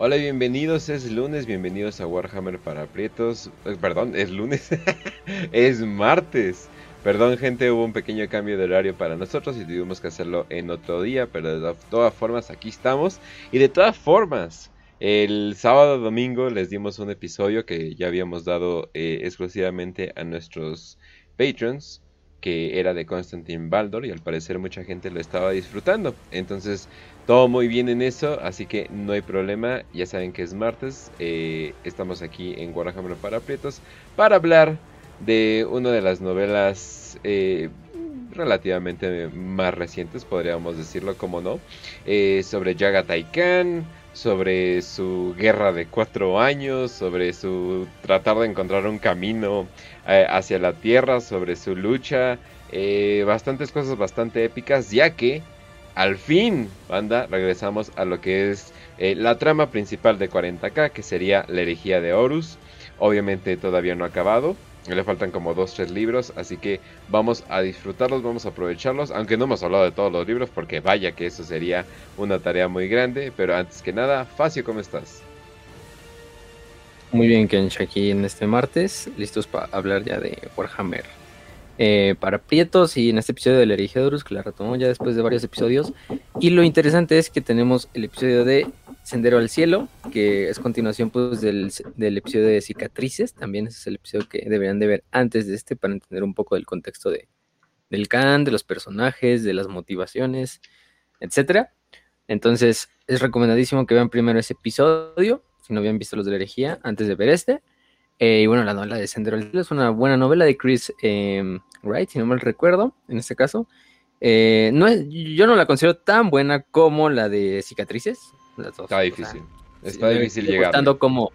Hola y bienvenidos, es lunes, bienvenidos a Warhammer para Prietos. Eh, perdón, es lunes, es martes. Perdón gente, hubo un pequeño cambio de horario para nosotros y tuvimos que hacerlo en otro día, pero de todas formas aquí estamos. Y de todas formas, el sábado domingo les dimos un episodio que ya habíamos dado eh, exclusivamente a nuestros patrons que era de Constantine Baldor y al parecer mucha gente lo estaba disfrutando. Entonces, todo muy bien en eso, así que no hay problema. Ya saben que es martes, eh, estamos aquí en Warhammer para Prietos para hablar de una de las novelas eh, relativamente más recientes, podríamos decirlo como no, eh, sobre Jagatai Khan sobre su guerra de cuatro años, sobre su tratar de encontrar un camino hacia la tierra, sobre su lucha, bastantes cosas bastante épicas, ya que al fin, banda, regresamos a lo que es eh, la trama principal de 40k, que sería la herejía de Horus. Obviamente todavía no ha acabado, le faltan como dos, tres libros, así que vamos a disfrutarlos, vamos a aprovecharlos, aunque no hemos hablado de todos los libros, porque vaya que eso sería una tarea muy grande, pero antes que nada, Facio, ¿cómo estás? Muy bien, Kench, aquí en este martes, listos para hablar ya de Warhammer eh, para Prietos y en este episodio de la herejía de Horus, que la retomamos ya después de varios episodios. Y lo interesante es que tenemos el episodio de Sendero al Cielo, que es continuación pues del, episodio de Cicatrices, también ese es el episodio que deberían de ver antes de este para entender un poco del contexto de, del Khan, de los personajes, de las motivaciones, etcétera. Entonces es recomendadísimo que vean primero ese episodio, si no habían visto los de la herejía, antes de ver este. Eh, y bueno, la novela de Sendero al Cielo es una buena novela de Chris eh, Wright, si no mal recuerdo, en este caso. Eh, no es, yo no la considero tan buena como la de Cicatrices, Está difícil. Está difícil llegar. Como,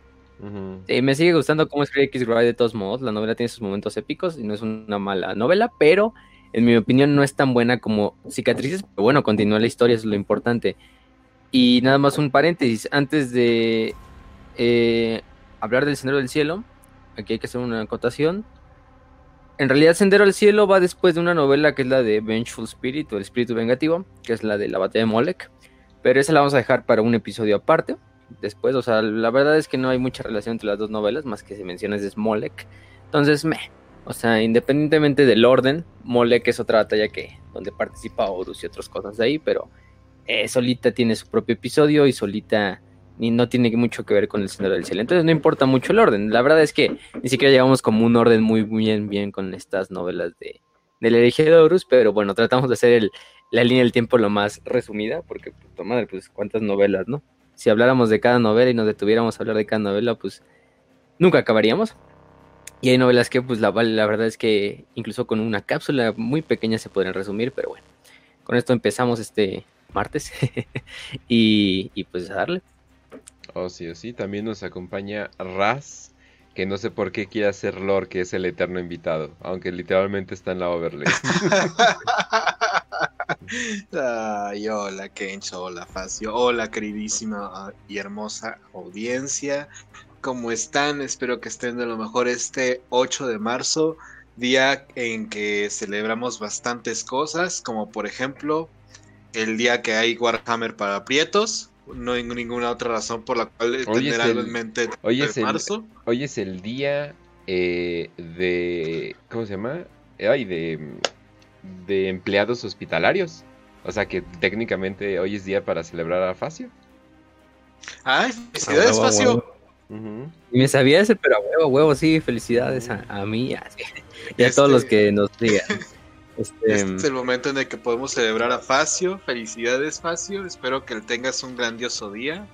me sigue gustando cómo escribe X Wright de todos modos. La novela tiene sus momentos épicos y no es una mala novela, pero en mi opinión no es tan buena como Cicatrices. Pero bueno, continúa la historia, es lo importante. Y nada más un paréntesis. Antes de eh, hablar del Sendero del Cielo, aquí hay que hacer una acotación. En realidad, Sendero al Cielo va después de una novela que es la de Vengeful Spirit o El Espíritu Vengativo, que es la de la batalla de Molech. Pero esa la vamos a dejar para un episodio aparte. Después, o sea, la verdad es que no hay mucha relación entre las dos novelas, más que se menciona de Smolek. Entonces, me. O sea, independientemente del orden, Molek es otra batalla que donde participa Horus y otras cosas de ahí, pero eh, solita tiene su propio episodio y solita ni no tiene mucho que ver con el Señor del Cielo. Entonces no importa mucho el orden. La verdad es que ni siquiera llegamos como un orden muy bien bien con estas novelas de del herejía de Horus, pero bueno, tratamos de hacer el, la línea del tiempo lo más resumida, porque, puta madre, pues cuántas novelas, ¿no? Si habláramos de cada novela y nos detuviéramos a hablar de cada novela, pues nunca acabaríamos. Y hay novelas que, pues la, la verdad es que incluso con una cápsula muy pequeña se podrían resumir, pero bueno, con esto empezamos este martes y, y pues a darle. Oh, sí, oh, sí, también nos acompaña Raz que no sé por qué quiere hacer Lore, que es el eterno invitado, aunque literalmente está en la overlay. Ay, hola Kencho, hola Facio, hola queridísima y hermosa audiencia. ¿Cómo están? Espero que estén de lo mejor este 8 de marzo, día en que celebramos bastantes cosas, como por ejemplo el día que hay Warhammer para prietos, no hay ninguna otra razón por la cual tener algo en mente hoy es marzo. hoy es el día eh, de. ¿Cómo se llama? Ay, de, de empleados hospitalarios. O sea que técnicamente hoy es día para celebrar a Facio. ¡Ay, felicidades, Facio! Me sabía ese, pero a huevo, huevo, sí, felicidades a, a mí y a, todos los este que nos digan. Este, este... es el momento en el que podemos celebrar a Facio. Felicidades, Facio. Espero que tengas un grandioso día.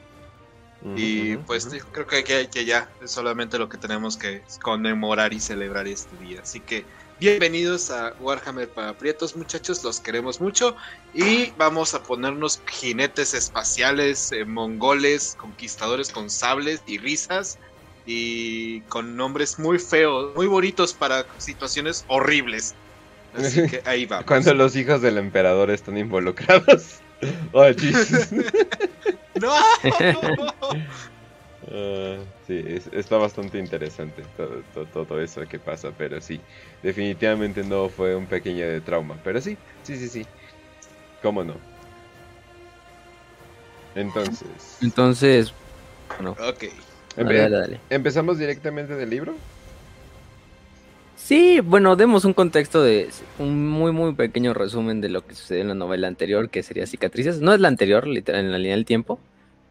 y pues creo que, que, ya es solamente lo que tenemos que conmemorar y celebrar este día. Así que bienvenidos a Warhammer para Prietos, muchachos. Los queremos mucho. Y vamos a ponernos jinetes espaciales, eh, mongoles, conquistadores con sables y risas. Y con nombres muy feos, muy bonitos para situaciones horribles. Así que ahí va. Cuando los hijos del emperador están involucrados. Oh, ¡No! Ah, sí, está bastante interesante todo, todo, eso que pasa, pero sí, definitivamente no fue un pequeño de trauma, pero sí, sí, sí, sí, cómo no. Entonces. Entonces, no? Ok. Dale, dale, ¿Empezamos directamente del libro? Sí, bueno, demos un contexto de un muy, muy pequeño resumen de lo que sucedió en la novela anterior, que sería Cicatrices. No es la anterior, literal, en la línea del tiempo,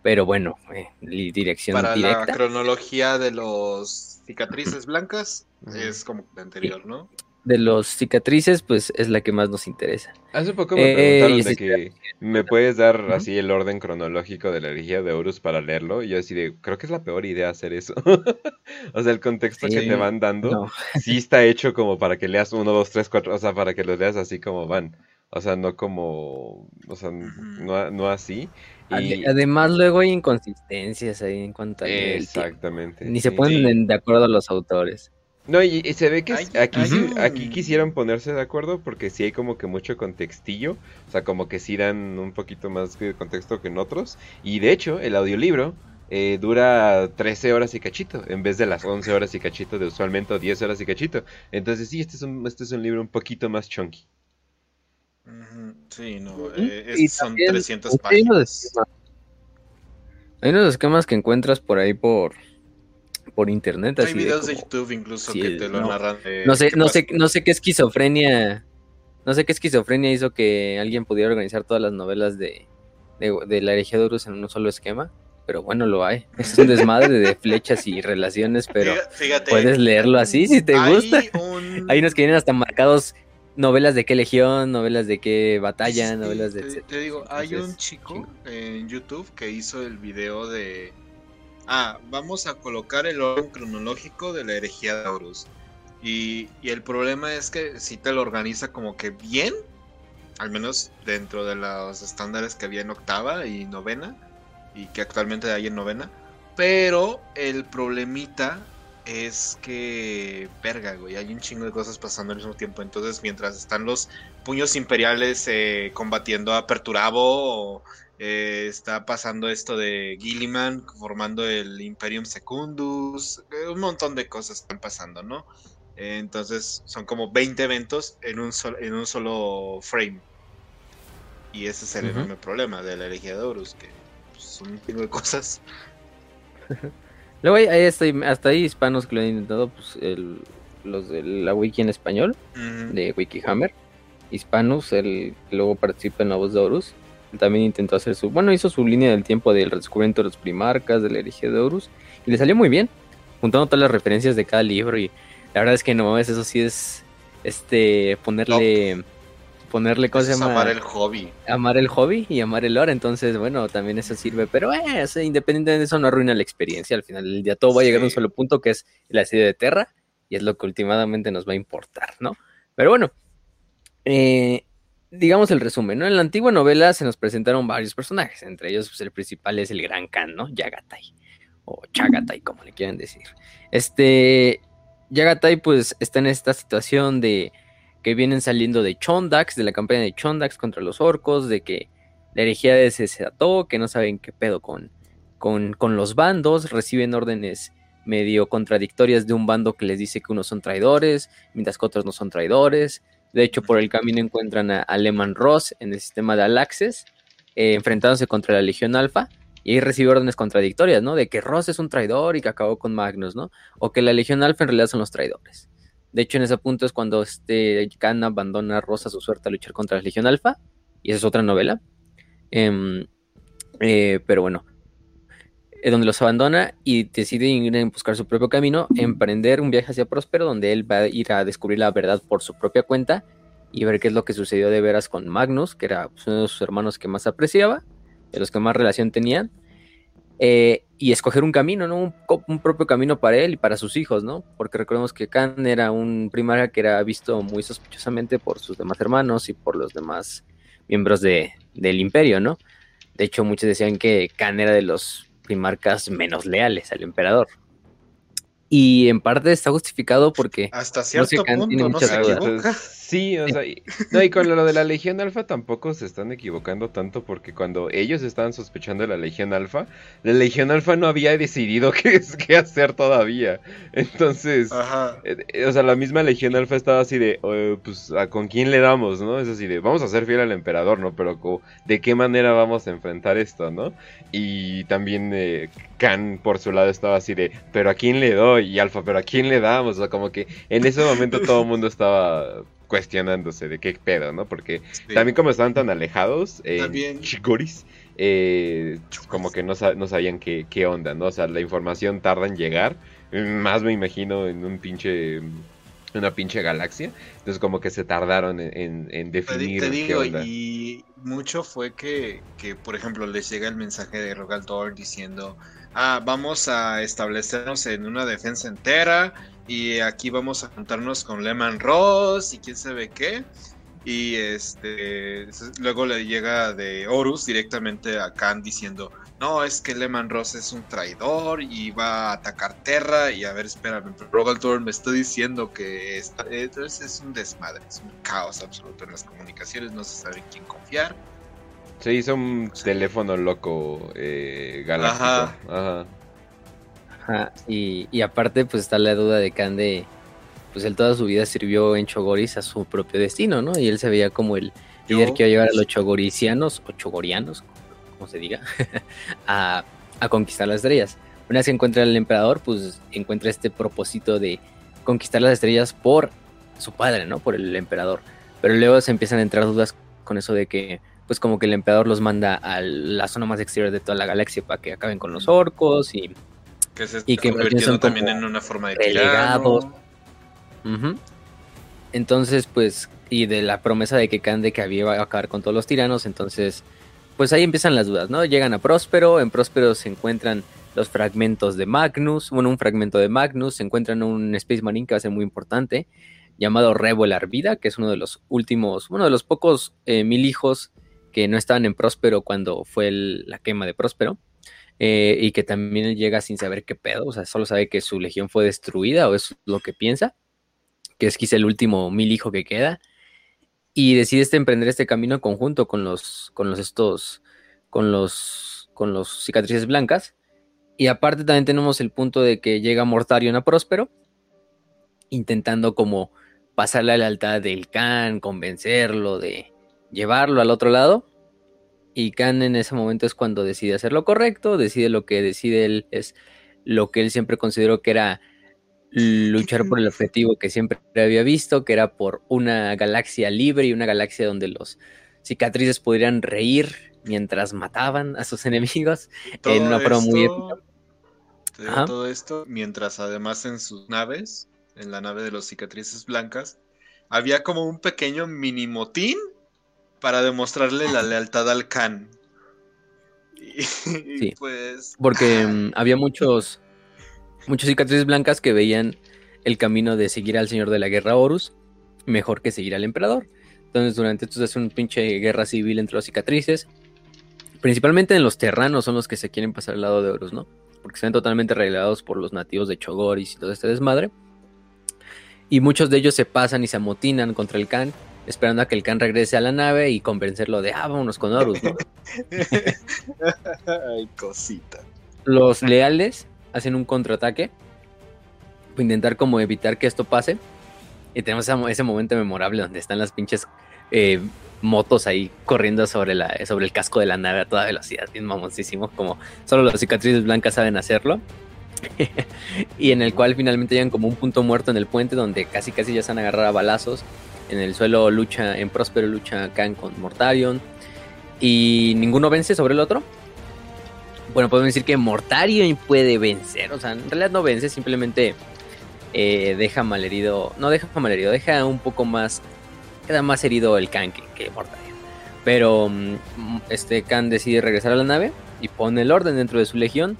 pero bueno, eh, dirección Para directa. la cronología de los cicatrices blancas, es como la anterior, ¿no? De los cicatrices, pues es la que más nos interesa. Hace poco me eh, preguntaron de que me puedes dar así el orden cronológico de la herejía de Horus para leerlo. Y yo así de, creo que es la peor idea hacer eso. o sea, el contexto que te van dando sí está hecho como para que leas uno, dos, tres, cuatro, o sea, para que los leas así como van. O sea, no como, o sea, no, no así. Y... Además, luego hay inconsistencias ahí en cuanto a... Exactamente. Ni se ponen de acuerdo a los autores. No, y, se ve que aquí, aquí quisieron ponerse de acuerdo porque sí hay como que mucho contextillo, o sea, como que sí dan un poquito más de contexto que en otros. Y de hecho, el audiolibro eh, dura 13 horas y cachito, en vez de las 11 horas y cachito de usualmente o 10 horas y cachito. Entonces sí, este es un, este es un libro un poquito más chunky. Sí, no, eh, son 300 páginas. Hay unos esquemas que encuentras por ahí por por internet. Hay videos de, YouTube incluso que te lo narran. no sé, no sé, no sé qué esquizofrenia, no sé qué esquizofrenia hizo que alguien pudiera organizar todas las novelas de, de, la herejía de Horus en un solo esquema. Pero bueno, lo hay. Es un desmadre de flechas y relaciones, pero puedes leerlo así si te gusta. Hay unos que vienen hasta marcados novelas de qué legión, novelas de qué batalla, novelas de... Te, digo, hay un chico en YouTube que hizo el video de ah, vamos a colocar el orden cronológico de la herejía de Horus. Y, el problema es que si te lo organiza como que bien, al menos dentro de los estándares que había en octava y novena, y que actualmente hay en novena, pero el problemita es que, verga, güey, hay un chingo de cosas pasando al mismo tiempo. Entonces, mientras están los puños imperiales eh, combatiendo a Perturabo, eh, está pasando esto de Gilliman formando el Imperium Secundus, eh, un montón de cosas están pasando, ¿no? entonces son como 20 eventos en un, solo, en un solo frame. Y ese es el enorme problema de la herejía de Horus, que pues, son un chingo de cosas. Luego hay, hasta ahí hispanos que lo han intentado, pues los de la wiki en español, de Wikihammer. Hispanos, el que luego participa en la voz de Horus. También intentó hacer su. Bueno, hizo su línea del tiempo del redescubrimiento de los primarcas, de la herejía de Horus. Y le salió muy bien, juntando todas las referencias de cada libro. Y la verdad es que no, eso sí es. Este. Ponerle. Ponerle cosas. Amar el hobby. Amar el hobby y amar el lore. Entonces, bueno, también eso sirve. Pero, eh, independientemente de eso, no arruina la experiencia. Al final del día, todo va a llegar a un solo punto que es el asedio de Terra. Y es lo que últimamente nos va a importar, ¿no? Pero bueno. Eh, digamos el resumen, ¿no? En la antigua novela se nos presentaron varios personajes, entre ellos pues, el principal es el Gran Khan, ¿no? Yagatai, o Chagatai, como le quieran decir. Este, Yagatai pues está en esta situación de que vienen saliendo de Chondax, de la campaña de Chondax contra los orcos, de que la herejía de que no saben qué pedo con, con, con los bandos, reciben órdenes medio contradictorias de un bando que les dice que unos son traidores, mientras que otros no son traidores, de hecho, por el camino encuentran a, Lehman Ross en el sistema de Alaxes, eh, enfrentándose contra la Legión Alfa, y ahí recibe órdenes contradictorias, ¿no? De que Ross es un traidor y que acabó con Magnus, ¿no? O que la Legión Alfa en realidad son los traidores. De hecho, en ese punto es cuando este Khan abandona a Ross a su suerte a luchar contra la Legión Alfa, y esa es otra novela. Em, eh, pero bueno, donde los abandona y decide ir a buscar su propio camino, emprender un viaje hacia Próspero, donde él va a ir a descubrir la verdad por su propia cuenta y ver qué es lo que sucedió de veras con Magnus, que era pues, uno de sus hermanos que más apreciaba, de los que más relación tenían, eh, y escoger un camino, ¿no? Un, propio camino para él y para sus hijos, ¿no? Porque recordemos que Khan era un primaria que era visto muy sospechosamente por sus demás hermanos y por los demás miembros de, del imperio, ¿no? De hecho, muchos decían que Khan era de los primarcas menos leales al emperador. y en parte está justificado porque hasta cierto punto no se equivoca. Sí, o sea, y, no, y con lo de la Legión Alfa tampoco se están equivocando tanto porque cuando ellos estaban sospechando de la Legión Alfa, la Legión Alfa no había decidido qué, qué hacer todavía. Entonces, eh, o sea, la misma Legión Alfa estaba así de, pues, ¿con quién le damos, no? Es así de, vamos a ser fiel al emperador, ¿no? Pero ¿de qué manera vamos a enfrentar esto, no? Y también eh, Khan por su lado estaba así de, pero ¿a quién le doy? Y Alfa, pero ¿a quién le damos? O sea, como que en ese momento todo el mundo estaba cuestionándose de qué pedo, ¿no? Porque también como estaban tan alejados, eh, Chicoris, eh, como que no, sabían qué, qué, onda, ¿no? O sea, la información tarda en llegar, más me imagino en un pinche una pinche galaxia. Entonces como que se tardaron en, definir. Te, digo, y mucho fue que, que, por ejemplo, les llega el mensaje de Rogaldor diciendo, ah, vamos a establecernos en una defensa entera y aquí vamos a juntarnos con Lehman Ross y quién sabe qué. Y este luego le llega de Horus directamente a Khan diciendo, no, es que Lehman Ross es un traidor y va a atacar Terra y a ver, espérame, pero me está diciendo que está, entonces es un desmadre, es un caos absoluto en las comunicaciones, no se sabe en quién confiar. Se hizo un teléfono loco eh, galáctico. Ajá. Ajá. Y, y, aparte, pues está la duda de Khan de. Pues él toda su vida sirvió en Chogoris a su propio destino, ¿no? Y él se veía como el líder que iba a llevar a los chogoricianos, o chogorianos, como se diga, a, a conquistar las estrellas. Una vez que encuentra al emperador, pues encuentra este propósito de conquistar las estrellas por su padre, ¿no? Por el emperador. Pero luego se empiezan a entrar dudas con eso de que pues como que el emperador los manda a la zona más exterior de toda la galaxia para que acaben con los orcos y que se y que también en una forma de relegados. Entonces, pues, y de la promesa de que Khan de que había a acabar con todos los tiranos, entonces, pues ahí empiezan las dudas, ¿no? Llegan a Próspero, en Próspero se encuentran los fragmentos de Magnus, bueno, un fragmento de Magnus, se encuentran un Space Marine que va a ser muy importante, llamado Revolar Vida, que es uno de los últimos, uno de los pocos eh, mil hijos que no estaban en Próspero cuando fue la quema de Próspero. Eh, y que también llega sin saber qué pedo, o sea, solo sabe que su legión fue destruida o es lo que piensa, que es quizá el último mil hijo que queda, y decide este emprender este camino conjunto con los, con los estos, con los, con los cicatrices blancas, y aparte también tenemos el punto de que llega Mortarion a Próspero, intentando como pasar la lealtad del Khan, convencerlo de, llevarlo al otro lado. Y Khan en ese momento es cuando decide hacer lo correcto, decide lo que decide él, es lo que él siempre consideró que era luchar por el objetivo que siempre había visto, que era por una galaxia libre y una galaxia donde los cicatrices podrían reír mientras mataban a sus enemigos en una forma muy épica. Todo esto mientras además en sus naves, en la nave de los cicatrices blancas, había como un pequeño mini motín para demostrarle la lealtad al Khan. sí, pues. Porque mm, había muchos, muchos cicatrices blancas que veían el camino de seguir al señor de la guerra Horus mejor que seguir al emperador. Entonces, durante esto es una pinche guerra civil entre los cicatrices. Principalmente en los terranos son los que se quieren pasar al lado de Horus, ¿no? Porque están totalmente arreglados por los nativos de Chogoris y todo este desmadre. Y muchos de ellos se pasan y se amotinan contra el Khan esperando a que el Khan regrese a la nave y convencerlo de, ah, vámonos con Horus, ¿no? Ay, cosita. Los leales hacen un contraataque para intentar como evitar que esto pase. Y tenemos ese momento memorable donde están las pinches eh, motos ahí corriendo sobre, la, sobre el casco de la nave a toda velocidad, bien mamoncísimo, como solo las cicatrices blancas saben hacerlo. y en el cual finalmente llegan como un punto muerto en el puente donde casi casi ya se han agarrado a balazos en el suelo lucha, en Próspero lucha Khan con Mortarion. Y ninguno vence sobre el otro. Bueno, podemos decir que Mortarion puede vencer. O sea, en realidad no vence, simplemente eh, deja malherido. No deja malherido, deja un poco más. Queda más herido el Khan que, Mortarion. Pero mm, este Khan decide regresar a la nave y pone el orden dentro de su legión.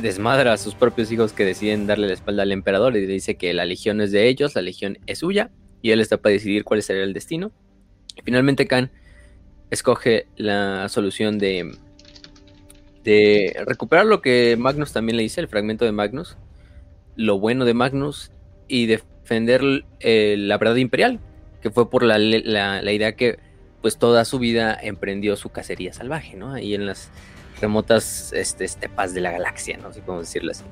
Desmadra a sus propios hijos que deciden darle la espalda al emperador y dice que la legión es de ellos, la legión es suya y él está para decidir cuál sería el destino. finalmente Khan escoge la solución de, recuperar lo que Magnus también le dice, el fragmento de Magnus. lo bueno de Magnus y defender eh, la verdad imperial, que fue por la, la, idea que pues toda su vida emprendió su cacería salvaje, ¿no? Ahí en las remotas este, estepas de la galaxia, no sé cómo decirlo así.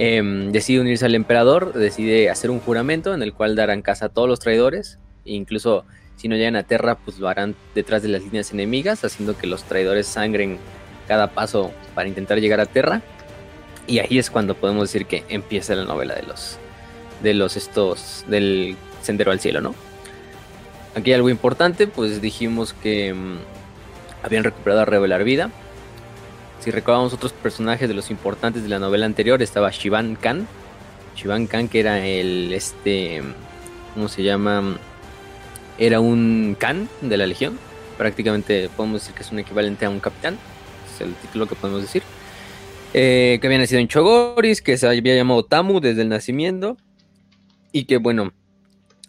Em, decide unirse al emperador, decide hacer un juramento en el cual darán caza a todos los traidores, e incluso si no llegan a Terra, pues lo harán detrás de las líneas enemigas, haciendo que los traidores sangren cada paso para intentar llegar a Terra. Y ahí es cuando podemos decir que empieza la novela de los de los estos del sendero al cielo, ¿no? Aquí hay algo importante, pues dijimos que mm, habían recuperado a Revelar Vida. Recordamos otros personajes de los importantes de la novela anterior, estaba Shivan Khan. Shivan Khan, que era el este. ¿Cómo se llama? Era un Khan de la Legión. Prácticamente podemos decir que es un equivalente a un capitán. Es el título que podemos decir. Eh, que había nacido en Chogoris, que se había llamado Tamu desde el nacimiento y que bueno,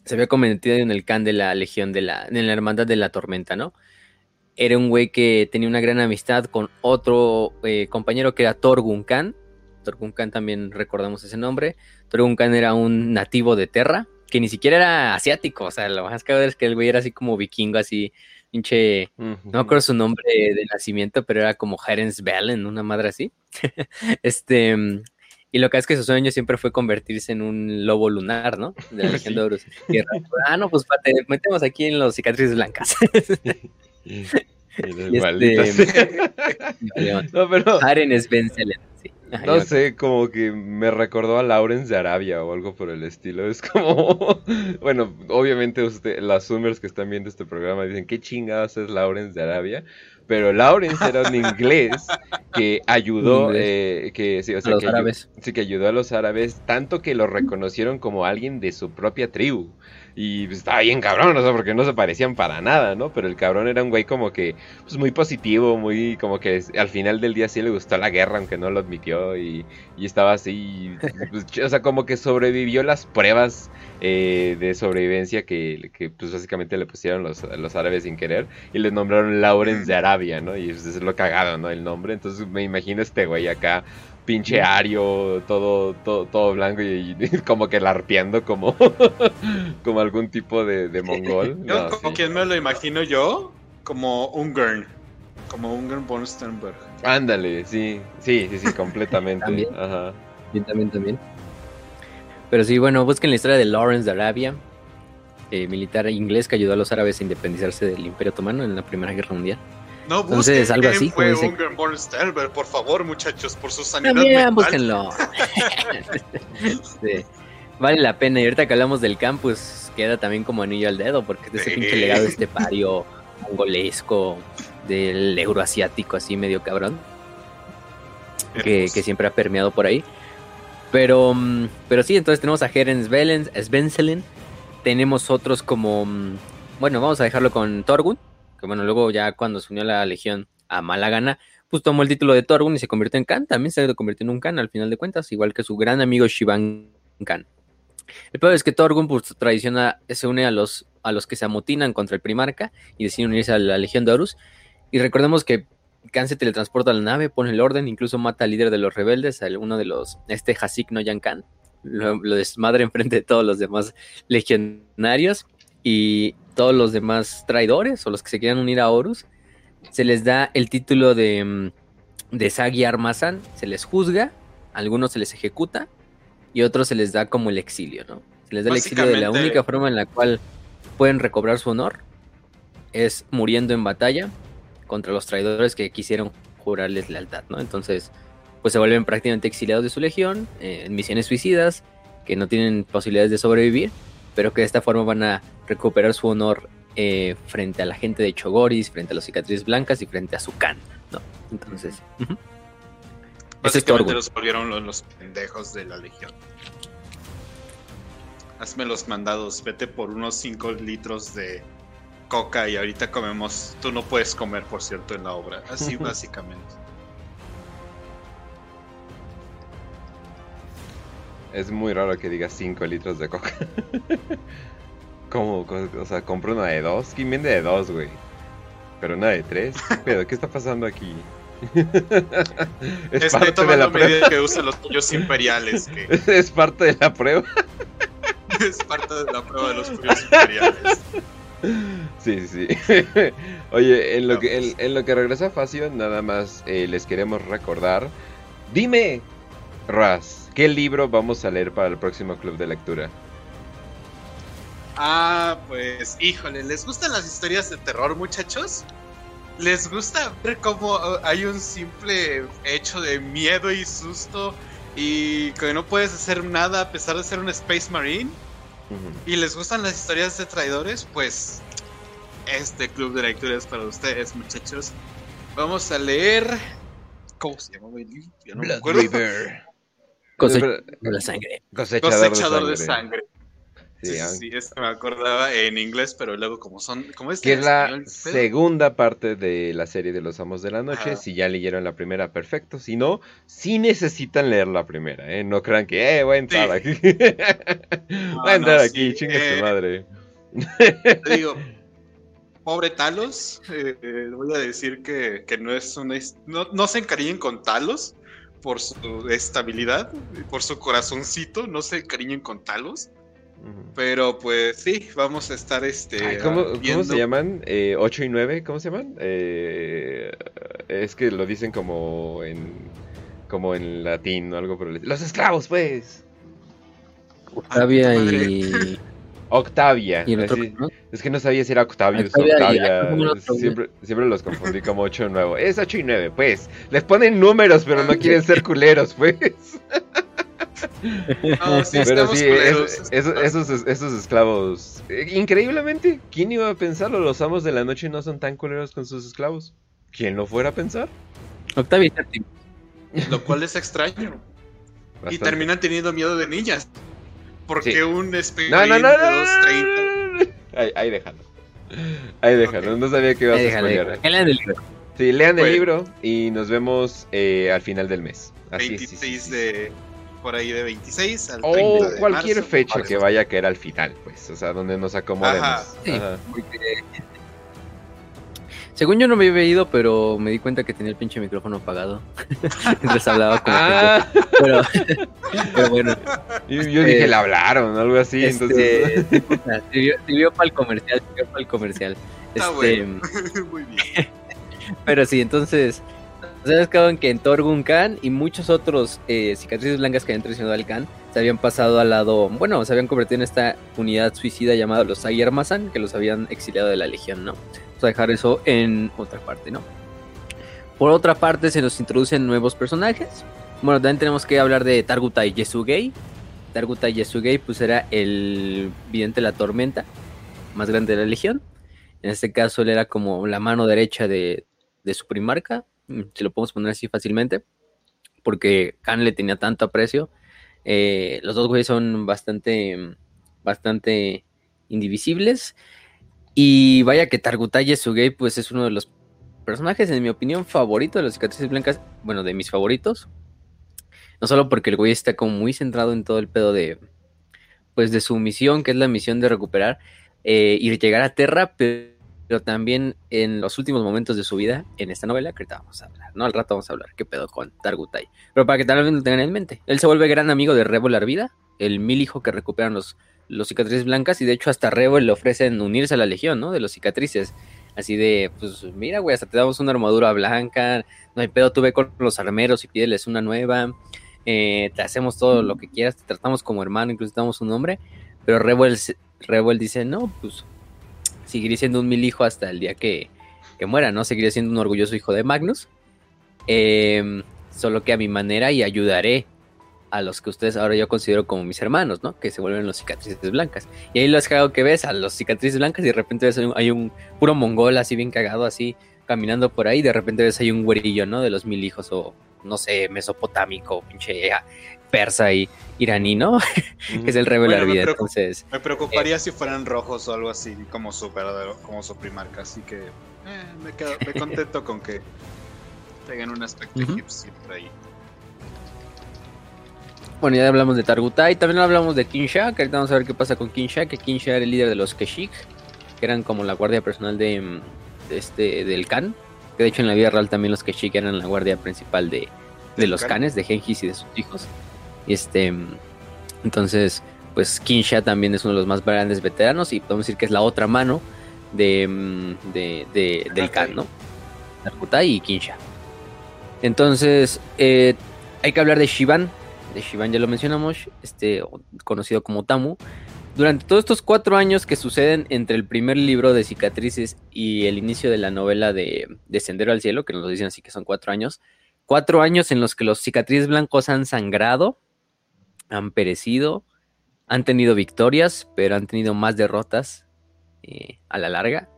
se había convertido en el can de la Legión de la, en la Hermandad de la Tormenta, ¿no? Era un güey que tenía una gran amistad con otro eh, compañero que era Torgun Khan. Torgun Khan también recordamos ese nombre. Torgun Khan era un nativo de Terra, que ni siquiera era asiático, o sea, lo más cagado es que el güey era así como vikingo, así, pinche, no me acuerdo su nombre de nacimiento, pero era como Herens Velen, una madre así. este, y lo que es que su sueño siempre fue convertirse en un lobo lunar, ¿no? De la Legión de Horus. ah, no, pues te metemos aquí en los cicatrices blancas. este, no, pero... Aren es sí. no sé, como que me recordó a Lawrence de Arabia o algo por el estilo. Es como, bueno, obviamente usted, las Zoomers que están viendo este programa dicen, ¿qué chingados es Lawrence de Arabia? pero Lawrence era un inglés que ayudó, eh, que, sí, o sea, a los árabes. sí, que ayudó a los árabes, tanto que lo reconocieron como alguien de su propia tribu. Y pues, estaba bien cabrón, o sea, porque no se parecían para nada, ¿no? Pero el cabrón era un güey como que, pues muy positivo, muy como que al final del día sí le gustó la guerra, aunque no lo admitió, y, estaba así, pues, o sea, como que sobrevivió las pruebas eh, de sobrevivencia que, que, pues básicamente le pusieron los, los árabes sin querer, y le nombraron Lawrence de Arabia, ¿no? Y pues, es lo cagado, ¿no? El nombre, entonces me imagino este güey acá pinche ario, todo, todo, todo blanco y, como que larpeando como, como algún tipo de, mongol. como quien me lo imagino yo, como Ungern, como Ungern von Sternberg. Ándale, sí, sí, sí, sí, completamente. ¿También? Ajá. también, también. Pero sí, bueno, busquen la historia de Lawrence de Arabia, eh, militar inglés que ayudó a los árabes a independizarse del Imperio Otomano en la Primera Guerra Mundial. No Entonces, algo así. Fue dice... por favor, muchachos, por su sanidad También, búsquenlo. Vale la pena. Y ahorita que hablamos del campus, queda también como anillo al dedo, porque es ese pinche legado de este pario mongolesco del euroasiático, así medio cabrón. Que, que, siempre ha permeado por ahí. Pero, mm, pero sí, entonces tenemos a Herens Svenselen. Tenemos otros como. Mm, bueno, vamos a dejarlo con Torgun que bueno, luego ya cuando se unió a la Legión a mala gana, pues tomó el título de Torgun y se convirtió en Khan, también se convirtió en un Khan al final de cuentas, igual que su gran amigo Shivan Khan. El peor es que Torgun pues tradiciona, se une a los, a los que se amotinan contra el Primarca y deciden unirse a la Legión de Horus. Y recordemos que Khan se teletransporta a la nave, pone el orden, incluso mata al líder de los rebeldes, a uno de los, este Hasik no Khan. Lo, lo enfrente de todos los demás legionarios. Y todos los demás traidores o los que se quieran unir a Horus, se les da el título de, mm, de Sagi Armazan, se les juzga, a algunos se les ejecuta y a otros se les da como el exilio, ¿no? Se les da el exilio de la única forma en la cual pueden recobrar su honor es muriendo en batalla contra los traidores que quisieron jurarles lealtad, ¿no? Entonces, pues se vuelven prácticamente exiliados de su legión, eh, en misiones suicidas, que no tienen posibilidades de sobrevivir pero que de esta forma van a recuperar su honor eh, frente a la gente de Chogoris, frente a los cicatrices blancas y frente a su can, ¿no? Entonces, básicamente los volvieron los, pendejos de la legión. Hazme los mandados, vete por unos 5 litros de coca y ahorita comemos. Tú no puedes comer, por cierto, en la obra. Así básicamente. Es muy raro que diga 5 litros de coca. ¿Cómo? O sea, compro una de 2. ¿Quién vende de 2, güey? Pero una de 3. Pero, ¿qué está pasando aquí? es parte de la prueba que usan los pollos imperiales. es parte de la prueba. es parte de la prueba de los pollos imperiales. Sí, sí. Oye, en lo, que, en, lo que regresa Facio, nada más eh, les queremos recordar. Dime, Raz, ¿qué libro vamos a leer para el próximo club de lectura? Ah, pues, híjole, ¿les gustan las historias de terror, muchachos? ¿Les gusta ver cómo uh, hay un simple hecho de miedo y susto y que no puedes hacer nada a pesar de ser un Space Marine? ¿Y les gustan las historias de traidores? Pues este club de lectura es para ustedes, muchachos. Vamos a leer. ¿Cómo se llama No River. Cosechador de sangre. Cosechador, De sangre. Sí, sí, me acordaba en inglés, pero luego como son, como es que es la segunda parte de la serie de los Amos de la Noche. Si ya leyeron la primera, perfecto. Si no, sí necesitan leer la primera, ¿eh? No crean que, eh, voy a entrar aquí. voy a entrar aquí, chinga tu eh, madre. Te digo, pobre Talos, eh, voy a decir que, no es una, no, no se encariñen con Talos por su estabilidad, por su corazoncito, no se encariñen con Talos pero pues sí, vamos a estar este. ¿cómo, se llaman? Eh, ¿8 y 9? ¿Cómo se llaman? Eh, es que lo dicen como en. como en latín o algo por el ¡Los esclavos, pues! Octavia y. Octavia. Es que no sabía si era Octavius o Octavia. Siempre, siempre, los confundí como 8 y 9. Es 8 y 9, pues. Les ponen números, pero no quieren ser culeros, pues. Pero sí, esos, esos, esclavos. Eh, increíblemente, ¿quién iba a pensarlo? Los amos de la noche no son tan culeros con sus esclavos. ¿Quién lo fuera a pensar? Octavio Lo cual es extraño. Y terminan teniendo miedo de niñas. Porque un espíritu no, no, no, no, Ahí, ahí déjalo. Ahí déjalo. No sabía que ibas a spoiler. Lean el libro. Sí, lean el libro y nos vemos eh, al final del mes. Así 26 de por ahí de 26 al 30 o cualquier fecha que vaya a caer al final, pues, o sea, donde nos acomodemos. Según yo no me había ido, pero me di cuenta que tenía el pinche micrófono apagado. Entonces hablaba como ah. pero, pero, bueno. Yo, dije, le hablaron, algo así, este, entonces... Sirvió, para el comercial, sirvió para el comercial. este, Muy bien. Pero sí, entonces Ustedes saben que en Torgun Khan y muchos otros eh, cicatrices blancas que habían traicionado al Khan se habían pasado al lado, bueno, se habían convertido en esta unidad suicida llamada los Ayer Mazan, que los habían exiliado de la Legión, ¿no? Vamos a dejar eso en otra parte, ¿no? Por otra parte, se nos introducen nuevos personajes. Bueno, también tenemos que hablar de Targutai Yesugei. Targutai Yesugei, pues era el vidente de la tormenta más grande de la Legión. En este caso, él era como la mano derecha de, su primarca, si lo podemos poner así fácilmente, porque Khan le tenía tanto aprecio. Eh, los dos güeyes son bastante, bastante indivisibles. Y vaya que Targutai Yesugei, pues es uno de los personajes, en mi opinión, favorito de los cicatrices blancas. Bueno, de mis favoritos. No solo porque el güey está como muy centrado en todo el pedo de, pues de su misión, que es la misión de recuperar eh, y llegar a Terra, pero pero también en los últimos momentos de su vida, en esta novela, que ahorita vamos a hablar, ¿no? Al rato vamos a hablar qué pedo con Targutai. Pero para que vez lo tengan en mente, él se vuelve gran amigo de Rebo Larvida, el mil hijo que recuperan los, los cicatrices blancas, y de hecho hasta Rebo le ofrecen unirse a la legión, ¿no? De los cicatrices. Así de, pues mira, güey, hasta te damos una armadura blanca, no hay pedo, tú ve con los armeros y pídeles una nueva, eh, te hacemos todo lo que quieras, te tratamos como hermano, incluso te damos un nombre, pero Rebel dice, no, pues seguiré siendo un mil hijo hasta el día que, muera, ¿no? Seguiré siendo un orgulloso hijo de Magnus. Em, solo que a mi manera y ayudaré a los que ustedes ahora yo considero como mis hermanos, ¿no? Que se vuelven los cicatrices blancas. Y ahí los cago que ves a los cicatrices blancas y de repente ves hay un puro mongol así bien cagado, así caminando por ahí. Y de repente ves hay un güerillo, ¿no? De los mil hijos o no sé, mesopotámico, pinche persa y iraní, ¿no? que es el revelar vida. Entonces, me preocuparía eh, si fueran rojos o algo así, como su como su primarca. Así que eh, me, quedo, me contento con que tengan un aspecto egipcio ahí. Bueno, ya hablamos de Targutai, también hablamos de Kinsha, que ahorita vamos a ver qué pasa con Kinsha, que Kinsha era el líder de los Keshik, que eran como la guardia personal de, este, del Khan, Que de hecho en la vida real también los Keshik eran la guardia principal de, los Kanes, de Genghis y de sus hijos. Este, entonces, pues Kinsha también es uno de los más grandes veteranos y podemos decir que es la otra mano de, mm, del Khan, ¿no? Narkutai y Kinsha. Entonces, eh, hay que hablar de Shivan. De Shivan ya lo mencionamos, este, conocido como Tamu. Durante todos estos cuatro años que suceden entre el primer libro de cicatrices y el inicio de la novela de, de Sendero al Cielo, que nos lo dicen así que son cuatro años, cuatro años en los que los cicatrices blancos han sangrado, han perecido, han tenido victorias, pero han tenido más derrotas eh, a la larga.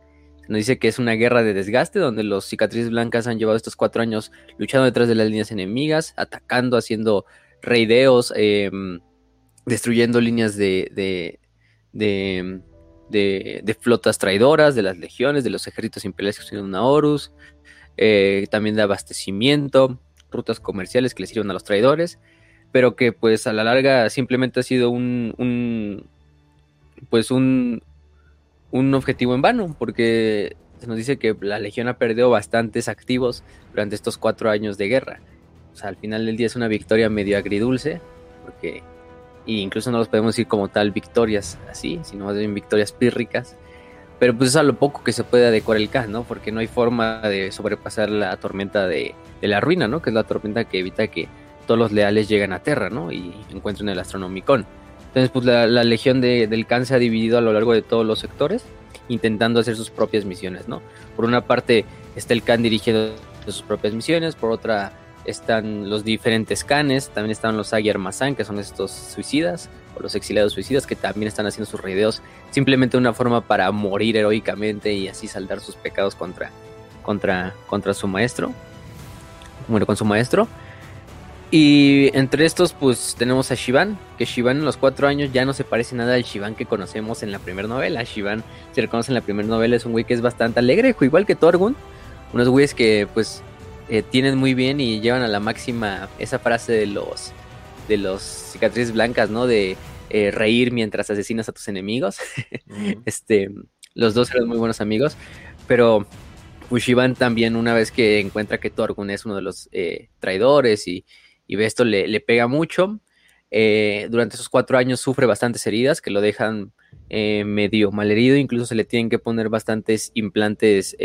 Nos dice que es una guerra de desgaste donde los cicatrices blancas han llevado estos cuatro años luchando detrás de las líneas enemigas, atacando, haciendo reideos, em, destruyendo líneas de, de, de, flotas traidoras, de las legiones, de los ejércitos imperiales que estuvieron a Horus, eh, también de abastecimiento, rutas comerciales que les sirven a los traidores, pero que pues a la larga simplemente ha sido un, un pues un, un objetivo en vano, porque se nos dice que la Legión ha perdido bastantes activos durante estos cuatro años de guerra. O sea, al final del día es una victoria medio agridulce, porque e incluso no los podemos decir como tal victorias así, sino más bien victorias pírricas. Pero pues es a lo poco que se puede adecuar el K, ¿no? Porque no hay forma de sobrepasar la tormenta de, la ruina, ¿no? Que es la tormenta que evita que todos los leales lleguen a Terra, ¿no? Y encuentren el Astronomicon. Entonces, pues la, legión del Khan se ha dividido a lo largo de todos los sectores, intentando hacer sus propias misiones, ¿no? Por una parte está el Khan dirigiendo sus propias misiones, por otra están los diferentes canes, también están los Aguiar Mazán, que son estos suicidas, o los exiliados suicidas, que también están haciendo sus reideos, simplemente una forma para morir heroicamente y así saldar sus pecados contra, contra, contra su maestro, bueno, con su maestro. Y entre estos, pues tenemos a Shivan, que Shivan en los cuatro años ya no se parece nada al Shivan que conocemos en la primera novela. Shivan, si reconoce en la primera novela, es un güey que es bastante alegre, igual que Torgun. Unos güeyes que, pues, eh, tienen muy bien y llevan a la máxima esa frase de los de los cicatrices blancas, ¿no? De eh, reír mientras asesinas a tus enemigos. este, los dos eran muy buenos amigos, pero Ushiban también una vez que encuentra que Torgun es uno de los eh, traidores y, y, esto le, le pega mucho. durante esos cuatro años sufre bastantes heridas que lo dejan medio malherido, incluso se le tienen que poner bastantes implantes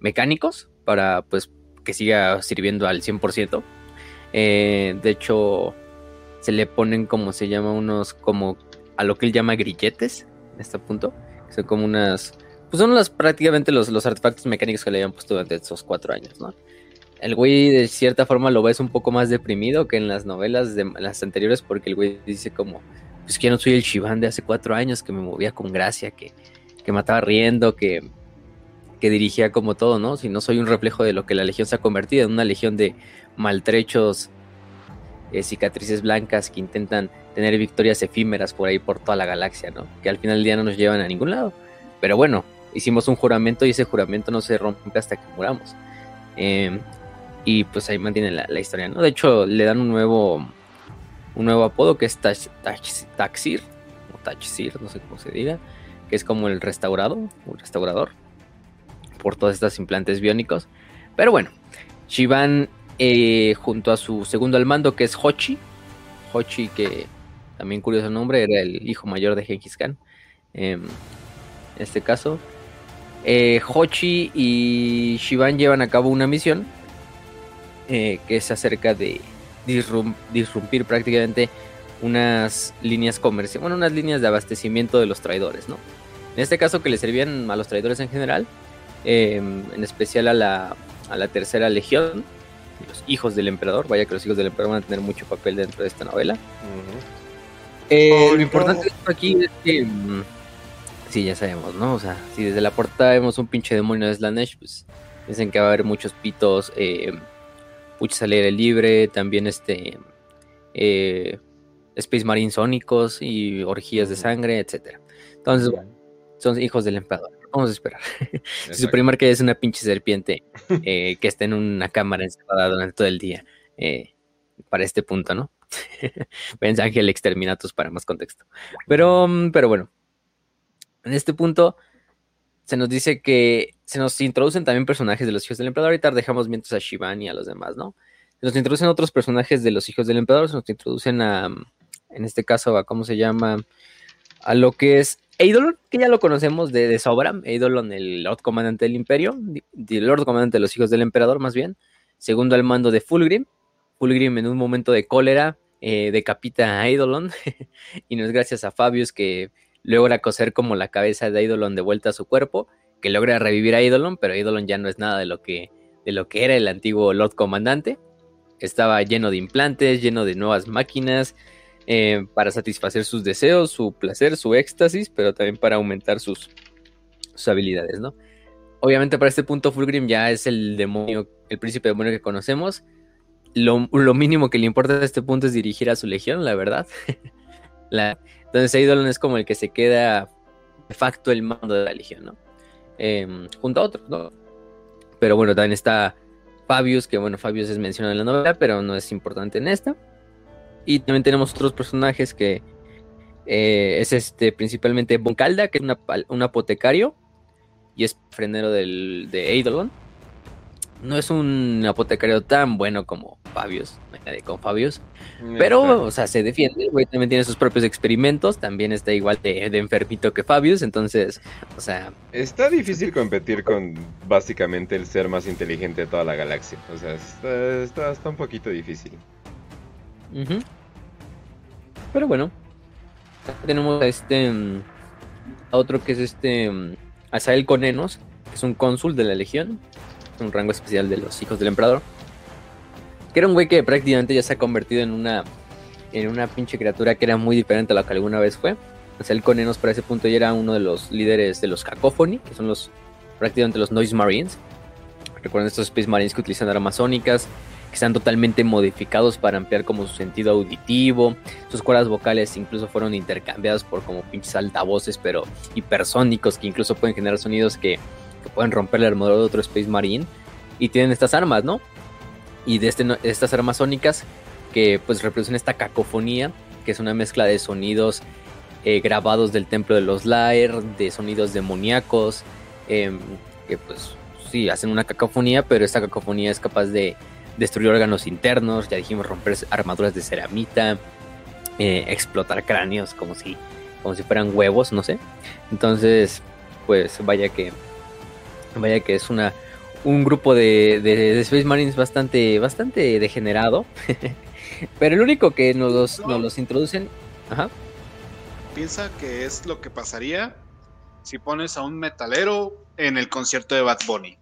mecánicos para pues que siga sirviendo al 100%. Eh, de hecho, se le ponen como se llama unos, como a lo que él llama grilletes, en este punto. son como unas, pues son las, prácticamente los, los artefactos mecánicos que le habían puesto durante esos cuatro años, ¿no? El güey de cierta forma lo ves un poco más deprimido que en las novelas de las anteriores porque el güey dice como, pues que no soy el Shivan de hace cuatro años, que me movía con gracia, que, que mataba riendo, que, que dirigía como todo, ¿no? Si no soy un reflejo de lo que la legión se ha convertido, en una legión de maltrechos, eh, cicatrices blancas que intentan tener victorias efímeras por ahí por toda la galaxia, ¿no? Que al final del día no nos llevan a ningún lado. Pero bueno, hicimos un juramento y ese juramento no se rompe hasta que muramos. Em, y pues ahí mantiene la, historia, ¿no? De hecho, le dan un nuevo, un nuevo apodo que es Taxir, o Tachsir, no sé cómo se diga, que es como el restaurado, restaurador por todos estos implantes biónicos. Pero bueno, Shivan eh, junto a su segundo al mando que es Hochi, Hochi que también curioso nombre, era el hijo mayor de Genghis Khan. Em, en este caso, eh, Hochi y Shivan llevan a cabo una misión eh, que es acerca de disrumpir prácticamente unas líneas comerciales, bueno, unas líneas de abastecimiento de los traidores, ¿no? En este caso que le servían a los traidores en general, Em, en especial a la, a la tercera legión, los hijos del emperador. Vaya que los hijos del emperador van a tener mucho papel dentro de esta novela. Eh, lo importante aquí es que, mm, sí, ya sabemos, ¿no? O sea, si desde la portada vemos un pinche demonio de Slanesh, pues dicen que va a haber muchos pitos, eh, muchos al aire libre, también este. Eh, Space Marine sónicos y orgías de sangre, etcétera. Entonces, bueno, son hijos del emperador. Vamos a esperar. si su primer que es una pinche serpiente eh, que está en una cámara encerrada durante todo el día. Eh, para este punto, ¿no? Ven Ángel Exterminatus para más contexto. Pero, mm, pero bueno. En este punto se nos dice que se nos introducen también personajes de los hijos del emperador. Ahorita dejamos mientras a Shivan y a los demás, ¿no? Se nos introducen otros personajes de los hijos del emperador. Se nos introducen a, en este caso, a cómo se llama, a lo que es Eidolon, que ya lo conocemos de, de sobra. Eidolon, el Lord Comandante del Imperio, el Lord Comandante de los hijos del emperador, más bien. Segundo al mando de Fulgrim. Fulgrim, en un momento de cólera, eh, decapita a Eidolon. y no es gracias a Fabius que logra coser como la cabeza de Eidolon de vuelta a su cuerpo que logra revivir a Eidolon, pero Eidolon ya no es nada de lo que, de lo que era el antiguo Lord Comandante. Estaba lleno de implantes, lleno de nuevas máquinas eh, para satisfacer sus deseos, su placer, su éxtasis, pero también para aumentar sus, sus habilidades, ¿no? Obviamente para este punto Fulgrim ya es el demonio, el príncipe demonio que conocemos. Lo, mínimo que le importa a este punto es dirigir a su legión, la verdad. entonces Eidolon es como el que se queda de facto el mando de la legión, ¿no? Em, junto a otros. Pero bueno, también está Fabius, que bueno, Fabius es mencionado en la novela, pero no es importante en esta. Y también tenemos otros personajes que eh, es este principalmente Boncalda, que es un apotecario y es frenero del, de Eidolon no es un apotecario tan bueno como Fabius, con Fabius, pero, o sea, se defiende, el güey también tiene sus propios experimentos, también está igual de, enfermito que Fabius, entonces, o sea... Está difícil competir con básicamente el ser más inteligente de toda la galaxia, o sea, está, está, un poquito difícil. Pero bueno, tenemos a este, mm, a otro que es este, mm, Asael Conenos, que es un cónsul de la Legión, un rango especial de los hijos del emperador. Que era un güey que prácticamente ya se ha convertido en una, en una pinche criatura que era muy diferente a la que alguna vez fue. O el Conenos para ese punto ya era uno de los líderes de los Cacophony, que son los prácticamente los Noise Marines. Recuerden estos Space Marines que utilizan armas sónicas, que están totalmente modificados para ampliar como su sentido auditivo. Sus cuerdas vocales incluso fueron intercambiadas por como pinches altavoces, pero hipersónicos, que incluso pueden generar sonidos que pueden romper el armadura de otro Space Marine. Y tienen estas armas, ¿no? Y de este, estas armas sónicas que pues reproducen esta cacofonía, que es una mezcla de sonidos eh, grabados del templo de los Laer, de sonidos demoníacos, em, que pues sí, hacen una cacofonía, pero esta cacofonía es capaz de destruir órganos internos, ya dijimos romper armaduras de ceramita, eh, explotar cráneos como si, como si fueran huevos, no sé. Entonces, pues vaya que Vaya que es una un grupo de, de, Space Marines bastante, bastante degenerado. Pero el único que nos los, nos los introducen. Ajá. Piensa que es lo que pasaría si pones a un metalero en el concierto de Bad Bunny.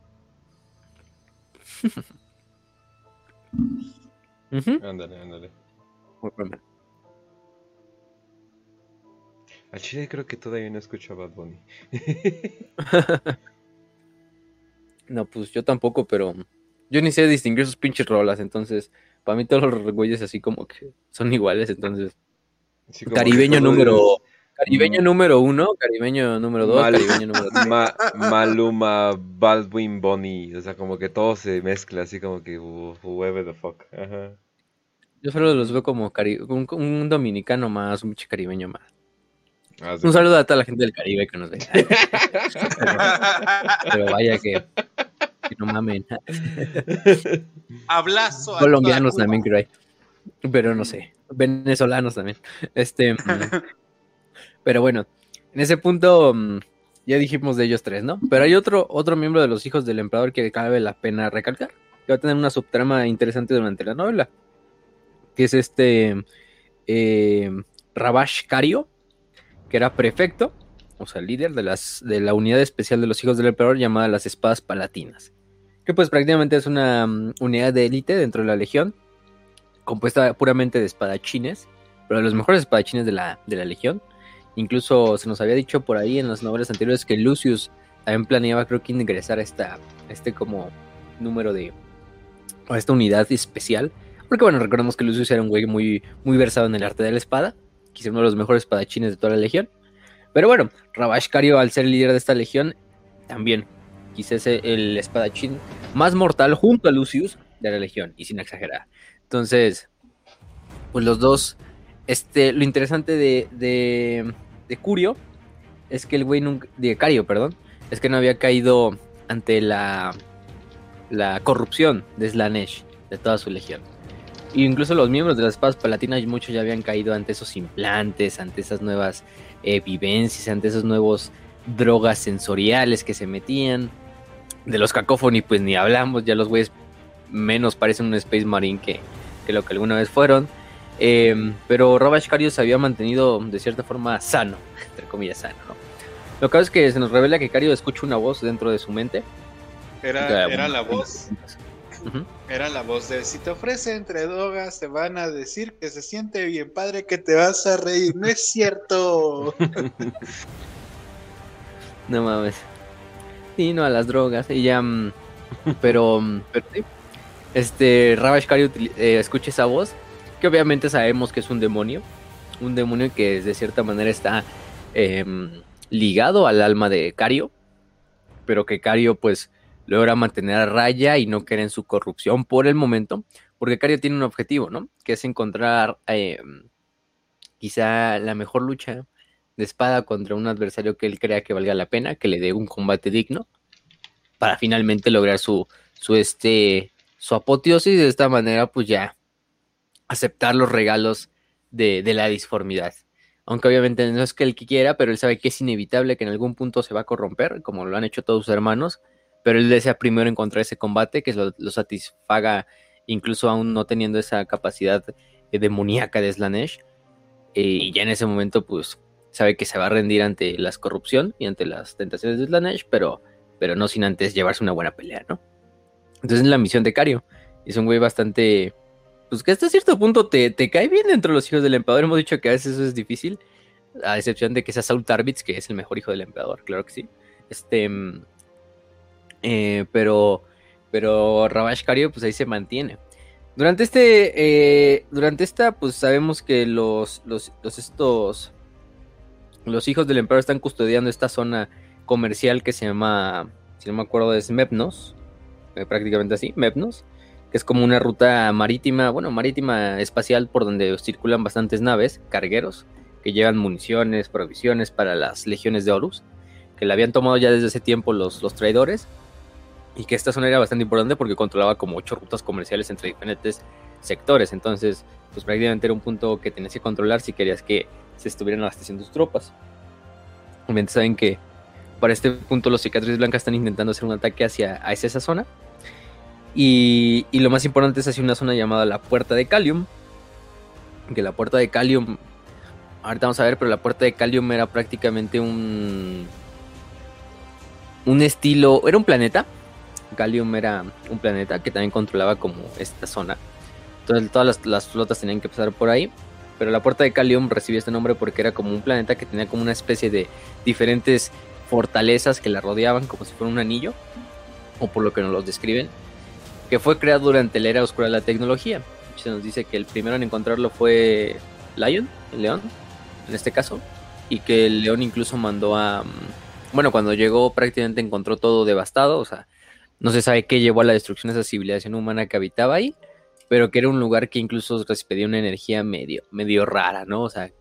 Ándale, ándale. Al chile creo que todavía no escucho a Bad Bunny. No, pues yo tampoco, pero yo ni sé distinguir sus pinches rolas, entonces para mí todos los güeyes así como que son iguales, entonces caribeño número caribeño número uno, caribeño número dos, caribeño número tres. Maluma, Baldwin, Bonnie, o sea, como que todo se mezcla así como que whoever the fuck. Yo solo los veo como un, dominicano más, un pinche caribeño más. Ah, un saludo a toda la gente del Caribe que nos ve. pero, vaya que, no mamen. Hablazo. Colombianos también creo hay. Pero no sé. Venezolanos también. Este. Mm, pero bueno, en ese punto mm, ya dijimos de ellos tres, ¿no? Pero hay otro, otro miembro de los hijos del emperador que cabe la pena recalcar. Que va a tener una subtrama interesante durante la novela. Que es este. Eh, Rabash Cario que era prefecto, o sea, líder de, las, de la unidad especial de los hijos del emperador llamada las espadas palatinas, que pues prácticamente es una mm, unidad de élite dentro de la legión, compuesta puramente de espadachines, pero de los mejores espadachines de la, de la legión. Incluso se nos había dicho por ahí en las novelas anteriores que Lucius también planeaba, creo que ingresar a esta, este como número de, a esta unidad especial. Porque bueno, recordemos que Lucius era un güey muy, muy versado en el arte de la espada quizá uno de los mejores espadachines de toda la legión. Pero bueno, Rabash Cario, al ser el líder de esta legión, también quizás el espadachín más mortal junto a Lucius de la legión, y sin exagerar. Entonces, pues los dos, este, lo interesante de, de, de Curio es que el güey nunca, de Cario, perdón, es que no había caído ante la, la corrupción de Slanesh, de toda su legión. Incluso los miembros de las espadas palatinas, muchos ya habían caído ante esos implantes, ante esas nuevas eh, vivencias, ante esos nuevos drogas sensoriales que se metían. De los cacófonos, pues ni hablamos, ya los güeyes menos parecen un Space Marine que, que lo que alguna vez fueron. Em, pero Robash Cario se había mantenido de cierta forma sano, entre comillas sano, ¿no? Lo que pasa es que se nos revela que Cario escucha una voz dentro de su mente. Era, era la voz. Era la voz de si te ofrece entre drogas te van a decir que se siente bien padre que te vas a reír. No es cierto. no mames. Sí, no a las drogas. Y ya. Mm, pero, mm, Este, Rabash Cario eh, escucha esa voz. Que obviamente sabemos que es un demonio. Un demonio que de cierta manera está em, ligado al alma de Cario. Pero que Cario, pues logra mantener a raya y no caer en su corrupción por el momento, porque Cario tiene un objetivo, ¿no? Que es encontrar eh, quizá la mejor lucha de espada contra un adversario que él crea que valga la pena, que le dé un combate digno, para finalmente lograr su, su, este, su apoteosis de esta manera, pues ya aceptar los regalos de, de la disformidad. Aunque obviamente no es que él quiera, pero él sabe que es inevitable que en algún punto se va a corromper, como lo han hecho todos sus hermanos, pero él desea primero encontrar ese combate que lo, satisfaga, incluso aún no teniendo esa capacidad eh, demoníaca de Slanesh. Eh, y ya en ese momento, pues, sabe que se va a rendir ante la corrupción y ante las tentaciones de Slanesh, pero, pero no sin antes llevarse una buena pelea, ¿no? Entonces es la misión de Cario. Es un güey bastante. Pues que hasta cierto punto te, te cae bien dentro de los hijos del emperador. Hemos dicho que a veces eso es difícil. A excepción de que sea Saul Tarbitz, que es el mejor hijo del emperador, claro que sí. Este. Eh, pero, pero Cario, pues ahí se mantiene. Durante este, eh, durante esta, pues sabemos que los, los, estos, los hijos del emperador están custodiando esta zona comercial que se llama, si no me acuerdo, es Mepnos, eh, prácticamente así, Mepnos, que es como una ruta marítima, bueno, marítima espacial por donde circulan bastantes naves, cargueros, que llevan municiones, provisiones para las legiones de Horus, que la habían tomado ya desde ese tiempo los, los traidores y que esta zona era bastante importante porque controlaba como ocho rutas comerciales entre diferentes sectores. Entonces, pues prácticamente era un punto que tenías que controlar si querías que se estuvieran abasteciendo tus tropas. Obviamente saben que para este punto los cicatrices blancas están intentando hacer un ataque hacia, hacia esa zona. Y, y, lo más importante es hacia una zona llamada la Puerta de Calium. Que la Puerta de Calium, ahorita vamos a ver, pero la Puerta de Calium era prácticamente un... Un estilo, era un planeta Gallium era un planeta que también controlaba como esta zona. Entonces todas las, flotas tenían que pasar por ahí. Pero la puerta de Gallium recibió este nombre porque era como un planeta que tenía como una especie de diferentes fortalezas que la rodeaban como si fuera un anillo. O por lo que nos los describen. Que fue creado durante la era oscura de la tecnología. Se nos dice que el primero en encontrarlo fue Lion, el león, en este caso. Y que el león incluso mandó a... Mm, bueno, cuando llegó prácticamente encontró todo devastado. O sea, no se sabe qué llevó a la destrucción de esa civilización humana que habitaba ahí, pero que era un lugar que incluso recibía una energía medio, medio rara, ¿no? O sea,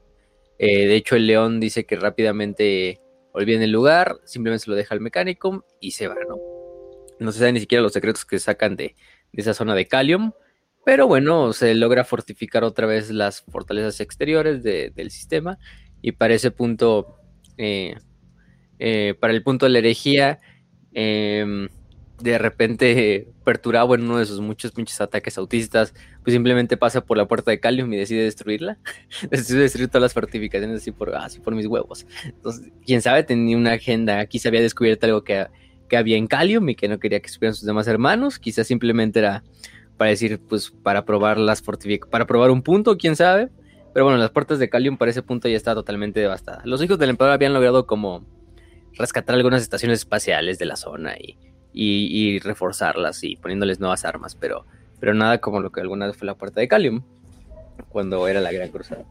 eh, de hecho el león dice que rápidamente olvida el lugar, simplemente se lo deja al mecánico y se va, ¿no? No se sabe ni siquiera los secretos que sacan de, esa zona de Calium, pero bueno, se logra fortificar otra vez las fortalezas exteriores del sistema y para ese punto, eh, eh, para el punto de la herejía, em, de repente perturbado en uno de sus muchos pinches ataques autistas, pues simplemente pasa por la puerta de Calium y decide destruirla. decide destruir todas las fortificaciones así por, así por mis huevos. Entonces, quién sabe, tenía una agenda, quizá había descubierto algo que, que había en Calium y que no quería que supieran sus demás hermanos, quizás simplemente era para decir, pues para probar las fortificaciones, para probar un punto, quién sabe. Pero bueno, las puertas de Calium para ese punto ya está totalmente devastada. Los hijos del emperador habían logrado como rescatar algunas estaciones espaciales de la zona y y, reforzarlas y poniéndoles nuevas armas, pero, pero nada como lo que alguna vez fue la puerta de Calium, cuando era la Gran Cruzada.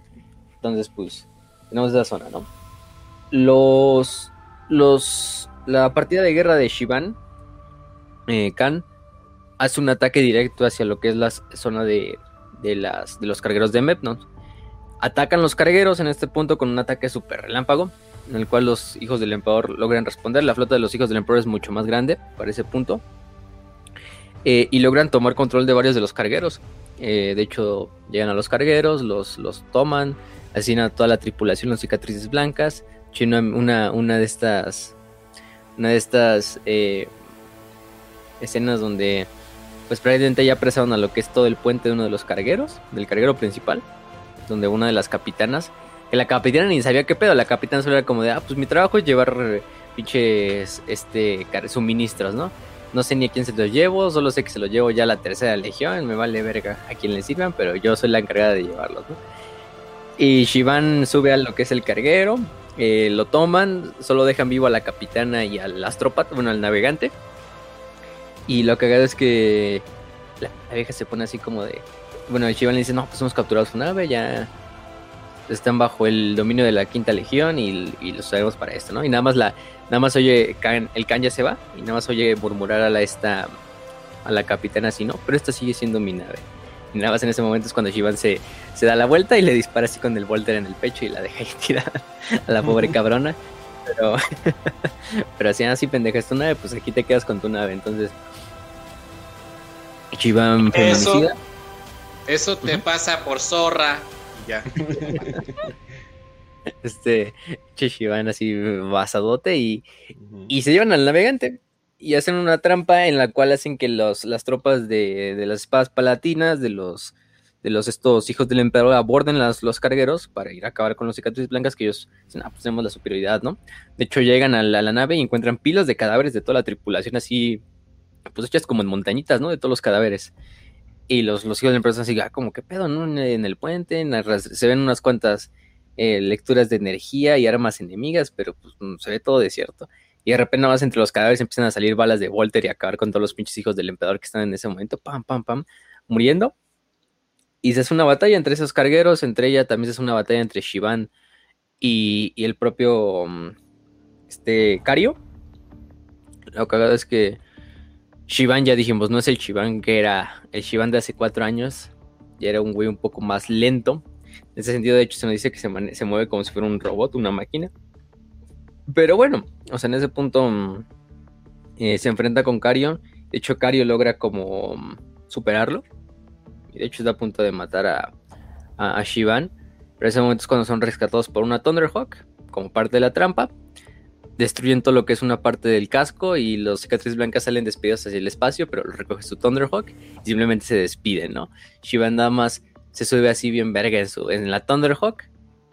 Entonces, pues, tenemos esa zona, ¿no? Los. Los. La partida de guerra de Shivan, eh, Khan, hace un ataque directo hacia lo que es la zona de, de, las, de los cargueros de Mepnon. Atacan los cargueros en este punto con un ataque super relámpago en el cual los hijos del emperador logran responder. La flota de los hijos del emperador es mucho más grande para ese punto. Eh, y logran tomar control de varios de los cargueros. Eh, de hecho, llegan a los cargueros, los, los toman, asesinan a toda la tripulación, las cicatrices blancas. Una, una, de estas. Una de estas eh, escenas donde. Pues prácticamente ya apresaron a lo que es todo el puente de uno de los cargueros, del carguero principal. Donde una de las capitanas. Que la capitana ni sabía qué pedo. La capitana solo era como de, ah, pues mi trabajo es llevar pinches este, suministros, ¿no? No sé ni a quién se los llevo, solo sé que se los llevo ya a la tercera legión, me vale verga a quien le sirvan, pero yo soy la encargada de llevarlos, ¿no? Y Shivan sube a lo que es el carguero, eh, lo toman, solo dejan vivo a la capitana y al astrópata, bueno, al navegante. Y lo que es que la, vieja se pone así como de... Bueno, Shivan le dice, no, pues hemos capturado su nave, ya están bajo el dominio de la quinta legión y, y los sabemos para esto, ¿no? Y nada más la, Nada más oye, el can ya se va y nada más oye murmurar a la esta a la capitana así, no, pero esta sigue siendo mi nave. Y nada más en ese momento es cuando Shivan se, se da la vuelta y le dispara así con el Volter en el pecho y la deja ahí tirada a la pobre cabrona. Pero, pero así, así pendeja es tu nave, pues aquí te quedas con tu nave. Entonces, Shivan Eso, eso te pasa por zorra. Ya. este Chishivan así basadote y, y se llevan al navegante y hacen una trampa en la cual hacen que los, las tropas de, de, las espadas palatinas, de los de los estos hijos del emperador aborden las, los cargueros para ir a acabar con los cicatrices blancas que ellos dicen, ah, pues tenemos la superioridad, ¿no? De hecho llegan a la, nave y encuentran pilas de cadáveres de toda la tripulación así, pues hechas como en montañitas, ¿no? De todos los cadáveres. Y los, los hijos del emperador así, ah, como que pedo, ¿no? En, el puente, se ven unas cuantas eh, lecturas de energía y armas enemigas, pero pues, mm, se ve todo desierto. Y de repente, más entre los cadáveres empiezan a salir balas de Walter y acabar con todos los pinches hijos del emperador que están en ese momento, pam, pam, pam, muriendo. Y se hace una batalla entre esos cargueros, entre ella también se hace una batalla entre Shivan y, el propio mm, este Cario. Lo cagado es que Shivan ya dijimos, no es el Shivan que era el Shivan de hace cuatro años, ya era un güey un poco más lento, en ese sentido, de hecho, se nos dice que se, se mueve como si fuera un robot, una máquina. Pero bueno, o sea, en ese punto mm, eh, se enfrenta con Cario. De hecho, Cario logra como mm, superarlo. Y de hecho está a punto de matar a, a, Shivan. Pero ese momento es cuando son rescatados por una Thunderhawk, como parte de la trampa. Destruyen todo lo que es una parte del casco y los cicatrices blancas salen despedidos hacia el espacio, pero lo recoge su Thunderhawk y simplemente se despiden, ¿no? Shivan nada más se sube así bien verga en, su, en la Thunderhawk.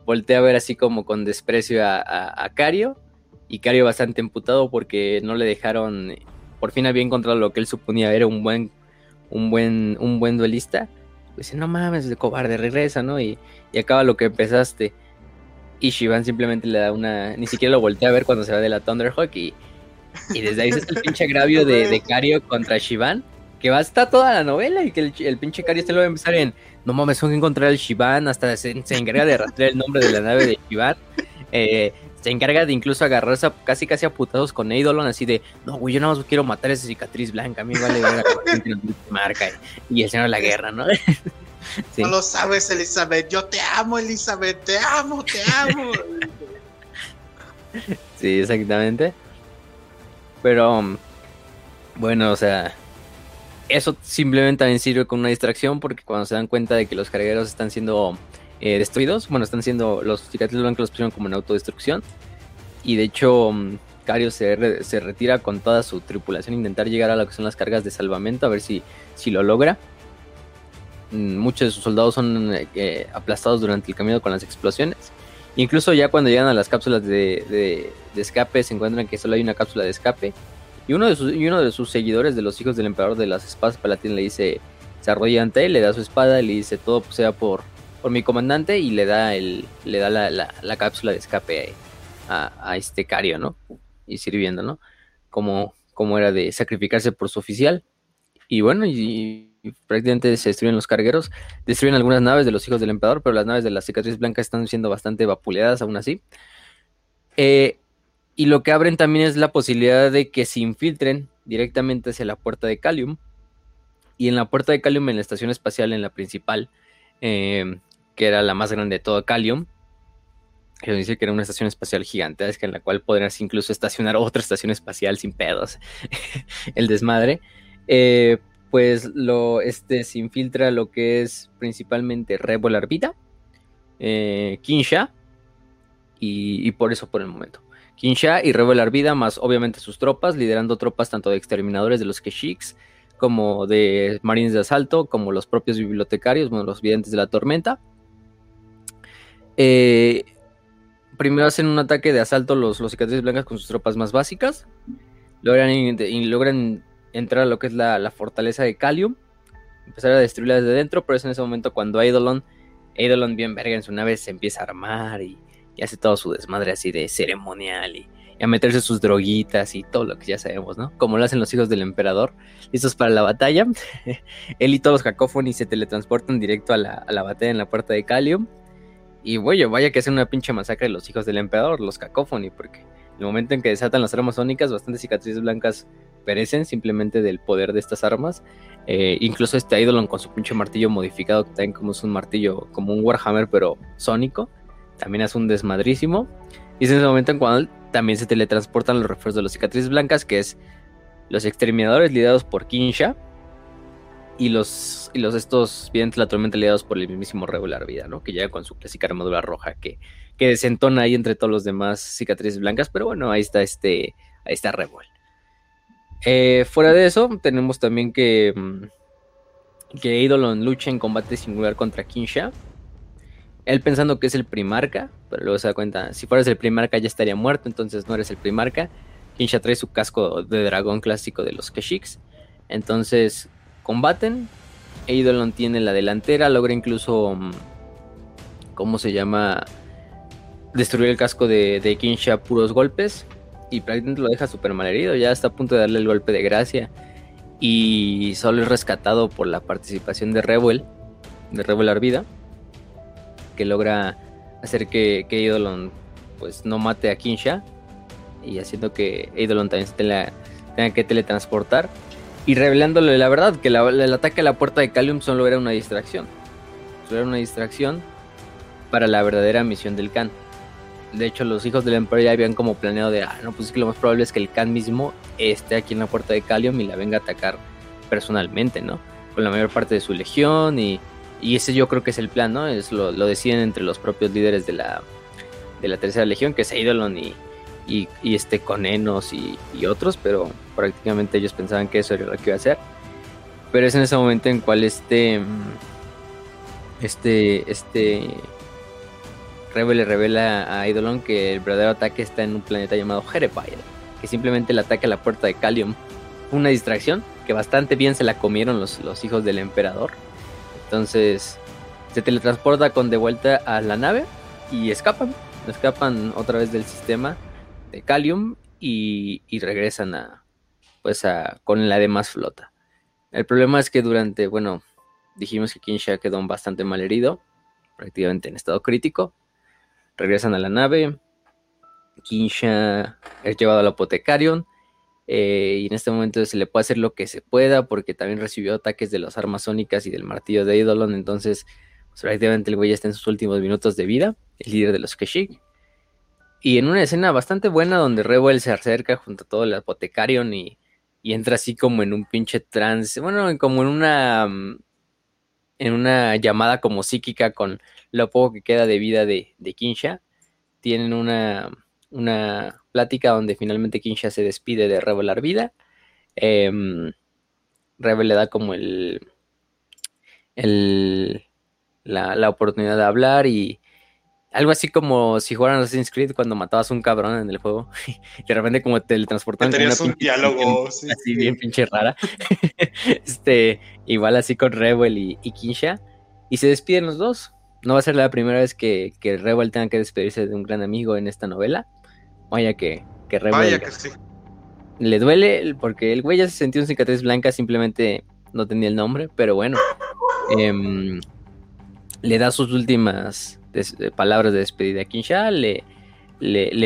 Voltea a ver así como con desprecio a, a, Cario. Y Cario bastante emputado porque no le dejaron. Por fin había encontrado lo que él suponía era un buen, un buen, un buen duelista. Dice, no mames, de cobarde, regresa, ¿no? Y, acaba lo que empezaste. Y Shivan simplemente le da una. Ni siquiera lo voltea a ver cuando se va de la Thunderhawk. Y, y desde ahí está el pinche agravio de, de Cario contra Shivan que va a estar toda la novela y que el, el pinche Cari este lo va a empezar en, no mames, son que encontrar el Shivan, hasta se, encarga de rastrear el nombre de la nave de Shivan. Eh, se encarga de incluso agarrarse casi casi a putados con Eidolon, así de, no, güey, yo nada más quiero matar esa cicatriz blanca, a mí vale ver a marca y el señor de la guerra, ¿no? No lo sabes, Elizabeth, yo te amo, Elizabeth, te amo, te amo. sí, exactamente. Pero, bueno, o sea, eso simplemente también sirve como una distracción porque cuando se dan cuenta de que los cargueros están siendo eh, destruidos, bueno, están siendo, los cicatrices blancos los pusieron como en autodestrucción y de hecho mm, Cario se, se, retira con toda su tripulación a intentar llegar a lo que son las cargas de salvamento a ver si, si lo logra. Mm, muchos de sus soldados son eh, aplastados durante el camino con las explosiones. Incluso ya cuando llegan a las cápsulas de, de escape se encuentran que solo hay una cápsula de escape y uno de sus, y uno de sus seguidores de los hijos del emperador de las espadas palatinas le dice, se arrodilla ante él, le da su espada y le dice todo sea por, por mi comandante y le da el, le da la, la, cápsula de escape a, este Cario, ¿no? Y sirviendo, ¿no? Como, como era de sacrificarse por su oficial. Y bueno, y, prácticamente se destruyen los cargueros, destruyen algunas naves de los hijos del emperador, pero las naves de la cicatriz blanca están siendo bastante vapuleadas aún así. Eh, y lo que abren también es la posibilidad de que se infiltren directamente hacia la puerta de Calium. Y en la puerta de Calium, en la estación espacial, en la principal, eh, que era la más grande de todo Calium, que dice que era una estación espacial gigantesca en la cual podrías incluso estacionar otra estación espacial sin pedos. el desmadre. Eh, pues lo este, se infiltra lo que es principalmente Rebel Arvida, eh, Kinsha, y, por eso por el momento. Kinsha y Rebel Arvida, más obviamente sus tropas, liderando tropas tanto de exterminadores de los Keshiks, como de marines de asalto, como los propios bibliotecarios, bueno, los videntes de la tormenta. Eh, primero hacen un ataque de asalto los, los cicatrices blancas con sus tropas más básicas. Logran, logran entrar a lo que es la, fortaleza de Calium. Empezar a destruirla desde dentro, pero es en ese momento cuando Eidolon, Eidolon bien verga en su nave, se empieza a armar y, hace todo su desmadre así de ceremonial y, a meterse sus droguitas y todo lo que ya sabemos, ¿no? Como lo hacen los hijos del emperador, listos para la batalla. Él y todos los cacófonis se teletransportan directo a la, a la batalla en la puerta de Calium. Y bueno, vaya que es una pinche masacre de los hijos del emperador, los cacófoni, porque el momento en que desatan las armas sónicas, bastantes cicatrices blancas perecen simplemente del poder de estas armas. Eh, incluso este Eidolon con su pinche martillo modificado, que también como es un martillo, como un Warhammer, pero sónico, también es un desmadrísimo. Y es en ese momento en cuando también se teletransportan los refuerzos de los cicatrices blancas, que es los exterminadores liderados por Kinsha, y los, y los estos bien la tormenta lidados por el mismísimo regular vida, ¿no? Que llega con su clásica armadura roja que, que desentona ahí entre todos los demás cicatrices blancas, pero bueno, ahí está este, ahí está Rebel. Eh, fuera de eso, tenemos también que, mm, que Eidolon lucha en combate singular contra Kinsha. Él pensando que es el primarca, pero luego se da cuenta, si fueras el primarca ya estaría muerto, entonces no eres el primarca. Kinsha trae su casco de dragón clásico de los Keshiks. Entonces combaten. Eidolon tiene la delantera, logra incluso, mm, ¿cómo se llama? Destruir el casco de, de Kinsha puros golpes. Y prácticamente lo deja súper mal herido, ya está a punto de darle el golpe de gracia. Y solo es rescatado por la participación de Rebel, de Rebel Arvida, que logra hacer que, que Eidolon pues no mate a Kinsha y haciendo que Eidolon también se tenga que teletransportar y revelándole la verdad, que el ataque a la puerta de Calium solo era una distracción. Solo era una distracción para la verdadera misión del Khan. De hecho, los hijos del Emperador ya habían como planeado de, ah, no, pues es que lo más probable es que el Khan mismo esté aquí en la puerta de Calium y la venga a atacar personalmente, ¿no? Con la mayor parte de su legión y, y ese yo creo que es el plan, ¿no? Es lo, lo deciden entre los propios líderes de la, de la tercera legión, que es Eidolon y, y, este con Enos y, otros, pero prácticamente ellos pensaban que eso era lo que iba a hacer. Pero es en ese momento en cual este este este Rebel le revela a Eidolon que el verdadero ataque está en un planeta llamado Herepire, que simplemente el ataque a la puerta de Calium una distracción que bastante bien se la comieron los, los hijos del emperador. Entonces se teletransporta con de vuelta a la nave y escapan, escapan otra vez del sistema de Calium y, regresan a, pues a, con la demás flota. El problema es que durante, bueno, dijimos que Kinsha quedó bastante mal herido, prácticamente en estado crítico. Regresan a la nave. Kinsha es llevado al apotecarion. Eh, y en este momento se le puede hacer lo que se pueda porque también recibió ataques de las armas sónicas y del martillo de Eidolon. Entonces, pues, prácticamente el güey ya está en sus últimos minutos de vida, el líder de los Keshik. Y en una escena bastante buena donde Rebel se acerca junto a todo el apotecarion y, y entra así como en un pinche trance, bueno, como en una mm, en una llamada como psíquica con lo poco que queda de vida de, de Kinsha. Tienen una, una plática donde finalmente Kinsha se despide de Rebel vida. Eh, Rebel le da como el, el la, la, oportunidad de hablar y, algo así como si jugaran Assassin's Creed cuando matabas a un cabrón en el juego. Y de repente como teletransportaban. Tenías un diálogo. Así bien pinche rara. este, igual así con Rebel y, y, Kinsha. Y se despiden los dos. No va a ser la primera vez que, que Rebel tenga que despedirse de un gran amigo en esta novela. Vaya que, que Rebel... Vaya que sí. Le duele porque el güey ya se sintió un cicatriz blanca, simplemente no tenía el nombre, pero bueno. Em, le da sus últimas palabras de despedida a Kinsha, le,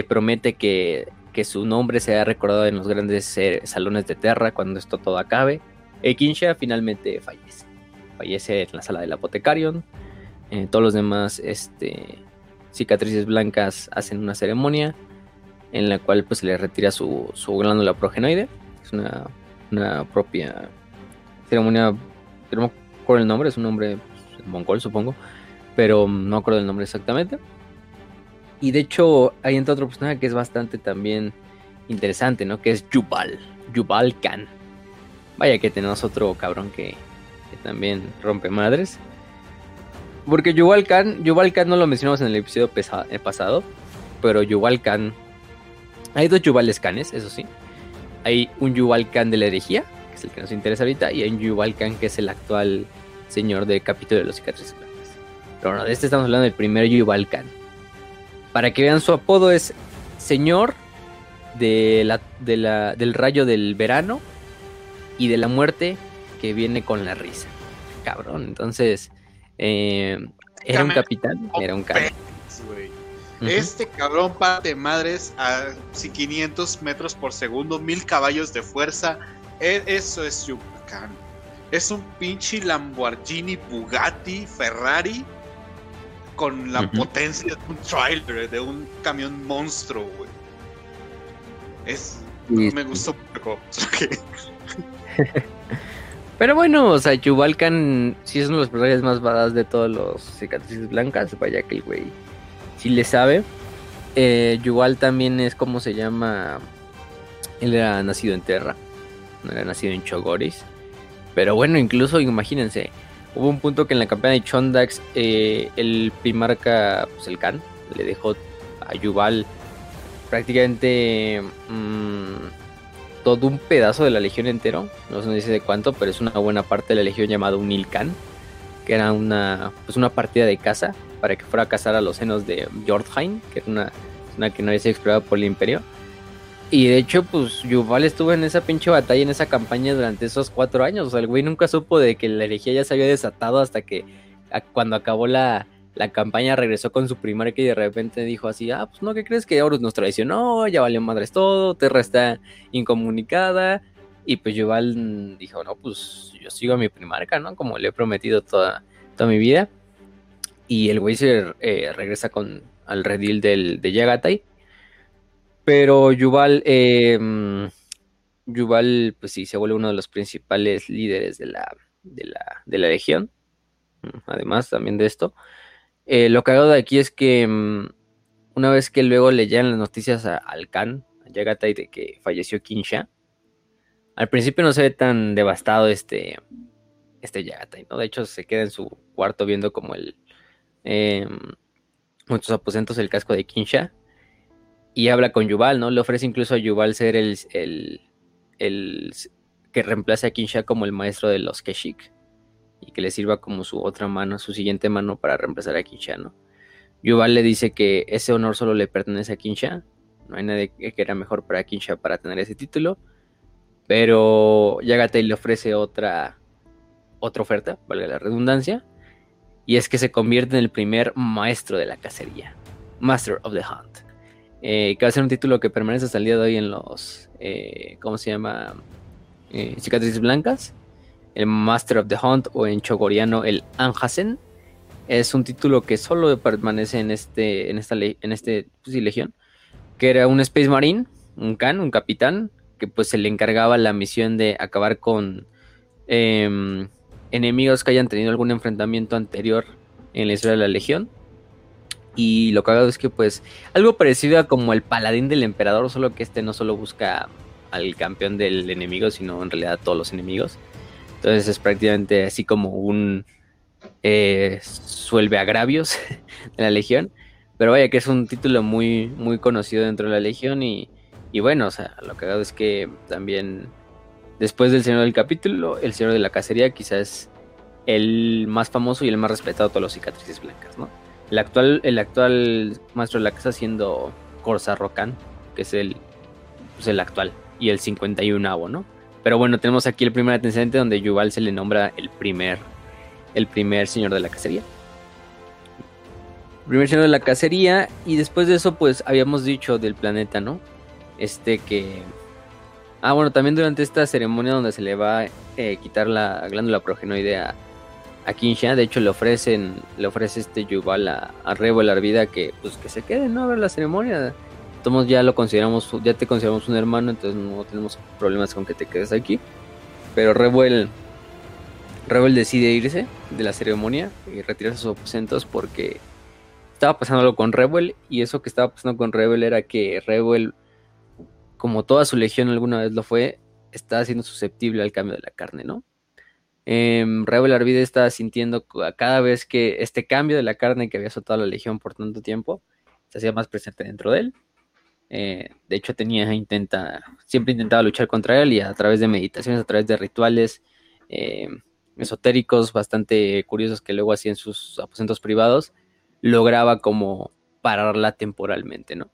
promete que, su nombre sea recordado en los grandes eh, salones de Terra cuando esto todo acabe. Y Kinsha finalmente fallece. Fallece en la sala del apotecarion. Eh, todos los demás este, cicatrices blancas hacen una ceremonia en la cual pues le retira su, su glándula progenoide. Es una, una propia ceremonia, no el nombre, es un nombre pues, mongol supongo, pero no acuerdo el nombre exactamente. Y de hecho hay entra otro personaje que es bastante también interesante, ¿no? Que es Yubal, Yubal Khan. Vaya que tenemos otro cabrón que, también rompe madres. Porque Yubal Khan, Yubal Khan no lo mencionamos en el episodio eh, pasado, pero Yubal Khan... Hay dos Yubales Khanes, eso sí. Hay un Yubal Khan de la herejía, que es el que nos interesa ahorita, y hay un Yubal Khan que es el actual señor de capítulo de los cicatrices de este estamos hablando del primer Yubal Khan. Para que vean su apodo es Señor de la, de la, del rayo del verano y de la muerte que viene con la risa. Cabrón, entonces, eh, era un capitán, era un cabrón. Este cabrón parte madres a 500 metros por segundo, mil caballos de fuerza. E, eso es Yucatán. Es un pinche Lamborghini, Bugatti, Ferrari con la potencia de un trailer, de un camión monstruo, güey. Es. Me gustó poco. Pero bueno, o sea, Yuvalkan sí es uno de los personajes más badass de todos los cicatrices blancas. Vaya que el güey sí le sabe. Eh, Yuval también es como se llama. Él era nacido en Terra, no era nacido en Chogoris. Pero bueno, incluso imagínense, hubo un punto que en la campaña de Chondax eh, el primarca, pues el Khan, le dejó a Yuval prácticamente mm, todo un pedazo de la legión entero. No se dice de cuánto, pero es una buena parte de la legión llamada un Ilkan, que era una, pues una partida de caza para que fuera a cazar a los senos de Jordheim, que era una, una que no había sido explorada por el Imperio. Y de hecho, pues Yuval estuvo en esa pinche batalla, en esa campaña durante esos cuatro años. O sea, el güey nunca supo de que la herejía ya se había desatado hasta que cuando acabó la, la campaña regresó con su primer que y de repente dijo así, ah, pues no, ¿qué crees que Horus nos traicionó? Ya valió madres todo, Terra está incomunicada. Y pues Yuval dijo, no, pues yo sigo a mi primarca, ¿no? Como le he prometido toda, toda mi vida. Y el güey se eh, regresa con al redil del, de Yagatai. Pero Yuval, eh, Yuval, pues sí, se vuelve uno de los principales líderes de la, de la, de la legión. Además también de esto. Eh, lo cagado de aquí es que mm, una vez que luego le llegan las noticias al Khan, a Yagatai, de que falleció Kinsha, al principio no se ve tan devastado este, este Yagatai, ¿no? De hecho, se queda en su cuarto viendo como el. Eh, muchos aposentos el casco de Kinsha. Y habla con Yuval, ¿no? Le ofrece incluso a Yuval ser el, el, el que reemplace a Kinsha como el maestro de los Keshik y que le sirva como su otra mano, su siguiente mano para reemplazar a Kinsha, ¿no? Yuval le dice que ese honor solo le pertenece a Kinsha, no hay nadie que era mejor para Kinsha para tener ese título, pero Yagatai le ofrece otra, otra oferta, valga la redundancia, y es que se convierte en el primer maestro de la cacería, Master of the Hunt, eh, que va a ser un título que permanece hasta el día de hoy en los, eh, ¿cómo se llama? Eh, cicatrices blancas el Master of the Hunt o en chogoriano el Anhasen. Es un título que solo permanece en este, en esta en este pues legión, que era un Space Marine, un Khan, un capitán, que pues se le encargaba la misión de acabar con em, enemigos que hayan tenido algún enfrentamiento anterior en la historia de la legión. Y lo cagado es que pues algo parecido a como el paladín del emperador, solo que este no solo busca al campeón del enemigo, sino en realidad a todos los enemigos. Entonces es prácticamente así como un eh, suelve agravios de la Legión. Pero vaya que es un título muy, muy conocido dentro de la Legión y, bueno, o sea, lo hago es que también después del Señor del Capítulo, el Señor de la Cacería quizás el más famoso y el más respetado de todos los cicatrices blancas, ¿no? El actual, el actual maestro de la casa siendo Corsa Rocan, que es el, pues el actual, y el 51avo, ¿no? Pero bueno, tenemos aquí el primer antecedente donde Yuval se le nombra el primer, el primer señor de la cacería. Primer señor de la cacería. Y después de eso, pues habíamos dicho del planeta, ¿no? Este que. Ah, bueno, también durante esta ceremonia donde se le va a eh, quitar la glándula progenoide a Kinsha. De hecho, le ofrecen, le ofrece este Yuval a, a Rebel Arvida que, pues, que se quede, ¿no? A ver la ceremonia. Tomos ya lo consideramos, ya te consideramos un hermano, entonces no tenemos problemas con que te quedes aquí. Pero Rebel, Rebel decide irse de la ceremonia y retirarse sus aposentos porque estaba pasando con Rebel y eso que estaba pasando con Rebel era que Rebel, como toda su legión alguna vez lo fue, estaba siendo susceptible al cambio de la carne, ¿no? Eh, Rebel Arvide estaba sintiendo cada vez que este cambio de la carne que había soltado la legión por tanto tiempo se hacía más presente dentro de él. Eh, de hecho, tenía, intenta, siempre intentaba luchar contra él y a través de meditaciones, a través de rituales eh, esotéricos bastante curiosos que luego hacía en sus aposentos privados, lograba como pararla temporalmente, ¿no?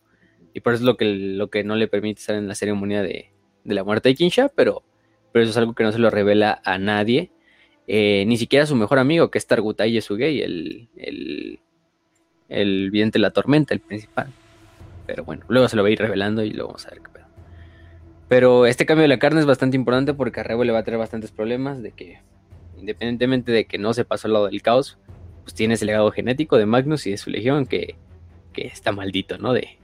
Y por eso es lo que, lo que no le permite estar en la ceremonia de, de la muerte de Kinsha, pero, pero eso es algo que no se lo revela a nadie eh, ni siquiera su mejor amigo, que es Targutai Yesugei, el, el, el vidente de la tormenta, el principal. Pero bueno, luego se lo va a ir revelando y luego vamos a ver qué pedo. Pero este cambio de la carne es bastante importante porque a Rebo le va a traer bastantes problemas de que, independientemente de que no se pasó al lado del caos, pues tiene ese legado genético de Magnus y de su legión que, que está maldito, ¿no? De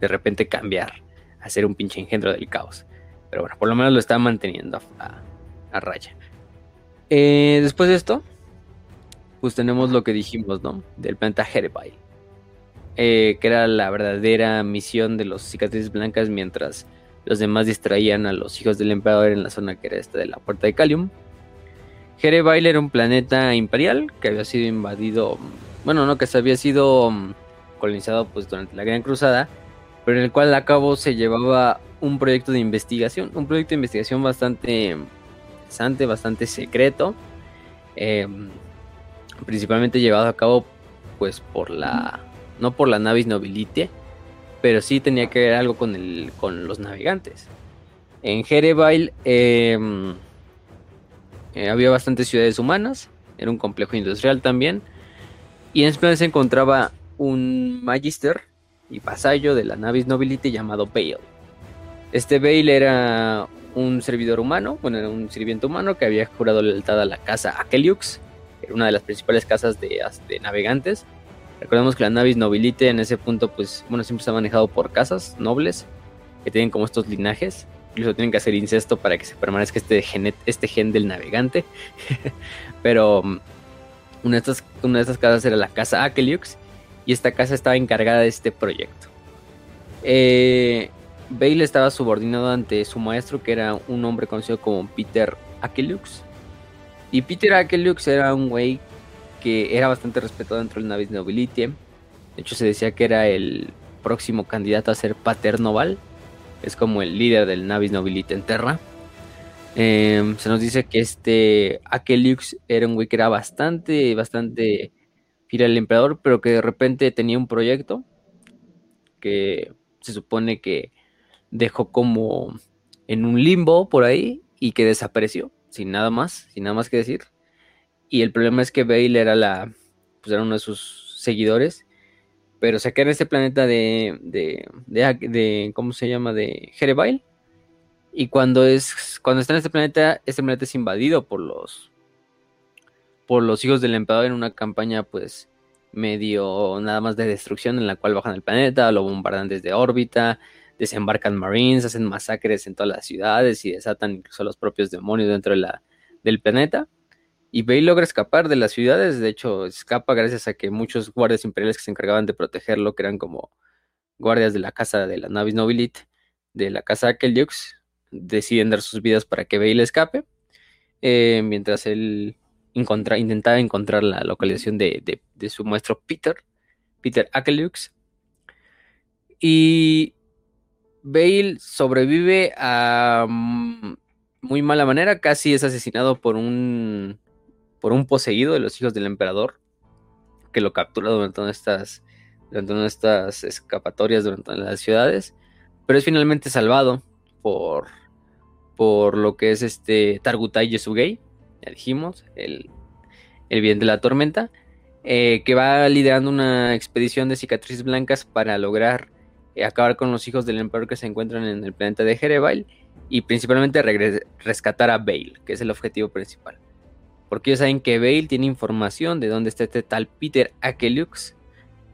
de repente cambiar a ser un pinche engendro del caos. Pero bueno, por lo menos lo está manteniendo a raya. Eh, después de esto, pues tenemos lo que dijimos, ¿no? Del planeta Herebai. Eh, que era la verdadera misión de los cicatrices blancas mientras los demás distraían a los hijos del emperador en la zona que era esta de la puerta de Calium. Herebail era un planeta imperial que había sido invadido, bueno, no, que se había sido mm, colonizado pues durante la Gran Cruzada, pero en el cual a cabo se llevaba un proyecto de investigación, un proyecto de investigación bastante bastante secreto. Em, principalmente llevado a cabo pues por la no por la navis nobilite pero sí tenía que ver algo con el con los navegantes en Jerebail em, eh, había bastantes ciudades humanas era un complejo industrial también y en este se encontraba un magister y vasallo de la navis nobilite llamado Bale este Bale era un servidor humano, bueno, un sirviente humano que había jurado lealtad a la casa Akeliux, una de las principales casas de, navegantes. Recordemos que la navis nobilite en ese punto, pues, bueno, siempre ha manejado por casas nobles que tienen como estos linajes. Incluso tienen que hacer incesto para que se permanezca este gen, este gen del navegante. Pero mm, una de, estas, una de estas casas era la casa Akeliux y esta casa estaba encargada de este proyecto. Eh, Bale estaba subordinado ante su maestro, que era un hombre conocido como Peter Akelux. Y Peter Akelux era un güey que era bastante respetado dentro del Navis Nobility. De hecho, se decía que era el próximo candidato a ser Paternoval. Es como el líder del Navis Nobility en Terra. Em, se nos dice que este Akelux era un güey que era bastante, bastante fiel al emperador, pero que de repente tenía un proyecto que se supone que dejó como en un limbo por ahí y que desapareció, sin nada más, sin nada más que decir. Y el problema es que Bale era la, pues era uno de sus seguidores, pero se queda en este planeta de, de, de, ¿cómo se llama? De Jerebail. Y cuando es, cuando está en este planeta, este planeta es invadido por los, por los hijos del emperador en una campaña, pues, medio nada más de destrucción en la cual bajan el planeta, lo bombardean desde órbita, desembarcan Marines, hacen masacres en todas las ciudades y desatan incluso a los propios demonios dentro del planeta. Y Bale logra escapar de las ciudades, de hecho escapa gracias a que muchos guardias imperiales que se encargaban de protegerlo, que eran como guardias de la casa de la Navis Nobilite, de la casa Akeljux, deciden dar sus vidas para que Bale escape, eh, mientras él intentaba encontrar la localización de, su maestro Peter, Peter Akeljux. Y Bale sobrevive a mm, muy mala manera, casi es asesinado por un por un poseído de los hijos del emperador que lo captura durante estas durante estas escapatorias durante las ciudades, pero es finalmente salvado por por lo que es este Targutai Yesugei, ya dijimos, el, el bien de la tormenta, eh, que va liderando una expedición de cicatrices blancas para lograr acabar con los hijos del emperador que se encuentran en el planeta de Jerebail y principalmente rescatar a Bale, que es el objetivo principal. Porque ellos saben que Bale tiene información de dónde está este tal Peter Akelux.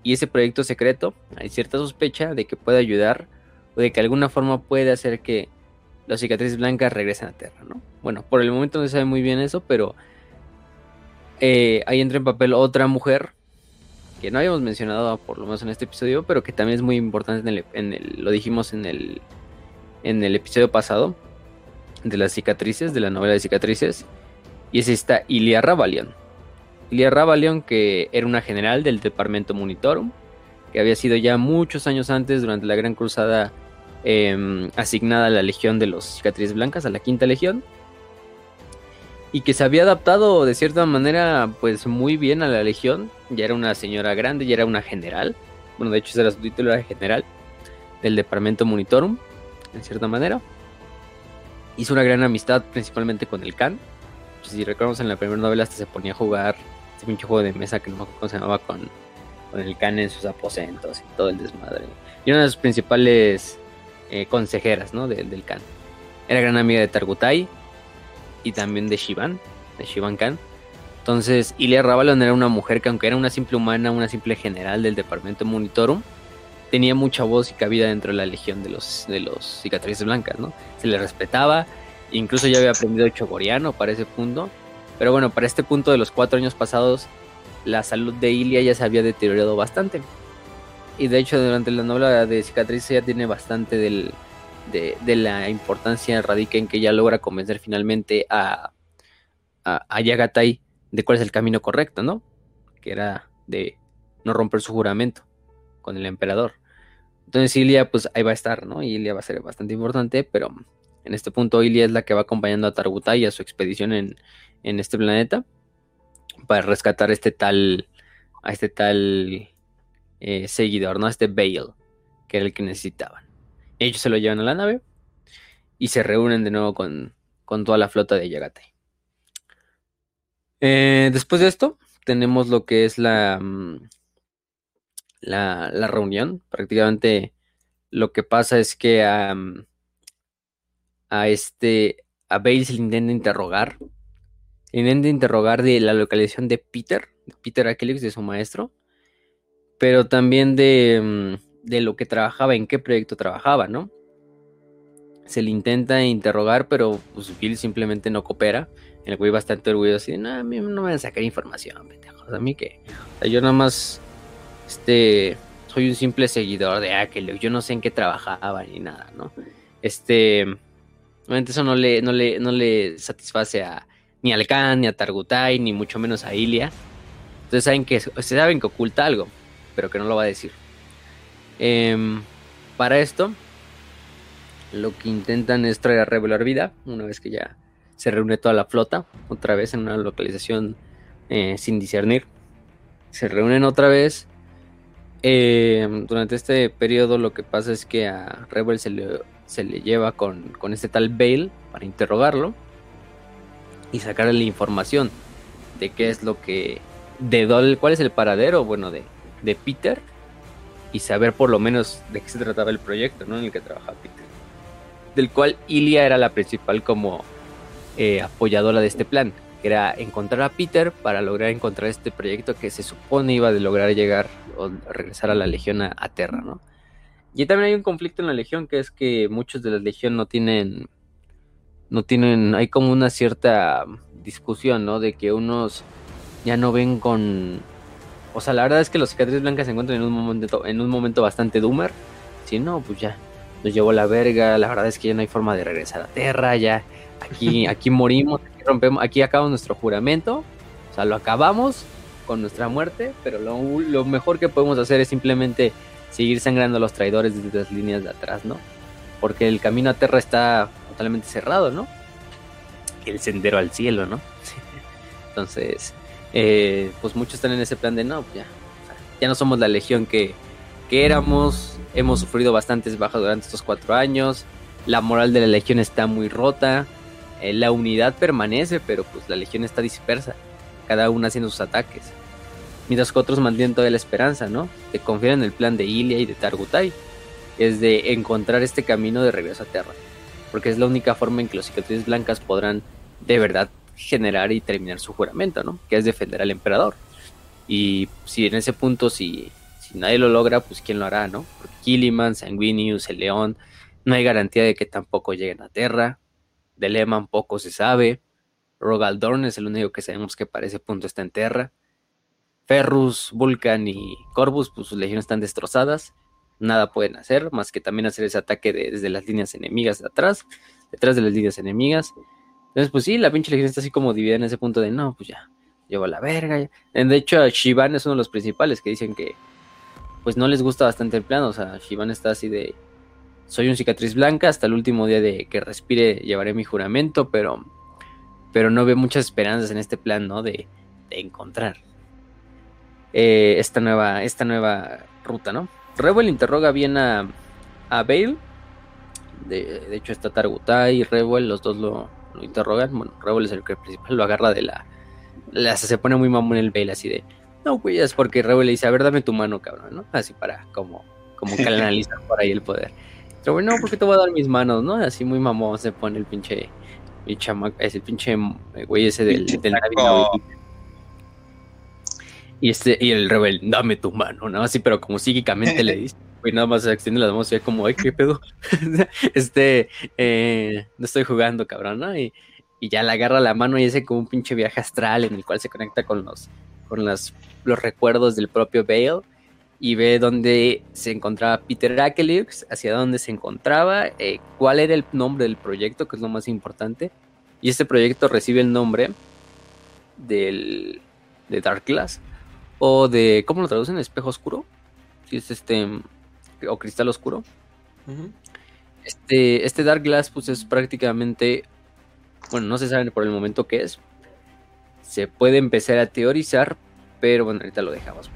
Y ese proyecto secreto, hay cierta sospecha de que puede ayudar o de que de alguna forma puede hacer que las cicatrices blancas regresen a Tierra, ¿no? Bueno, por el momento no se sabe muy bien eso, pero eh, ahí entra en papel otra mujer que no habíamos mencionado por lo menos en este episodio, pero que también es muy importante en lo dijimos en el, en el episodio pasado de las cicatrices, de la novela de cicatrices, y es esta Ilia Ravalion. Ilia Ravalion, que era una general del departamento Monitorum, que había sido ya muchos años antes, durante la Gran Cruzada, em, asignada a la Legión de los Cicatrices Blancas, a la Quinta Legión, y que se había adaptado de cierta manera, pues muy bien a la Legión. Ya era una señora grande, ya era una general. Bueno, de hecho, era su título era general del departamento Monitorum, en cierta manera. Hizo una gran amistad, principalmente con el Khan si recordamos en la primera novela hasta se ponía a jugar ese pinche juego de mesa que no me acuerdo cómo se llamaba con, el Khan en sus aposentos y todo el desmadre. Y una de sus principales eh, consejeras, ¿no? del Khan. Era gran amiga de Targutai y también de Shivan, de Shivan Khan. Entonces, Ilia Ravalon era una mujer que aunque era una simple humana, una simple general del departamento Monitorum, tenía mucha voz y cabida dentro de la legión de los, de los cicatrices blancas, ¿no? Se le respetaba, Incluso ya había aprendido chogoriano para ese punto. Pero bueno, para este punto de los cuatro años pasados, la salud de Ilia ya se había deteriorado bastante. Y de hecho, durante la novela de Cicatriz ya tiene bastante del, de, la importancia radica en que ya logra convencer finalmente a, a, Yagatai de cuál es el camino correcto, ¿no? Que era de no romper su juramento con el emperador. Entonces Ilia, pues ahí va a estar, ¿no? Y Ilia va a ser bastante importante, pero en este punto, Ilia es la que va acompañando a Targutai a su expedición en, este planeta para rescatar este tal, a este tal eh, seguidor, ¿no? A este Bale, que era el que necesitaban. Ellos se lo llevan a la nave y se reúnen de nuevo con, toda la flota de Yagatai. Eh, después de esto, tenemos lo que es la, mm, la, la, reunión. Prácticamente lo que pasa es que a este, a Bale se le intenta interrogar. Se intenta interrogar de la localización de Peter, Peter Akelix, de su maestro, pero también de, mm, de lo que trabajaba, en qué proyecto trabajaba, ¿no? Se le intenta interrogar, pero pues Bill simplemente no coopera. El güey bastante orgulloso y no, a mí no me van a sacar información, pendejos. A mí que. yo nada más. Este. Soy un simple seguidor de Akelix. Yo no sé en qué trabajaba ni nada, ¿no? Este. Obviamente eso no le, no le, no le satisface a, ni al Khan, ni a Targutai, ni mucho menos a Ilia. Entonces saben que, se saben que oculta algo, pero que no lo va a decir. Em, para esto, lo que intentan es traer a revelar vida, una vez que ya se reúne toda la flota, otra vez en una localización eh, sin discernir. Se reúnen otra vez. Em, durante este periodo lo que pasa es que a Rebel se le se le lleva con, este tal Bale para interrogarlo y sacarle la información de qué es lo que. de cuál es el paradero, bueno, de, de Peter y saber por lo menos de qué se trataba el proyecto, ¿no? En el que trabajaba Peter. Del cual Ilia era la principal como eh, apoyadora de este plan, que era encontrar a Peter para lograr encontrar este proyecto que se supone iba a lograr llegar o regresar a la Legión a, a Terra, ¿no? Y también hay un conflicto en la Legión, que es que muchos de la Legión no tienen, no tienen, hay como una cierta discusión, ¿no? De que unos ya no ven con, o sea, la verdad es que los cicatrices blancas se encuentran en un momento, en un momento bastante doomer. Si no, pues ya, nos llevó la verga, la verdad es que ya no hay forma de regresar a Tierra, ya, aquí, aquí morimos, aquí rompemos, aquí acabamos nuestro juramento, o sea, lo acabamos con nuestra muerte, pero lo, lo mejor que podemos hacer es simplemente seguir sangrando a los traidores desde las líneas de atrás, ¿no? Porque el camino a Terra está totalmente cerrado, ¿no? El sendero al cielo, ¿no? Entonces, eh, pues muchos están en ese plan de no, ya, ya no somos la legión que, que éramos, hemos sufrido bastantes bajas durante estos cuatro años, la moral de la legión está muy rota, eh, la unidad permanece, pero pues la legión está dispersa, cada una haciendo sus ataques. Mientras que otros mantienen toda la esperanza, ¿no? De confiar en el plan de Ilia y de Targutai. Es de encontrar este camino de regreso a Terra. Porque es la única forma en que los cicatrices blancas podrán de verdad generar y terminar su juramento, ¿no? Que es defender al emperador. Y si en ese punto, si, nadie lo logra, pues quién lo hará, ¿no? Porque Killiman, Sanguinius, el León, no hay garantía de que tampoco lleguen a Terra. De Lehman poco se sabe. Rogaldorn es el único que sabemos que para ese punto está en Terra. Ferrus, Vulcan y Corvus, pues sus legiones están destrozadas. Nada pueden hacer más que también hacer ese ataque desde las líneas enemigas de atrás, detrás de las líneas enemigas. Entonces, pues sí, la pinche legión está así como dividida en ese punto de no, pues ya, llevo la verga. De hecho, Shivan es uno de los principales que dicen que pues no les gusta bastante el plan. O sea, Shivan está así de soy un cicatriz blanca, hasta el último día de que respire llevaré mi juramento, pero, pero no veo muchas esperanzas en este plan, ¿no? De, encontrar eh, esta, nueva, esta nueva ruta, ¿no? Rebel interroga bien a, a Bale. De, hecho, está Targutai y Rebel, los dos lo, interrogan. Bueno, Rebel es el que principal lo agarra de la, la. se pone muy mamón el Bale, así de. No, güey, es porque Rebel le dice, a ver, dame tu mano, cabrón, ¿no? Así para como, como canalizar por ahí el poder. Pero bueno, no, porque te voy a dar mis manos, ¿no? Así muy mamón se pone el pinche. El chamaco, es el pinche eh, güey ese del, del Y este, y el rebel, dame tu mano, ¿no? Así, pero como psíquicamente le dice, güey, nada más se extiende las manos y como, ay, qué pedo. este, eh, no estoy jugando, cabrón, ¿no? Y, y ya le agarra la mano y ese como un pinche viaje astral en el cual se conecta con los, con las, los recuerdos del propio Bale y ve dónde se encontraba Peter Akelix, hacia dónde se encontraba, eh, cuál era el nombre del proyecto, que es lo más importante. Y este proyecto recibe el nombre del, de Dark Glass, o de, ¿cómo lo traducen? ¿Espejo oscuro? Si es este, o cristal oscuro. este, este Dark Glass, pues es prácticamente, bueno, no se sabe por el momento qué es. Se puede empezar a teorizar, pero bueno, ahorita lo dejamos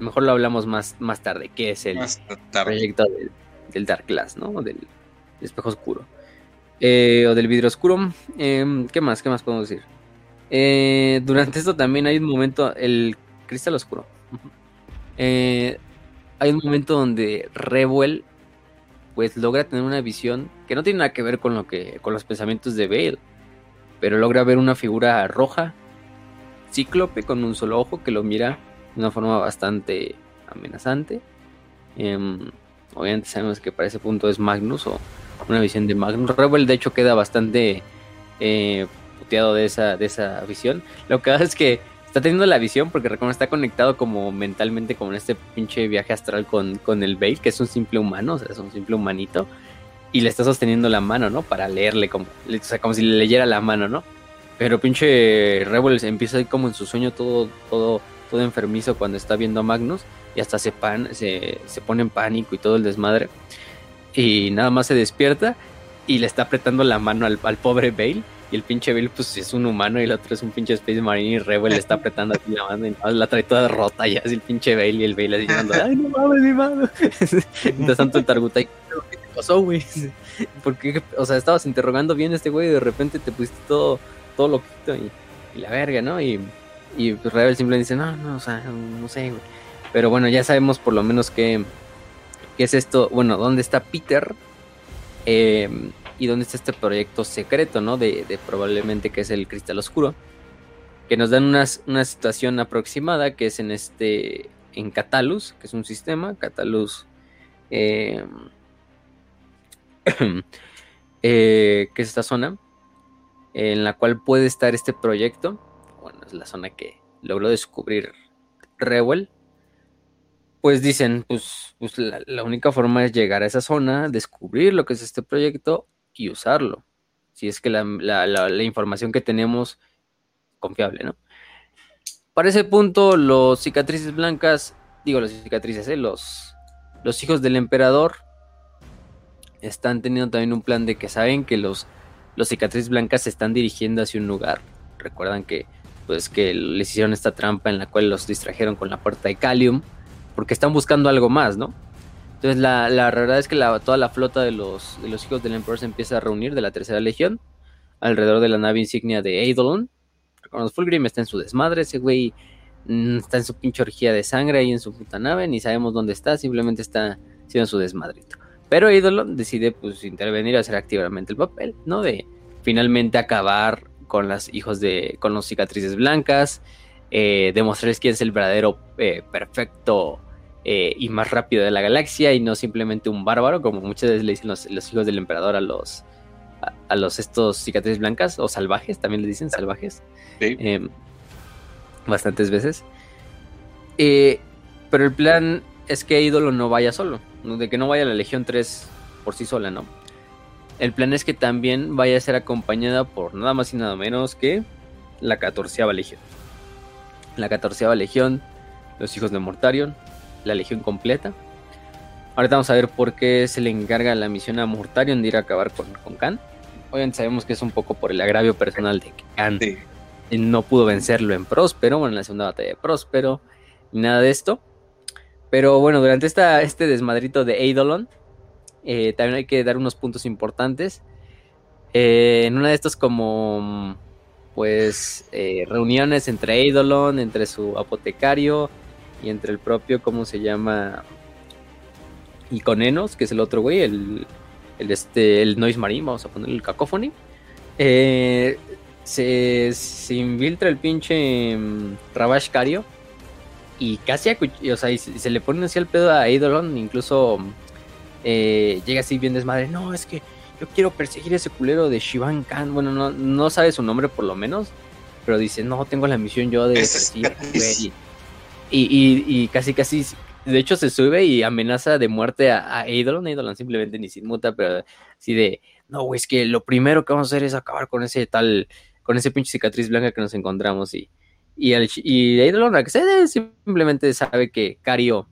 mejor lo hablamos más, más tarde, que es el proyecto del, Dark Glass, ¿no? Del, espejo oscuro. Eh, o del vidrio oscuro. Em, ¿Qué más? ¿Qué más podemos decir? Eh, durante esto también hay un momento, el cristal oscuro. Eh, hay un momento donde Revuel pues logra tener una visión que no tiene nada que ver con lo que con los pensamientos de Bale, pero logra ver una figura roja, cíclope con un solo ojo que lo mira de una forma bastante amenazante. Em, obviamente sabemos que para ese punto es Magnus o una visión de Magnus. Rebel de hecho queda bastante eh, puteado de esa, de esa visión. Lo que hace es que está teniendo la visión porque recuerda está conectado como mentalmente como en este pinche viaje astral con, con el Bale, que es un simple humano, o sea, es un simple humanito. Y le está sosteniendo la mano, ¿no? Para leerle como, como si le leyera la mano, ¿no? Pero pinche Rebel empieza ahí como en su sueño todo, todo todo enfermizo cuando está viendo a Magnus y hasta se, pan, se, pone en pánico y todo el desmadre. Y nada más se despierta y le está apretando la mano al, pobre Bale. Y el pinche Bale, pues es un humano y el otro es un pinche Space Marine y Rebel le está apretando así la mano y la trae toda rota y así el pinche Bale y el Bale así diciendo, ay, no mames, mi mano. Mientras tanto el Targuta, ¿qué te pasó, güey? Porque, o sea, estabas interrogando bien a este güey y de repente te pusiste todo, todo loquito y, y la verga, ¿no? Y y pues Rebel simplemente dice, no, no, o sea, no sé, güey. Pero bueno, ya sabemos por lo menos qué, qué es esto, bueno, dónde está Peter em, y dónde está este proyecto secreto, ¿no? De, probablemente que es el Cristal Oscuro. Que nos dan una, una situación aproximada que es en este, en Catalus, que es un sistema, Catalus, em, eh, que es esta zona, en la cual puede estar este proyecto bueno, es la zona que logró descubrir Rewell, pues dicen, pues, pues la, única forma es llegar a esa zona, descubrir lo que es este proyecto y usarlo. Si es que la, información que tenemos confiable, ¿no? Para ese punto, los cicatrices blancas, digo los cicatrices, ¿eh? los, los hijos del emperador están teniendo también un plan de que saben que los, los cicatrices blancas se están dirigiendo hacia un lugar. Recuerdan que pues que les hicieron esta trampa en la cual los distrajeron con la puerta de Calium, porque están buscando algo más, ¿no? Entonces la, la verdad es que toda la flota de los, de los hijos del emperador se empieza a reunir de la tercera legión alrededor de la nave insignia de Eidolon. Cuando Fulgrim está en su desmadre, ese güey mm, está en su pinche orgía de sangre ahí en su puta nave, ni sabemos dónde está, simplemente está haciendo su desmadrito. Pero Eidolon decide pues intervenir y hacer activamente el papel, ¿no? De finalmente acabar con las hijos de, con los cicatrices blancas, eh, demostrarles quién es el verdadero eh, perfecto eh, y más rápido de la galaxia y no simplemente un bárbaro, como muchas veces le dicen los, hijos del emperador a los, a, los estos cicatrices blancas o salvajes, también le dicen salvajes. Em, bastantes veces. pero el plan es que Ídolo no vaya solo, de que no vaya la Legión 3 por sí sola, ¿no? El plan es que también vaya a ser acompañada por nada más y nada menos que la catorceava legión. La catorceava legión, los hijos de Mortarion, la legión completa. Ahorita vamos a ver por qué se le encarga la misión a Mortarion de ir a acabar con, con Khan. Obviamente sabemos que es un poco por el agravio personal de que Khan no pudo vencerlo en Próspero, bueno, en la segunda batalla de Próspero, y nada de esto. Pero bueno, durante esta, este desmadrito de Eidolon, eh, también hay que dar unos puntos importantes. Eh, en una de estas como pues eh, reuniones entre Eidolon, entre su apotecario y entre el propio, ¿cómo se llama? Iconenos, que es el otro güey, el, el, este, el Noise Marine, vamos a ponerle el Cacophony. se, se, infiltra el pinche um, Rabash Cario y casi o sea, se, le pone así el pedo a Eidolon, incluso eh, llega así bien desmadre, no, es que yo quiero perseguir ese culero de Shivan Khan, bueno, no, no sabe su nombre por lo menos, pero dice, no, tengo la misión yo de perseguir, y, y, casi, casi, de hecho se sube y amenaza de muerte a, a Eidolon, simplemente ni se inmuta, pero así de, no, güey, es que lo primero que vamos a hacer es acabar con ese tal, con ese pinche cicatriz blanca que nos encontramos y... Y, el, y Eidolon accede, simplemente sabe que Cario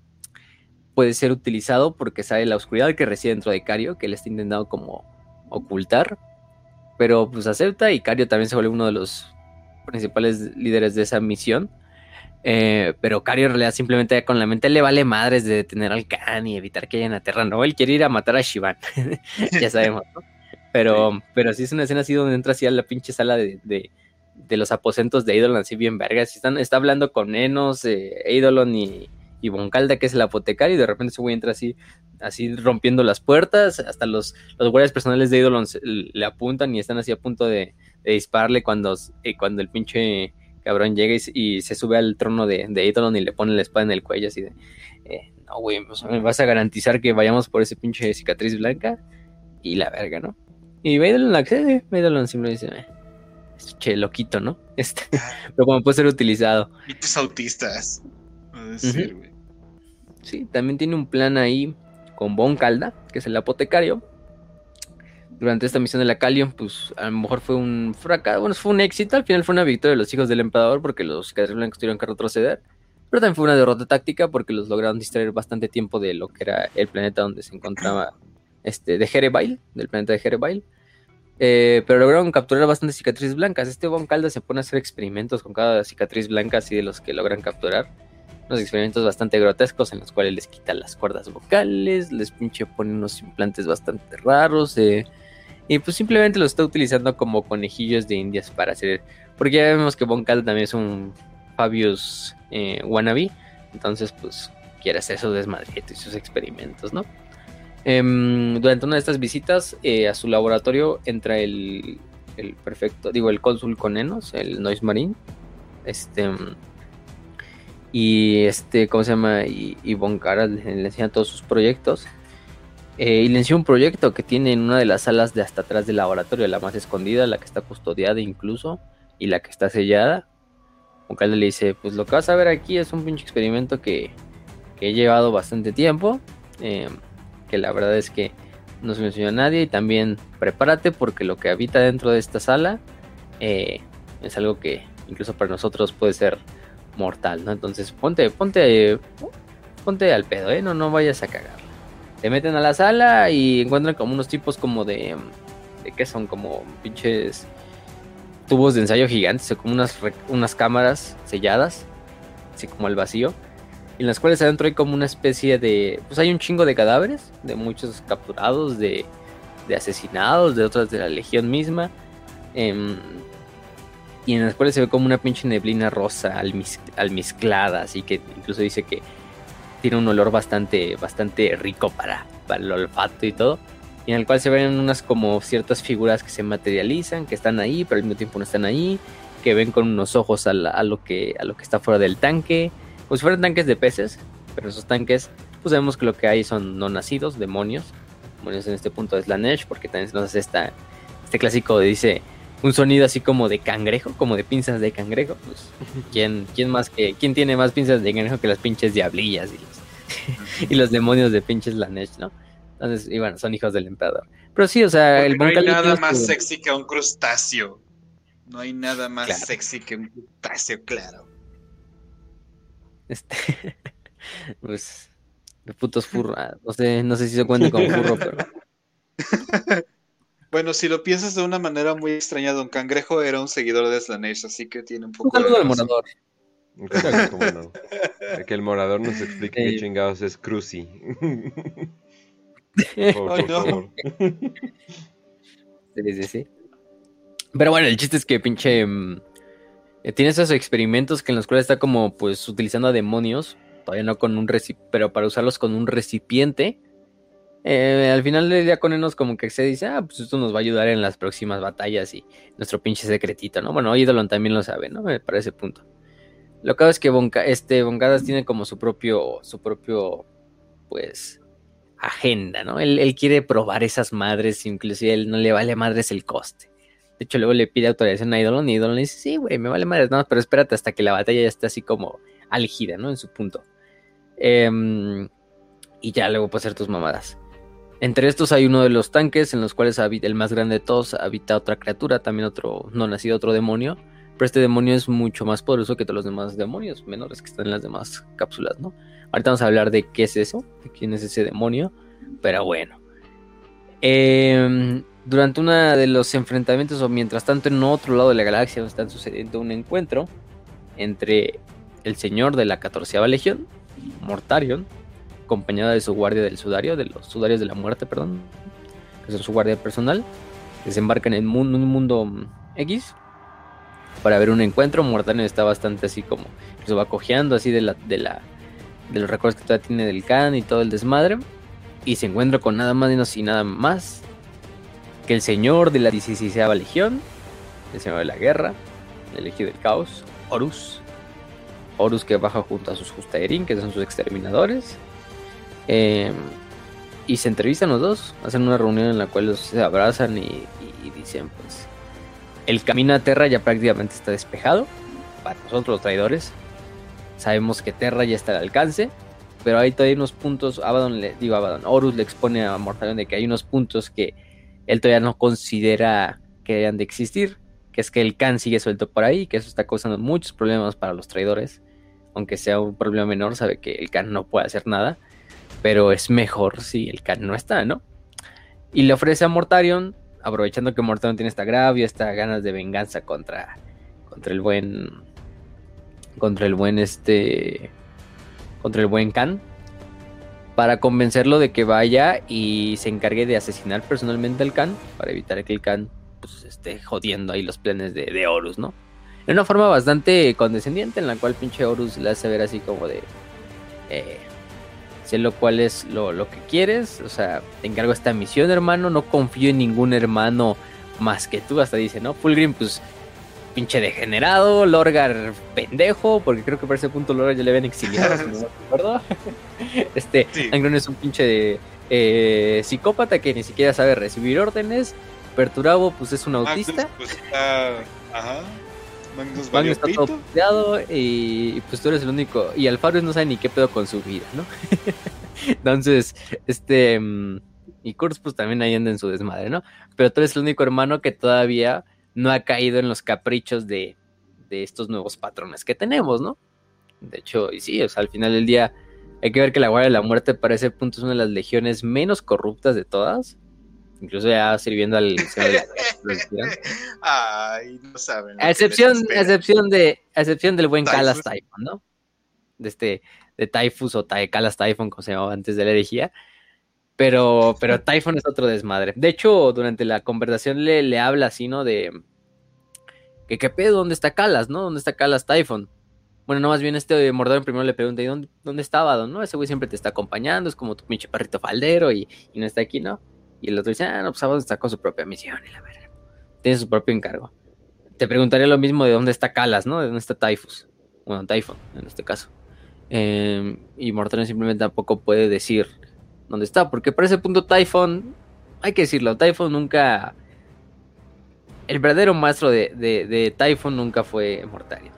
puede ser utilizado porque sabe la oscuridad que reside dentro de Cario, que él está intentando como ocultar, pero pues acepta y Cario también se vuelve uno de los principales líderes de esa misión. Eh, pero Cario en realidad simplemente con la mente le vale madres de detener al Khan y evitar que haya en la Tierra. No, él quiere ir a matar a Shivan. ya sabemos, ¿no? Pero, pero sí es una escena así donde entra así a la pinche sala de, de, los aposentos de Eidolon, así bien vergas. Están, está hablando con Enos, eh, Eidolon y, y Boncalda, que es el apotecario, y de repente ese güey entra así, así rompiendo las puertas, hasta los, los guardias personales de Eidolon le apuntan y están así a punto de, dispararle cuando, eh, cuando el pinche cabrón llega y, se sube al trono de, de Eidolon y le pone la espada en el cuello así de, eh, no güey, me vas a garantizar que vayamos por ese pinche cicatriz blanca y la verga, ¿no? Y Eidolon accede, Eidolon simplemente dice, eh, che, loquito, ¿no? Este, pero como puede ser utilizado. Mitos autistas. A decir, güey. Sí, también tiene un plan ahí con Bon Calda, que es el apotecario. Durante esta misión de la Calion, pues a lo mejor fue un fracaso, bueno, fue un éxito, al final fue una victoria de los hijos del emperador porque los cicatrices blancos tuvieron que retroceder. Pero también fue una derrota táctica porque los lograron distraer bastante tiempo de lo que era el planeta donde se encontraba este, de Jerebail, del planeta de Jerebail. Eh, pero lograron capturar bastantes cicatrices blancas. Este Bon Calda se pone a hacer experimentos con cada cicatriz blanca, así de los que logran capturar unos experimentos bastante grotescos en los cuales les quitan las cuerdas vocales, les pinche ponen unos implantes bastante raros, eh, y pues simplemente los está utilizando como conejillos de indias para hacer, porque ya vemos que Boncal también es un Fabius eh, wannabe, entonces pues quiere hacer su desmadrito y sus experimentos, ¿no? Em, durante una de estas visitas eh, a su laboratorio entra el, el perfecto, digo, el cónsul Conenos, el Noise Marine, este y este, ¿cómo se llama? Y, y Cara le, enseña todos sus proyectos. Eh, enseña un proyecto que tiene en una de las salas de hasta atrás del laboratorio, la más escondida, la que está custodiada incluso, y la que está sellada. Boncara le dice, pues lo que vas a ver aquí es un pinche experimento que, que he llevado bastante tiempo, eh, que la verdad es que no se me enseñó a nadie, y también prepárate porque lo que habita dentro de esta sala eh, es algo que incluso para nosotros puede ser mortal, ¿no? Entonces ponte, ponte, ponte al pedo, ¿eh? No, no vayas a cagar. Te meten a la sala y encuentran como unos tipos como de, de ¿qué son? Como pinches tubos de ensayo gigantes o como unas, unas cámaras selladas, así como al vacío, en las cuales adentro hay como una especie de, pues hay un chingo de cadáveres, de muchos capturados, de, de asesinados, de otras de la legión misma. Eh, y en las cuales se ve como una pinche neblina rosa almizclada, así que incluso dice que tiene un olor bastante, bastante rico para, para el olfato y todo. y en el cual se ven unas como ciertas figuras que se materializan, que están ahí, pero al mismo tiempo no están ahí, que ven con unos ojos a, lo, que, a lo que está fuera del tanque, pues fueran tanques de peces, pero esos tanques, pues sabemos que lo que hay son no nacidos, demonios, demonios en este punto es la Nesh, porque también nos hace esta, este clásico de dice un sonido así como de cangrejo, como de pinzas de cangrejo, pues ¿quién, quién más que, quién tiene más pinzas de cangrejo que las pinches diablillas y los, y los demonios de pinches Lanesh, ¿no? Entonces, y bueno, son hijos del emperador. Pero sí, o sea, el No hay nada más sexy que un crustáceo. No hay nada más sexy que un crustáceo, claro. Este. pues. De putos furros. No sé, no sé si se cuenta con furro, pero. Bueno, si lo piensas de una manera muy extraña, Don Cangrejo era un seguidor de Slanesh, así que tiene un poco. Un saludo al morador. Que el morador nos explique qué chingados es Cruci. sí, sí, sí. Pero bueno, el chiste es que pinche. Mm, eh, tiene esos experimentos que en los cuales está como pues utilizando a demonios. Todavía no con un recipiente, pero para usarlos con un recipiente. Eh, al final del día con Enos como que se dice, ah, pues esto nos va a ayudar en las próximas batallas y nuestro pinche secretito, ¿no? Bueno, Idolon también lo sabe, ¿no? Para ese punto. Lo que es que este, Bongadas tiene como su propio, su propio, pues, agenda, ¿no? Él, quiere probar esas madres, inclusive él no le vale madres el coste. De hecho, luego le pide autorización a Idolon y Idolon le dice, sí, güey, me vale madres, no, pero espérate hasta que la batalla ya esté así como algida, ¿no? En su punto. Em, y ya luego puedes hacer tus mamadas. Entre estos hay uno de los tanques en los cuales habita, el más grande de todos habita otra criatura, también otro no nacido, otro demonio. Pero este demonio es mucho más poderoso que todos los demás demonios menores que están en las demás cápsulas, ¿no? Ahorita vamos a hablar de qué es eso, de quién es ese demonio, pero bueno. Em, durante uno de los enfrentamientos, o mientras tanto en otro lado de la galaxia, está sucediendo un encuentro entre el señor de la 14 Legión, Mortarion, acompañado de su guardia del sudario, de los sudarios de la muerte, perdón, que son su guardia personal, desembarcan en un mundo X para ver un encuentro. Mortarion está bastante así como, se va cojeando así de la, de la de los recuerdos que todavía tiene del Khan y todo el desmadre. Y se encuentra con nada más y nada más que el señor de la 16 Legión, el señor de la guerra, el elegido del caos, Horus. Horus que baja junto a sus Justaerin, que son sus exterminadores. Em, y se entrevistan los dos, hacen una reunión en la cual se abrazan y, dicen pues el camino a Terra ya prácticamente está despejado para nosotros los traidores Sabemos que Terra ya está al alcance, pero hay todavía unos puntos. Abaddon le digo, Abaddon, Horus le expone a Mortarion de que hay unos puntos que él todavía no considera que hayan de existir. Que es que el Khan sigue suelto por ahí, que eso está causando muchos problemas para los traidores. Aunque sea un problema menor, sabe que el Khan no puede hacer nada. Pero es mejor si el Khan no está, ¿no? Y le ofrece a Mortarion, aprovechando que Mortarion tiene esta agravio, estas ganas de venganza contra, contra el buen contra el buen este contra el buen Khan para convencerlo de que vaya y se encargue de asesinar personalmente al Khan para evitar que el Khan pues, esté jodiendo ahí los planes de, Horus, ¿no? En una forma bastante condescendiente en la cual pinche Horus le hace ver así como de eh, sé lo cual es lo, lo, que quieres, o sea, te encargo esta misión hermano, no confío en ningún hermano más que tú, hasta dice, ¿no? Fulgrim pues pinche degenerado, Lorgar pendejo, porque creo que por ese punto Lorgar ya le habían exiliado, si no me acuerdo. Este, Angron es un pinche eh, psicópata que ni siquiera sabe recibir órdenes. Perturabo, pues es un autista. pues está. Ajá. Magnus, está todo y pues tú eres el único. Y Alfaro no sabe ni qué pedo con su vida, ¿no? Entonces, este. Mm, y Kurz, pues también ahí anda en su desmadre, ¿no? Pero tú eres el único hermano que todavía no ha caído en los caprichos de, estos nuevos patrones que tenemos, ¿no? De hecho, y sí, o sea, al final del día hay que ver que la Guardia de la Muerte para ese punto es una de las legiones menos corruptas de todas. Incluso ya sirviendo al Ay, no saben. A excepción, excepción, de, excepción del buen Calas Typhon, ¿no? De este, de Typhus o Calas Typhon, como se llamaba antes de la herejía. Pero, pero Typhon es otro desmadre. De hecho, durante la conversación le, le habla así, ¿no? De que qué pedo, ¿dónde está Calas, no? ¿Dónde está Calas Typhon? Bueno, no, más bien este Mordor primero le pregunta, ¿y dónde, dónde estaba, no? Ese güey siempre te está acompañando, es como tu pinche perrito faldero y, no está aquí, ¿no? Y el otro dice, ah, no, pues Abaddon está con su propia misión y la verdad. Tiene su propio encargo. Te preguntaría lo mismo de dónde está Calas, ¿no? De dónde está Typhus. Bueno, Typhon, en este caso. Em, y Mortarion simplemente tampoco puede decir dónde está, porque para ese punto Typhon, hay que decirlo, Typhon nunca... El verdadero maestro de, de, Typhon nunca fue Mortarion,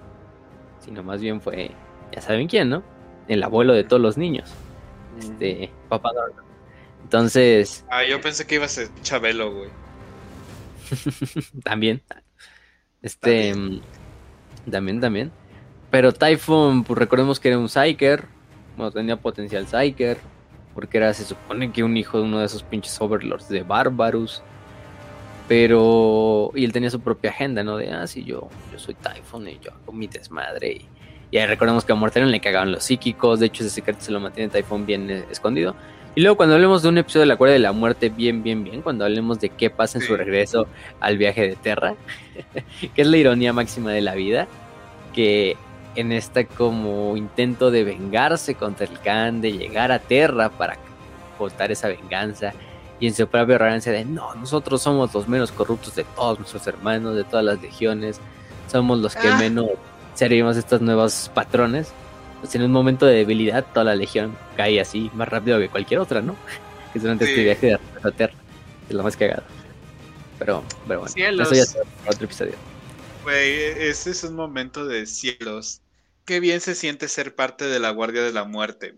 sino más bien fue, ya saben quién, ¿no? El abuelo de todos los niños, este, Papá Entonces... Ah, yo pensé que iba a ser Chabelo, güey. también. Este... También, también. Pero Typhon, pues recordemos que era un Psyker. Bueno, tenía potencial Psyker. Porque era, se supone que un hijo de uno de esos pinches overlords de Barbarus. Pero. Y él tenía su propia agenda, ¿no? De, ah, sí, yo, yo soy Typhon y yo hago mi desmadre. Y, ahí recordemos que a Mortarion le cagaban los psíquicos. De hecho, ese secreto se lo mantiene Typhon bien eh, escondido. Y luego, cuando hablemos de un episodio de la Cuerda de la Muerte, bien, bien, bien. Cuando hablemos de qué pasa en su regreso al viaje de Terra. que es la ironía máxima de la vida. Que en este como intento de vengarse contra el Khan, de llegar a Terra para cortar esa venganza y en su propia arrogancia de no, nosotros somos los menos corruptos de todos nuestros hermanos, de todas las legiones, somos los que ah. menos servimos estos nuevos patrones. Pues en un momento de debilidad toda la legión cae así más rápido que cualquier otra, ¿no? Que durante este viaje de a Terra, es lo más cagado. Pero, pero bueno, eso ya es otro episodio. Güey, ese es un momento de cielos Qué bien se siente ser parte de la Guardia de la Muerte.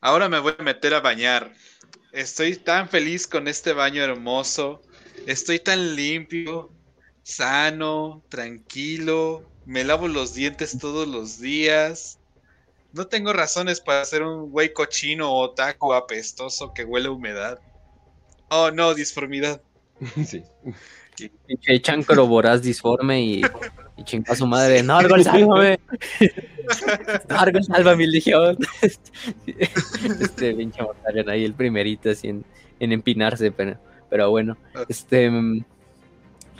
Ahora me voy a meter a bañar. Estoy tan feliz con este baño hermoso. Estoy tan limpio, sano, tranquilo. Me lavo los dientes todos los días. No tengo razones para ser un güey cochino o taco apestoso que huele a humedad. Oh, no, disformidad. Sí. Pinche chancro voraz disforme y, y chinga a su madre. No, sálvame. No, salva mi legión. Este pinche Mortarion ahí, el primerito así en, empinarse, pero, pero bueno. Este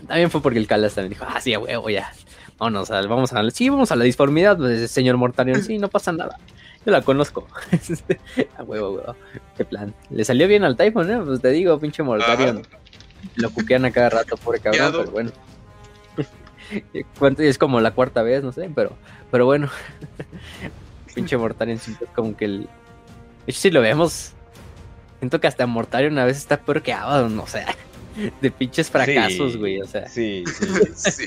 también fue porque el Calas también dijo, ah, sí, a huevo, ya. Vámonos, a, vamos a, sí, vamos a la disformidad, pues, señor Mortarion, sí, no pasa nada. Yo la conozco. a huevo, huevo. Qué plan. Le salió bien al Typhon, ¿eh? Pues te digo, pinche Mortarion. Lo cuquean a cada rato, pobre cabrón, pero bueno. es como la cuarta vez, no sé, pero, pero bueno. Pinche Mortarion siento como que el. De hecho, si lo vemos, siento que hasta Mortarion una vez está peor que Abaddon, o sea, de pinches fracasos, güey, o sea. Sí, sí, sí.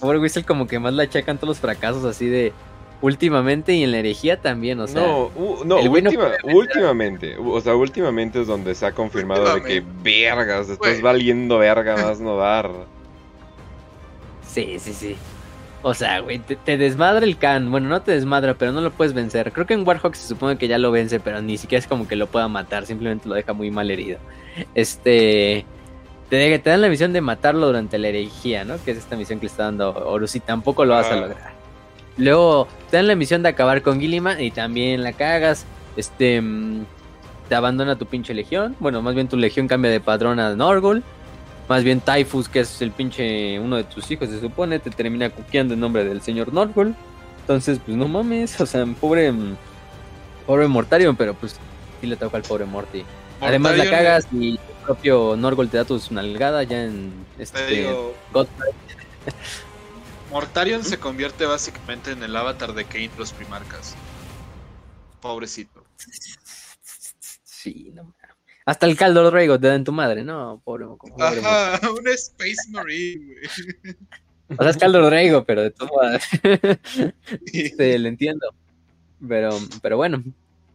Pobre Whistle como que más la achacan todos los fracasos así de últimamente y en la herejía también, o sea. No, no, últimamente, o sea, últimamente es donde se ha confirmado de que vergas, estás valiendo verga más no dar. Sí, sí, sí. O sea, güey, te, desmadra el Khan. Bueno, no te desmadra, pero no lo puedes vencer. Creo que en Warhawk se supone que ya lo vence, pero ni siquiera es como que lo pueda matar. Simplemente lo deja muy mal herido. Este. Te, te dan la misión de matarlo durante la herejía, ¿no? Que es esta misión que le está dando Horus y tampoco lo vas a ah. lograr. Luego te dan la misión de acabar con Gilliman y también la cagas. Este. Mm, te abandona tu pinche legión. Bueno, más bien tu legión cambia de padrón a Norgul. Más bien Typhus, que es el pinche uno de tus hijos, se supone, te termina cuqueando en nombre del señor Norgol. Entonces, pues no mames, o sea, pobre, pobre Mortarion, pero pues sí le toca al pobre Morty. Además la cagas y el propio Norgol te da tu nalgada ya en este Mortarion se convierte básicamente en el avatar de Kane los primarcas. Pobrecito. Sí, no hasta el caldo Rego te da en tu madre, ¿no? Pobre, Ajá, un Space Marine, güey. O sea, es caldo Rego, pero de todo sí. sí, lo entiendo. Pero, pero bueno,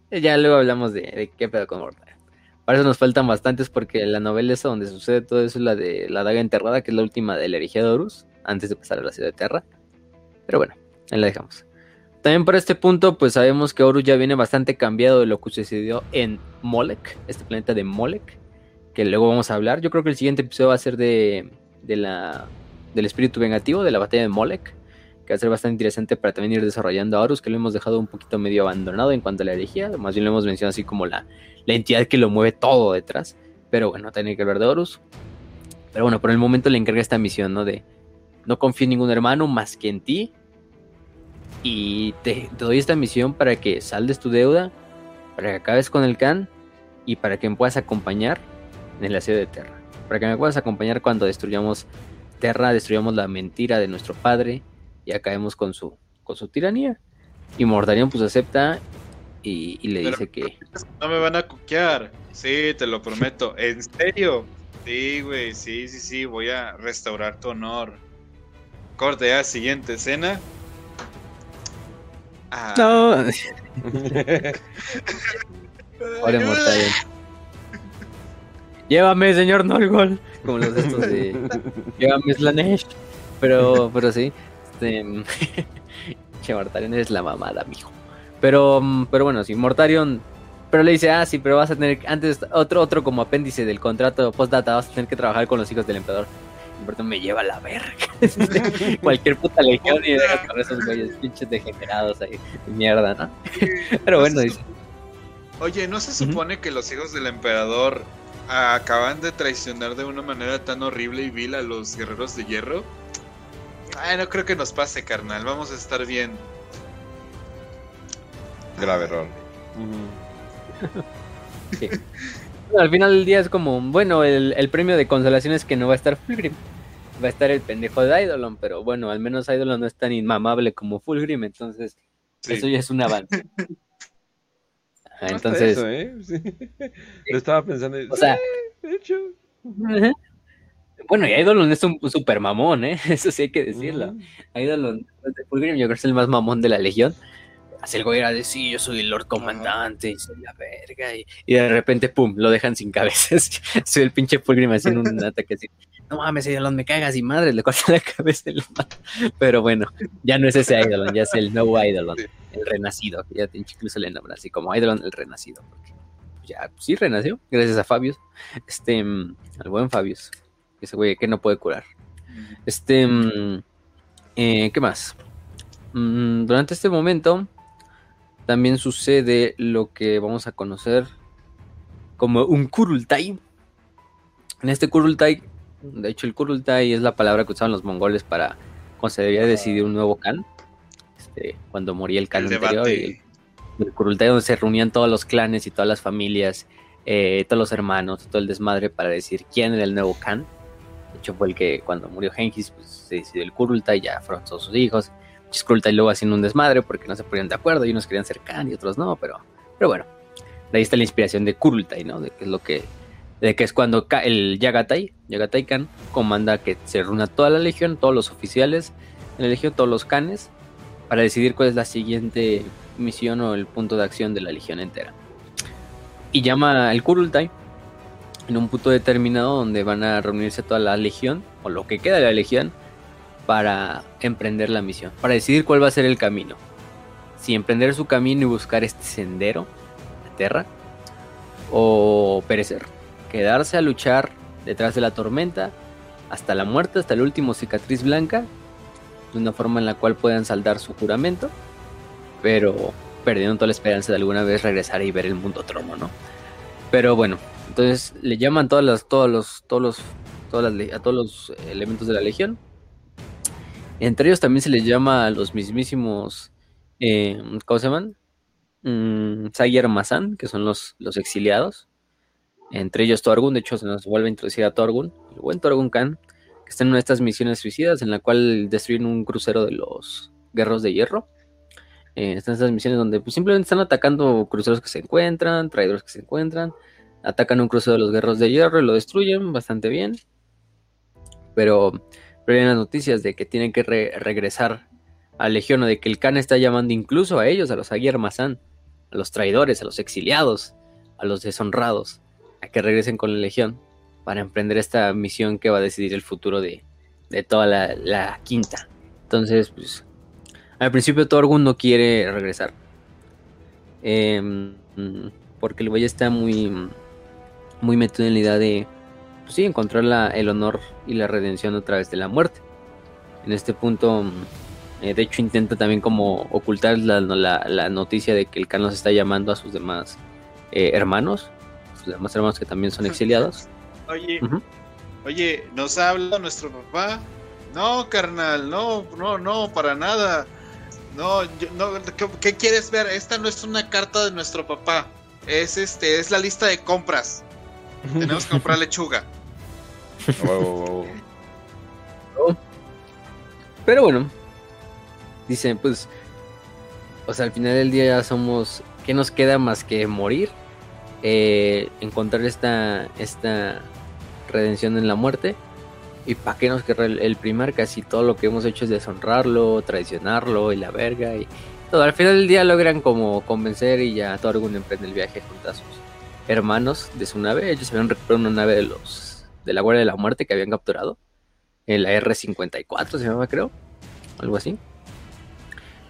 ya luego hablamos de, qué pedo con Mortal. Para eso nos faltan bastantes porque la novela esa donde sucede todo eso es la de la daga enterrada, que es la última de la herejía de Horus, antes de pasar a la ciudad de Terra. Pero bueno, ahí la dejamos. También por este punto, pues sabemos que Horus ya viene bastante cambiado de lo que sucedió en Molek, este planeta de Molek, que luego vamos a hablar. Yo creo que el siguiente episodio va a ser de, la, del espíritu vengativo, de la batalla de Molek, que va a ser bastante interesante para también ir desarrollando a Horus, que lo hemos dejado un poquito medio abandonado en cuanto a la herejía, más bien lo hemos mencionado así como la, la entidad que lo mueve todo detrás. Pero bueno, tiene que ver de Horus. Pero bueno, por el momento le encarga esta misión, ¿no? De no confío en ningún hermano más que en ti y te, doy esta misión para que saldes tu deuda, para que acabes con el Khan y para que me puedas acompañar en el asedio de Terra. Para que me puedas acompañar cuando destruyamos Terra, destruyamos la mentira de nuestro padre y acabemos con su, con su tiranía. Y Mordarion pues acepta y, le dice que... No me van a cuquear. Sí, te lo prometo. ¿En serio? Sí, güey, sí, sí, sí, voy a restaurar tu honor. Corte ya, siguiente escena. Ah. No. Llévame, señor Norgol. Como los de estos de. Llévame, Slanesh. Pero, pero sí. Este. che, Mortarion es la mamada, mijo. Pero, pero bueno, sí, Mortarion. Pero le dice, ah, sí, pero vas a tener. Antes, otro, otro como apéndice del contrato postdata, vas a tener que trabajar con los hijos del emperador. Humberto me lleva a la verga. Cualquier puta legión y deja con esos güeyes pinches degenerados ahí. Mierda, ¿no? Pero bueno, dice. Oye, ¿no se supone que los hijos del emperador acaban de traicionar de una manera tan horrible y vil a los guerreros de hierro? Ay, no creo que nos pase, carnal. Vamos a estar bien. Grave error. al final del día es como, bueno, el, premio de consolación es que no va a estar Fulgrim. Va a estar el pendejo de Eidolon, pero bueno, al menos Eidolon no es tan inmamable como Fulgrim, entonces eso ya es un avance. entonces... ¿eh? Lo estaba pensando. O sea, de hecho. Bueno, y Eidolon es un super mamón, ¿eh? Eso sí hay que decirlo. Eidolon, de Fulgrim, yo creo que es el más mamón de la Legión. Así el güey era de sí, yo soy el Lord Comandante y soy la verga. Y, de repente, pum, lo dejan sin cabezas. soy el pinche Fulgrim haciendo un ataque así. No mames, Eidolon, me cagas y madre, le corta la cabeza y lo mata. Pero bueno, ya no es ese Eidolon, ya es el nuevo Eidolon, el renacido. Ya incluso le nombra así como Eidolon el renacido. Porque ya, sí renació, gracias a Fabius. Este, mm, al buen Fabius. Ese güey que no puede curar. Este, mm, eh, ¿qué más? Mm, durante este momento también sucede lo que vamos a conocer como un Kurultai. En este Kurultai, de hecho el Kurultai es la palabra que usaban los mongoles para cuando se debía decidir un nuevo Khan. Este, cuando moría el Khan anterior. Y el, Kurultai donde se reunían todos los clanes y todas las familias, eh, todos los hermanos, todo el desmadre para decir quién era el nuevo Khan. De hecho fue el que cuando murió Genghis pues, se decidió el Kurultai, ya fueron todos sus hijos y luego haciendo un desmadre porque no se ponían de acuerdo y unos querían ser Khan y otros no, pero, pero bueno, de ahí está la inspiración de Kurultai, ¿no? De que es lo que, de que es cuando el Yagatai, Yagatai Khan, comanda que se reúna toda la legión, todos los oficiales en la legión, todos los Khanes, para decidir cuál es la siguiente misión o el punto de acción de la legión entera. Y llama el Kurultai en un punto determinado donde van a reunirse toda la legión, o lo que queda de la legión, para emprender la misión, para decidir cuál va a ser el camino. Si emprender su camino y buscar este sendero, la tierra, o perecer, quedarse a luchar detrás de la tormenta hasta la muerte, hasta el último cicatriz blanca, de una forma en la cual puedan saldar su juramento, pero perdiendo toda la esperanza de alguna vez regresar y ver el mundo trono, ¿no? Pero bueno, entonces le llaman todas las, todos los, todos los, todas las, a todos los elementos de la legión entre ellos también se les llama a los mismísimos, eh, ¿cómo se llaman? Mm, Sayer Mazan, que son los, los exiliados. Entre ellos Torgun, de hecho se nos vuelve a introducir a Torgun, el buen Torgun Khan, que está en una de estas misiones suicidas en la cual destruyen un crucero de los guerros de hierro. Eh, están estas misiones donde pues, simplemente están atacando cruceros que se encuentran, traidores que se encuentran, atacan un crucero de los guerros de hierro y lo destruyen bastante bien. Pero pero hay las noticias de que tienen que regresar a Legión o de que el Khan está llamando incluso a ellos, a los Aguirre a los traidores, a los exiliados, a los deshonrados, a que regresen con la Legión para emprender esta misión que va a decidir el futuro de, toda la, quinta. Entonces, pues, al principio Torgun no quiere regresar. Em, porque el güey está muy, muy metido en la idea de pues sí, encontrar el honor y la redención a través de la muerte. En este punto, mm, eh, de hecho, intenta también como ocultar la, noticia de que el Khan está llamando a sus demás eh, hermanos, sus demás hermanos que también son exiliados. Oye, oye, ¿nos ha hablado nuestro papá? No, carnal, no, no, no, para nada. No, no, ¿qué, quieres ver? Esta no es una carta de nuestro papá. Es este, es la lista de compras. Tenemos que comprar lechuga. Pero bueno, dicen, pues, o sea, al final del día ya somos, ¿qué nos queda más que morir? Eh, encontrar esta, esta redención en la muerte. ¿Y para qué nos querrá el, primar? Casi todo lo que hemos hecho es deshonrarlo, traicionarlo y la verga. Y todo. Al final del día logran como convencer y ya Torgun emprende el viaje junto a sus hermanos de su nave. Ellos habían recuperado una nave de los de la Guardia de la Muerte que habían capturado. En la R54 se llamaba, creo. Algo así.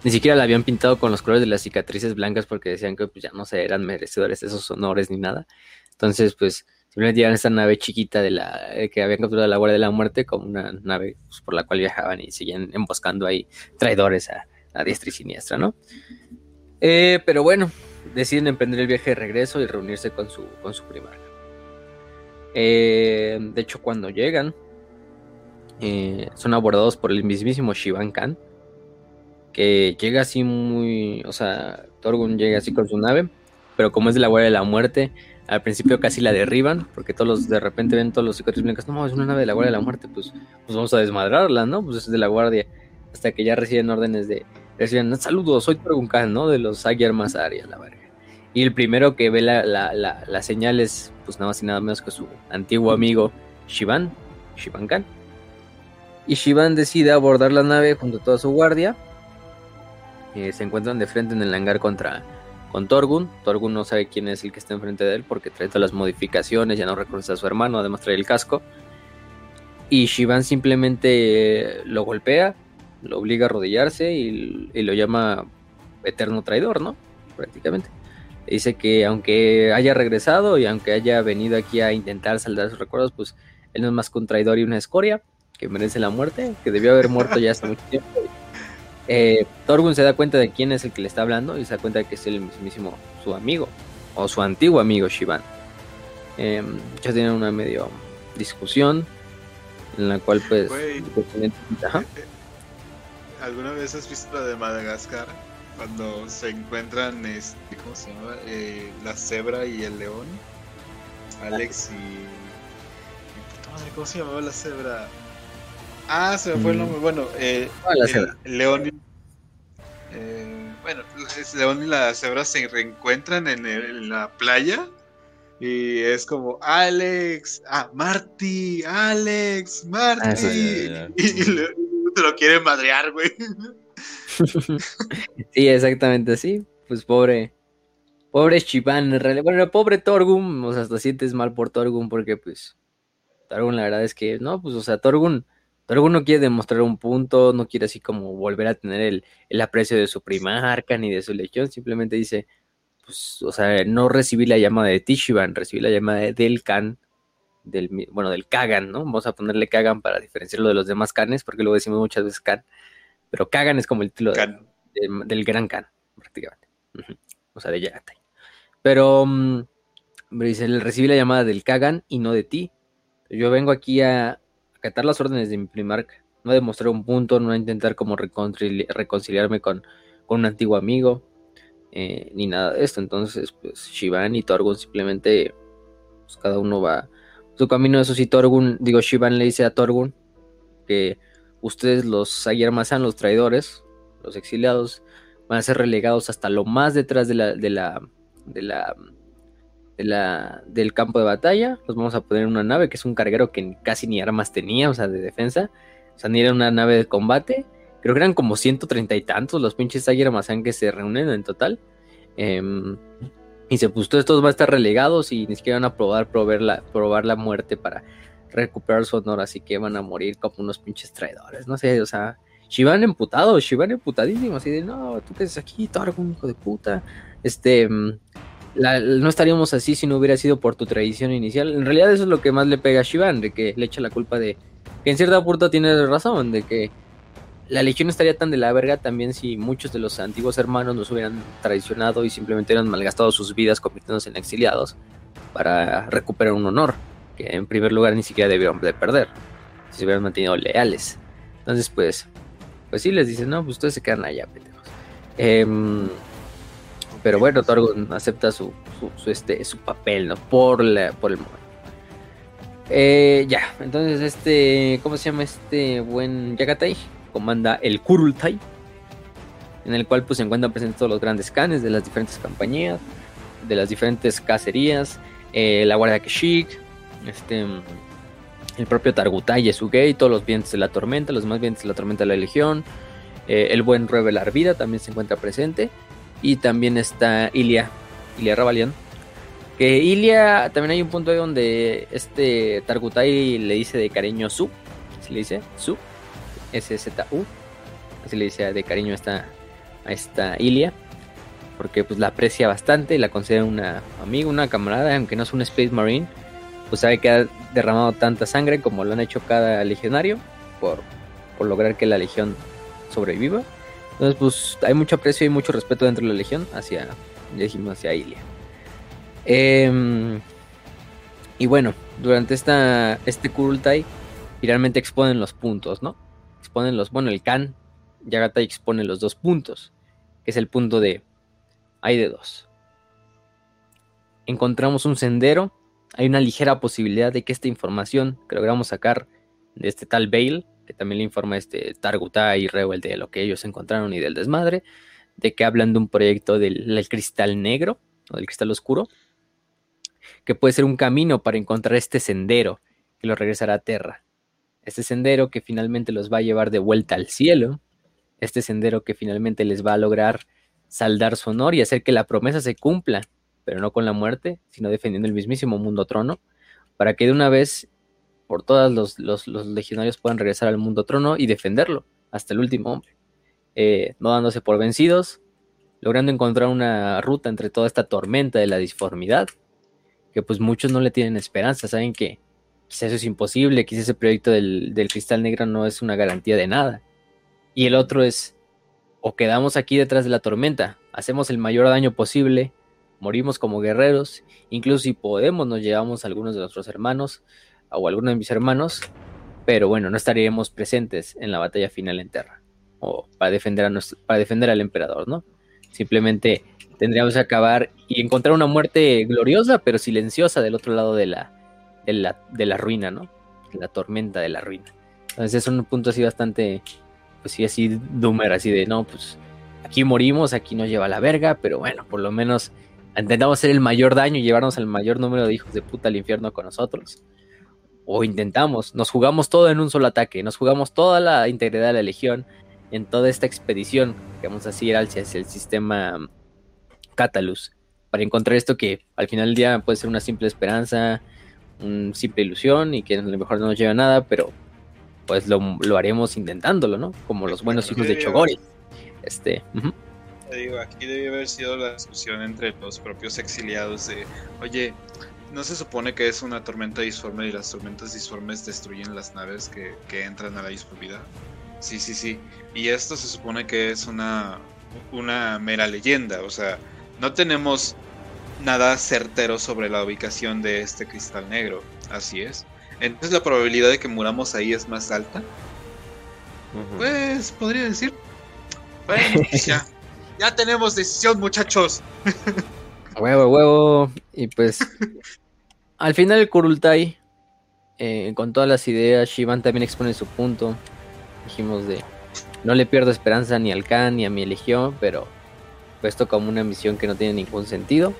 Ni siquiera la habían pintado con los colores de las cicatrices blancas porque decían que pues, ya no se eran merecedores de esos honores ni nada. Entonces, pues Simplemente llegan esta nave chiquita de la eh, que habían capturado la Guardia de la Muerte como una nave pues, por la cual viajaban y siguen emboscando ahí traidores a, diestra y siniestra, ¿no? Eh, pero bueno, deciden emprender el viaje de regreso y reunirse con su, con su primarca. Eh, de hecho, cuando llegan, son abordados por el mismísimo Shivan Khan, que llega así muy, o sea, Torgun llega así con su nave, pero como es de la Guardia de la Muerte, al principio casi la derriban, porque todos los, de repente ven todos los cicatrices blancas, no, es una nave de la Guardia de la Muerte, pues, pues vamos a desmadrarla, ¿no? Pues es de la Guardia, hasta que ya reciben órdenes de, reciben, saludos, soy Torgunkan, ¿no? De los Aguiar Mazarias, la verga. Y el primero que ve la, la, la, señal es, pues nada más y nada menos que su antiguo amigo Shivan, Shivan Khan. Y Shivan decide abordar la nave junto a toda su guardia. Eh, se encuentran de frente en el hangar contra con Torgun. Torgun no sabe quién es el que está enfrente de él porque trae todas las modificaciones, ya no reconoce a su hermano, además trae el casco. Y Shivan simplemente lo golpea, lo obliga a arrodillarse y, lo llama eterno traidor, ¿no? Prácticamente. Dice que aunque haya regresado y aunque haya venido aquí a intentar saldar sus recuerdos, pues él no es más que un traidor y una escoria que merece la muerte, que debió haber muerto ya hace mucho tiempo eh, Torgun se da cuenta de quién es el que le está hablando y se da cuenta de que es el mismísimo su amigo o su antiguo amigo Shivan. Eh, ya tienen una medio discusión en la cual pues... ¿Alguna vez has visto la de Madagascar? Cuando se encuentran, este, ¿cómo se llama? la cebra y el león. Alex y... ¿Cómo se llamaba la cebra? Ah, se me fue el nombre. Bueno, eh, ah, León. Eh, bueno, León y la cebra se reencuentran en, la playa. Y es como, Alex, ah, Marty, Alex, Marty. Ah, y, te lo quieren madrear, güey. sí, exactamente así. Pues pobre, pobre Chiván, en realidad. Bueno, pobre Torgun, o sea, hasta sientes mal por Torgun porque, pues, Torgun, la verdad es que, no, pues, o sea, Torgun pero no quiere demostrar un punto, no quiere así como volver a tener el, aprecio de su primarca ni de su legión, simplemente dice, pues, o sea, no recibí la llamada de Tishiban, recibí la llamada del Khan, del, bueno, del Kagan, ¿no? Vamos a ponerle Kagan para diferenciarlo de los demás Khanes, porque luego decimos muchas veces Khan, pero Kagan es como el título del gran Khan, prácticamente. O sea, de Yagatai. Pero, me mm, dice, recibí la llamada del Kagan y no de ti. Yo vengo aquí a, acatar las órdenes de mi primarca, no demostrar un punto, no intentar como reconciliarme con, un antiguo amigo, eh, ni nada de esto. Entonces, pues Shivan y Torgun simplemente, pues cada uno va su camino. Eso sí, Torgun, digo, Shivan le dice a Torgun que ustedes los Ayermazan, los traidores, los exiliados, van a ser relegados hasta lo más detrás de la, de la, de la la, del campo de batalla. Los vamos a poner en una nave que es un carguero que casi ni armas tenía, o sea, de defensa. O sea, ni era una nave de combate. Creo que eran como ciento treinta y tantos los pinches Aguirre Mazán que se reúnen en total. Em, y se puso estos van a estar relegados y ni siquiera van a probar, probar, la, probar la muerte para recuperar su honor. Así que van a morir como unos pinches traidores. No sé, o sea, Shivan emputado, Shivan emputadísimo. Así de, no, tú qué haces aquí, algún hijo de puta. Este, em, no estaríamos así si no hubiera sido por tu tradición inicial. En realidad eso es lo que más le pega a Shivan, de que le echa la culpa de que en cierta punto tiene razón, de que la legión estaría tan de la verga también si muchos de los antiguos hermanos nos hubieran traicionado y simplemente hubieran malgastado sus vidas convirtiéndose en exiliados para recuperar un honor, que en primer lugar ni siquiera debieron de perder, si se hubieran mantenido leales. Entonces pues, pues sí les dicen, no, pues ustedes se quedan allá, pendejos. Eh, pero bueno, Torgon acepta su, su, este, su papel, ¿no? Por, la, por el momento. Eh, ya, entonces este, ¿cómo se llama este buen Yagatai? Comanda el Kurultai, en el cual pues se encuentran presentes todos los grandes canes de las diferentes compañías, de las diferentes cacerías, eh, la Guardia Keshik, este, el propio Targutai y todos los vientos de la tormenta, los más vientos de la tormenta de la Legión, eh, el buen Rebel Arvida también se encuentra presente, y también está Ilia, Ilia Rabalian. Que Ilia, también hay un punto ahí donde este Targutai le dice de cariño Su, así le dice, Su, S-Z-U, así le dice de cariño a esta, a esta Ilia porque pues la aprecia bastante y la considera una amiga, una camarada, aunque no es un Space Marine, pues sabe que ha derramado tanta sangre como lo han hecho cada legionario por, por lograr que la legión sobreviva. Entonces pues hay mucho aprecio y mucho respeto dentro de la legión hacia, dijimos, hacia Ilia. Em, y bueno, durante esta, este Kurultai finalmente exponen los puntos, ¿no? Exponen los, bueno, el Khan, Yagatai expone los dos puntos, que es el punto de hay de dos. Encontramos un sendero, hay una ligera posibilidad de que esta información que logramos sacar de este tal Bale, que también le informa este Targutai y Rewel de lo que ellos encontraron y del desmadre, de que hablan de un proyecto del, cristal negro o del cristal oscuro, que puede ser un camino para encontrar este sendero que los regresará a Tierra. Este sendero que finalmente los va a llevar de vuelta al cielo, este sendero que finalmente les va a lograr saldar su honor y hacer que la promesa se cumpla, pero no con la muerte, sino defendiendo el mismísimo mundo trono, para que de una vez por todas los, legionarios puedan regresar al mundo trono y defenderlo hasta el último hombre, eh, no dándose por vencidos, logrando encontrar una ruta entre toda esta tormenta de la disformidad, que pues muchos no le tienen esperanza, saben que quizás eso es imposible, quizás ese proyecto del, cristal negro no es una garantía de nada. Y el otro es, o quedamos aquí detrás de la tormenta, hacemos el mayor daño posible, morimos como guerreros, incluso si podemos nos llevamos a algunos de nuestros hermanos o a algunos de mis hermanos, pero bueno, no estaríamos presentes en la batalla final en Terra o para defender, a para defender al emperador, ¿no? Simplemente tendríamos que acabar y encontrar una muerte gloriosa pero silenciosa del otro lado de la, de la, de la ruina, ¿no? La tormenta de la ruina. Entonces es un punto así bastante pues sí, así doomer, así de, no, pues aquí morimos, aquí nos lleva la verga, pero bueno, por lo menos intentamos hacer el mayor daño y llevarnos al mayor número de hijos de puta al infierno con nosotros. O intentamos, nos jugamos todo en un solo ataque, nos jugamos toda la integridad de la legión en toda esta expedición que vamos a hacer hacia el sistema Catalus, para encontrar esto que al final del día puede ser una simple esperanza, una simple ilusión y que a lo mejor no nos lleva a nada, pero pues lo, haremos intentándolo, ¿no? Como los buenos hijos de Chogori. Este. Te digo, aquí debe haber sido la discusión entre los propios exiliados de, oye, ¿no se supone que es una tormenta disforme y las tormentas disformes destruyen las naves que, que entran a la disformidad? Sí, sí, sí. Y esto se supone que es una, una mera leyenda, o sea, no tenemos nada certero sobre la ubicación de este cristal negro, así es. Entonces la probabilidad de que muramos ahí es más alta. Pues podría decir. Bueno, pues ya. Ya tenemos decisión, muchachos. huevo, huevo. Y pues. al final el Kurultai. Eh, con todas las ideas, Shivan también expone su punto. Dijimos de. No le pierdo esperanza ni al Khan ni a mi legión, pero. Puesto como una misión que no tiene ningún sentido.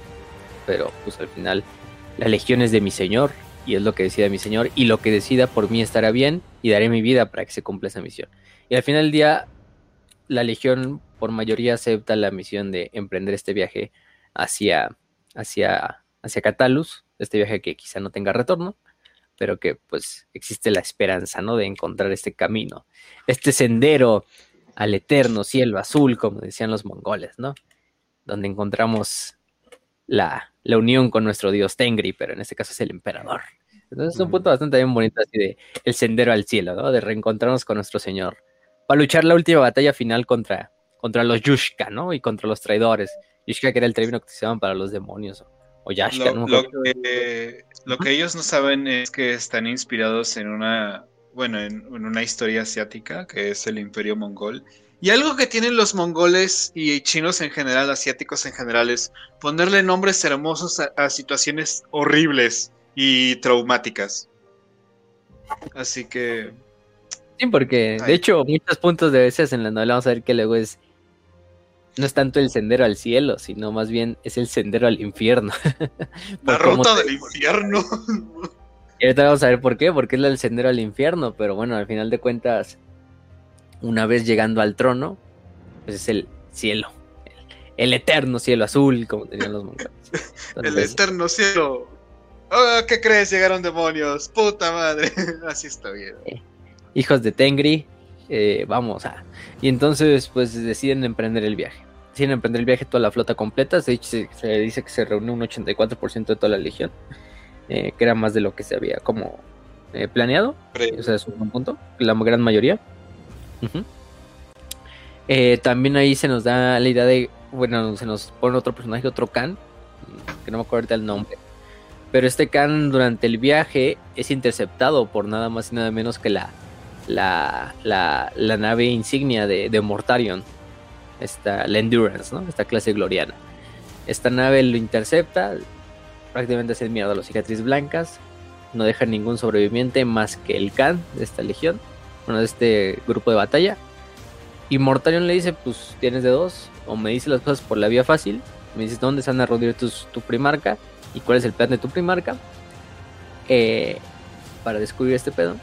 Pero pues al final. La legión es de mi señor y es lo que decida mi Señor, y lo que decida por mí estará bien, y daré mi vida para que se cumpla esa misión. Y al final del día, la Legión por mayoría acepta la misión de emprender este viaje hacia, hacia, hacia Catalus, este viaje que quizá no tenga retorno, pero que pues existe la esperanza, ¿no? De encontrar este camino, este sendero al eterno cielo azul, como decían los mongoles, ¿no? Donde encontramos la, la unión con nuestro dios Tengri, pero en este caso es el emperador. Entonces es un punto bastante bien bonito así de el sendero al cielo, ¿no? De reencontrarnos con nuestro señor. Para luchar la última batalla final contra, contra los Yushka, ¿no? Y contra los traidores. Yushka que era el término que utilizaban para los demonios. O, Yashka, lo, Lo que, lo que ellos no saben es que están inspirados en una, bueno, en una historia asiática, que es el Imperio Mongol, y algo que tienen los mongoles y chinos en general, asiáticos en general, es ponerle nombres hermosos a, situaciones horribles y traumáticas. Así que. Sí, porque de hecho, muchos puntos de veces en la novela vamos a ver que luego es. No es tanto el sendero al cielo, sino más bien es el sendero al infierno. la ruta del infierno. Y ahorita vamos a ver por qué, porque es el sendero al infierno, pero bueno, al final de cuentas, una vez llegando al trono, pues es el cielo, el, eterno cielo azul, como tenían los mongoles. el eterno cielo. Oh, ¿Qué crees? Llegaron demonios. Puta madre. Así está bien. Eh, hijos de Tengri, eh, vamos a. Y entonces, pues deciden emprender el viaje. Deciden emprender el viaje toda la flota completa. De hecho, se, dice que se reúne un 84% de toda la legión. Eh, que era más de lo que se había como eh, planeado. O sea, es un punto, la gran mayoría. Eh, también ahí se nos da la idea de, bueno, se nos pone otro personaje, otro Khan, que no me acuerdo el nombre. Pero este Khan durante el viaje es interceptado por nada más y nada menos que la, la, la, nave insignia de, Mortarion, esta, la Endurance, ¿no? esta clase gloriana. Esta nave lo intercepta, prácticamente hace mierda a los cicatrices blancas. No deja ningún sobreviviente más que el Khan de esta legión, bueno, de este grupo de batalla. Y Mortarion le dice, pues tienes de dos, o me dices las cosas por la vía fácil, me dices dónde están a reunir tu primarca y cuál es el plan de tu primarca eh, para descubrir este pedo.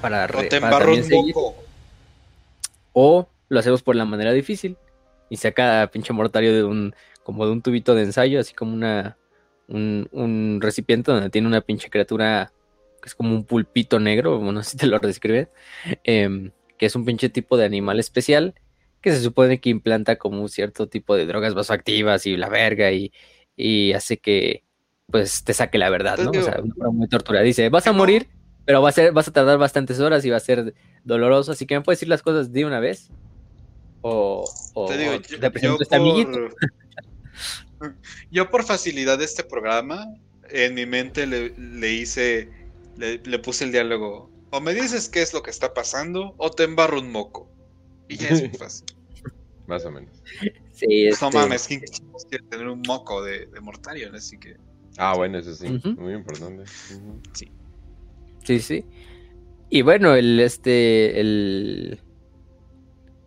Para, o te un poco. O lo hacemos por la manera difícil y saca a pinche Mortario de un como de un tubito de ensayo, así como una un, recipiente donde tiene una pinche criatura que es como un pulpito negro, no sé si te lo describe, em, que es un pinche tipo de animal especial que se supone que implanta como un cierto tipo de drogas vasoactivas y la verga y, hace que pues te saque la verdad, ¿no? o sea, una forma muy tortura. Dice, vas a morir, pero va a ser, vas a tardar bastantes horas y va a ser doloroso, así que me puedes decir las cosas de una vez. O, te, digo, presento este amiguito. Yo por facilidad de este programa, en mi mente le, hice, le, puse el diálogo, o me dices qué es lo que está pasando, o te embarro un moco. Y ya es muy fácil. Más o menos. Sí, No este mames, ¿quién quiere tener un moco de, de Mortarion? Así que... Ah, bueno, eso sí, muy importante. Sí. Sí, sí. Y bueno, el este, el,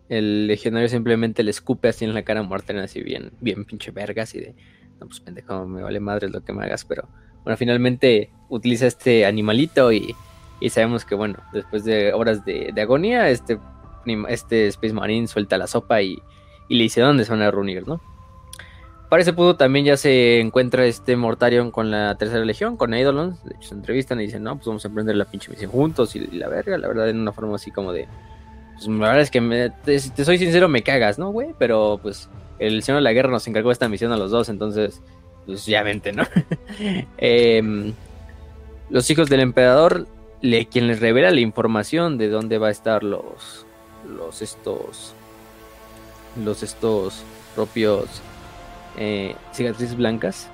el legionario simplemente le escupe así en la cara a Morten, así bien, bien pinche vergas y de, no, pues pendejo, me vale madre lo que me hagas, pero bueno, finalmente utiliza este animalito y, sabemos que, bueno, después de horas de, agonía, este, este Space Marine suelta la sopa y, le dice dónde se van a reunir, ¿no? Para ese punto también ya se encuentra este Mortarion con la tercera legión, con Eidolon. De hecho, se entrevistan y dicen, no, pues vamos a emprender la pinche misión juntos y, y la verga, la verdad, en una forma así como de, pues, la verdad es que me, te, soy sincero, me cagas, ¿no, güey? Pero pues el Señor de la Guerra nos encargó esta misión a los dos, entonces, pues ¿no? Em, los hijos del emperador, le, quien les revela la información de dónde va a estar los, los estos, los estos propios eh, cicatrices blancas,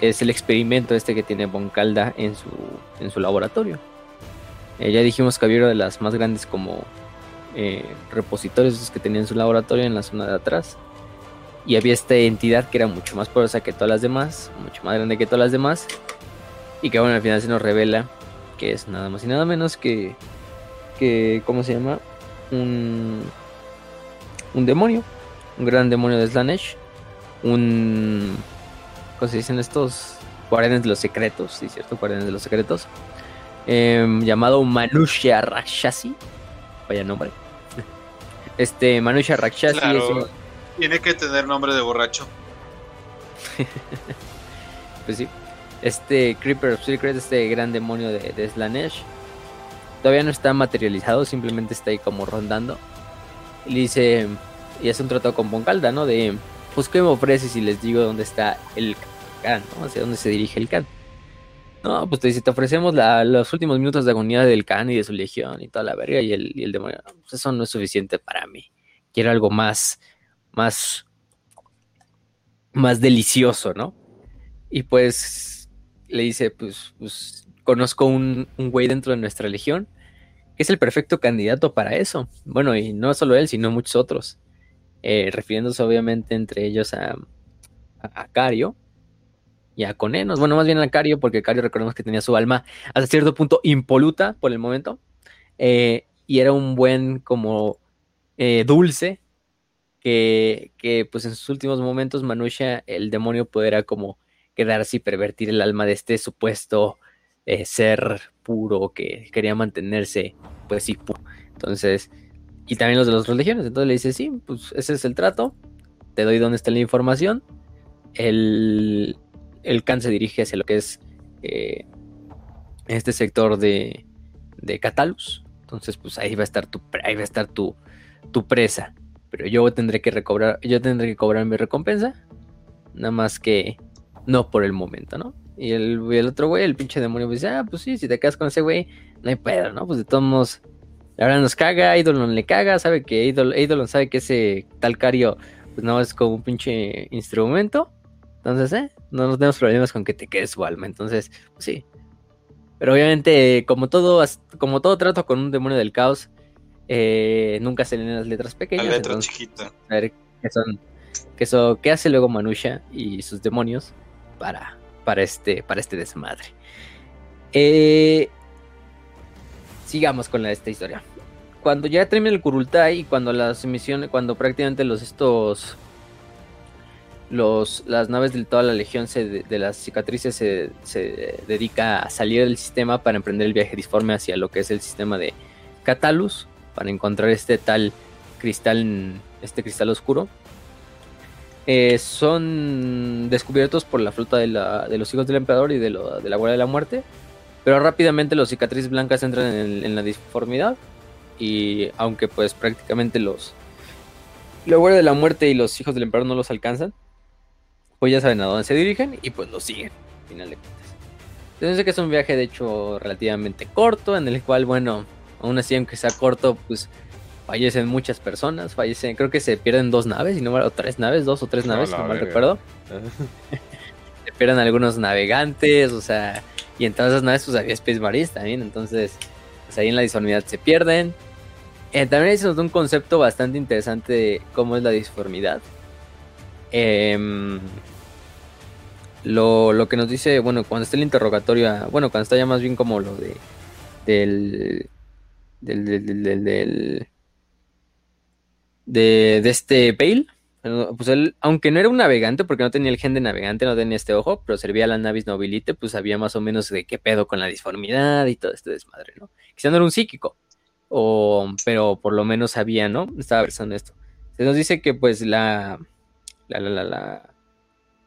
es el experimento este que tiene Boncalda en su, en su laboratorio. Eh, ya dijimos que había una de las más grandes como eh, repositorios que tenían su laboratorio en la zona de atrás. Y había esta entidad que era mucho más poderosa que todas las demás, mucho más grande que todas las demás. Y que bueno, al final se nos revela que es nada más y nada menos que, que ¿cómo se llama? Un, un demonio, un gran demonio de Slanesh, un, ¿cómo se dicen estos? Guardianes de los secretos, sí, cierto, guardianes de los secretos, em, llamado Manushya Rakshasi, vaya nombre. Este, Manusha Rakshasi Tiene que tener nombre de borracho. pues sí. Este Creeper of Secret, este gran demonio de, Slanesh, todavía no está materializado, simplemente está ahí como rondando. Y dice, y hace un tratado con Boncalda, ¿no? De, pues, ¿qué me ofreces si les digo dónde está el Khan, ¿no? Hacia dónde se dirige el Khan. No, pues te dice, te ofrecemos los últimos minutos de agonía del Khan y de su legión y toda la verga y el, y el demonio. Pues eso no es suficiente para mí. Quiero algo más, más, más delicioso, ¿no? Y pues le dice, pues, pues conozco un, un güey dentro de nuestra legión que es el perfecto candidato para eso. Bueno, y no solo él, sino muchos otros. Eh, refiriéndose obviamente entre ellos a, a, Cario y a Conenos, bueno, más bien a Cario, porque Cario recordemos que tenía su alma hasta cierto punto impoluta por el momento, eh, y era un buen como eh, dulce, que, pues en sus últimos momentos Manusha, el demonio, pudiera como quedarse y pervertir el alma de este supuesto eh, ser puro que quería mantenerse, pues sí, puro. Entonces, y también los de las religiones, entonces le dice, sí, pues ese es el trato, te doy dónde está la información, el, el Khan se dirige hacia lo que es eh, este sector de, de Catalus. Entonces, pues ahí va a estar tu, ahí va a estar tu, tu presa. Pero yo tendré que recobrar, yo tendré que cobrar mi recompensa. Nada más que no por el momento, ¿no? Y el, el otro güey, el pinche demonio, pues dice, ah, pues sí, si te quedas con ese güey, no hay pedo, ¿no? Pues de todos modos, la verdad nos caga, Eidolon le caga, sabe que Eidolon, sabe que ese tal Cario, pues no es como un pinche instrumento. Entonces, ¿eh? No nos tenemos problemas con que te quedes su alma. Entonces, pues sí. Pero obviamente, como todo, como todo trato con un demonio del caos, eh, nunca se leen las letras pequeñas. La letra chiquita. A ver qué son. Qué, hace luego Manusha y sus demonios para, para, este, para este desmadre. Eh, sigamos con la, esta historia. Cuando ya termina el Kurultai y cuando las emisiones, cuando prácticamente los estos los, las naves de toda la legión de las cicatrices se, dedica a salir del sistema para emprender el viaje disforme hacia lo que es el sistema de Catalus, para encontrar este tal cristal, este cristal oscuro. Eh, son descubiertos por la flota de, los hijos del emperador y de, la guardia de la muerte, pero rápidamente los cicatrices blancas entran en, la disformidad y aunque pues prácticamente los la guardia de la muerte y los hijos del emperador no los alcanzan, pues ya saben a dónde se dirigen y pues lo siguen, al final de cuentas. Entonces que es un viaje de hecho relativamente corto, en el cual, bueno, aún así aunque sea corto, pues fallecen muchas personas, fallecen, creo que se pierden dos naves, y no o tres naves, dos o tres naves, no mal recuerdo. se pierden algunos navegantes, o sea, y en todas esas naves pues había Space Marines también, entonces pues ahí en la disformidad se pierden. Eh, también hay un concepto bastante interesante de cómo es la disformidad. Eh, lo, que nos dice, bueno, cuando está el interrogatorio, bueno, cuando está ya más bien como lo de del del, del, del, de, de este Bale, pues él, aunque no era un navegante, porque no tenía el gen de navegante, no tenía este ojo, pero servía a la navis nobilite, pues sabía más o menos de qué pedo con la disformidad y todo este desmadre, ¿no? Quizá no era un psíquico, o, pero por lo menos sabía, ¿no? Estaba versando esto. Se nos dice que pues la, la, la, la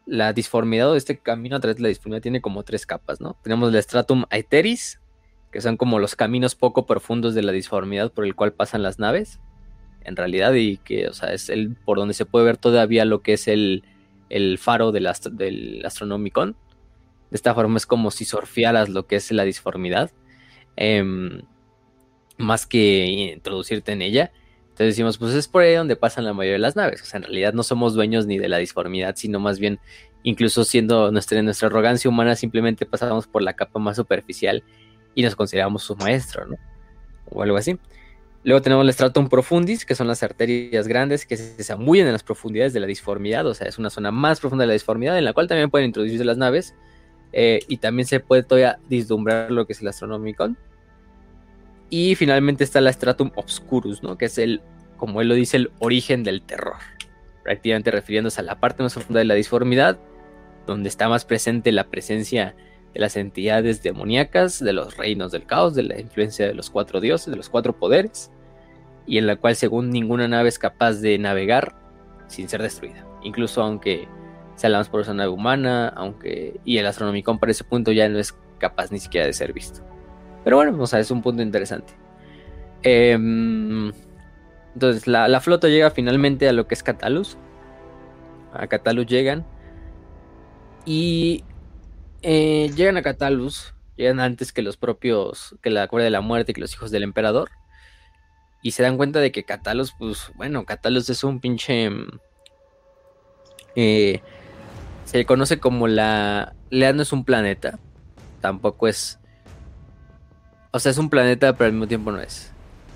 la disformidad o este camino a través de la disformidad tiene como tres capas, ¿no? Tenemos el stratum aeteris, que son como los caminos poco profundos de la disformidad por el cual pasan las naves, en realidad, y que, o sea, es el por donde se puede ver todavía lo que es el, el faro del, del astronomicon. De esta forma es como si surfearas lo que es la disformidad, em, más que introducirte en ella. Entonces decimos, pues es por ahí donde pasan la mayoría de las naves. O sea, en realidad no somos dueños ni de la disformidad, sino más bien, incluso siendo nuestra, nuestra arrogancia humana, simplemente pasamos por la capa más superficial y nos consideramos su maestro, ¿no? O algo así. Luego tenemos el stratum profundis, que son las arterias grandes que se zambullen en las profundidades de la disformidad, o sea, es una zona más profunda de la disformidad en la cual también pueden introducirse las naves eh, y también se puede todavía vislumbrar lo que es el astronomicon. Y finalmente está la Stratum Obscurus, ¿no? Que es el, como él lo dice, el origen del terror. Prácticamente refiriéndose a la parte más profunda de la disformidad, donde está más presente la presencia de las entidades demoníacas, de los reinos del caos, de la influencia de los cuatro dioses, de los cuatro poderes, y en la cual según ninguna nave es capaz de navegar sin ser destruida. Incluso aunque salgamos por esa nave humana, aunque y el astronomicón para ese punto ya no es capaz ni siquiera de ser visto. Pero bueno, o sea, es un punto interesante. Em, entonces, la, flota llega finalmente a lo que es Catalus. A Catalus llegan. Y eh, llegan a Catalus. Llegan antes que los propios. Que la Cuerda de la Muerte que los hijos del emperador. Y se dan cuenta de que Catalus, pues bueno, Catalus es un pinche. Eh, se conoce como la. Lea no es un planeta. Tampoco es o sea, es un planeta, pero al mismo tiempo no es.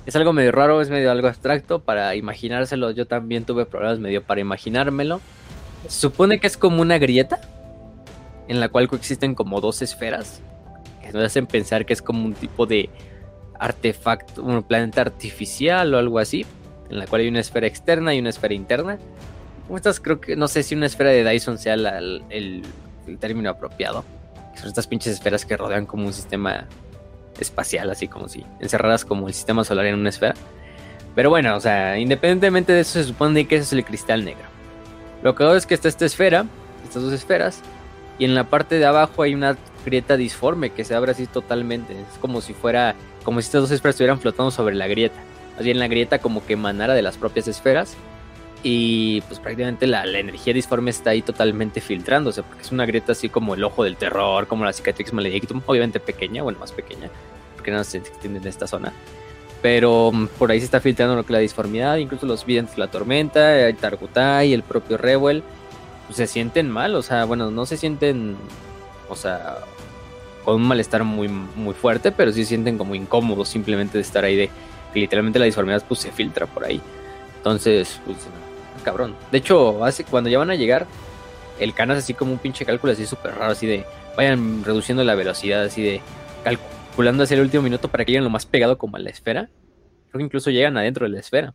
Es algo medio raro, es medio algo abstracto para imaginárselo. Yo también tuve problemas medio para imaginármelo. Supone que es como una grieta. En la cual coexisten como dos esferas, que nos hacen pensar que es como un tipo de artefacto, un planeta artificial o algo así, en la cual hay una esfera externa y una esfera interna. Como estas, creo que no sé si una esfera de Dyson sea el, el, término apropiado. Son estas pinches esferas que rodean como un sistema espacial, así como si encerradas como el sistema solar en una esfera. Pero bueno, o sea, independientemente de eso, se supone que ese es el cristal negro. Lo que hago es que está esta esfera, estas dos esferas, y en la parte de abajo hay una grieta disforme que se abre así totalmente. Es como si fuera, como si estas dos esferas estuvieran flotando sobre la grieta. Así en la grieta como que emanara de las propias esferas. Y pues prácticamente la, energía disforme está ahí totalmente filtrándose, porque es una grieta así como el ojo del terror, como la cicatrix maledictum, obviamente pequeña, bueno, más pequeña, porque no se extiende en esta zona. Pero mm, por ahí se está filtrando lo que la disformidad, incluso los videntes de la tormenta, el Targutai, el propio Revel, se sienten mal, o sea, bueno, no se sienten, o sea, con un malestar muy, muy fuerte, pero sí se sienten como incómodos simplemente de estar ahí, de que literalmente la disformidad pues se filtra por ahí. Entonces, pues, cabrón. De hecho, hace, cuando ya van a llegar, el canas así como un pinche cálculo así súper raro, así de, vayan reduciendo la velocidad, así de, calculando hacia el último minuto para que lleguen lo más pegado como a la esfera. Creo que incluso llegan adentro de la esfera.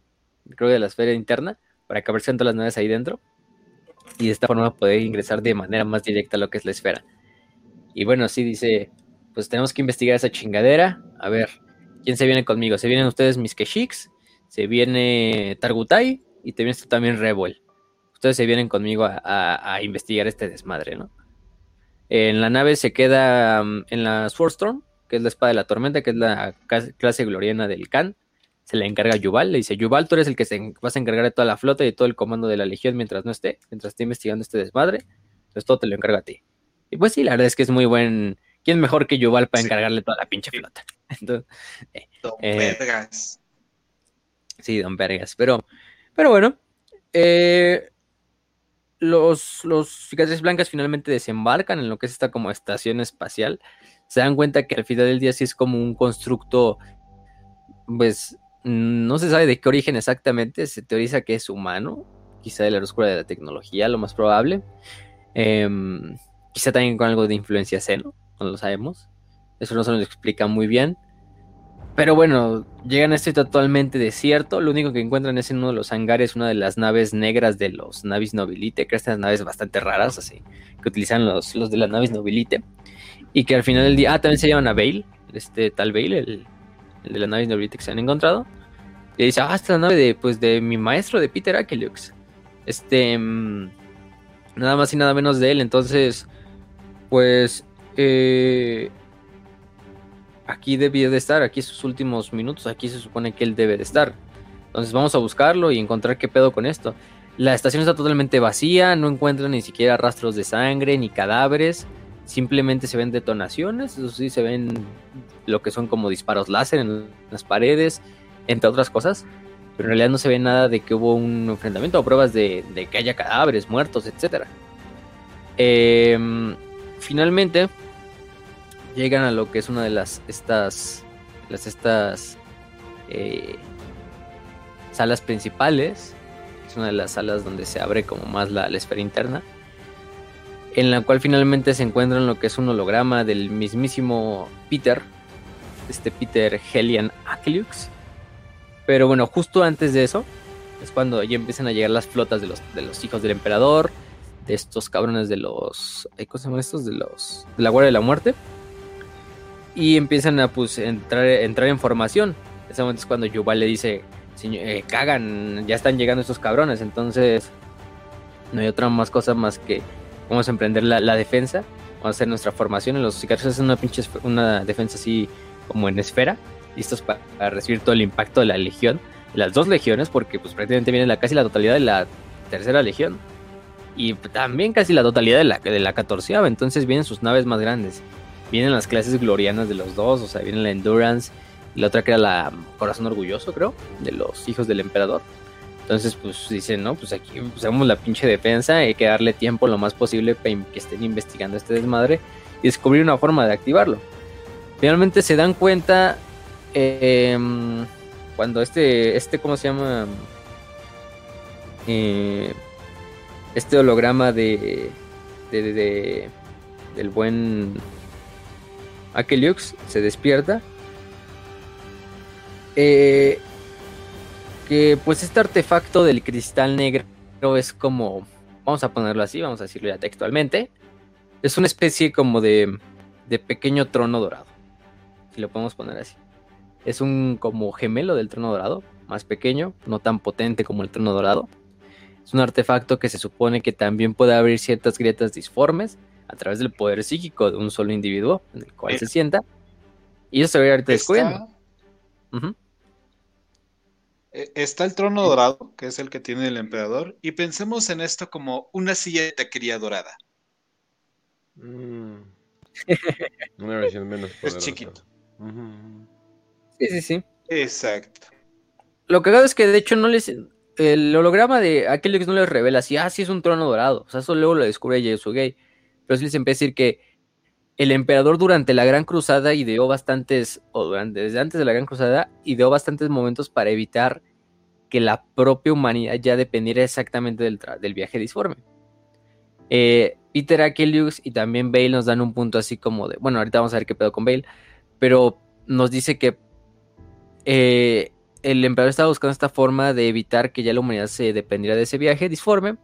Creo que de la esfera interna, para caberse todas las naves ahí dentro. Y de esta forma poder ingresar de manera más directa a lo que es la esfera. Y bueno, sí dice, pues tenemos que investigar esa chingadera. A ver, ¿quién se viene conmigo? Se vienen ustedes mis Keshiks, se viene Targutai y te vienes también Rebel. Ustedes se vienen conmigo a, a, investigar este desmadre, ¿no? En la nave se queda mm, en la Swordstorm que es la espada de la tormenta, que es la clase gloriana del Khan. Se le encarga a Yuval, le dice, Yuval, tú eres el que se vas a encargar de toda la flota y de todo el comando de la legión mientras no esté, mientras esté investigando este desmadre. Entonces todo te lo encarga a ti. Y pues sí, la verdad es que es muy buen... ¿Quién mejor que Yuval para encargarle toda la pinche flota? Entonces, eh, don eh, Vergas. Sí, Don Vergas. Pero, pero bueno, eh, los, los cicatrices blancas finalmente desembarcan en lo que es esta como estación espacial se dan cuenta que al final del día sí es como un constructo, pues no se sabe de qué origen exactamente, se teoriza que es humano, quizá de la oscura de la tecnología, lo más probable. Em, quizá también con algo de influencia seno, no lo sabemos. Eso no se nos explica muy bien. Pero bueno, llegan a este totalmente desierto. Lo único que encuentran es en uno de los hangares una de las naves negras de los Navis Nobilite, que estas naves bastante raras, así, que utilizan los, los de las Navis Nobilite. Y que al final del día, ah, también se llaman a Bale, este tal Bale, el, de la nave Nobilite que se han encontrado. Y dice, ah, esta es la nave de, pues, de mi maestro, de Peter Akelux. Este, mm, nada más y nada menos de él. Entonces, pues, eh, aquí debía de estar, aquí sus últimos minutos, aquí se supone que él debe de estar. Entonces vamos a buscarlo y encontrar qué pedo con esto. La estación está totalmente vacía, no encuentran ni siquiera rastros de sangre ni cadáveres simplemente se ven detonaciones, eso sí, se ven lo que son como disparos láser en las paredes, entre otras cosas, pero en realidad no se ve nada de que hubo un enfrentamiento o pruebas de, que haya cadáveres, muertos, etc. Em, finalmente llegan a lo que es una de las estas las estas eh, salas principales es una de las salas donde se abre como más la esfera interna en la cual finalmente se encuentran lo que es un holograma del mismísimo Peter, este Peter Helian Akeliux. Pero bueno, justo antes de eso es cuando ya empiezan a llegar las flotas de los, de los hijos del emperador, de estos cabrones de los... ¿Cómo se llaman estos? De los... De la Guardia de la Muerte. Y empiezan a pues entrar, entrar en formación. Ese momento es cuando Yuval le dice, eh, cagan, ya están llegando estos cabrones. Entonces no hay otra más cosa más que vamos a emprender la, defensa, vamos a hacer nuestra formación. En los cigarros hacen una pinche una defensa así como en esfera, listos para, recibir todo el impacto de la legión, las dos legiones, porque pues prácticamente viene la, casi la totalidad de la tercera legión. Y también casi la totalidad de la, de la catorceava, entonces vienen sus naves más grandes. Vienen las clases glorianas de los dos, o sea, viene la Endurance y la otra que era la Corazón Orgulloso, creo, de los hijos del emperador. Entonces, pues dicen, no, pues aquí usamos la pinche defensa, hay que darle tiempo lo más posible para que estén investigando este desmadre y descubrir una forma de activarlo. Finalmente se dan cuenta em, cuando este, este, ¿cómo se llama? Eh, este holograma de, de, del buen Akeliux se despierta. Eh, que pues este artefacto del cristal negro es como, vamos a ponerlo así, vamos a decirlo ya textualmente, es una especie como de, de pequeño trono dorado, si lo podemos poner así. Es un como gemelo del trono dorado, más pequeño, no tan potente como el trono dorado. Es un artefacto que se supone que también puede abrir ciertas grietas disformes a través del poder psíquico de un solo individuo en el cual se sienta. Y eso se ve ahorita descubriendo. Está el trono dorado, que es el que tiene el emperador, y pensemos en esto como una silla de taquería dorada. Mm. una versión menos poderosa. Es chiquito. Sí, sí, sí. Exacto. Lo que hago es que de hecho no les. El holograma de aquel no les revela si, ah, sí es un trono dorado. O sea, eso luego lo descubre Yesugei. Pero sí les empieza a decir que el emperador durante la Gran Cruzada ideó bastantes, o durante, desde antes de la Gran Cruzada, ideó bastantes momentos para evitar que la propia humanidad ya dependiera exactamente del, del viaje disforme. Eh, Peter Akelius y también Bale nos dan un punto así como de, bueno, ahorita vamos a ver qué pedo con Bale, pero nos dice que eh, el emperador estaba buscando esta forma de evitar que ya la humanidad se dependiera de ese viaje disforme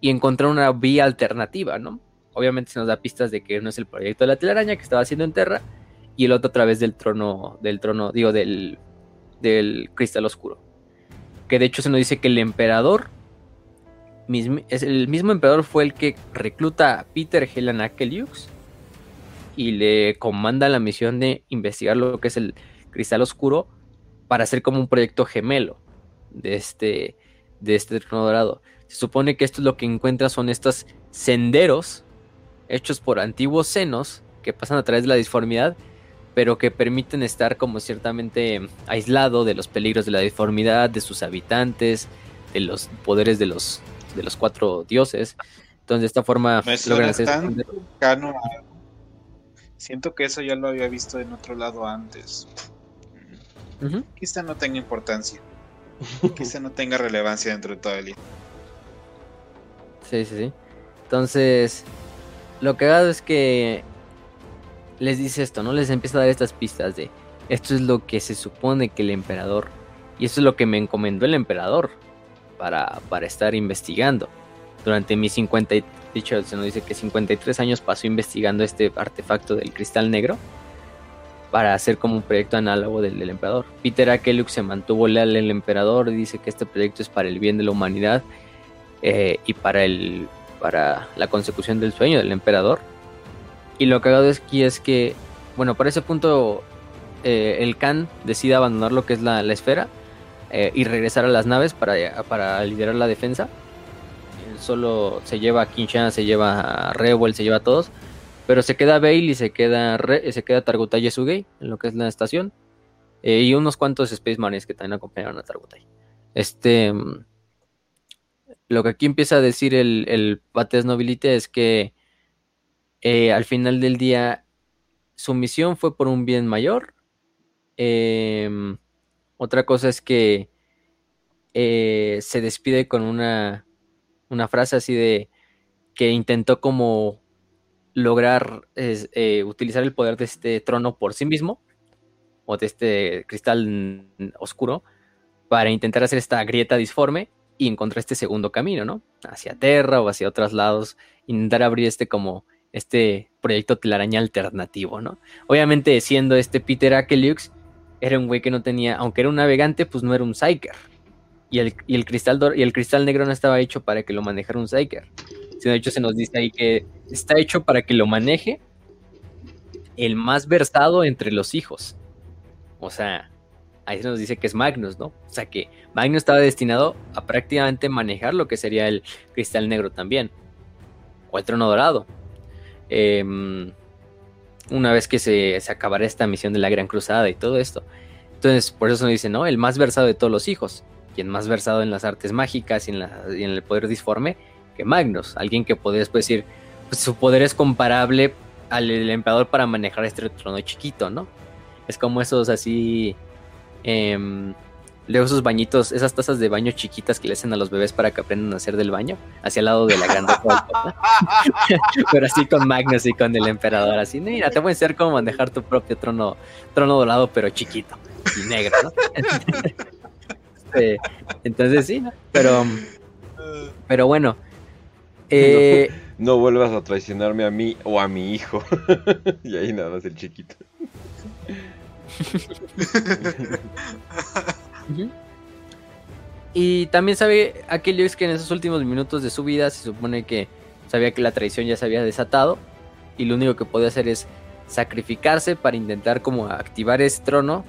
y encontrar una vía alternativa, ¿no? Obviamente se nos da pistas de que uno es el proyecto de la telaraña que estaba haciendo en Terra y el otro a través del trono, del trono, digo, del, del cristal oscuro. Que de hecho se nos dice que el emperador, es, el mismo emperador fue el que recluta a Peter Helen Akeliux y le comanda la misión de investigar lo que es el cristal oscuro para hacer como un proyecto gemelo de este, de este trono dorado. Se supone que esto es lo que encuentra son estos senderos hechos por antiguos senos que pasan a través de la disformidad, pero que permiten estar como ciertamente aislado de los peligros de la disformidad, de sus habitantes, de los poderes de los, de los cuatro dioses. Entonces de esta forma logran hacer... Siento que eso ya lo había visto en otro lado antes. Quizá no tenga importancia. Quizá no tenga relevancia dentro de todo el Sí, sí, sí. Entonces, lo hago es que les dice esto, ¿no? Les empieza a dar estas pistas de esto es lo que se supone que el emperador, y esto es lo que me encomendó el emperador para, para estar investigando. Durante mis 50, dicho, se nos dice que 53 años pasó investigando este artefacto del cristal negro para hacer como un proyecto análogo del, del emperador. Peter Akelux se mantuvo leal al emperador y dice que este proyecto es para el bien de la humanidad eh, y para el para la consecución del sueño del emperador. Y lo cagado es aquí es que, bueno, para ese punto eh, el Khan decide abandonar lo que es la, esfera eh, y regresar a las naves para, para liderar la defensa. solo se lleva a Kinshan, se lleva a Revel, se lleva a todos. Pero se queda Bale y se queda, se queda Targutai Yesugei en lo que es la estación. Eh, y unos cuantos Space Marines que también acompañaron a Targutai. Este lo que aquí empieza a decir el, el Pates Nobilite es que eh, al final del día su misión fue por un bien mayor. Em, otra cosa es que eh, se despide con una, una frase así de que intentó como lograr eh, utilizar el poder de este trono por sí mismo o de este cristal oscuro para intentar hacer esta grieta disforme y encontrar este segundo camino, ¿no? Hacia Terra o hacia otros lados, intentar abrir este como este proyecto telaraña alternativo, ¿no? Obviamente siendo este Peter Akeliux, era un güey que no tenía, aunque era un navegante, pues no era un Psyker. Y el, el cristal, y el cristal negro no estaba hecho para que lo manejara un Psyker. Sino de hecho se nos dice ahí que está hecho para que lo maneje el más versado entre los hijos. O sea, ahí se nos dice que es Magnus, ¿no? O sea que Magnus estaba destinado a prácticamente manejar lo que sería el cristal negro también, o el trono dorado. Em, una vez que se, se acabará esta misión de la Gran Cruzada y todo esto. Entonces, por eso nos dice, ¿no? El más versado de todos los hijos, quien más versado en las artes mágicas y en, el poder disforme que Magnus, alguien que podría después decir, pues su poder es comparable al emperador para manejar este trono chiquito, ¿no? Es como esos así Em, Luego esos bañitos, esas tazas de baño chiquitas que le hacen a los bebés para que aprendan a hacer del baño, hacia el lado de la grande Pero así con Magnus y con el emperador, así, mira, te voy a enseñar cómo manejar tu propio trono, trono dorado, pero chiquito y negro, ¿no? entonces sí, ¿no? Pero, pero bueno. Eh, no, vuelvas a traicionarme a mí o a mi hijo. y ahí nada más el chiquito. Y también sabe Aquelios que en esos últimos minutos de su vida se supone que sabía que la traición ya se había desatado y lo único que podía hacer es sacrificarse para intentar como activar ese trono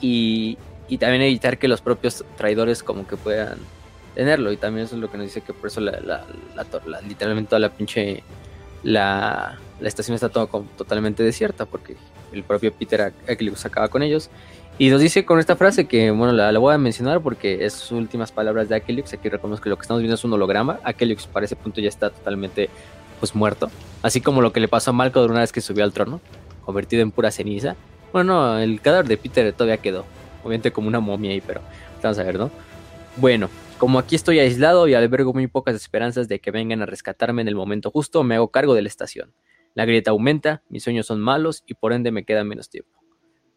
y, también evitar que los propios traidores como que puedan tenerlo. Y también eso es lo que nos dice que por eso la, la, literalmente toda la pinche la, estación está todo, totalmente desierta porque el propio Peter Aquelius acaba con ellos y nos dice con esta frase que, bueno, la, voy a mencionar porque es sus últimas palabras de Aquelix. Aquí reconozco que lo que estamos viendo es un holograma. Aquelix para ese punto ya está totalmente pues muerto. Así como lo que le pasó a Malco una vez que subió al trono, convertido en pura ceniza. Bueno, el cadáver de Peter todavía quedó. Obviamente como una momia ahí, pero vamos a ver, ¿no? Bueno, como aquí estoy aislado y albergo muy pocas esperanzas de que vengan a rescatarme en el momento justo, me hago cargo de la estación. La grieta aumenta, mis sueños son malos y por ende me queda menos tiempo.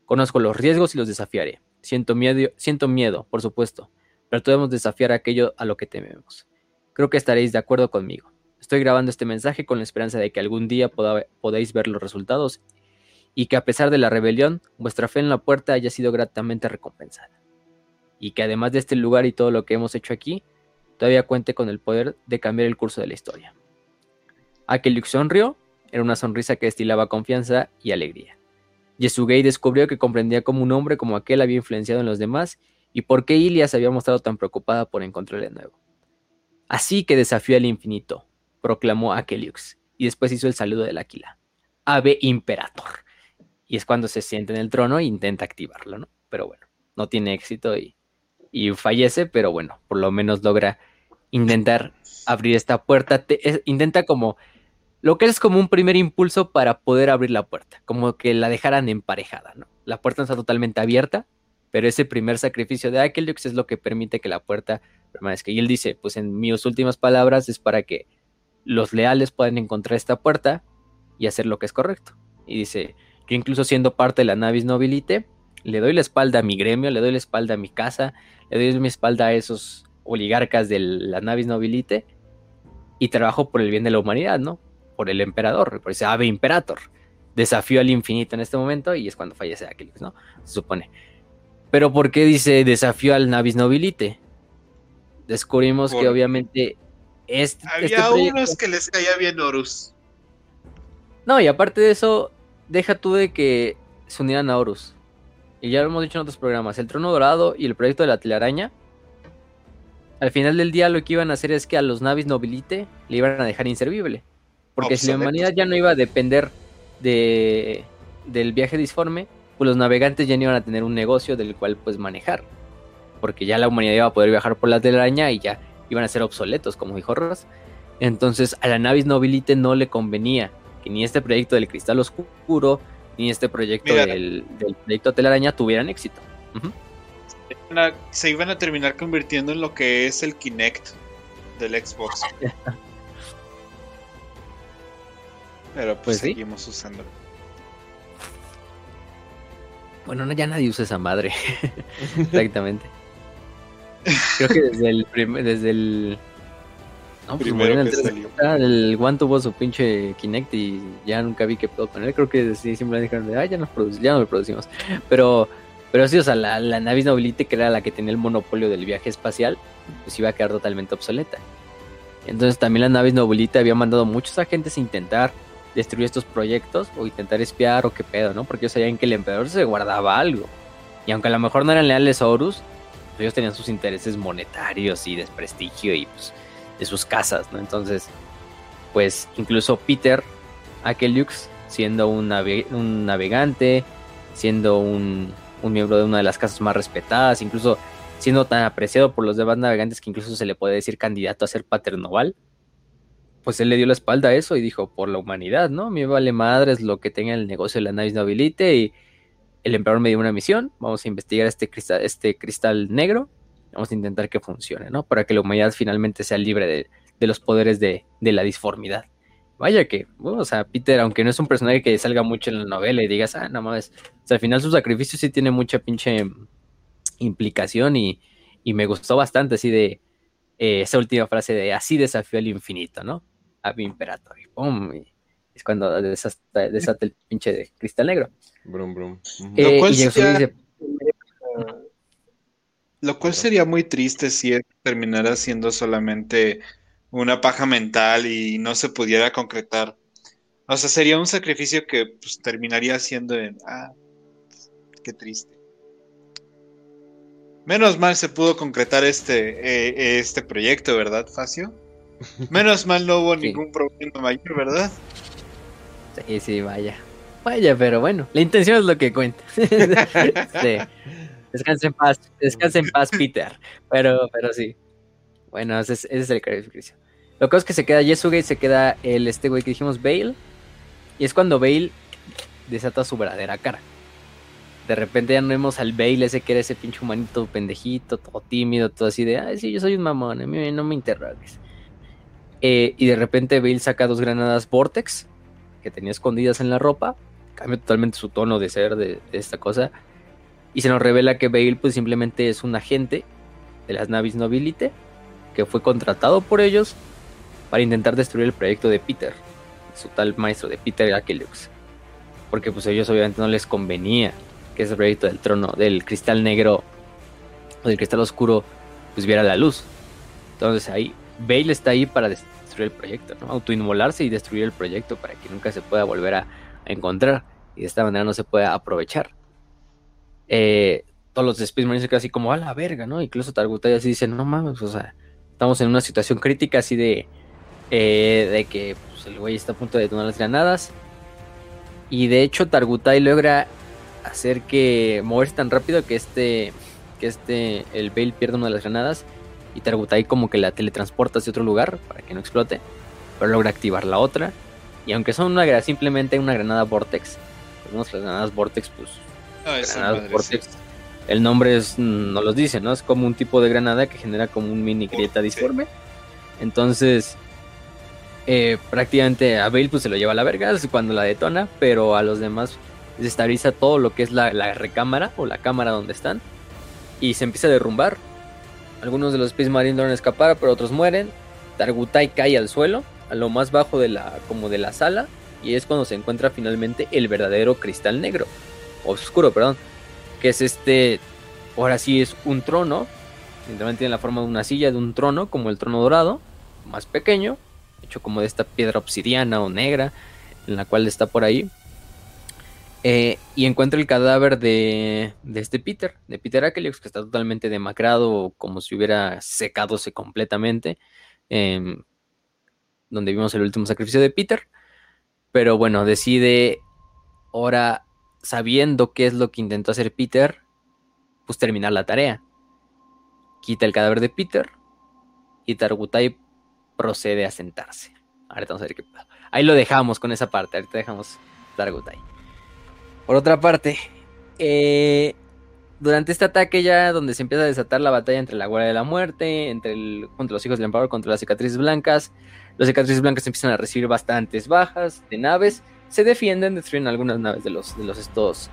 Conozco los riesgos y los desafiaré. Siento miedo, siento miedo, por supuesto, pero debemos desafiar aquello a lo que tememos. Creo que estaréis de acuerdo conmigo. Estoy grabando este mensaje con la esperanza de que algún día podáis ver los resultados y que a pesar de la rebelión, vuestra fe en la puerta haya sido gratamente recompensada. Y que además de este lugar y todo lo que hemos hecho aquí, todavía cuente con el poder de cambiar el curso de la historia. Aquel sonrió, era una sonrisa que destilaba confianza y alegría. Yesugei descubrió que comprendía cómo un hombre como aquel había influenciado en los demás y por qué Ilia se había mostrado tan preocupada por encontrarle de nuevo. Así que desafió al infinito, proclamó Akeliux, y después hizo el saludo del Aquila. Ave Imperator. Y es cuando se siente en el trono e intenta activarlo, ¿no? Pero bueno, no tiene éxito y, y fallece, pero bueno, por lo menos logra intentar abrir esta puerta. intenta como lo que es como un primer impulso para poder abrir la puerta, como que la dejaran emparejada, ¿no? La puerta está totalmente abierta, pero ese primer sacrificio de Akelux es lo que permite que la puerta permanezca. Y él dice, pues en mis últimas palabras es para que los leales puedan encontrar esta puerta y hacer lo que es correcto. Y dice, yo incluso siendo parte de la Navis Nobilite, le doy la espalda a mi gremio, le doy la espalda a mi casa, le doy mi espalda a esos oligarcas de la Navis Nobilite y trabajo por el bien de la humanidad, ¿no? Por el emperador, por ese ave imperator. Desafío al infinito en este momento y es cuando fallece Aquiles, ¿no? Se supone. Pero ¿por qué dice desafío al Navis Nobilite? Descubrimos que obviamente este, Había unos que les caía bien Horus. No, y aparte de eso, deja tú de que se unieran a Horus. Y ya lo hemos dicho en otros programas, el Trono Dorado y el proyecto de la telaraña, al final del día lo que iban a hacer es que a los Navis Nobilite le iban a dejar inservible. Porque si la humanidad ya no iba a depender de, del viaje disforme, pues los navegantes ya no iban a tener un negocio del cual pues manejar. Porque ya la humanidad iba a poder viajar por la telaraña y ya iban a ser obsoletos, como dijo Ross. Entonces a la Navis Nobilite no le convenía que ni este proyecto del cristal oscuro, ni este proyecto del, proyecto telaraña tuvieran éxito. Se iban a terminar convirtiendo en lo que es el Kinect del Xbox. Pero pues, pues seguimos usando. Bueno, ya nadie usa esa madre. Exactamente. Creo que desde el desde el no, pues Primero el, el One tuvo su pinche Kinect y ya nunca vi qué puedo poner. Creo que sí, siempre dijeron de, ya, ya no lo producimos. Pero, pero sí, o sea, la, la Navis Nobilite, que era la que tenía el monopolio del viaje espacial, pues iba a quedar totalmente obsoleta. Entonces también la Navis Nobilite había mandado muchos agentes a intentar destruir estos proyectos o intentar espiar o qué pedo, ¿no? Porque ellos sabían que el emperador se guardaba algo. Y aunque a lo mejor no eran leales a Horus, pues ellos tenían sus intereses monetarios y de prestigio y pues de sus casas, ¿no? Entonces, pues incluso Peter Akeliux, siendo un, un navegante, siendo un, un miembro de una de las casas más respetadas, incluso siendo tan apreciado por los demás navegantes que incluso se le puede decir candidato a ser paternoval, pues él le dio la espalda a eso y dijo, por la humanidad, ¿no? Me vale madres lo que tenga el negocio de la Navis Nobilite y el emperador me dio una misión, vamos a investigar este cristal, este cristal negro, vamos a intentar que funcione, ¿no? Para que la humanidad finalmente sea libre de, los poderes de, la disformidad. Vaya que, o sea, Peter, aunque no es un personaje que salga mucho en la novela y digas, ah, no mames, o sea, al final su sacrificio sí tiene mucha pinche implicación y, me gustó bastante así de eh, esa última frase de así desafío al infinito, ¿no? A mi imperator. Y pum, es cuando desata, el pinche de cristal negro. Brum, brum. Eh, lo, cual sería, lo cual sería muy triste si terminara siendo solamente una paja mental y no se pudiera concretar. O sea, sería un sacrificio que pues, terminaría siendo en, ah, qué triste. Menos mal se pudo concretar este, eh, este proyecto, ¿verdad, Facio? Menos mal no hubo ningún problema mayor, ¿verdad? Sí, sí, vaya. Vaya, pero bueno, la intención es lo que cuenta. sí. Descansa en paz, descansa en paz, Peter. Pero, pero sí. Bueno, ese es, el sacrificio. Lo que es que se queda Yesuga y se queda el este güey que dijimos, Bale. Y es cuando Bale desata su verdadera cara. De repente ya no vemos al Bale ese que era ese pinche humanito pendejito, todo tímido, todo así de, ay, sí, yo soy un mamón, a mí no me interrogues. Eh, y de repente Bale saca dos granadas Vortex que tenía escondidas en la ropa, cambia totalmente su tono de ser de, esta cosa, y se nos revela que Bale pues simplemente es un agente de las Navis Nobilite que fue contratado por ellos para intentar destruir el proyecto de Peter, su tal maestro de Peter Akelux. Porque pues a ellos obviamente no les convenía que ese proyecto del trono, del cristal negro o del cristal oscuro, pues viera la luz. Entonces ahí Bale está ahí para el proyecto. Autoinmolarse y destruir el proyecto para que nunca se pueda volver a, encontrar y de esta manera no se pueda aprovechar. Eh, todos los de Space Marines se quedan así como a la verga, ¿no? Incluso Targutai así dice, no mames, o sea, estamos en una situación crítica así de, eh, de que pues, el güey está a punto de detonar las granadas. Y de hecho Targutai logra hacer que moverse tan rápido que este, que este, el Bale pierda una de las granadas y Targutai como que la teletransporta hacia otro lugar para que no explote, pero logra activar la otra. Y aunque son una simplemente una granada Vortex, las granadas Vortex, pues. granadas Vortex, El nombre es, no los dice, ¿no? Es como un tipo de granada que genera como un mini grieta disforme. Entonces, eh, prácticamente a Bale pues se lo lleva a la verga cuando la detona, pero a los demás desestabiliza todo lo que es la, la recámara o la cámara donde están y se empieza a derrumbar algunos de los Space Marines logran escapar, pero otros mueren. Targutai cae al suelo, a lo más bajo de la, como de la sala, y es cuando se encuentra finalmente el verdadero cristal negro, oscuro, perdón, que es este, ahora sí es un trono, literalmente tiene la forma de una silla, de un trono, como el trono dorado, más pequeño, hecho como de esta piedra obsidiana o negra, en la cual está por ahí, eh, y encuentra el cadáver de, este Peter, de Peter Akelix, que está totalmente demacrado, como si hubiera secadose completamente. Em, donde vimos el último sacrificio de Peter. Pero bueno, decide ahora, sabiendo qué es lo que intentó hacer Peter, pues terminar la tarea. Quita el cadáver de Peter y Targutai procede a sentarse. Ahorita vamos a ver qué pasa. Ahí lo dejamos con esa parte. Ahorita dejamos Targutai. Por otra parte, eh, durante este ataque ya donde se empieza a desatar la batalla entre la Guardia de la Muerte, entre los hijos del emperador, contra las cicatrices blancas, las cicatrices blancas empiezan a recibir bastantes bajas de naves, se defienden, destruyen algunas naves de los, de los estos,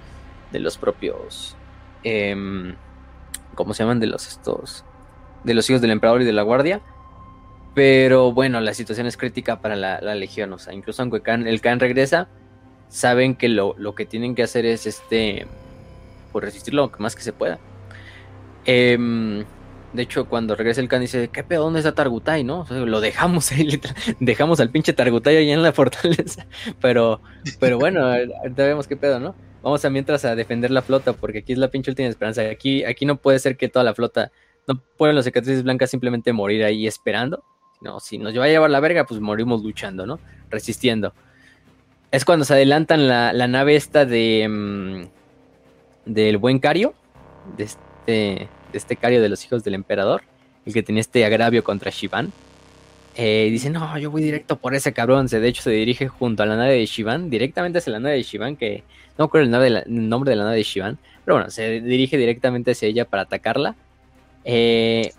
de los propios, em, ¿cómo se llaman? De los estos, de los hijos del emperador y de la Guardia. Pero bueno, la situación es crítica para la, legión, o sea, incluso aunque el Khan regresa, saben que lo, que tienen que hacer es este, pues resistir lo más que se pueda. Em, de hecho, cuando regresa el Khan dice, ¿qué pedo? ¿Dónde está Targutai? ¿No? lo dejamos ahí, dejamos al pinche Targutai ahí en la fortaleza. Pero, pero bueno, ahorita vemos qué pedo, ¿no? Vamos a mientras a defender la flota, porque aquí es la pinche última esperanza. Aquí, aquí no puede ser que toda la flota, no pueden los cicatrices blancas simplemente morir ahí esperando. No, si nos va a llevar la verga, pues morimos luchando, ¿no? Resistiendo es cuando se adelantan la, nave esta de mm, del buen Cario, de este, de este Cario de los hijos del emperador, el que tenía este agravio contra Shivan. Eh, dice, no, yo voy directo por ese cabrón. de hecho, se dirige junto a la nave de Shivan, directamente hacia la nave de Shivan, que no recuerdo el, el, nombre de la nave de Shivan, pero bueno, se dirige directamente hacia ella para atacarla. Eh,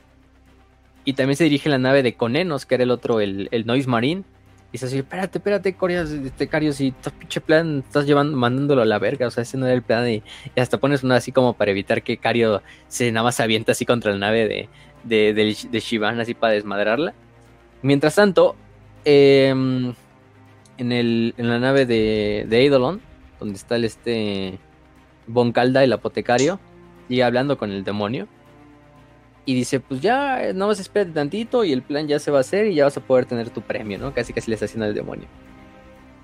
y también se dirige la nave de Conenos, que era el otro, el, el Noise Marine. Y dice así, espérate, espérate, Corias, este Cario, si estás pinche plan, estás llevando, mandándolo a la verga, o sea, ese no era el plan. Y, hasta pones una así como para evitar que Cario se nada más avienta así contra la nave de, de, de, Shivan, así para desmadrarla. Mientras tanto, em, en, el, en la nave de, de Eidolon, donde está el este Boncalda, el apotecario, y hablando con el demonio. Y dice, pues ya, no vas a esperar tantito y el plan ya se va a hacer y ya vas a poder tener tu premio, ¿no? Casi casi le está haciendo al demonio.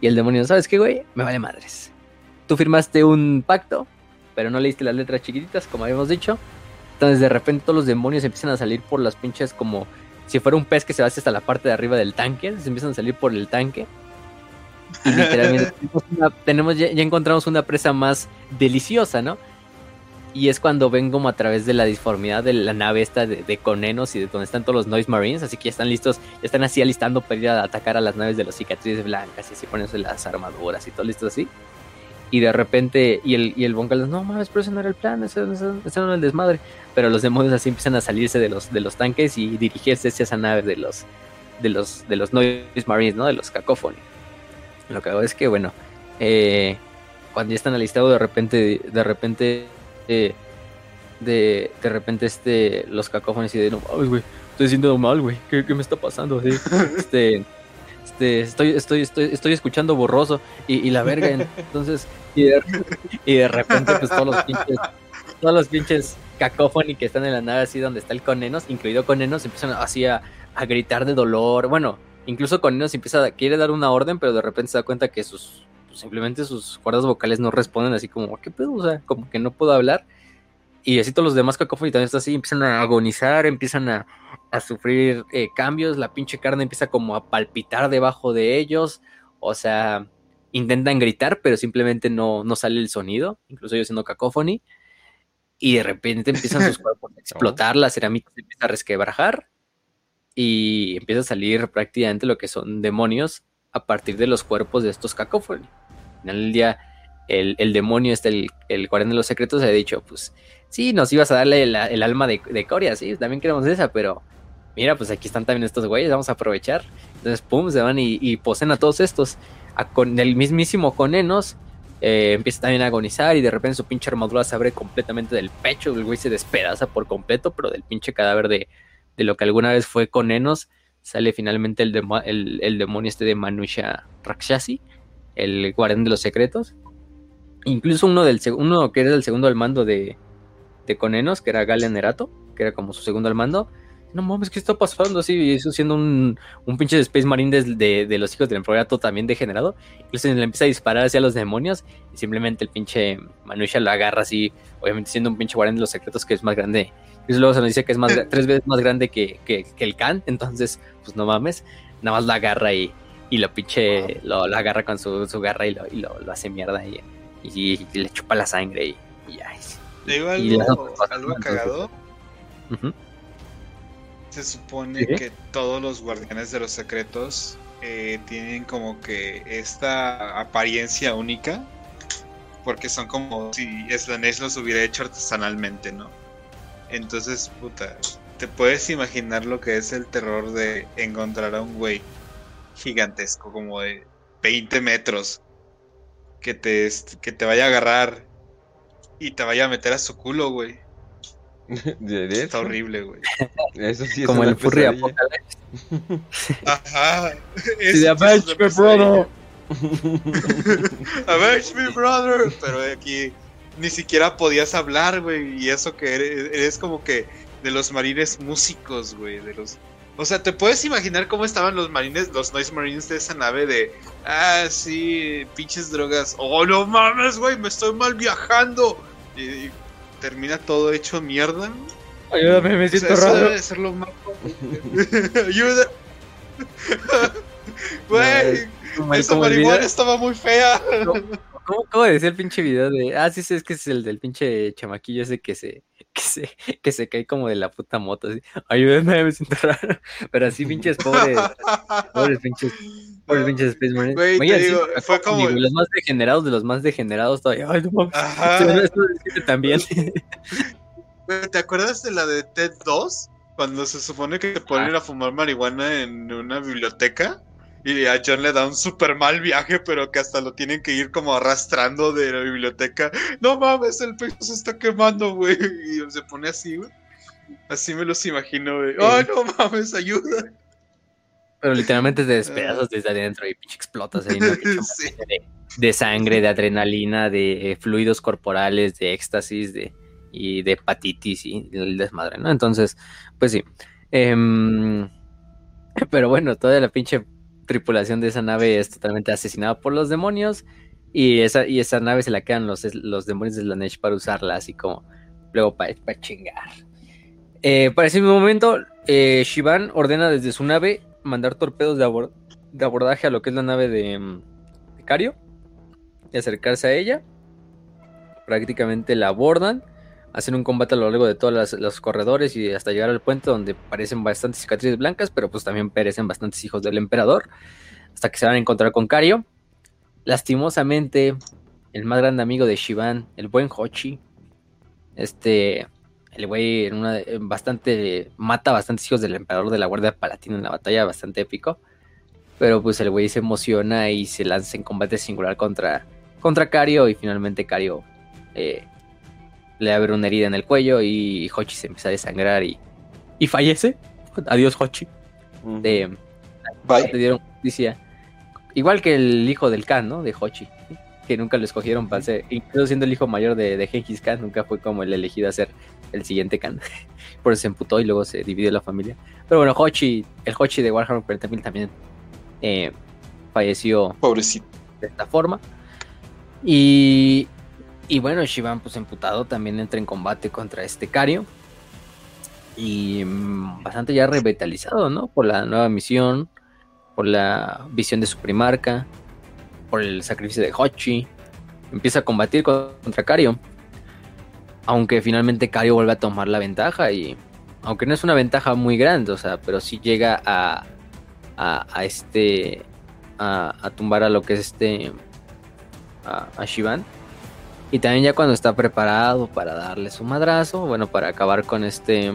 Y el demonio, ¿sabes qué, güey? Me vale madres. Tú firmaste un pacto, pero no leíste las letras chiquititas, como habíamos dicho. Entonces de repente todos los demonios empiezan a salir por las pinches como si fuera un pez que se va hasta la parte de arriba del tanque. Se empiezan a salir por el tanque. Y literalmente tenemos, ya, encontramos una presa más deliciosa, ¿no? Y es cuando ven como a través de la disformidad de la nave esta de, Conenos y de donde están todos los Noise Marines, así que están listos, ya están así alistando para ir a atacar a las naves de los cicatrices blancas y así poniéndose las armaduras y todo listo así. Y de repente, y el, y el Bongal, no mames, pero ese no era el plan, ese, no era el desmadre. Pero los demonios así empiezan a salirse de los, de los tanques y dirigirse hacia esa nave de los, de los, de los Noise Marines, ¿no? De los Cacophony. Lo que hago es que, bueno, eh, cuando ya están alistados, de repente, de repente, eh, de, de repente, este, los cacófones y de, no mames, güey, estoy haciendo mal, güey, ¿Qué, ¿Qué, me está pasando? este, este, estoy, estoy, estoy, estoy escuchando borroso y, y la verga, entonces, y de, y de repente, pues todos los pinches, todos los pinches cacófonos que están en la nave así donde está el Conenos, incluido Conenos, empiezan así a, a gritar de dolor, bueno, Incluso con ellos empieza, quiere dar una orden, pero de repente se da cuenta que sus, pues, simplemente sus cuerdas vocales no responden así como, ¿qué pedo? O sea, como que no puedo hablar. Y así todos los demás cacófonos también están así, empiezan a agonizar, empiezan a, sufrir eh, cambios, la pinche carne empieza como a palpitar debajo de ellos, o sea, intentan gritar, pero simplemente no, no sale el sonido, incluso ellos siendo cacófoni, y de repente empiezan sus cuerpos a explotar, la cerámica se empieza a resquebrajar, y empieza a salir prácticamente lo que son demonios a partir de los cuerpos de estos cacófonos. Al final del día, el, demonio, este, el, el guardián de los secretos, ha dicho, pues sí, nos ibas a darle el alma de, de, Coria, sí, también queremos esa, pero mira, pues aquí están también estos güeyes, vamos a aprovechar. Entonces, pum, se van y, posen a todos estos. con el mismísimo Conenos eh, empieza también a agonizar y de repente su pinche armadura se abre completamente del pecho, el güey se despedaza por completo, pero del pinche cadáver de, de lo que alguna vez fue con Enos, sale finalmente el, el, demonio este de Manusha Rakshasi, el guardián de los secretos. Incluso uno, del, uno que era el segundo al mando de, de Conenos, que era Galen Nerato, que era como su segundo al mando. No mames, ¿qué está pasando? Así, eso siendo un, un pinche Space Marine de, de, los hijos del emperador también degenerado. Incluso le empieza a disparar hacia los demonios y simplemente el pinche Manusha lo agarra así, obviamente siendo un pinche guardián de los secretos que es más grande y luego se nos dice que es más tres veces más grande que, el Khan, entonces, pues no mames, nada más la agarra y, y lo pinche, lo, agarra con su, garra y, lo, y lo, hace mierda y, y, le chupa la sangre y, ya. digo algo, algo cagado. Se supone que todos los guardianes de los secretos eh, tienen como que esta apariencia única. Porque son como si Slanesh los hubiera hecho artesanalmente, ¿no? Entonces, puta, te puedes imaginar lo que es el terror de encontrar a un güey gigantesco, como de 20 metros, que te, que te vaya a agarrar y te vaya a meter a su culo, güey. Está horrible, güey. Eso sí es Como el furry apocalipsis. Ajá. Sí, avenge me, brother. avenge me, brother. Pero aquí ni siquiera podías hablar, güey. Y eso que eres, como que de los marines músicos, güey. De los. O sea, ¿te puedes imaginar cómo estaban los marines, los Noise Marines de esa nave de. Ah, sí, pinches drogas. Oh, no mames, güey, me estoy mal viajando. Y, termina todo hecho mierda. Ayúdame, me siento raro. Eso debe ser lo más. Ayuda. Güey, esa marihuana estaba muy fea ¿Cómo, decía el pinche video de. Ah, sí, sí, es que es el del pinche chamaquillo ese que se. Que se, que se cae como de la puta moto. Así. Ayúdenme, me siento raro. Pero así, pinches pobres. pobres pinches. Pobres pinches Space Marines. Digo, fue como. los más degenerados de los más degenerados todavía. Ay, no mames. También. ¿Te acuerdas de la de TED 2? Cuando se supone que te ponen ah. a fumar marihuana en una biblioteca. Y a John le da un super mal viaje, pero que hasta lo tienen que ir como arrastrando de la biblioteca. No mames, el pecho se está quemando, güey. Y se pone así, güey. Así me los imagino, güey. ¡Ay, no mames, ayuda! Pero literalmente te despedazas desde adentro y pinche explotas ahí, de, sangre, de adrenalina, de eh, fluidos corporales, de éxtasis, de y de hepatitis y el desmadre, ¿no? Entonces, pues sí. Em, pero bueno, toda la pinche tripulación de esa nave es totalmente asesinada por los demonios. Y esa, y esa nave se la quedan los, los demonios de Slanesh para usarla, así como luego para, chingar. Eh, para ese momento, eh, Shivan ordena desde su nave mandar torpedos de, de, abordaje a lo que es la nave de, mm, de Cario y acercarse a ella. Prácticamente la abordan hacen un combate a lo largo de todos los corredores y hasta llegar al puente donde parecen bastantes cicatrices blancas, pero pues también perecen bastantes hijos del emperador, hasta que se van a encontrar con Cario. Lastimosamente, el más grande amigo de Shivan, el buen Hochi, este, el güey en una, bastante, mata a bastantes hijos del emperador de la Guardia Palatina en la batalla, bastante épico. Pero pues el güey se emociona y se lanza en combate singular contra, contra Cario y finalmente Cario eh, le abre una herida en el cuello y Hochi se empieza a desangrar y, y fallece. Adiós, Hochi. de, Bye. dieron justicia. Igual que el hijo del Khan, ¿no? De Hochi. Que nunca lo escogieron para ser. Incluso siendo el hijo mayor de, de Genghis Khan, nunca fue como el elegido a ser el siguiente Khan. Por eso se emputó y luego se dividió la familia. Pero bueno, Hochi, el Hochi de Warhammer 40.000 también eh, falleció. Pobrecito. De esta forma. Y y bueno, Shivan, pues emputado, también entra en combate contra este Cario. Y mm, bastante ya revitalizado, ¿no? Por la nueva misión, por la visión de su primarca, por el sacrificio de Hochi. Empieza a combatir contra Cario. Aunque finalmente Cario vuelve a tomar la ventaja y... Aunque no es una ventaja muy grande, o sea, pero sí llega a... A, este... A, tumbar a lo que es este... A, a Shivan y también ya cuando está preparado para darle su madrazo, bueno, para acabar con este...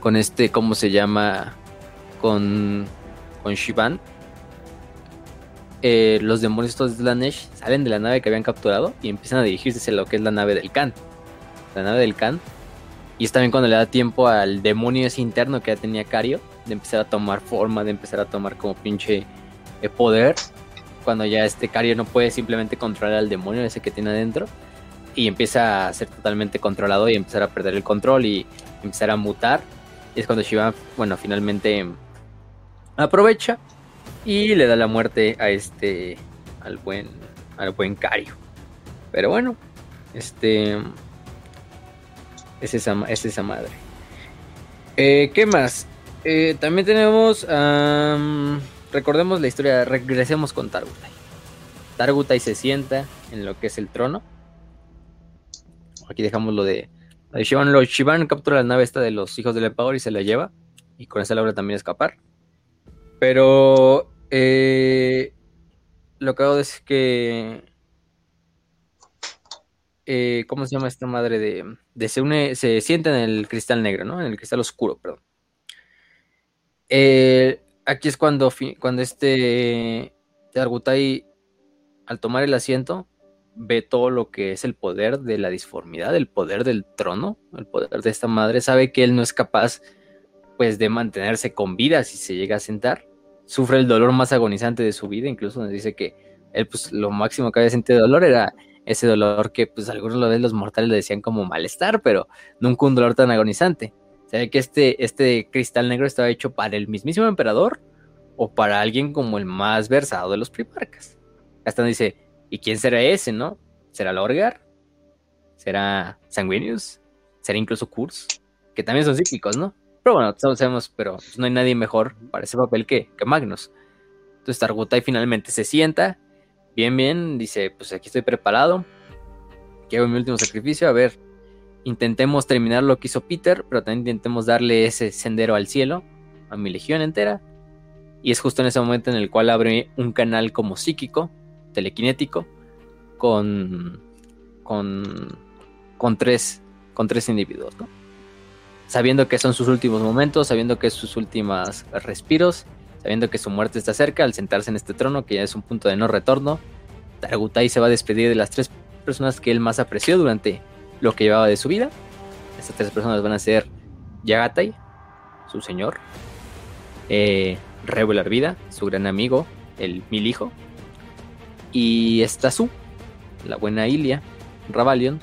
Con este, ¿cómo se llama? Con, con Shivan. Eh, los demonios de Slanesh salen de la nave que habían capturado y empiezan a dirigirse hacia lo que es la nave del Khan. La nave del Khan. Y es también cuando le da tiempo al demonio ese interno que ya tenía Cario de empezar a tomar forma, de empezar a tomar como pinche eh, poder cuando ya este Cario no puede simplemente controlar al demonio ese que tiene adentro y empieza a ser totalmente controlado y empezar a perder el control y empezar a mutar. Y es cuando Shiva, bueno, finalmente aprovecha y le da la muerte a este, al buen, al buen Cario. Pero bueno, este, es esa, es esa madre. Eh, ¿Qué más? Eh, también tenemos recordemos la historia, regresemos con Targutai. Targutai se sienta en lo que es el trono. Aquí dejamos lo de, lo. Lo, Shivan captura la nave esta de los hijos del emperador y se la lleva. Y con esa logra también escapar. Pero eh, lo que hago es que... Eh, ¿Cómo se llama esta madre de, de se une, se sienta en el cristal negro, ¿no? En el cristal oscuro, perdón. Eh, aquí es cuando, cuando este Argutai, al tomar el asiento, ve todo lo que es el poder de la disformidad, el poder del trono, el poder de esta madre, sabe que él no es capaz pues de mantenerse con vida si se llega a sentar, sufre el dolor más agonizante de su vida, incluso nos dice que él pues lo máximo que había sentido dolor era ese dolor que pues algunos lo ven los mortales le decían como malestar, pero nunca un dolor tan agonizante que este, este cristal negro estaba hecho para el mismísimo emperador o para alguien como el más versado de los primarcas. Hasta dice, ¿y quién será ese, no? ¿Será Lorgar? ¿Será Sanguinius? ¿Será incluso Kurz? Que también son psíquicos, ¿no? Pero bueno, todos sabemos, pero no hay nadie mejor para ese papel que, que Magnus. Entonces Targutai finalmente se sienta, bien, bien, dice, pues aquí estoy preparado, que hago mi último sacrificio, a ver, intentemos terminar lo que hizo Peter, pero también intentemos darle ese sendero al cielo, a mi legión entera. Y es justo en ese momento en el cual abre un canal como psíquico, telequinético, con, con, con, tres, con tres individuos. Sabiendo que son sus últimos momentos, sabiendo que es sus últimos respiros, sabiendo que su muerte está cerca, al sentarse en este trono, que ya es un punto de no retorno, Targutai se va a despedir de las tres personas que él más apreció durante lo que llevaba de su vida. Estas tres personas van a ser Yagatai, su señor, eh, Arvida, su gran amigo, el mil hijo, y Stasu, la buena Ilia, Ravalion,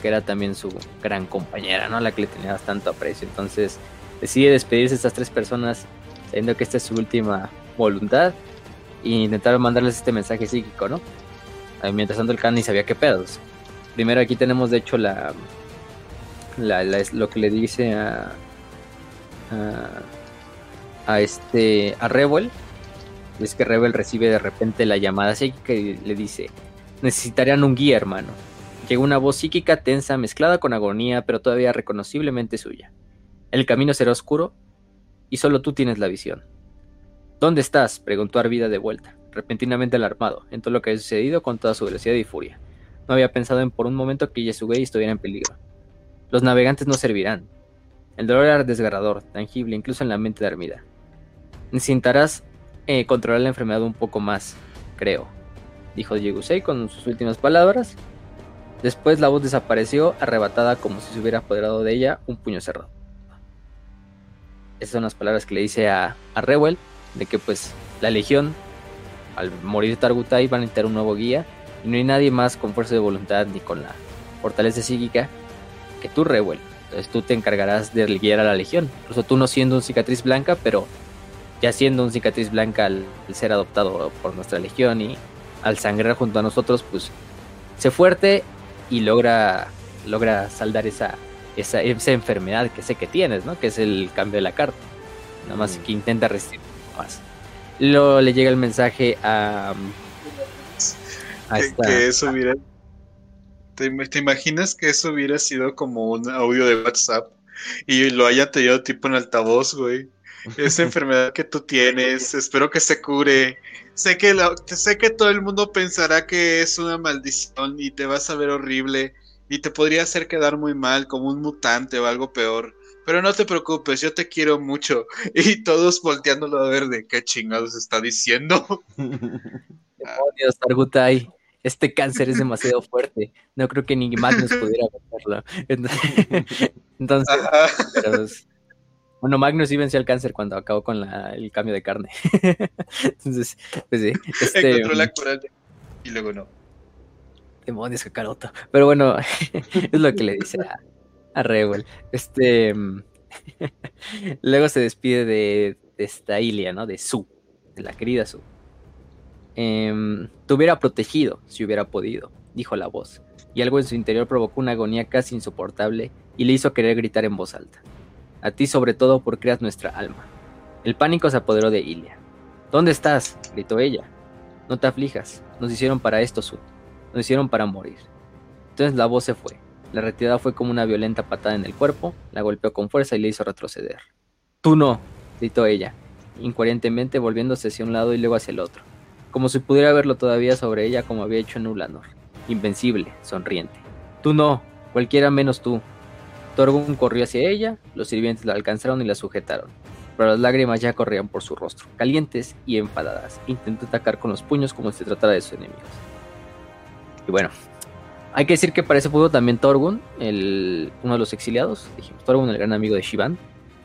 que era también su gran compañera, ¿no? La que le tenía tanto aprecio. Entonces decide despedirse de estas tres personas, sabiendo que esta es su última voluntad, e intentar mandarles este mensaje psíquico, ¿no? Mientras tanto el Khan ni sabía qué pedos. Primero aquí tenemos de hecho la, la, lo que le dice a, a, este a Rebel. Es que Rebel recibe de repente la llamada psíquica y le dice, necesitarían un guía hermano. Llega una voz psíquica tensa mezclada con agonía pero todavía reconociblemente suya. El camino será oscuro y solo tú tienes la visión. ¿Dónde estás? preguntó Arvida de vuelta, repentinamente alarmado en todo lo que había sucedido con toda su velocidad y furia. No había pensado en por un momento que Yesugei estuviera en peligro. Los navegantes no servirán. El dolor era desgarrador, tangible, incluso en la mente de Armida. Necesitarás eh, controlar la enfermedad un poco más, creo, dijo Yegusei con sus últimas palabras. Después la voz desapareció, arrebatada como si se hubiera apoderado de ella un puño cerrado. Esas son las palabras que le dice a, a de que pues la legión, al morir Targutai, van a necesitar un nuevo guía y no hay nadie más con fuerza de voluntad ni con la fortaleza psíquica que tú, Rewell. Entonces tú te encargarás de guiar a la legión. Incluso tú no siendo un cicatriz blanca, pero ya siendo un cicatriz blanca al, ser adoptado por nuestra legión y al sangrar junto a nosotros, pues sé fuerte y logra, logra saldar esa, esa, enfermedad que sé que tienes, ¿no? Que es el cambio de la carta. Nada más mm. que intenta resistir más. Luego le llega el mensaje a, que, eso hubiera. ¿te, imaginas que eso hubiera sido como un audio de WhatsApp y lo haya tenido tipo en altavoz, güey? Esa enfermedad que tú tienes, espero que se cure. Sé que, sé que todo el mundo pensará que es una maldición y te vas a ver horrible y te podría hacer quedar muy mal como un mutante o algo peor. Pero no te preocupes, yo te quiero mucho. Y todos volteándolo a ver de qué chingados está diciendo. Demonios, Targutai este cáncer es demasiado fuerte. No creo que ni Magnus pudiera vencerlo. Entonces, pues, bueno, Magnus sí venció el cáncer cuando acabó con el cambio de carne. Entonces, pues sí. Este, Encontró la cura y luego no. Demonios, cacaroto. Pero bueno, es lo que le dice a, a Este. luego se despide de, de esta Ilia, ¿no? De Su, de la querida Su. Eh, te hubiera protegido si hubiera podido, dijo la voz, y algo en su interior provocó una agonía casi insoportable y le hizo querer gritar en voz alta. A ti sobre todo porque eras nuestra alma. El pánico se apoderó de Ilia. ¿Dónde estás? gritó ella. No te aflijas, nos hicieron para esto, Sud. Nos hicieron para morir. Entonces la voz se fue. La retirada fue como una violenta patada en el cuerpo, la golpeó con fuerza y le hizo retroceder. Tú no, gritó ella, incoherentemente volviéndose hacia un lado y luego hacia el otro como si pudiera verlo todavía sobre ella como había hecho en Ulanor, invencible, sonriente. Tú no, cualquiera menos tú. Torgun corrió hacia ella, los sirvientes la alcanzaron y la sujetaron, pero las lágrimas ya corrían por su rostro, calientes y enfadadas. Intentó atacar con los puños como si se tratara de sus enemigos. Y bueno, hay que decir que para ese también Torgun, uno de los exiliados, dijimos, Torgun, el gran amigo de Shivan,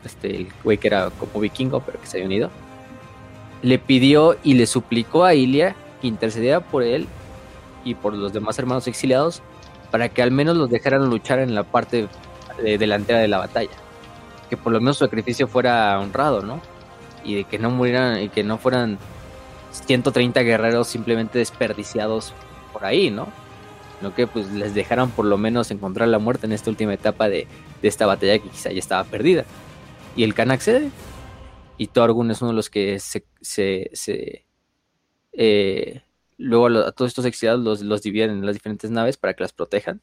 este, el güey que era como vikingo, pero que se había unido, le pidió y le suplicó a Ilia que intercediera por él y por los demás hermanos exiliados para que al menos los dejaran luchar en la parte delantera de la batalla. Que por lo menos su sacrificio fuera honrado, ¿no? Y de que no murieran y que no fueran 130 guerreros simplemente desperdiciados por ahí, ¿no? Sino que pues les dejaran por lo menos encontrar la muerte en esta última etapa de, de esta batalla que quizá ya estaba perdida. Y el Khan accede, y Torgun es uno de los que se, se, eh, Luego a todos estos exiliados los, los, dividen en las diferentes naves para que las protejan.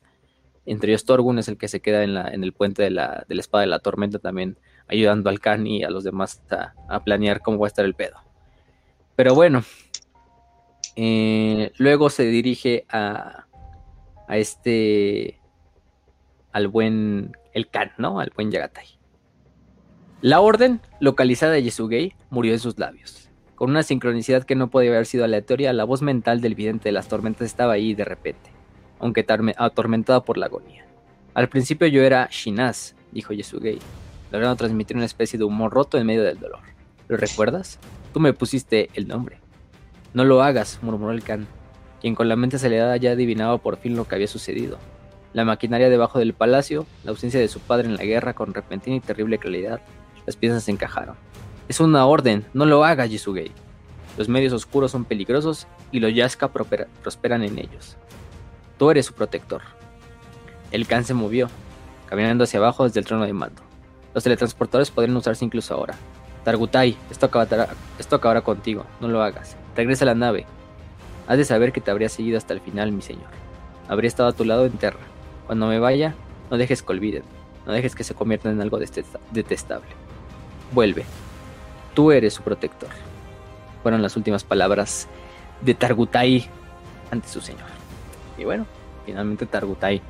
Entre ellos Torgun es el que se queda en, la, en el puente de la, de la, espada de la tormenta también ayudando al Khan y a los demás a, planear cómo va a estar el pedo. Pero bueno, eh, luego se dirige a, a este, al buen, el Khan, ¿no? Al buen Yagatai. La orden localizada de Yesugei murió en sus labios. Con una sincronicidad que no podía haber sido aleatoria, la voz mental del vidente de las tormentas estaba ahí de repente, aunque atormentada por la agonía. Al principio yo era Shinaz, dijo Yesugei, logrando transmitir una especie de humor roto en medio del dolor. ¿Lo recuerdas? Tú me pusiste el nombre. No lo hagas, murmuró el Khan, quien con la mente acelerada ya adivinaba por fin lo que había sucedido. La maquinaria debajo del palacio, la ausencia de su padre en la guerra con repentina y terrible claridad, las piezas se encajaron. Es una orden, no lo haga, Yisugei. Los medios oscuros son peligrosos y los Yaska prosperan en ellos. Tú eres su protector. El Khan se movió, caminando hacia abajo desde el trono de mando. Los teletransportadores podrían usarse incluso ahora. Targutai, esto acabará, esto acabará contigo, no lo hagas. Regresa a la nave. Has de saber que te habría seguido hasta el final, mi señor. Habría estado a tu lado en tierra. Cuando me vaya, no dejes que olviden. No dejes que se conviertan en algo detestable. Vuelve. Tú eres su protector. Fueron las últimas palabras de Targutai ante su señor. Y bueno, finalmente Targutai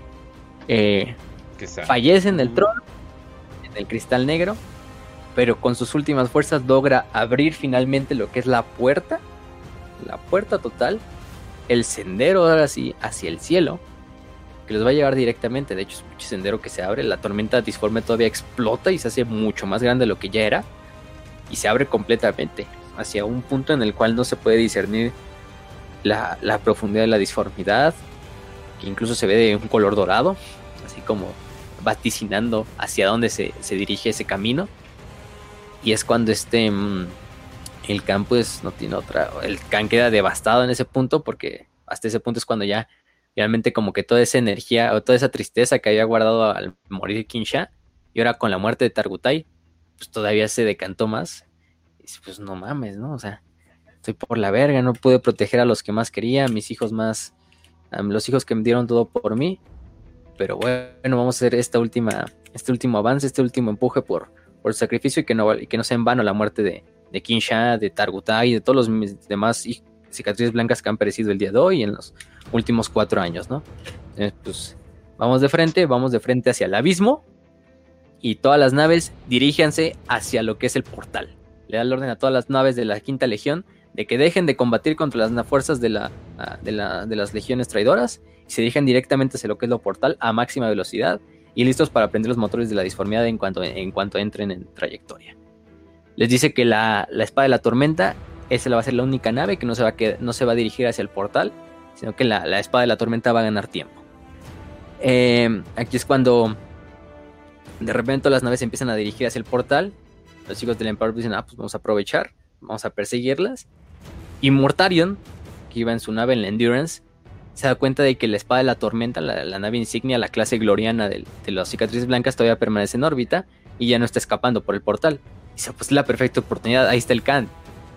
eh, fallece en el trono, en el cristal negro, pero con sus últimas fuerzas logra abrir finalmente lo que es la puerta, la puerta total, el sendero ahora sí hacia el cielo, que los va a llevar directamente. De hecho, es un sendero que se abre, la tormenta disforme todavía explota y se hace mucho más grande de lo que ya era y se abre completamente hacia un punto en el cual no se puede discernir la, profundidad de la disformidad, que incluso se ve de un color dorado, así como vaticinando hacia dónde se, dirige ese camino. Y es cuando este mm, el campo no tiene otra, el can queda devastado en ese punto porque hasta ese punto es cuando ya realmente como que toda esa energía o toda esa tristeza que había guardado al morir Kinsha y ahora con la muerte de Targutai pues todavía se decantó más. Y pues no mames, ¿no? O sea, estoy por la verga, no pude proteger a los que más quería, a mis hijos más, a los hijos que me dieron todo por mí. Pero bueno, vamos a hacer esta última, este último avance, este último empuje por, por el sacrificio y que no, y que no sea en vano la muerte de, de Kinsha, de Targutai y de todos los demás cicatrices blancas que han perecido el día de hoy en los últimos cuatro años, ¿no? Entonces, pues vamos de frente, vamos de frente hacia el abismo y todas las naves diríjanse hacia lo que es el portal. Le da el orden a todas las naves de la Quinta Legión de que dejen de combatir contra las fuerzas de, la, ah, de, las legiones traidoras y se dirijan directamente hacia lo que es lo portal a máxima velocidad y listos para prender los motores de la disformidad en cuanto, en cuanto entren en trayectoria. Les dice que la, espada de la tormenta esa va a ser la única nave que no se va no se va a dirigir hacia el portal, sino que la, espada de la tormenta va a ganar tiempo. Eh, aquí es cuando de repente las naves empiezan a dirigir hacia el portal. Los chicos del Emperor dicen, ah, pues vamos a aprovechar, vamos a perseguirlas. Y Mortarion, que iba en su nave en la Endurance, se da cuenta de que la espada de la tormenta, la, nave insignia, la clase gloriana de, las cicatrices blancas, todavía permanece en órbita y ya no está escapando por el portal. Y dice, pues la perfecta oportunidad, ahí está el Khan.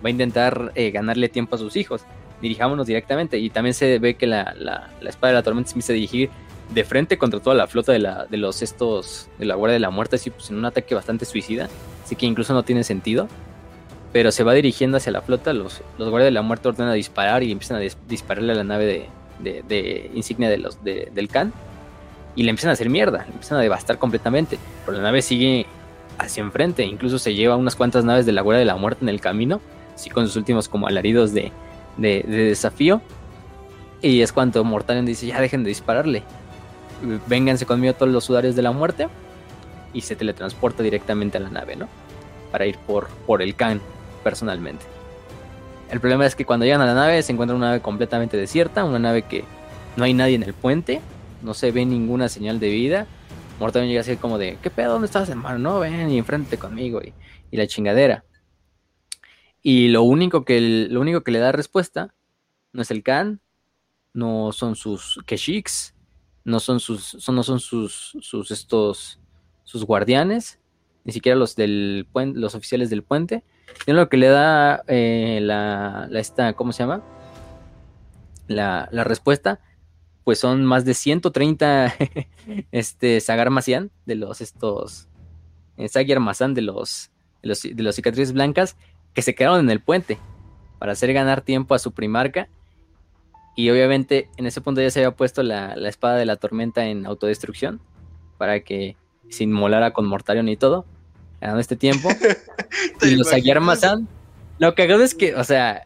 Va a intentar eh, ganarle tiempo a sus hijos. Dirijámonos directamente. Y también se ve que la, la espada de la tormenta se empieza a dirigir de frente contra toda la flota de, la, de los estos de la Guardia de la Muerte, así pues en un ataque bastante suicida, así que incluso no tiene sentido. Pero se va dirigiendo hacia la flota, los, los Guardias de la Muerte ordenan a disparar y empiezan a dispararle a la nave de, de, insignia de los, del Khan y le empiezan a hacer mierda, le empiezan a devastar completamente. Pero la nave sigue hacia enfrente, incluso se lleva unas cuantas naves de la Guardia de la Muerte en el camino, así con sus últimos como alaridos de, de, desafío. Y es cuando Mortalion dice, ya dejen de dispararle vénganse conmigo todos los sudarios de la muerte y se teletransporta directamente a la nave, ¿no? Para ir por, por el Khan personalmente. El problema es que cuando llegan a la nave se encuentra una nave completamente desierta, una nave que no hay nadie en el puente, no se ve ninguna señal de vida. Mortal llega a ser como de, ¿qué pedo? ¿Dónde estás, hermano? No, ven y enfrente conmigo y, la chingadera. Y lo único, que, lo único que le da respuesta no es el Khan, no son sus Keshiks, no son sus, no son sus, sus estos, sus guardianes, ni siquiera los del puente, los oficiales del puente, sino lo que le da eh, la, esta, ¿cómo se llama? la, la respuesta, pues son más de 130 este, Sagar Macian, de los estos, eh, Sagar Mazan de los, de los, de los cicatrices blancas, que se quedaron en el puente para hacer ganar tiempo a su primarca. Y obviamente en ese punto ya se había puesto la, la espada de la tormenta en autodestrucción para que se inmolara con Mortarion y todo. En este tiempo. y los Sagar Mazan. Lo cagado es que, o sea,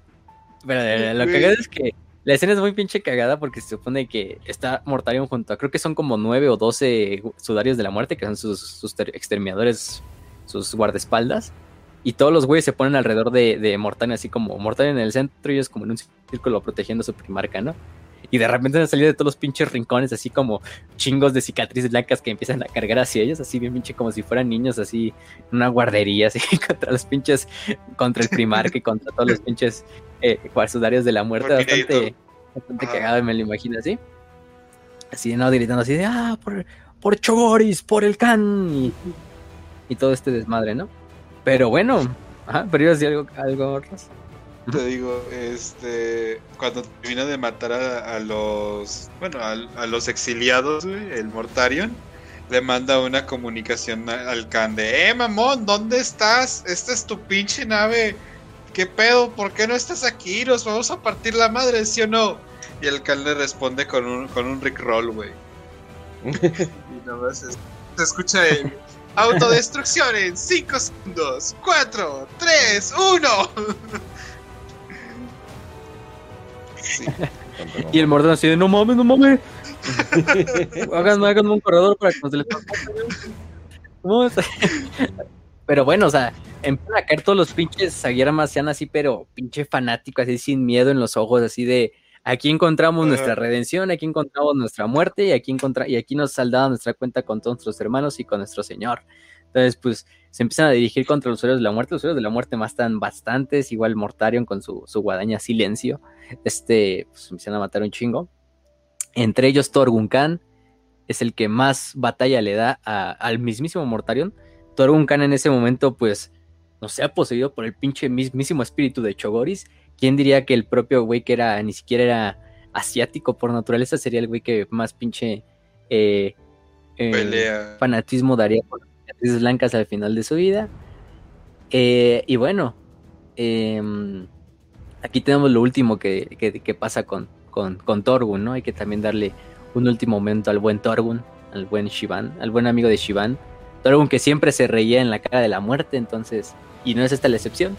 pero lo cagado es que la escena es muy pinche cagada porque se supone que está Mortarion junto a, creo que son como nueve o doce sudarios de la muerte, que son sus, exterminadores, sus guardaespaldas. Y todos los güeyes se ponen alrededor de, de Mortarion, así como Mortarion en el centro y ellos como en un círculo protegiendo a su primarca, ¿no? Y de repente han salido de todos los pinches rincones, así como chingos de cicatrices blancas que empiezan a cargar hacia ellos, así bien pinche como si fueran niños, así en una guardería, así contra los pinches, contra el primarca y contra todos los pinches eh, de la muerte. Bastante, bastante cagado, me lo imagino así. Así, ¿no? Gritando así de, ah, por, por Chogoris, por el Can. Y, todo este desmadre, ¿no? Pero bueno, ajá, pero iba a decir algo, algo te digo, este, cuando termina de matar a, los, bueno, a, los exiliados, el Mortarion, le manda una comunicación al Khan de, eh, mamón, ¿dónde estás? Esta es tu pinche nave. ¿Qué pedo? ¿Por qué no estás aquí? Nos vamos a partir la madre, ¿sí o no? Y el Khan le responde con un, con un Rickroll, güey. y nomás se, se escucha el autodestrucción en 5 segundos. 4, 3, 1. y el Mordor así de, no mames, no mames. háganme, háganme un corredor para que nos le Pero bueno, o sea, empiezan a caer todos los pinches Saguera sean así, pero pinche fanático, así sin miedo en los ojos, así de aquí encontramos nuestra redención, aquí encontramos nuestra muerte y aquí encontra y aquí nos saldaba nuestra cuenta con todos nuestros hermanos y con nuestro Señor. Entonces, pues se empiezan a dirigir contra los usuarios de la muerte. Los usuarios de la muerte matan bastantes, igual Mortarion con su, guadaña silencio. Este, pues empiezan a matar un chingo. Entre ellos Torgun Khan es el que más batalla le da al mismísimo Mortarion. Torgun Khan en ese momento, pues, no se ha poseído por el pinche mismísimo espíritu de Chogoris. ¿Quién diría que el propio güey que era, ni siquiera era asiático por naturaleza, sería el güey que más pinche eh, eh, fanatismo daría por blancas al final de su vida. Eh, y bueno, em, aquí tenemos lo último que, pasa con, con, Torgun, ¿no? Hay que también darle un último momento al buen Torgun, al buen Shivan, al buen amigo de Shivan. Torgun que siempre se reía en la cara de la muerte, entonces, y no es esta la excepción,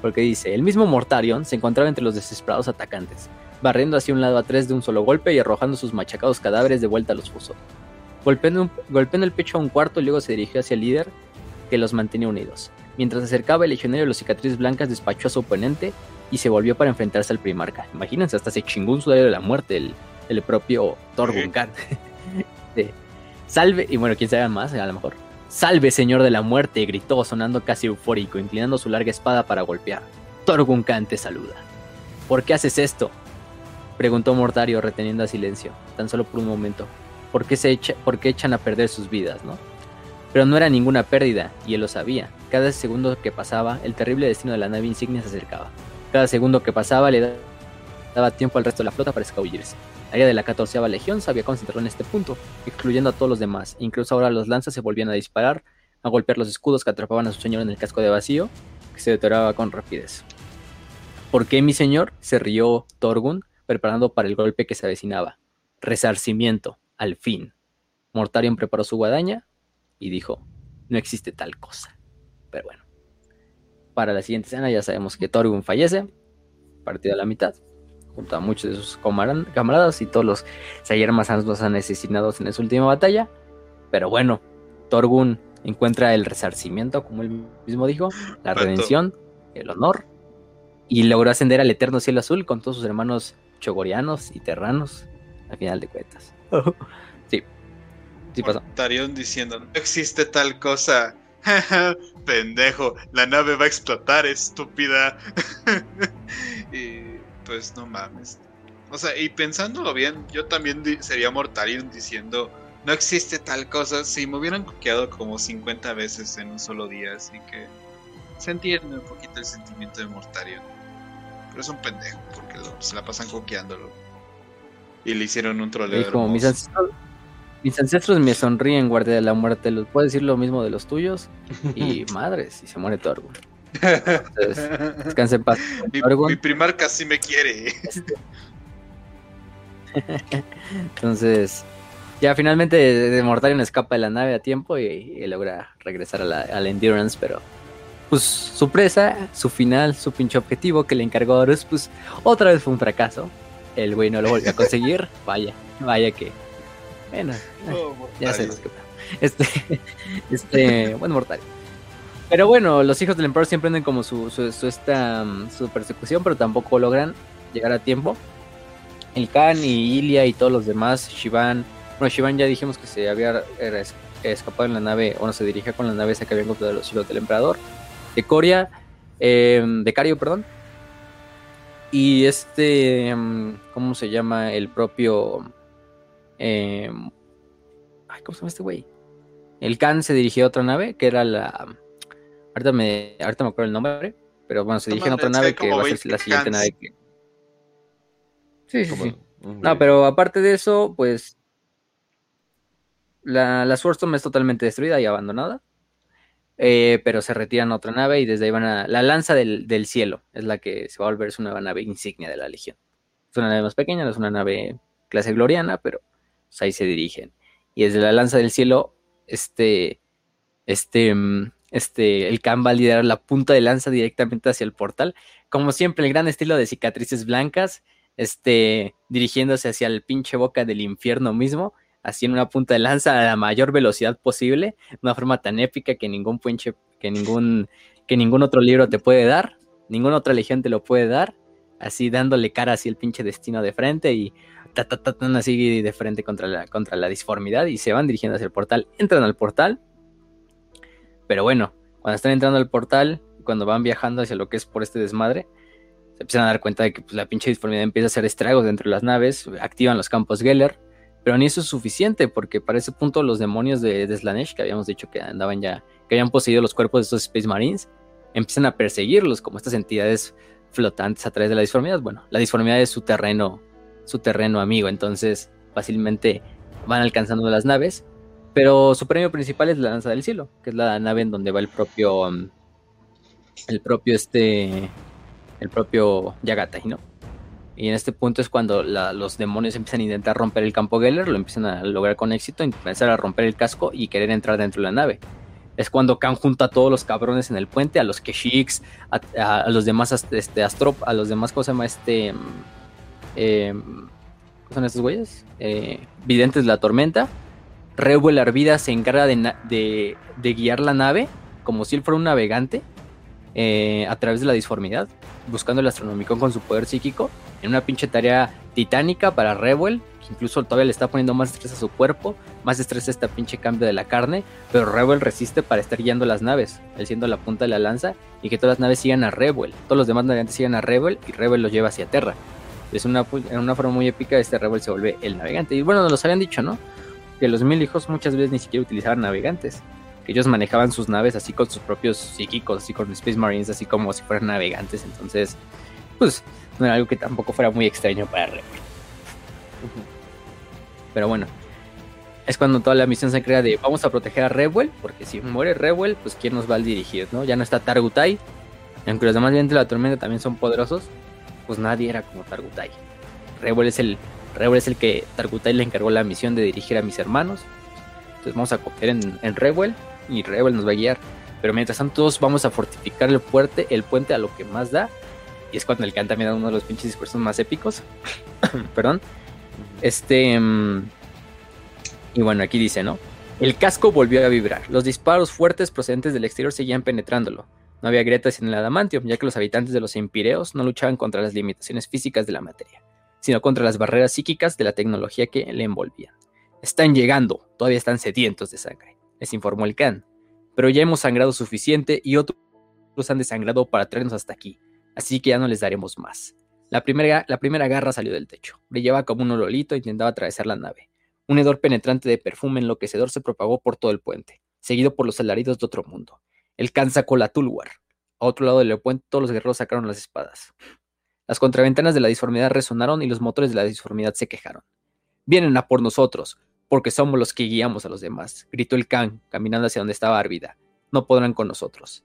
porque dice, el mismo Mortarion se encontraba entre los desesperados atacantes, barriendo hacia un lado a tres de un solo golpe y arrojando sus machacados cadáveres de vuelta a los fusos. Golpeando, en el pecho a un cuarto, luego se dirigió hacia el líder que los mantenía unidos. Mientras se acercaba, el legionario de los cicatrices blancas despachó a su oponente y se volvió para enfrentarse al primarca. Imagínense, hasta se chingó un sudario de la muerte el, el propio Khan. Salve, y bueno, quién sabe más, a lo mejor. Salve, señor de la muerte, gritó, sonando casi eufórico, inclinando su larga espada para golpear. Torgun Khan te saluda. ¿Por qué haces esto? Preguntó Mortario, reteniendo a silencio, tan solo por un momento por qué, se echan a perder sus vidas, ¿no? Pero no era ninguna pérdida, y él lo sabía. Cada segundo que pasaba, el terrible destino de la nave insignia se acercaba. Cada segundo que pasaba le daba tiempo al resto de la flota para escabullirse. La área de la 14 legión se había concentrado en este punto, excluyendo a todos los demás. Incluso ahora los lanzas se volvían a disparar, a golpear los escudos que atrapaban a su señor en el casco de vacío, que se deterioraba con rapidez. ¿Por qué mi señor? se rió Torgun, preparando para el golpe que se avecinaba. Resarcimiento, al fin. Mortarion preparó su guadaña y dijo, no existe tal cosa. Pero bueno, para la siguiente escena ya sabemos que Torgun fallece, partido a la mitad, junto a muchos de sus camaradas y todos los Sayer los han asesinado en esa última batalla. Pero bueno, Torgun encuentra el resarcimiento, como él mismo dijo, la redención, el honor, y logró ascender al eterno cielo azul con todos sus hermanos chogorianos y terranos, al final de cuentas. sí. Sí pasa. Tarion diciendo, no existe tal cosa. Pendejo, la nave va a explotar, estúpida. y pues no mames. O sea, y pensándolo bien, yo también sería Mortarion diciendo, no existe tal cosa. Si me hubieran coqueado como 50 veces en un solo día, así que se entiende un poquito el sentimiento de Mortarion. Pero es un pendejo, porque se la pasan coqueándolo. Y le hicieron un troleo. Como mis ancestros, mis ancestros me sonríen, guardia de la muerte. ¿Puedo decir lo mismo de los tuyos? Y madres, y se muere Torgun. Entonces, descanse en paz. Mi, mi primar casi me quiere. Entonces, ya finalmente de Mortarion escapa de la nave a tiempo y, logra regresar a la, Endurance, pero pues su presa, su final, su pinche objetivo que le encargó a Horus, pues otra vez fue un fracaso. El güey no lo volvió a conseguir. vaya, vaya que. Bueno, oh, ya sé que Este, este, bueno, Mortarion. Pero bueno, los hijos del emperador siempre andan como su, su, esta, su persecución, pero tampoco logran llegar a tiempo. El Khan y Ilia y todos los demás, Shivan. Bueno, Shivan ya dijimos que se había escapado en la nave, o no se dirigía con la nave esa que habían encontrado los hijos del emperador. De Coria, em, de Cario, perdón. Y este, em, ¿cómo se llama? El propio... Em, ay, ¿cómo se llama este güey? El Khan se dirigió a otra nave, que era la... Ahorita me, ahorita me acuerdo el nombre, pero bueno, se dirige a otra nave que va a ser la siguiente nave que... Sí, sí, sí. No, pero aparte de eso, pues la, la Swordstorm es totalmente destruida y abandonada. Eh, pero se retiran a otra nave y desde ahí van a. La lanza del, cielo es la que se va a volver su nueva nave insignia de la Legión. Es una nave más pequeña, no es una nave clase gloriana, pero pues, ahí se dirigen. Y desde la lanza del cielo, este. Este. Este. El Khan va liderar la punta de lanza directamente hacia el portal. Como siempre, el gran estilo de cicatrices blancas este, dirigiéndose hacia el pinche boca del infierno mismo, así en una punta de lanza a la mayor velocidad posible, de una forma tan épica que ningún pinche, que ningún, que ningún otro libro te puede dar, ninguna otra legión te lo puede dar, así dándole cara así el pinche destino de frente y ta, ta, ta, así de frente contra la, contra la disformidad y se van dirigiendo hacia el portal, entran al portal, pero bueno, cuando están entrando al portal, cuando van viajando hacia lo que es por este desmadre, se empiezan a dar cuenta de que pues, la pinche disformidad empieza a hacer estragos dentro de las naves, activan los campos Geller, pero ni eso es suficiente, porque para ese punto los demonios de, de Slanesh, que habíamos dicho que andaban ya, que habían poseído los cuerpos de estos Space Marines, empiezan a perseguirlos como estas entidades flotantes a través de la disformidad. Bueno, la disformidad es su terreno, su terreno amigo, entonces fácilmente van alcanzando las naves, pero su premio principal es la lanza del cielo, que es la nave en donde va el propio, um, el propio este el propio Yagatai, ¿no? Y en este punto es cuando los demonios empiezan a intentar romper el campo Geller, lo empiezan a lograr con éxito, empezar a romper el casco y querer entrar dentro de la nave. Es cuando Khan junta a todos los cabrones en el puente, a los Keshiks, a, los demás este, Astrop, a los demás, ¿cómo se llama este? Eh, son estos güeyes? Eh, Videntes de la Tormenta. Revuel Arvida se encarga de, de, guiar la nave como si él fuera un navegante eh, a través de la disformidad buscando el Astronomicon con su poder psíquico en una pinche tarea titánica para Rebel, que incluso todavía le está poniendo más estrés a su cuerpo, más estrés a este pinche cambio de la carne, pero Rebel resiste para estar guiando las naves, él siendo la punta de la lanza y que todas las naves sigan a Rebel, todos los demás navegantes sigan a Rebel y Rebel los lleva hacia Terra. Es una, en una forma muy épica, este Rebel se vuelve el navegante. Y bueno, nos los habían dicho, ¿no? Que los mil hijos muchas veces ni siquiera utilizaban navegantes ellos manejaban sus naves así con sus propios psíquicos, así con Space Marines, así como si fueran navegantes. Entonces, pues no era algo que tampoco fuera muy extraño para Rebel. Pero bueno, es cuando toda la misión se crea de vamos a proteger a Rebel, porque si muere Rebel, pues quién nos va a dirigir, ¿no? Ya no está Targutai, aunque los demás vientos de la tormenta también son poderosos, pues nadie era como Targutai. Rebel es el Rebel es el que Targutai le encargó la misión de dirigir a mis hermanos. Entonces vamos a coger en, en Rebel y Rebel nos va a guiar. Pero mientras tanto, todos vamos a fortificar el puente, el puente a lo que más da. Y es cuando el Khan también da uno de los pinches discursos más épicos. Perdón. Este. Mm, y bueno, aquí dice, ¿no? El casco volvió a vibrar. Los disparos fuertes procedentes del exterior seguían penetrándolo. No había grietas en el adamantium, ya que los habitantes de los empireos no luchaban contra las limitaciones físicas de la materia, sino contra las barreras psíquicas de la tecnología que le envolvía. Están llegando, todavía están sedientos de sangre les informó el Khan. Pero ya hemos sangrado suficiente y otros han desangrado para traernos hasta aquí, así que ya no les daremos más. La primera, la primera garra salió del techo. Brillaba como un ololito e intentaba atravesar la nave. Un hedor penetrante de perfume enloquecedor se propagó por todo el puente, seguido por los alaridos de otro mundo. El Khan sacó la Tulwar. A otro lado del puente todos los guerreros sacaron las espadas. Las contraventanas de la disformidad resonaron y los motores de la disformidad se quejaron. Vienen a por nosotros, porque somos los que guiamos a los demás, gritó el Khan, caminando hacia donde estaba Arvida. No podrán con nosotros.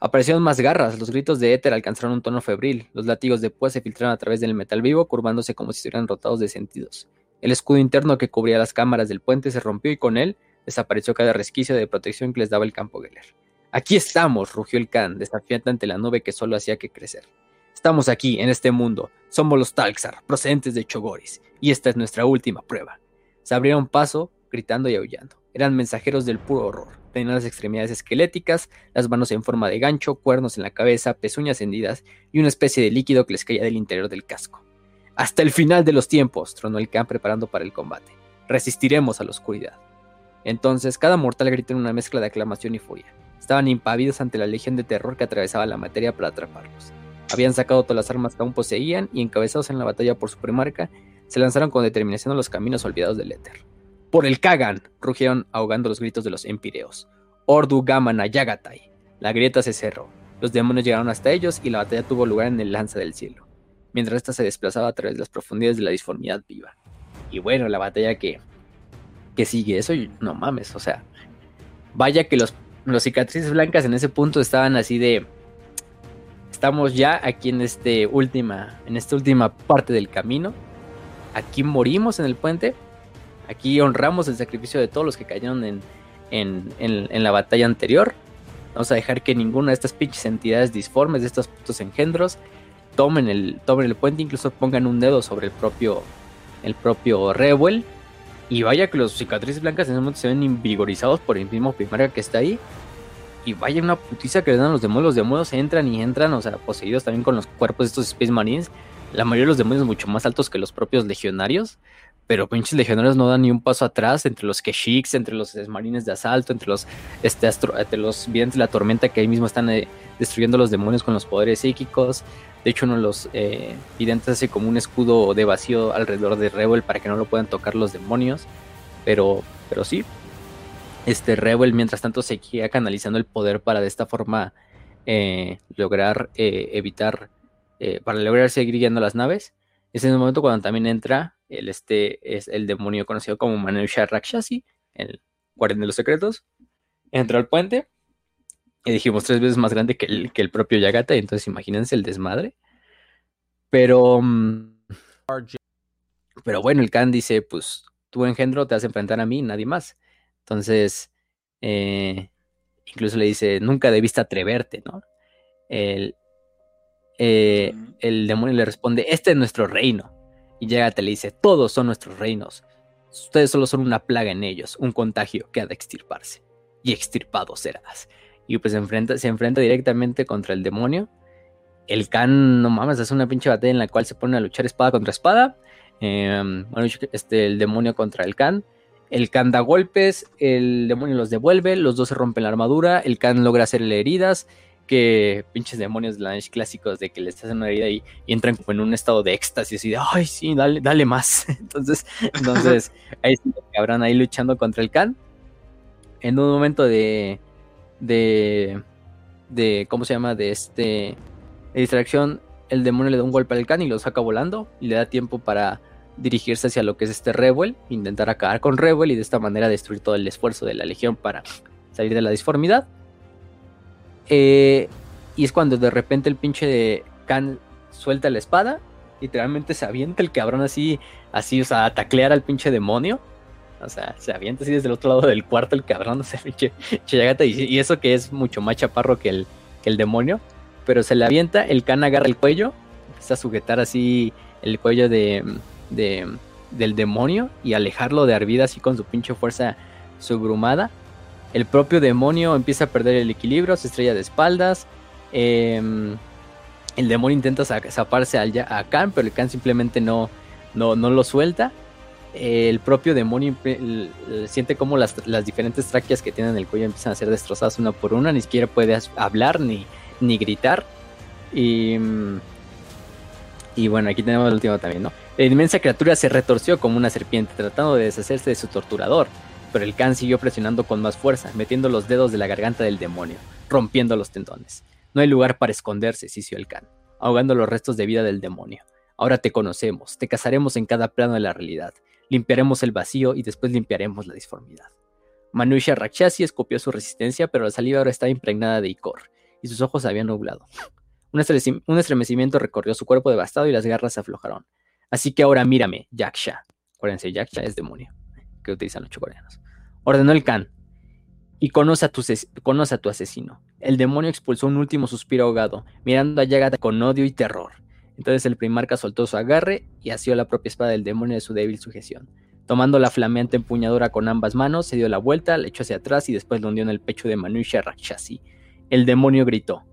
Aparecieron más garras, los gritos de éter alcanzaron un tono febril, los látigos de púa se filtraron a través del metal vivo, curvándose como si estuvieran rotados de sentidos. El escudo interno que cubría las cámaras del puente se rompió y con él desapareció cada resquicio de protección que les daba el campo Geller. Aquí estamos, rugió el Khan, desafiante ante la nube que solo hacía que crecer. Estamos aquí, en este mundo. Somos los Talxar, procedentes de Chogoris, y esta es nuestra última prueba. Se abrieron paso, gritando y aullando. Eran mensajeros del puro horror. Tenían las extremidades esqueléticas, las manos en forma de gancho, cuernos en la cabeza, pezuñas hendidas y una especie de líquido que les caía del interior del casco. Hasta el final de los tiempos, tronó el Khan preparando para el combate. Resistiremos a la oscuridad. Entonces, cada mortal gritó en una mezcla de aclamación y furia. Estaban impavidos ante la legión de terror que atravesaba la materia para atraparlos. Habían sacado todas las armas que aún poseían y, encabezados en la batalla por su primarca, se lanzaron con determinación a los caminos olvidados del éter. ¡Por el Kagan! rugieron ahogando los gritos de los empireos. Ordu Gamana Yagatai. La grieta se cerró. Los demonios llegaron hasta ellos y la batalla tuvo lugar en el lanza del cielo, mientras ésta se desplazaba a través de las profundidades de la disformidad viva. Y bueno, la batalla que, que sigue, eso no mames, o sea, vaya que los, los cicatrices blancas en ese punto estaban así de estamos ya aquí en este última en esta última parte del camino aquí morimos en el puente, aquí honramos el sacrificio de todos los que cayeron en, en, la batalla anterior. Vamos a dejar que ninguna de estas pinches entidades disformes, de estos putos engendros, tomen el, tomen el puente, incluso pongan un dedo sobre el propio, el propio Rebel. Y vaya que los cicatrices blancas en ese momento se ven invigorizados por el mismo primario que está ahí. Y vaya una putiza que le dan los demonios. Los demonios entran y entran, o sea, poseídos también con los cuerpos de estos Space Marines la mayoría de los demonios mucho más altos que los propios legionarios, pero pinches legionarios no dan ni un paso atrás entre los Keshiks, entre los marines de asalto, entre los, este, entre los videntes de la tormenta que ahí mismo están eh, destruyendo los demonios con los poderes psíquicos. De hecho, uno de los eh, hace como un escudo de vacío alrededor de Rebel para que no lo puedan tocar los demonios. Pero, pero sí, este Rebel mientras tanto seguía canalizando el poder para de esta forma eh, lograr evitar eh, para lograr seguir guiando las naves. Es en el momento cuando también entra el, este, es el demonio conocido como Manusha Rakshasi, el guardián de los secretos. Entra al puente y dijimos tres veces más grande que el, que el propio Yagata, entonces imagínense el desmadre. Pero, mm, pero bueno, el Khan dice, pues tú engendro te a enfrentar a mí, nadie más. Entonces, eh, incluso le dice, nunca debiste atreverte, ¿no? El, eh, el demonio le responde, este es nuestro reino. Y llega te le dice, todos son nuestros reinos. Ustedes solo son una plaga en ellos, un contagio que ha de extirparse. Y extirpado serás. Y pues se enfrenta, se enfrenta directamente contra el demonio. El Khan, no mames, es una pinche batalla en la cual se pone a luchar espada contra espada. Em, este, el demonio contra el Khan. El Khan da golpes, el demonio los devuelve, los dos se rompen la armadura, el Khan logra hacerle heridas, que pinches demonios de la clásicos de que les hacen una herida y, entran como en un estado de éxtasis y de, ay, sí, dale, dale más. entonces, entonces ahí cabrón, ahí luchando contra el Khan. En un momento de, de, de, ¿cómo se llama? De este, de distracción, el demonio le da un golpe al Khan y lo saca volando y le da tiempo para dirigirse hacia lo que es este Rebel, intentar acabar con Rebel y de esta manera destruir todo el esfuerzo de la Legión para salir de la disformidad. Eh, y es cuando de repente el pinche de Khan suelta la espada. Literalmente se avienta el cabrón así, así, o sea, a taclear al pinche demonio. O sea, se avienta así desde el otro lado del cuarto el cabrón, o sea, pinche chayagata. Y, y, eso que es mucho más chaparro que el, que el demonio. Pero se le avienta, el Khan agarra el cuello, empieza a sujetar así el cuello de, de, del demonio y alejarlo de Arvida así con su pinche fuerza subrumada el propio demonio empieza a perder el equilibrio, se estrella de espaldas. Em, el demonio intenta zaparse a Khan, pero el Khan simplemente no, no, lo suelta. El propio demonio siente como las, diferentes tráqueas que tienen en el cuello empiezan a ser destrozadas una por una, ni siquiera puede hablar ni, ni gritar. Y, y bueno, aquí tenemos el último también, ¿no? La inmensa criatura se retorció como una serpiente, tratando de deshacerse de su torturador pero el Khan siguió presionando con más fuerza, metiendo los dedos de la garganta del demonio, rompiendo los tendones. No hay lugar para esconderse, sisió el Khan. ahogando los restos de vida del demonio. Ahora te conocemos, te cazaremos en cada plano de la realidad, limpiaremos el vacío y después limpiaremos la disformidad. Manusha Rakshasi escopió su resistencia, pero la saliva ahora estaba impregnada de icor, y sus ojos habían nublado. Un, estremecimiento recorrió su cuerpo devastado y las garras se aflojaron. Así que ahora mírame, Yaksha. Acuérdense, Yaksha es demonio, que utilizan los coreanos. Ordenó el Khan. Y conoce a, tu, conoce a tu asesino. El demonio expulsó un último suspiro ahogado, mirando a Yagata con odio y terror. Entonces el primarca soltó su agarre y asió la propia espada del demonio de su débil sujeción. Tomando la flameante empuñadura con ambas manos, se dio la vuelta, le echó hacia atrás y después lo hundió en el pecho de Manusha Rakshasi. El demonio gritó,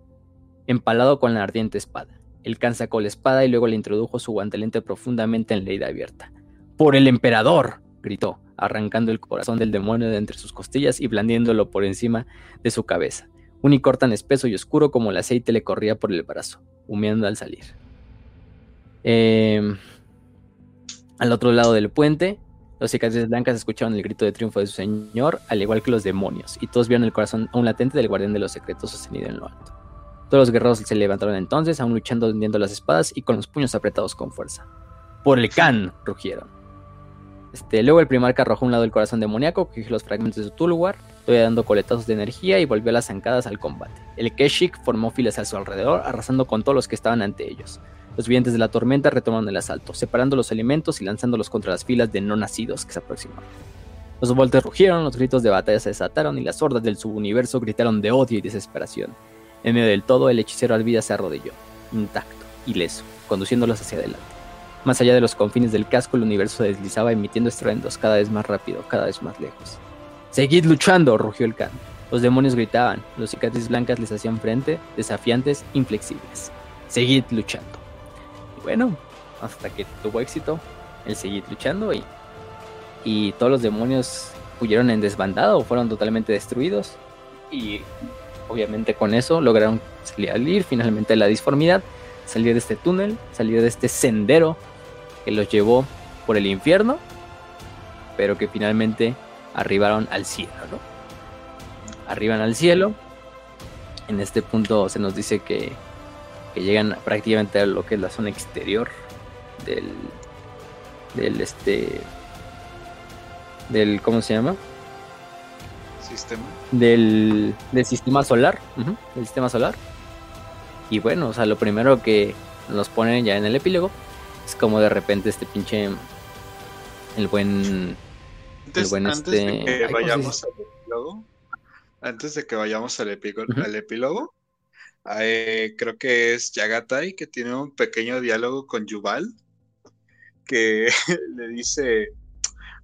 empalado con la ardiente espada. El Khan sacó la espada y luego le introdujo su guantelete profundamente en la herida abierta. ¡Por el emperador! gritó, arrancando el corazón del demonio de entre sus costillas y blandiéndolo por encima de su cabeza. Un icor tan espeso y oscuro como el aceite le corría por el brazo, humeando al salir. Em, al otro lado del puente, los cicatrices blancas escucharon el grito de triunfo de su señor, al igual que los demonios, y todos vieron el corazón aún latente del guardián de los secretos sostenido en lo alto. Todos los guerreros se levantaron entonces, aún luchando, hundiendo las espadas y con los puños apretados con fuerza. ¡Por el can! rugieron. Este, luego el primarca arrojó a un lado el corazón demoníaco, cogió los fragmentos de su Tulwar, todavía dando coletazos de energía y volvió a las zancadas al combate. El Keshik formó filas a su alrededor, arrasando con todos los que estaban ante ellos. Los vientos de la tormenta retomaron el asalto, separando los elementos y lanzándolos contra las filas de no nacidos que se aproximaban. Los voltes rugieron, los gritos de batalla se desataron y las hordas del subuniverso gritaron de odio y desesperación. En medio del todo, el hechicero Alvida se arrodilló, intacto, ileso, conduciéndolos hacia adelante. Más allá de los confines del casco, el universo se deslizaba emitiendo estruendos cada vez más rápido, cada vez más lejos. ¡Seguid luchando! rugió el can. Los demonios gritaban, los cicatrices blancas les hacían frente, desafiantes, inflexibles. Seguid luchando. Y bueno, hasta que tuvo éxito, el seguir luchando y, y todos los demonios huyeron en desbandada o fueron totalmente destruidos. Y obviamente con eso lograron salir finalmente de la disformidad, salir de este túnel, salir de este sendero que los llevó por el infierno, pero que finalmente arribaron al cielo, ¿no? Arriban al cielo. En este punto se nos dice que, que llegan prácticamente a lo que es la zona exterior del del este del ¿cómo se llama? sistema. Del, sistema solar. del sistema solar. Y bueno, o sea, lo primero que nos ponen ya en el epílogo es como de repente este pinche. El buen. Antes, el antes de este, que vayamos al epílogo. Antes de que vayamos al, al epílogo. Eh, creo que es Yagatai que tiene un pequeño diálogo con Yuval. Que le dice.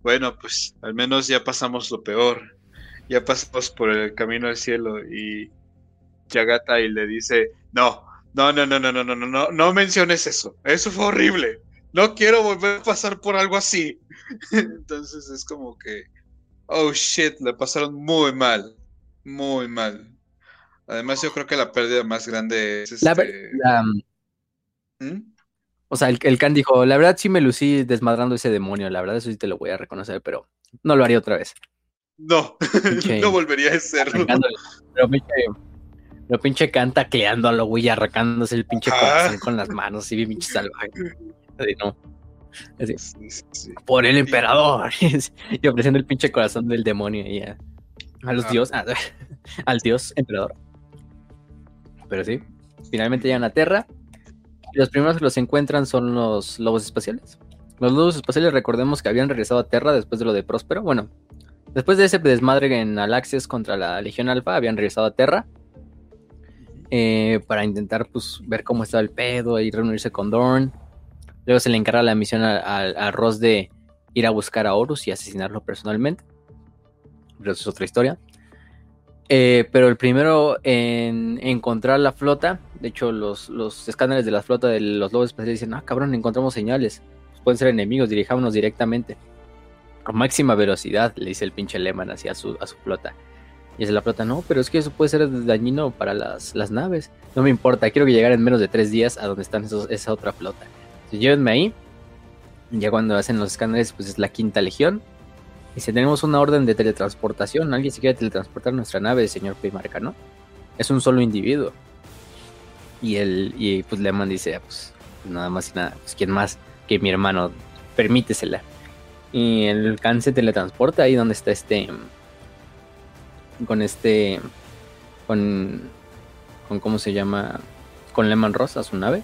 Bueno, pues al menos ya pasamos lo peor ya pasamos por el camino al cielo y Yagata y le dice, no, no, no, no, no, no, no, no, no, no menciones eso, eso fue horrible, no quiero volver a pasar por algo así. Entonces es como que, oh shit, le pasaron muy mal, muy mal. Además yo creo que la pérdida más grande es este... ¿Mm? O sea, el, el Khan dijo, la verdad sí me lucí desmadrando ese demonio, la verdad eso sí te lo voy a reconocer, pero no lo haría otra vez. No, no volvería a serlo. Pero pinche, lo pinche canta lo güey, arrancándose el pinche ah. corazón con las manos, así bien pinche salvaje. Así, no. Por el emperador. y ofreciendo el pinche corazón del demonio y a, los ah. dioses, al dios emperador. Pero sí, finalmente llegan a Terra. Y los primeros que los encuentran son los lobos espaciales. Los lobos espaciales, recordemos que habían regresado a Terra después de lo de Próspero. Bueno, Después de ese desmadre en Alaxias contra la Legión Alfa, habían regresado a Terra eh, para intentar pues, ver cómo estaba el pedo y reunirse con Dorn. Luego se le encarga la misión a, Ross de ir a buscar a Horus y asesinarlo personalmente. Pero eso es otra historia. Eh, pero el primero en encontrar la flota, de hecho los, los escáneres de la flota de los lobos espaciales dicen, ah cabrón, encontramos señales, pueden ser enemigos, dirijámonos directamente máxima velocidad, le dice el pinche Lehman hacia su, a su flota. Y es la flota, no, pero es que eso puede ser dañino para las, naves. No me importa, quiero que llegara en menos de tres días a donde están esa otra flota. Entonces, llévenme ahí. Ya cuando hacen los escáneres, pues es la quinta legión. Y si tenemos una orden de teletransportación, alguien se quiere teletransportar nuestra nave, señor Primarca, ¿no? Es un solo individuo. Y él, y pues Lehman dice, pues nada más y nada, pues quién más que mi hermano, permítesela. Y el Khan se teletransporta ahí donde está este, con este, con, con cómo se llama, con Lehman Ross su nave.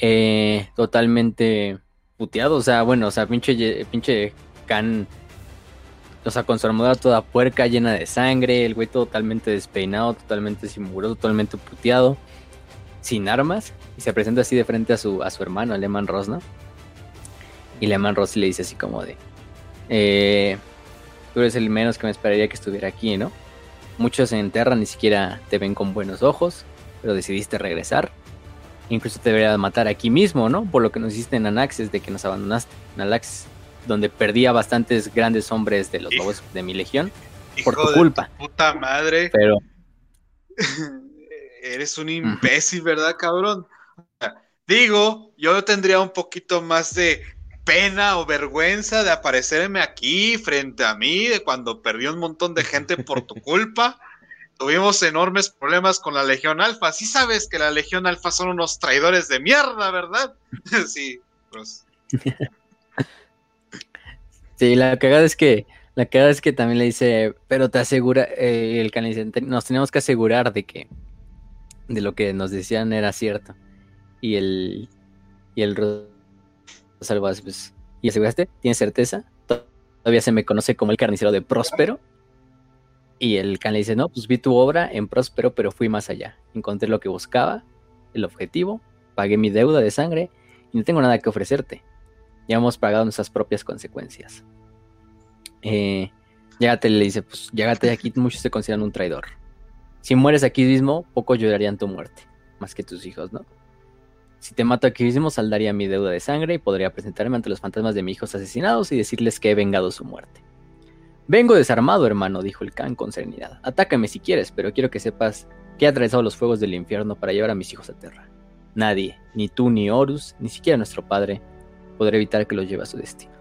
Eh, totalmente puteado, o sea, bueno, o sea, pinche, pinche Khan o sea, con su armadura toda puerca, llena de sangre, el güey totalmente despeinado, totalmente sin totalmente puteado, sin armas, y se presenta así de frente a su, a su hermano, Lehman Ross, ¿no? Y Lehman Ross le dice así como de, eh, tú eres el menos que me esperaría que estuviera aquí, ¿no? Muchos en Terra ni siquiera te ven con buenos ojos, pero decidiste regresar. Incluso te debería matar aquí mismo, ¿no? Por lo que nos hiciste en Anaxes de que nos abandonaste. En Anaxes donde perdía bastantes grandes hombres de los lobos de mi legión por tu culpa. puta madre. Pero eres un imbécil, ¿verdad, cabrón? Digo, yo tendría un poquito más de pena o vergüenza de aparecerme aquí frente a mí de cuando perdí un montón de gente por tu culpa. Tuvimos enormes problemas con la Legión Alfa. Sí sabes que la Legión Alfa son unos traidores de mierda, ¿verdad? sí, pues. Sí, la cagada es que la cagada es que también le dice, pero te asegura, eh, el canal dice, nos tenemos que asegurar de que de lo que nos decían era cierto. Y el y el Rosalvas, pues, ¿y aseguraste? ¿Tienes certeza? Todavía se me conoce como el carnicero de Próspero. Y el can le dice, no, pues vi tu obra en Próspero, pero fui más allá. Encontré lo que buscaba, el objetivo, pagué mi deuda de sangre y no tengo nada que ofrecerte ya hemos pagado nuestras propias consecuencias. Eh, Llegate le dice, pues de aquí, muchos te consideran un traidor. Si mueres aquí mismo, pocos llorarían tu muerte, más que tus hijos, ¿no? Si te mato aquí mismo, saldaría mi deuda de sangre y podría presentarme ante los fantasmas de mis hijos asesinados y decirles que he vengado su muerte. Vengo desarmado, hermano, dijo el Khan con serenidad. Atácame si quieres, pero quiero que sepas que he atravesado los fuegos del infierno para llevar a mis hijos a tierra. Nadie, ni tú ni Horus, ni siquiera nuestro padre, podrá evitar que los lleve a su destino.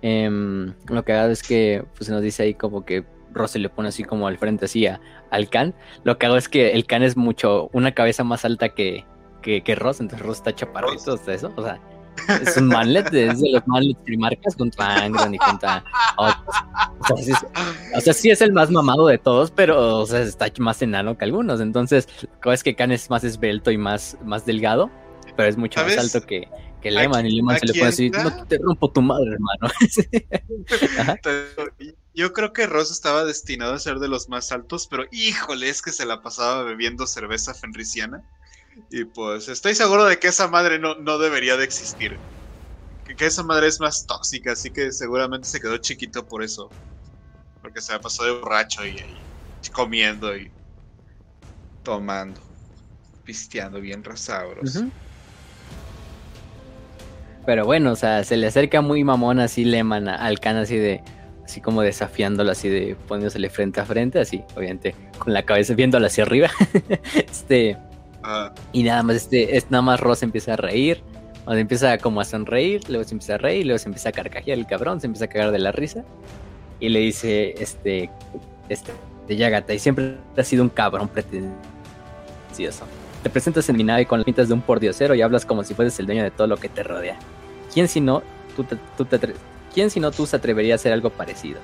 Em, lo que haga es que pues, nos dice ahí como que Ross se le pone así como al frente así al Khan. Lo que hago es que el Khan es mucho, una cabeza más alta que, que, Ross, entonces Ross está chaparrito hasta eso. O sea, es un manlet, es de los manlets primarcas contra Angron y contra otros. O sea, sí es, el más mamado de todos, pero o sea, está más enano que algunos. Entonces, es que Khan es más esbelto y más, más delgado, pero es mucho más alto que, que Lehman, y Lehman se le puede decir, no te rompo tu madre, hermano. Yo creo que Ross estaba destinado a ser de los más altos, pero híjole, es que se la pasaba bebiendo cerveza fenriciana. Y pues estoy seguro de que esa madre no, no debería de existir. Que, esa madre es más tóxica, así que seguramente se quedó chiquito por eso. Porque se pasó de borracho y, comiendo y tomando, pisteando bien rasabros. Pero bueno, o sea, se le acerca muy mamón así Lehman al Khan así de, así como desafiándolo, así de poniéndosele frente a frente, así, obviamente, con la cabeza viéndolo hacia arriba. este, y nada más, este, es, nada más Ross empieza a reír, cuando empieza como a sonreír, luego se empieza a reír, luego se empieza a carcajear el cabrón, se empieza a cagar de la risa, y le dice, este, este, de Yagata, y siempre ha sido un cabrón pretencioso. Te presentas en mi nave con las pintas de un pordiosero y hablas como si fueses el dueño de todo lo que te rodea. ¿Quién si no, tú, ¿quién si no tú se atrevería a hacer algo parecido?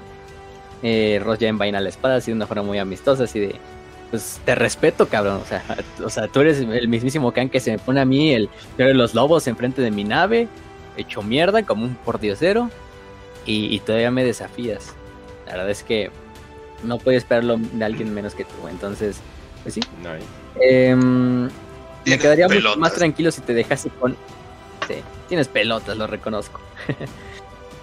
Eh, Ross ya envaina la espada así de una forma muy amistosa, así de, pues te respeto, cabrón. O sea, o sea, tú eres el mismísimo Khan que se me pone a mí el de los lobos enfrente de mi nave, hecho mierda como un pordiosero, y, y todavía me desafías. La verdad es que no puedo esperarlo de alguien menos que tú. Entonces, pues sí. Em, me quedaría mucho más tranquilo si te dejase con. Sí, tienes pelotas, lo reconozco.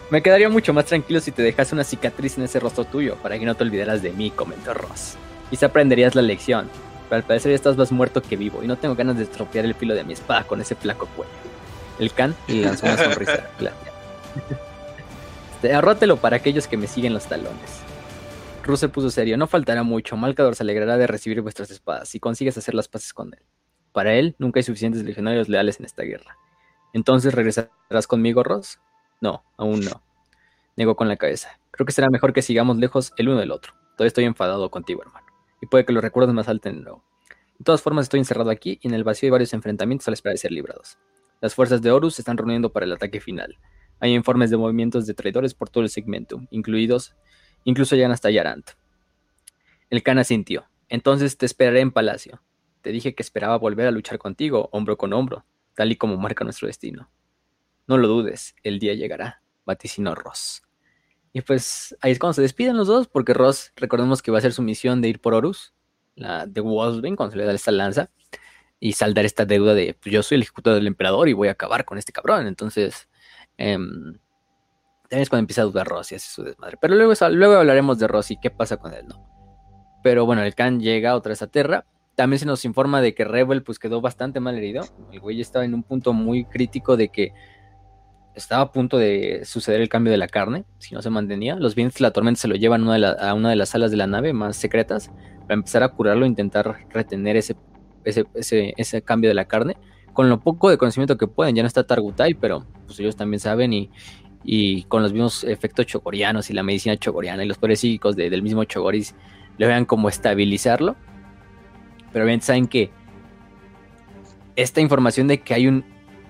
me quedaría mucho más tranquilo si te dejase una cicatriz en ese rostro tuyo para que no te olvidaras de mí, comentó Ross. Quizá aprenderías la lección, pero al parecer ya estás más muerto que vivo y no tengo ganas de estropear el filo de mi espada con ese flaco cuello. El can le lanzó una sonrisa este, arrótelo para aquellos que me siguen los talones. Rus se puso serio. No faltará mucho. Malcador se alegrará de recibir vuestras espadas si consigues hacer las paces con él. Para él, nunca hay suficientes legionarios leales en esta guerra. Entonces, ¿regresarás conmigo, Ross? No, aún no. Negó con la cabeza. Creo que será mejor que sigamos lejos el uno del otro. Todavía estoy enfadado contigo, hermano. Y puede que los recuerdos me salten de nuevo. De todas formas, estoy encerrado aquí y en el vacío hay varios enfrentamientos a la espera de ser librados. Las fuerzas de Horus se están reuniendo para el ataque final. Hay informes de movimientos de traidores por todo el segmento, incluidos, incluso llegan hasta Yarant. El Khan asintió. Entonces te esperaré en palacio. Te dije que esperaba volver a luchar contigo, hombro con hombro, tal y como marca nuestro destino. No lo dudes, el día llegará, vaticinó Ross. Y pues ahí es cuando se despiden los dos, porque Ross, recordemos que va a hacer su misión de ir por Horus, la de Wolfsbane, cuando se le da esta lanza, y saldar esta deuda de pues, yo soy el ejecutor del emperador y voy a acabar con este cabrón. Entonces, em, también es cuando empieza a dudar Ross y hace su desmadre. Pero luego, luego hablaremos de Ross y qué pasa con él, ¿no? Pero bueno, el Khan llega otra vez a Terra. También se nos informa de que Rebel pues quedó bastante mal herido. El güey estaba en un punto muy crítico de que estaba a punto de suceder el cambio de la carne, si no se mantenía. Los vientos de la tormenta se lo llevan a una de las salas de la nave más secretas para empezar a curarlo e intentar retener ese, ese, cambio de la carne. Con lo poco de conocimiento que pueden, ya no está Targutai, pero pues ellos también saben y, y con los mismos efectos chogorianos y la medicina chogoriana y los poderes psíquicos del mismo chogoris le vean como estabilizarlo. Pero bien, saben que esta información de que hay un,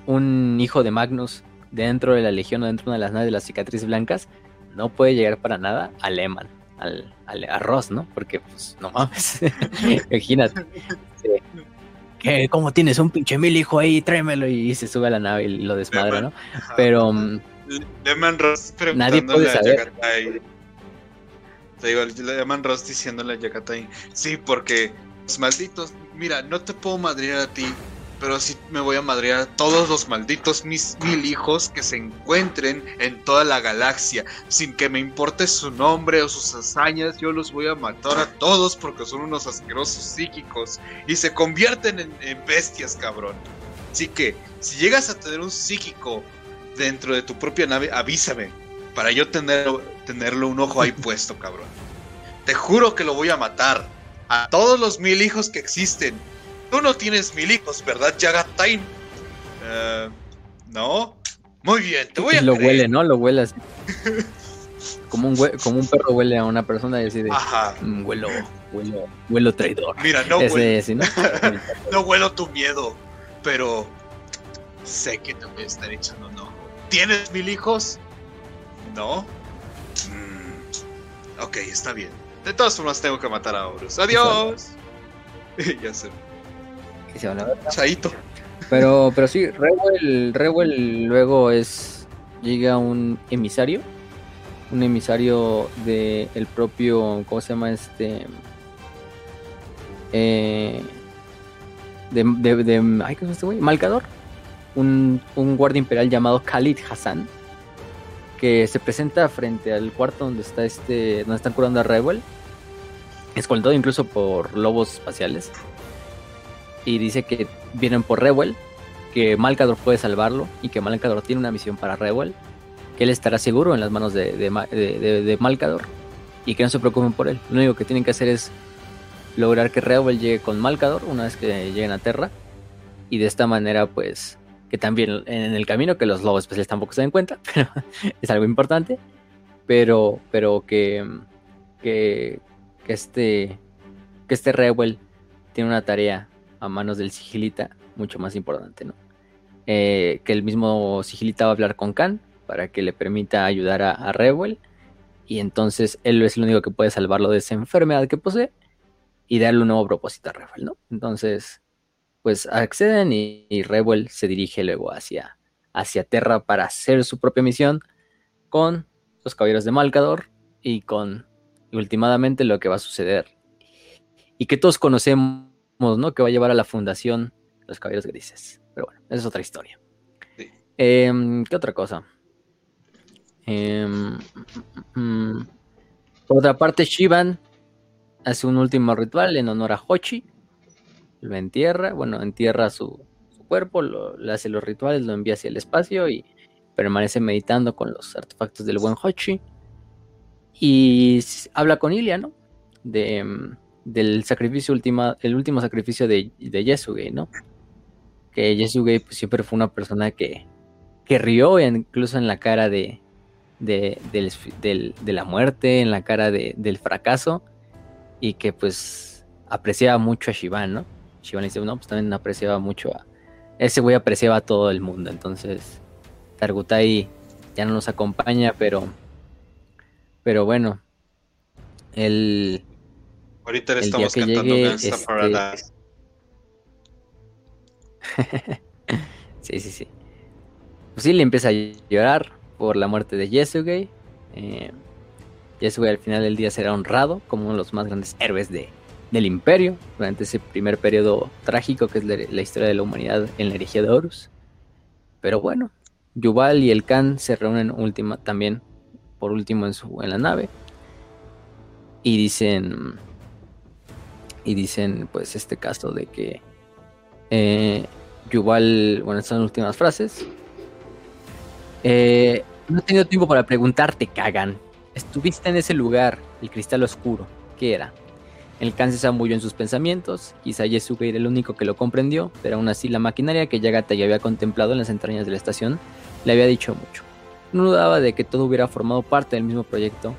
un hijo de Magnus dentro de la legión o dentro de las naves de las cicatrices blancas no puede llegar para nada a Lehman, al, al arroz, ¿no? Porque, pues, no mames. Imagínate. Que, como tienes un pinche mil hijo ahí, tráemelo y se sube a la nave y lo desmadra, ¿no? Pero. Lehman Ross nadie puede saber. Te digo, le llaman Ross diciéndole a Yakatai, sí, porque los malditos, mira, no te puedo madrear a ti, pero sí me voy a madrear a todos los malditos mis mil hijos que se encuentren en toda la galaxia, sin que me importe su nombre o sus hazañas, yo los voy a matar a todos porque son unos asquerosos psíquicos y se convierten en, en bestias, cabrón. Así que, si llegas a tener un psíquico dentro de tu propia nave, avísame, para yo tener, tenerlo un ojo ahí puesto, cabrón. Te juro que lo voy a matar. A todos los mil hijos que existen. Tú no tienes mil hijos, ¿verdad, Jagatain? Uh, no. Muy bien, te voy a. Lo huele, ¿no? Lo huele así. como, un como un perro huele a una persona y así de. Ajá. Mm, huelo, huelo, huelo traidor. Mira, no huelo. ¿no? no huelo tu miedo, pero sé que te voy a estar echando un ojo. ¿Tienes mil hijos? ¿No? Mm, ok, está bien. De todas formas tengo que matar a Horus. ¡Adiós! ya sé. se van a ver. Chaito. Pero, pero sí, Rewell, Rewell luego es. Llega un emisario. Un emisario de el propio. ¿Cómo se llama este? Eh, de, de, de, ay, ¿qué es este güey? Malcador. Un, un guardia imperial llamado Khalid Hassan que se presenta frente al cuarto donde está este, donde están curando a Rebel, escoltado incluso por lobos espaciales, y dice que vienen por Rebel, que Malcador puede salvarlo y que Malcador tiene una misión para Rebel, que él estará seguro en las manos de, Malcador y que no se preocupen por él. Lo único que tienen que hacer es lograr que Rebel llegue con Malcador una vez que lleguen a Terra y de esta manera pues que también en el camino, que los lobos especiales tampoco se den cuenta, pero es algo importante, pero, pero que, que, este, que este Rewell tiene una tarea a manos del Sigilita mucho más importante, ¿no? Eh, que el mismo Sigilita va a hablar con Khan para que le permita ayudar a, a Rewell y entonces él es el único que puede salvarlo de esa enfermedad que posee y darle un nuevo propósito a Rewell, ¿no? Entonces, pues acceden y, y se dirige luego hacia, hacia Terra para hacer su propia misión con los caballeros de Malcador y con últimamente lo que va a suceder y que todos conocemos, ¿no? Que va a llevar a la fundación los caballeros grises. Pero bueno, esa es otra historia. Em, ¿Qué otra cosa? Em, mm, por otra parte, Shivan hace un último ritual en honor a Hochi lo entierra, bueno, entierra su, cuerpo, le hace los rituales, lo envía hacia el espacio y permanece meditando con los artefactos del buen Hochi. Y habla con Ilia, ¿no? De, mm, del sacrificio última, el último sacrificio de, de Yesuge, ¿no? Que Yesuge pues, siempre fue una persona que, que rió incluso en la cara de, de, de la muerte, en la cara del fracaso, y que pues apreciaba mucho a Shivan, ¿no? Shivan le dice, no, pues también apreciaba mucho a... Ese güey apreciaba a todo el mundo, entonces Targutai ya no nos acompaña, pero... Pero bueno, el... Ahorita le estamos cantando llegue, este... sí, sí, sí. Pues sí, le empieza a llorar por la muerte de Yesugei. Eh, al final del día será honrado como uno de los más grandes héroes de, del imperio durante ese primer periodo trágico que es la, historia de la humanidad en la herejía de Horus. Pero bueno, Yuval y el Khan se reúnen última, también por último en, su, en la nave y dicen y dicen pues este caso de que eh, bueno, estas son las últimas frases. Eh, no he tenido tiempo para preguntarte, cagan. Estuviste en ese lugar, el cristal oscuro. ¿Qué era? El Khan se zambulló en sus pensamientos. Quizá Yesuke era el único que lo comprendió, pero aún así la maquinaria que Yagata ya había contemplado en las entrañas de la estación le había dicho mucho. No dudaba de que todo hubiera formado parte del mismo proyecto,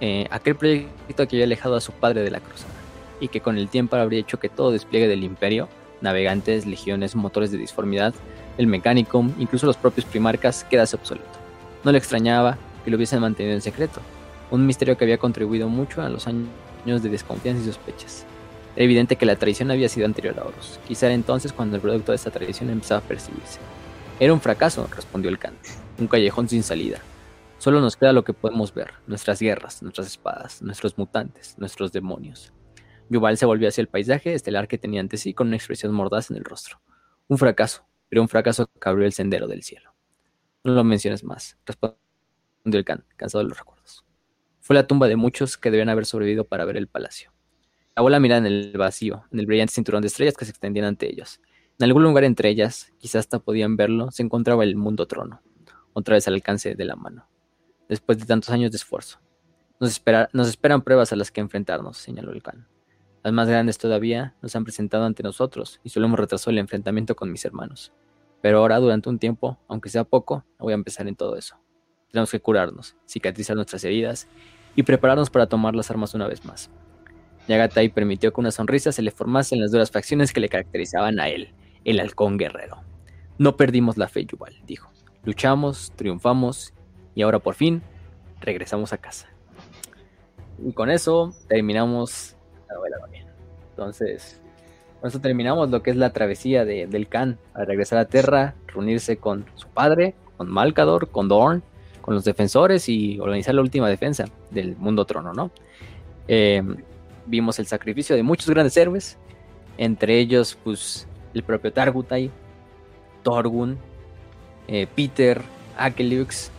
eh, aquel proyecto que había alejado a su padre de la cruzada, y que con el tiempo habría hecho que todo despliegue del imperio navegantes, legiones, motores de disformidad, el Mechanicum, incluso los propios primarcas, quedase obsoleto. No le extrañaba que lo hubiesen mantenido en secreto, un misterio que había contribuido mucho a los años de desconfianza y sospechas. Era evidente que la traición había sido anterior a Horus. Quizá era entonces cuando el producto de esta traición empezaba a percibirse. Era un fracaso, respondió el Khan, un callejón sin salida. Solo nos queda lo que podemos ver, nuestras guerras, nuestras espadas, nuestros mutantes, nuestros demonios. Yuval se volvió hacia el paisaje estelar que tenía ante sí con una expresión mordaz en el rostro. Un fracaso, pero un fracaso que abrió el sendero del cielo. No lo menciones más, respondió el Khan, cansado de los recuerdos. Fue la tumba de muchos que debían haber sobrevivido para ver el palacio. La la mirada en el vacío, en el brillante cinturón de estrellas que se extendían ante ellos. En algún lugar entre ellas, quizás hasta podían verlo, se encontraba el mundo trono, otra vez al alcance de la mano. Después de tantos años de esfuerzo. Nos, nos esperan pruebas a las que enfrentarnos, señaló el Khan. Las más grandes todavía nos han presentado ante nosotros y solo hemos retrasado el enfrentamiento con mis hermanos. Pero ahora, durante un tiempo, aunque sea poco, voy a empezar en todo eso. Tenemos que curarnos, cicatrizar nuestras heridas y prepararnos para tomar las armas una vez más. Yagatai permitió que una sonrisa se le formase en las duras facciones que le caracterizaban a él, el halcón guerrero. No perdimos la fe, Yuval, dijo. Luchamos, triunfamos y ahora por fin regresamos a casa. Y con eso terminamos novela también. Entonces, con eso terminamos lo que es la travesía de, del Khan a regresar a Terra, reunirse con su padre, con Malcador, con Dorn, con los defensores y organizar la última defensa del mundo trono, ¿no? Em, vimos el sacrificio de muchos grandes héroes, entre ellos, pues, el propio Targutai, Torgun, eh, Peter, Akelux,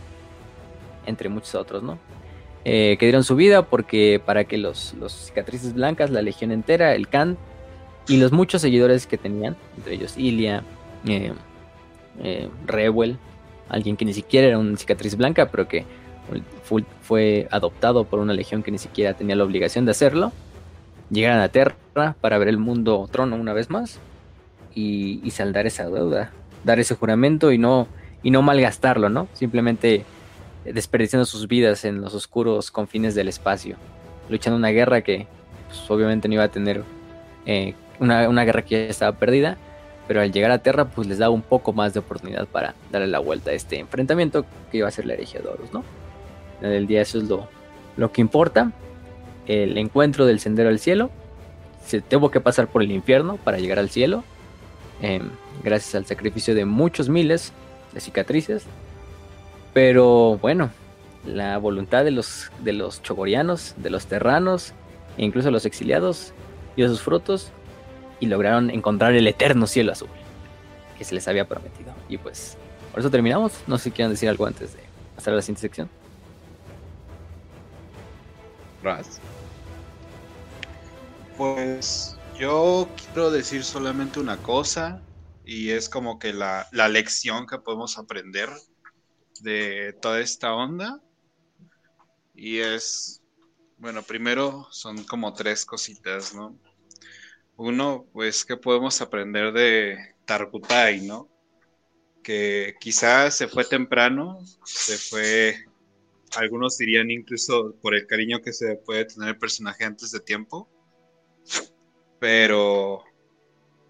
entre muchos otros, ¿no? Eh, que dieron su vida porque para que los, cicatrices blancas, la legión entera, el Khan y los muchos seguidores que tenían, entre ellos Ilia, eh, eh alguien que ni siquiera era una cicatriz blanca, pero que fue, adoptado por una legión que ni siquiera tenía la obligación de hacerlo, llegaran a Terra para ver el mundo trono una vez más y, y saldar esa deuda, dar ese juramento y no, y no malgastarlo, ¿no? Simplemente desperdiciando sus vidas en los oscuros confines del espacio, luchando una guerra que pues, obviamente no iba a tener eh, una, guerra que ya estaba perdida, pero al llegar a Terra pues les daba un poco más de oportunidad para darle la vuelta a este enfrentamiento que iba a ser la herejía de Horus, ¿no? El día eso es lo, lo que importa, el encuentro del sendero al cielo, se tuvo que pasar por el infierno para llegar al cielo, em, gracias al sacrificio de muchos miles de cicatrices, pero bueno, la voluntad de los, de los chogorianos, de los terranos, e incluso los exiliados, dio sus frutos y lograron encontrar el eterno cielo azul que se les había prometido. Y pues, por eso terminamos. No sé si quieren decir algo antes de pasar a la siguiente sección. Pues yo quiero decir solamente una cosa y es como que la, la lección que podemos aprender de toda esta onda. Y es, bueno, primero son como tres cositas, ¿no? Uno, pues, que podemos aprender de Tarkutai, ¿no? Que quizás se fue temprano, se fue, algunos dirían incluso por el cariño que se puede tener el personaje antes de tiempo, pero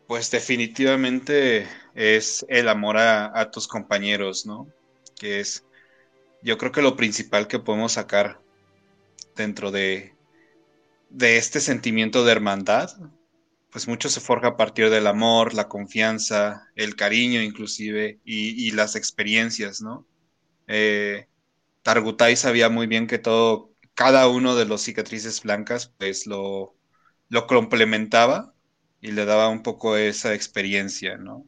pues definitivamente es el amor a, tus compañeros, ¿no? Que es, yo creo que lo principal que podemos sacar dentro de, de este sentimiento de hermandad, pues mucho se forja a partir del amor, la confianza, el cariño inclusive y, las experiencias, ¿no? Eh, Targutai sabía muy bien que todo, cada uno de los cicatrices blancas, pues lo, lo complementaba y le daba un poco esa experiencia, ¿no?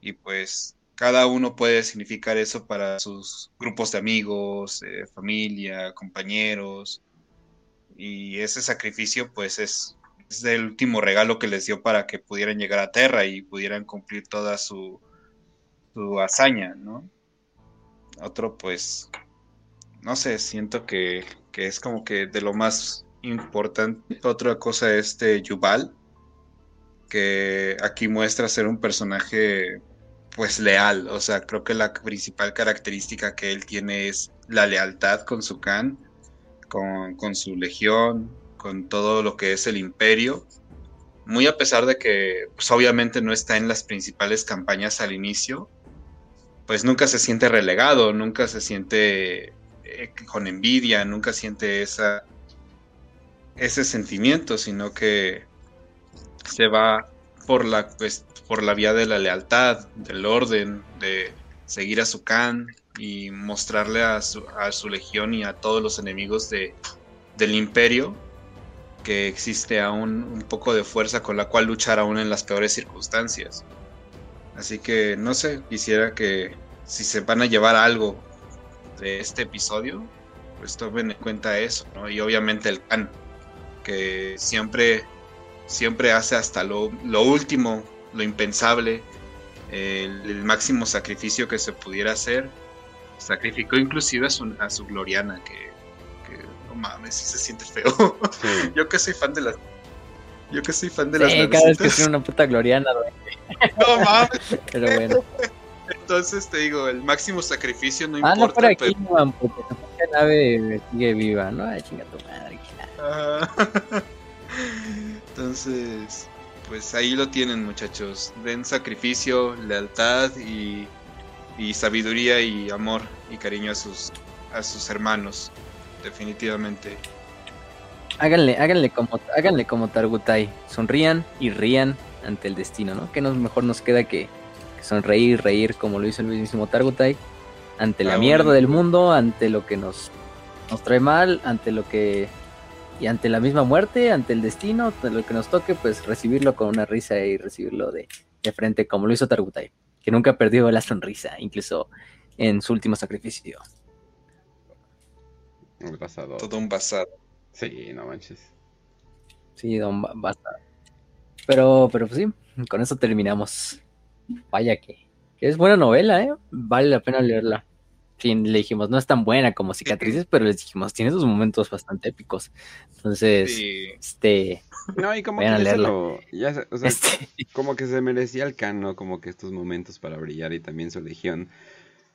Y pues cada uno puede significar eso para sus grupos de amigos, eh, familia, compañeros. Y ese sacrificio pues es, el último regalo que les dio para que pudieran llegar a Terra y pudieran cumplir toda su, su hazaña, ¿no? Otro pues, no sé, siento que, que es como que de lo más importante. Otra cosa es este Yuval, que aquí muestra ser un personaje pues leal, o sea, creo que la principal característica que él tiene es la lealtad con su Khan, con, su legión, con todo lo que es el imperio, muy a pesar de que pues obviamente no está en las principales campañas al inicio, pues nunca se siente relegado, nunca se siente eh, con envidia, nunca siente esa, ese sentimiento, sino que se va por la, pues, por la vía de la lealtad, del orden, de seguir a su Khan y mostrarle a su, a su legión y a todos los enemigos de, del imperio que existe aún un poco de fuerza con la cual luchar aún en las peores circunstancias. Así que no sé, quisiera que si se van a llevar algo de este episodio, pues tomen en cuenta eso, ¿no? Y obviamente el Khan, que siempre siempre hace hasta lo, último, lo impensable, el, máximo sacrificio que se pudiera hacer. Sacrificó inclusive a su, a su Gloriana, que, no mames, sí se siente feo. yo que soy fan de las... Yo que soy fan de las... cada vez que tiene una puta Gloriana, No mames. Pero bueno. Entonces te digo, el máximo sacrificio no importa. Ah, no por aquí, pero... porque la nave sigue viva, ¿no? Ay, chinga tu madre. Entonces, pues ahí lo tienen muchachos. Den sacrificio, lealtad y, sabiduría y amor y cariño a sus, a sus hermanos. Definitivamente. Háganle, háganle como, háganle como Targutai. Sonrían y rían ante el destino, ¿no? Que nos, mejor nos queda que, sonreír, reír como lo hizo el mismísimo Targutai. Ante la ah, mierda del mundo, ante lo que nos, nos trae mal, ante lo que y ante la misma muerte, ante el destino, lo que nos toque, pues recibirlo con una risa y recibirlo de, frente, como lo hizo Targutai, que nunca perdió la sonrisa, incluso en su último sacrificio. El basado. Todo un basado. Sí, no manches. Sí, don basado. Pero, pero pues sí, con eso terminamos. Vaya que, que es buena novela, ¿eh? Vale la pena leerla le dijimos, no es tan buena como cicatrices, pero les dijimos, tiene sus momentos bastante épicos. Entonces, este. No, y como que ya o sea, este como que se merecía el cano, como que estos momentos para brillar y también su legión,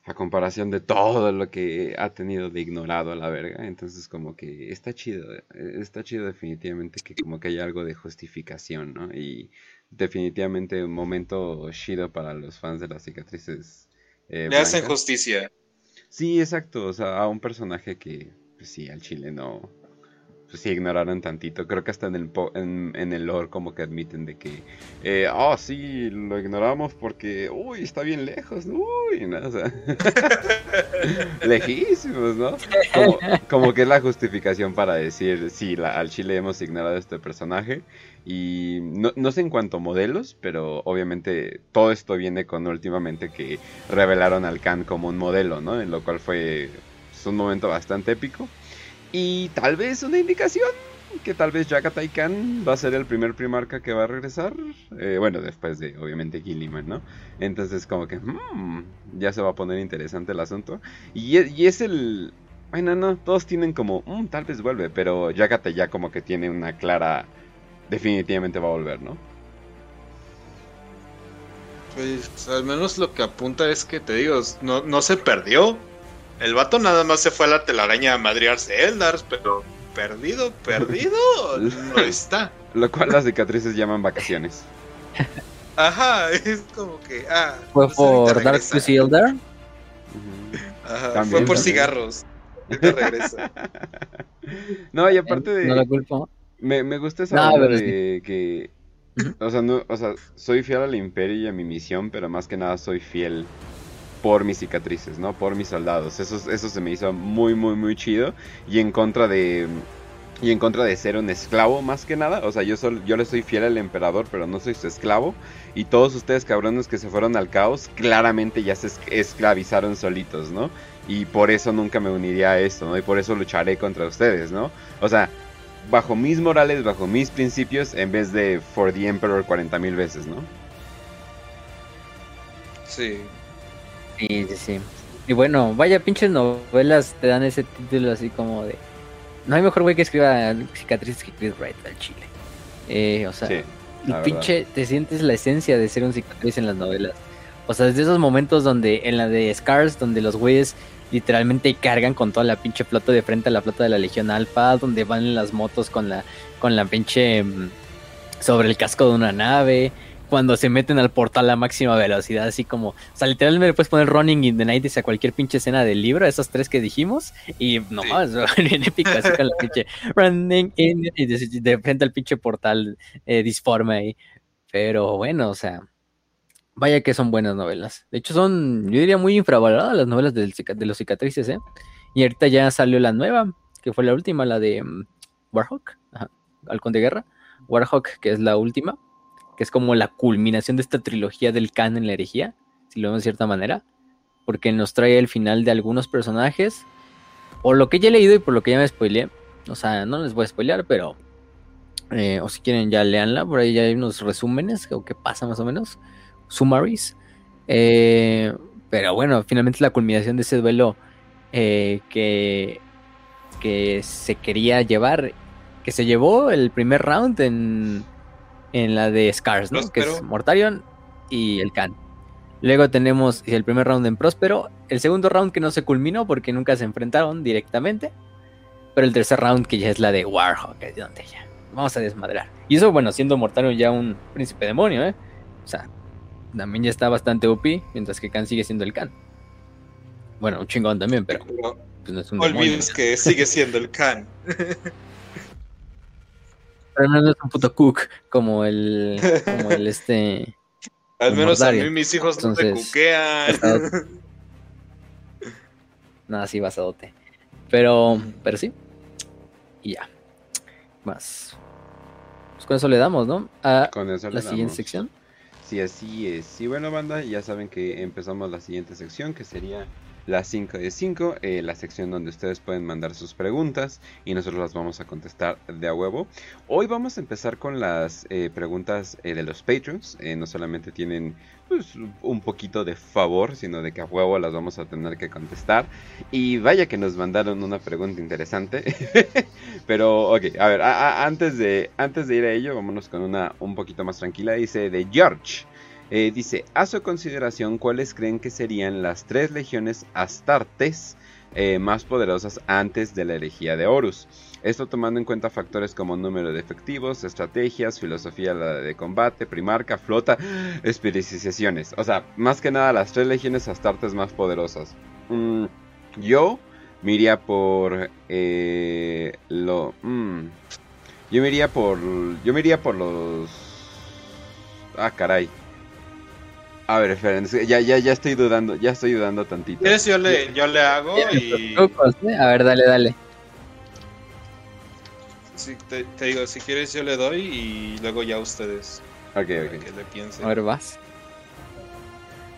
a comparación de todo lo que ha tenido de ignorado a la verga. Entonces, como que está chido, está chido definitivamente que como que haya algo de justificación, ¿no? Y definitivamente un momento chido para los fans de las cicatrices. Eh, Le hacen justicia. Sí, exacto. O sea, a un personaje que, pues sí, al chile no. Pues sí, ignoraron tantito. Creo que hasta en el, en, en el lore como que admiten de que, oh, sí, lo ignoramos porque, uy, está bien lejos, uy, no, o sea, lejísimos, ¿no? Como, como, que es la justificación para decir, sí, la, al chile hemos ignorado este personaje. Y no, no, sé en cuanto a modelos, pero obviamente todo esto viene con últimamente que revelaron al Khan como un modelo, ¿no? En lo cual fue pues, un momento bastante épico. Y tal vez una indicación que tal vez Jagatai Khan va a ser el primer primarca que va a regresar. Eh, bueno, después de obviamente Gilliman, ¿no? Entonces como que hmm, ya se va a poner interesante el asunto. Y, y es el... Bueno, no, todos tienen como, hmm, tal vez vuelve, pero Jagatai ya como que tiene una clara definitivamente va a volver, ¿no? Pues al menos lo que apunta es que te digo, no, no se perdió. El vato nada más se fue a la telaraña a madrearse Eldars, pero perdido, perdido, no está. Lo cual las cicatrices llaman vacaciones. Ajá, es como que. Ah, ¿Fue por Dark Elder? Ajá, fue por cigarros. regresa. no, y aparte de. No la culpo. Me, me gusta esa no, de que. O sea, no, o sea, soy fiel al imperio y a mi misión, pero más que nada soy fiel por mis cicatrices, ¿no? Por mis soldados. Eso, eso se me hizo muy, muy, muy chido. Y en contra de y en contra de ser un esclavo más que nada. O sea, yo, yo le soy fiel al emperador, pero no soy su esclavo. Y todos ustedes cabrones que se fueron al caos, claramente ya se esclavizaron solitos, ¿no? Y por eso nunca me uniría a esto, ¿no? Y por eso lucharé contra ustedes, ¿no? O sea, bajo mis morales, bajo mis principios, en vez de For the Emperor 40 mil veces, ¿no? Sí. Sí, sí, sí. Y bueno, vaya pinches novelas te dan ese título así como de no hay mejor güey que escriba cicatrices que Chris Wright al chile. Eh, o sea, el pinche te sientes la esencia de ser un cicatriz en las novelas. O sea, desde esos momentos donde, en la de Scars, donde los güeyes literalmente cargan con toda la pinche flota de frente a la flota de la Legión Alpha, donde van las motos con la, con la pinche mm, sobre el casco de una nave, cuando se meten al portal a máxima velocidad, así como, o sea, literalmente le puedes poner Running in the Night a cualquier pinche escena del libro, esos tres que dijimos, y no, bien épico, así con la pinche Running in y de, frente al pinche portal eh, disforme ahí. Pero bueno, o sea, vaya que son buenas novelas. De hecho, son, yo diría, muy infravaloradas las novelas de los cicatrices, ¿eh? Y ahorita ya salió la nueva, que fue la última, la de um, Warhawk, ajá, Halcón de Guerra. Warhawk, que es la última que es como la culminación de esta trilogía del Khan en la herejía, si lo vemos de cierta manera, porque nos trae el final de algunos personajes, o lo que ya he leído y por lo que ya me spoileé, o sea, no les voy a spoilear, pero, eh, o si quieren ya leanla, por ahí ya hay unos resúmenes, o qué pasa más o menos, summaries, eh, pero bueno, finalmente la culminación de ese duelo eh, que, que se quería llevar, que se llevó el primer round en en la de Scars, ¿no? Que es Mortarion y el Khan. Luego tenemos el primer round en Próspero, el segundo round que no se culminó porque nunca se enfrentaron directamente, pero el tercer round que ya es la de Warhawk, es donde ya vamos a desmadrar. Y eso, bueno, siendo Mortarion ya un príncipe demonio, ¿eh? O sea, también ya está bastante OP, mientras que Khan sigue siendo el Khan. Bueno, un chingón también, pero pues no es un Olvides que sigue siendo el Khan. Pero no es un puto cook como el, como el este. Al menos a mí mis hijos no se cuquean. Nada, sí, basadote. Pero, pero sí. Y ya. Más. Pues con eso le damos, ¿no? A con eso la siguiente sección. Sí, así es. Sí, bueno, banda, ya saben que empezamos la siguiente sección, que sería la 5 de 5, eh, la sección donde ustedes pueden mandar sus preguntas y nosotros las vamos a contestar de a huevo. Hoy vamos a empezar con las eh, preguntas eh, de los patrons. no solamente tienen pues, un poquito de favor, sino de que a huevo las vamos a tener que contestar. Y vaya que nos mandaron una pregunta interesante. Pero, ok, a ver, antes, de, antes de ir a ello, vámonos con una un poquito más tranquila. Dice de George. Eh, dice, a su consideración, ¿cuáles creen que serían las tres legiones astartes eh, más poderosas antes de la herejía de Horus? Esto tomando en cuenta factores como número de efectivos, estrategias, filosofía de combate, primarca, flota, especializaciones. O sea, más que nada las tres legiones astartes más poderosas. Mm, yo me iría por eh, lo... Mm, yo me iría por... Yo me iría por los... Ah, caray. A ver, esperen, ya, ya, ya estoy dudando, ya estoy dudando tantito. ¿Quieres? Yo le, yo le hago y... A ver, dale, dale. Te, digo, si quieres yo le doy y luego ya ustedes. Ok, ok. Que le piensen. A ver, vas.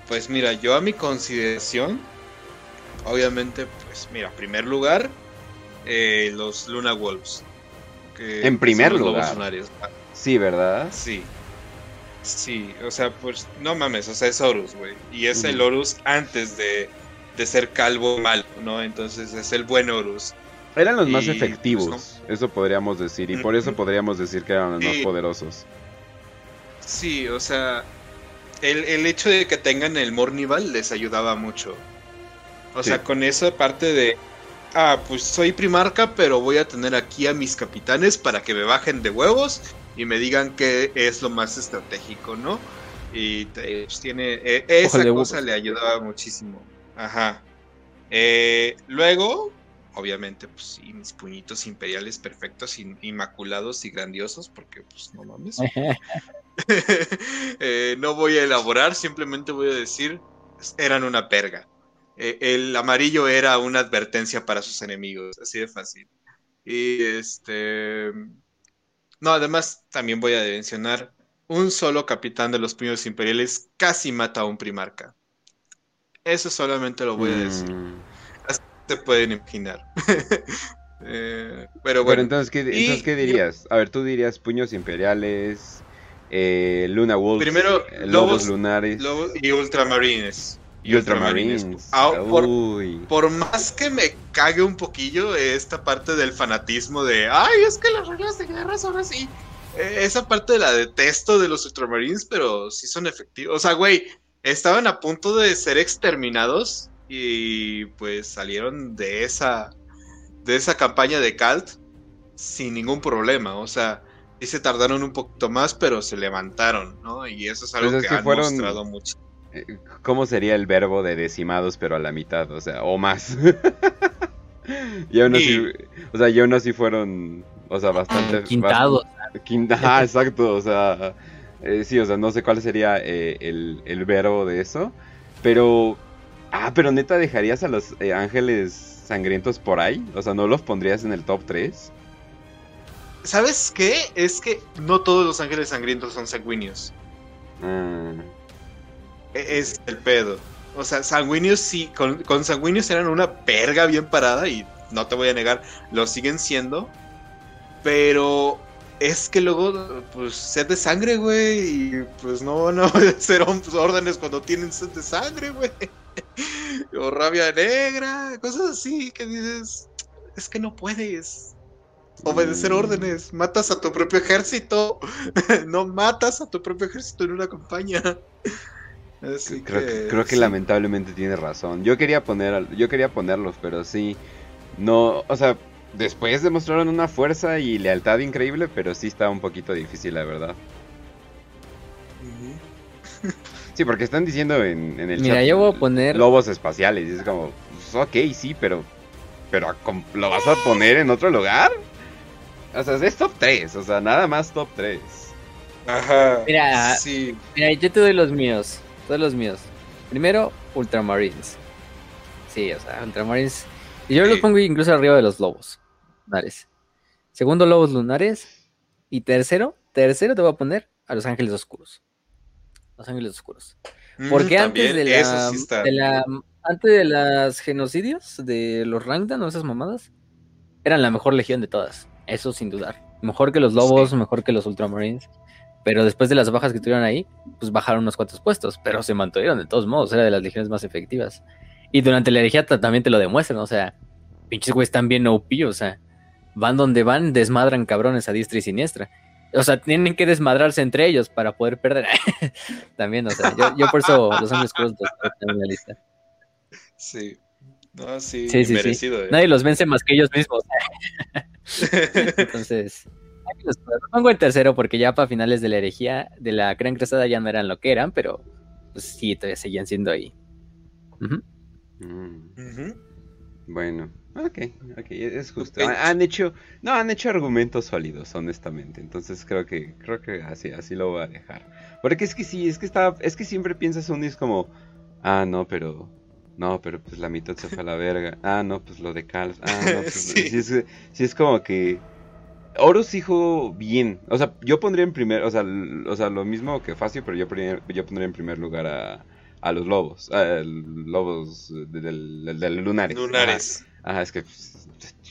Pues mira, yo a mi consideración, obviamente, pues mira, primer lugar, eh, los Luna Wolves. en primer lugar. Sí, ¿verdad? Sí. Sí, o sea, pues no mames, o sea, es Horus, güey. Y es el Horus antes de, ser calvo malo, ¿no? Entonces es el buen Horus. Eran los más pues, efectivos, eso podríamos decir, y por eso podríamos decir que eran los más poderosos. Sí, o sea, el, el, hecho de que tengan el Mornival les ayudaba mucho. O sea, con esa parte de, ah, pues soy primarca, pero voy a tener aquí a mis capitanes para que me bajen de huevos y me digan qué es lo más estratégico, ¿no? Y pues, tiene. Eh, esa cosa le ayudaba muchísimo. Ajá. Eh, luego, obviamente, pues sí, mis puñitos imperiales perfectos, inmaculados y grandiosos, porque pues no mames. Eh, no voy a elaborar, simplemente voy a decir, eran una perga. el amarillo era una advertencia para sus enemigos, así de fácil. Y este... No, además también voy a mencionar, un solo capitán de los puños imperiales casi mata a un primarca. Eso solamente lo voy a decir. Mm. Se pueden imaginar. Eh, pero bueno. entonces, ¿qué, dirías? A ver, tú dirías puños imperiales, eh, Luna Wolves, Primero, eh, lobos, lunares. y ultramarines. Y ultramarines. Ah, por, por, más que me cague un poquillo esta parte del fanatismo de, ay, es que las reglas de guerra son así. esa parte la detesto de los ultramarines, pero sí son efectivos. O sea, güey, estaban a punto de ser exterminados y pues salieron de esa de esa campaña de Calt sin ningún problema, o sea, sí se tardaron un poquito más, pero se levantaron, ¿no? Y eso es algo pues que, han mostrado mucho. Eh, ¿Cómo sería el verbo de decimados pero a la mitad, o sea, o más? y aún así, o sea, y aún así fueron, o sea, bastante quintados. ah, exacto, o sea, eh, sí, o sea, no sé cuál sería eh, el, verbo de eso. Pero. Ah, pero neta, ¿dejarías a los eh, ángeles sangrientos por ahí? O sea, ¿no los pondrías en el top 3? ¿Sabes qué? Es que no todos los ángeles sangrientos son sanguíneos. Ah. E, es el pedo. O sea, sanguíneos sí, con, con sanguíneos eran una perga bien parada y no te voy a negar, lo siguen siendo. Pero es que luego, pues, sed de sangre, güey. Y pues no, no ser órdenes cuando tienen sed de sangre, güey. o rabia negra, cosas así que dices, es que no puedes obedecer mm. órdenes. Matas a tu propio ejército. no matas a tu propio ejército en una campaña. creo, que, creo que lamentablemente tiene razón. Yo quería poner, yo quería ponerlos, pero sí, no, o sea, después demostraron una fuerza y lealtad increíble, pero sí está un poquito difícil, la verdad. Sí, porque están diciendo en, el Mira, yo voy a poner... Lobos espaciales, y es como, pues, ok, sí, pero... Pero ¿lo vas a poner en otro lugar? O sea, es top 3, o sea, nada más top 3. Ajá. Mira, sí. mira, yo te doy los míos, todos los míos. Primero, Ultramarines. Sí, o sea, Ultramarines... Y yo los pongo incluso arriba de los lobos lunares. Segundo, lobos lunares. Y tercero, tercero te voy a poner a los ángeles oscuros. Los ángeles oscuros. Mm, Porque antes de la, antes de las genocidios de los Rangdan o esas mamadas, eran la mejor legión de todas. Eso sin dudar. Mejor que los lobos, mejor que los ultramarines. Pero después de las bajas que tuvieron ahí, pues bajaron unos cuantos puestos, pero se mantuvieron de todos modos, era de las legiones más efectivas. Y durante la herejía también te lo demuestran, o sea, pinches güeyes están bien OP, o sea, van donde van, desmadran cabrones a diestra y siniestra. O sea, tienen que desmadrarse entre ellos para poder perder. También, o sea, yo, por eso los hombres crudos en la lista. Sí. No, sí, sí, merecido. Eh. Nadie los vence más que ellos mismos. Entonces, los pongo en tercero porque ya para finales de la herejía, de la gran cruzada ya no eran lo que eran, pero pues sí, todavía seguían siendo ahí. Mm. Bueno, Ok, ok, es justo. Han hecho, no, han hecho argumentos sólidos, honestamente. Entonces creo que, creo que así, así lo voy a dejar. Porque es que sí, es que está, es que siempre piensas un es como, ah, no, pero, no, pero pues la mitad se fue a la verga. Ah, no, pues lo de Carlos. Ah, no, pues sí. sí, es, como que Horus dijo bien. O sea, yo pondría en primer, o sea, o sea, lo mismo que Facio, pero yo, yo pondría en primer lugar a, a los lobos, a lobos del, del, lunares. Lunares. Ajá, es que.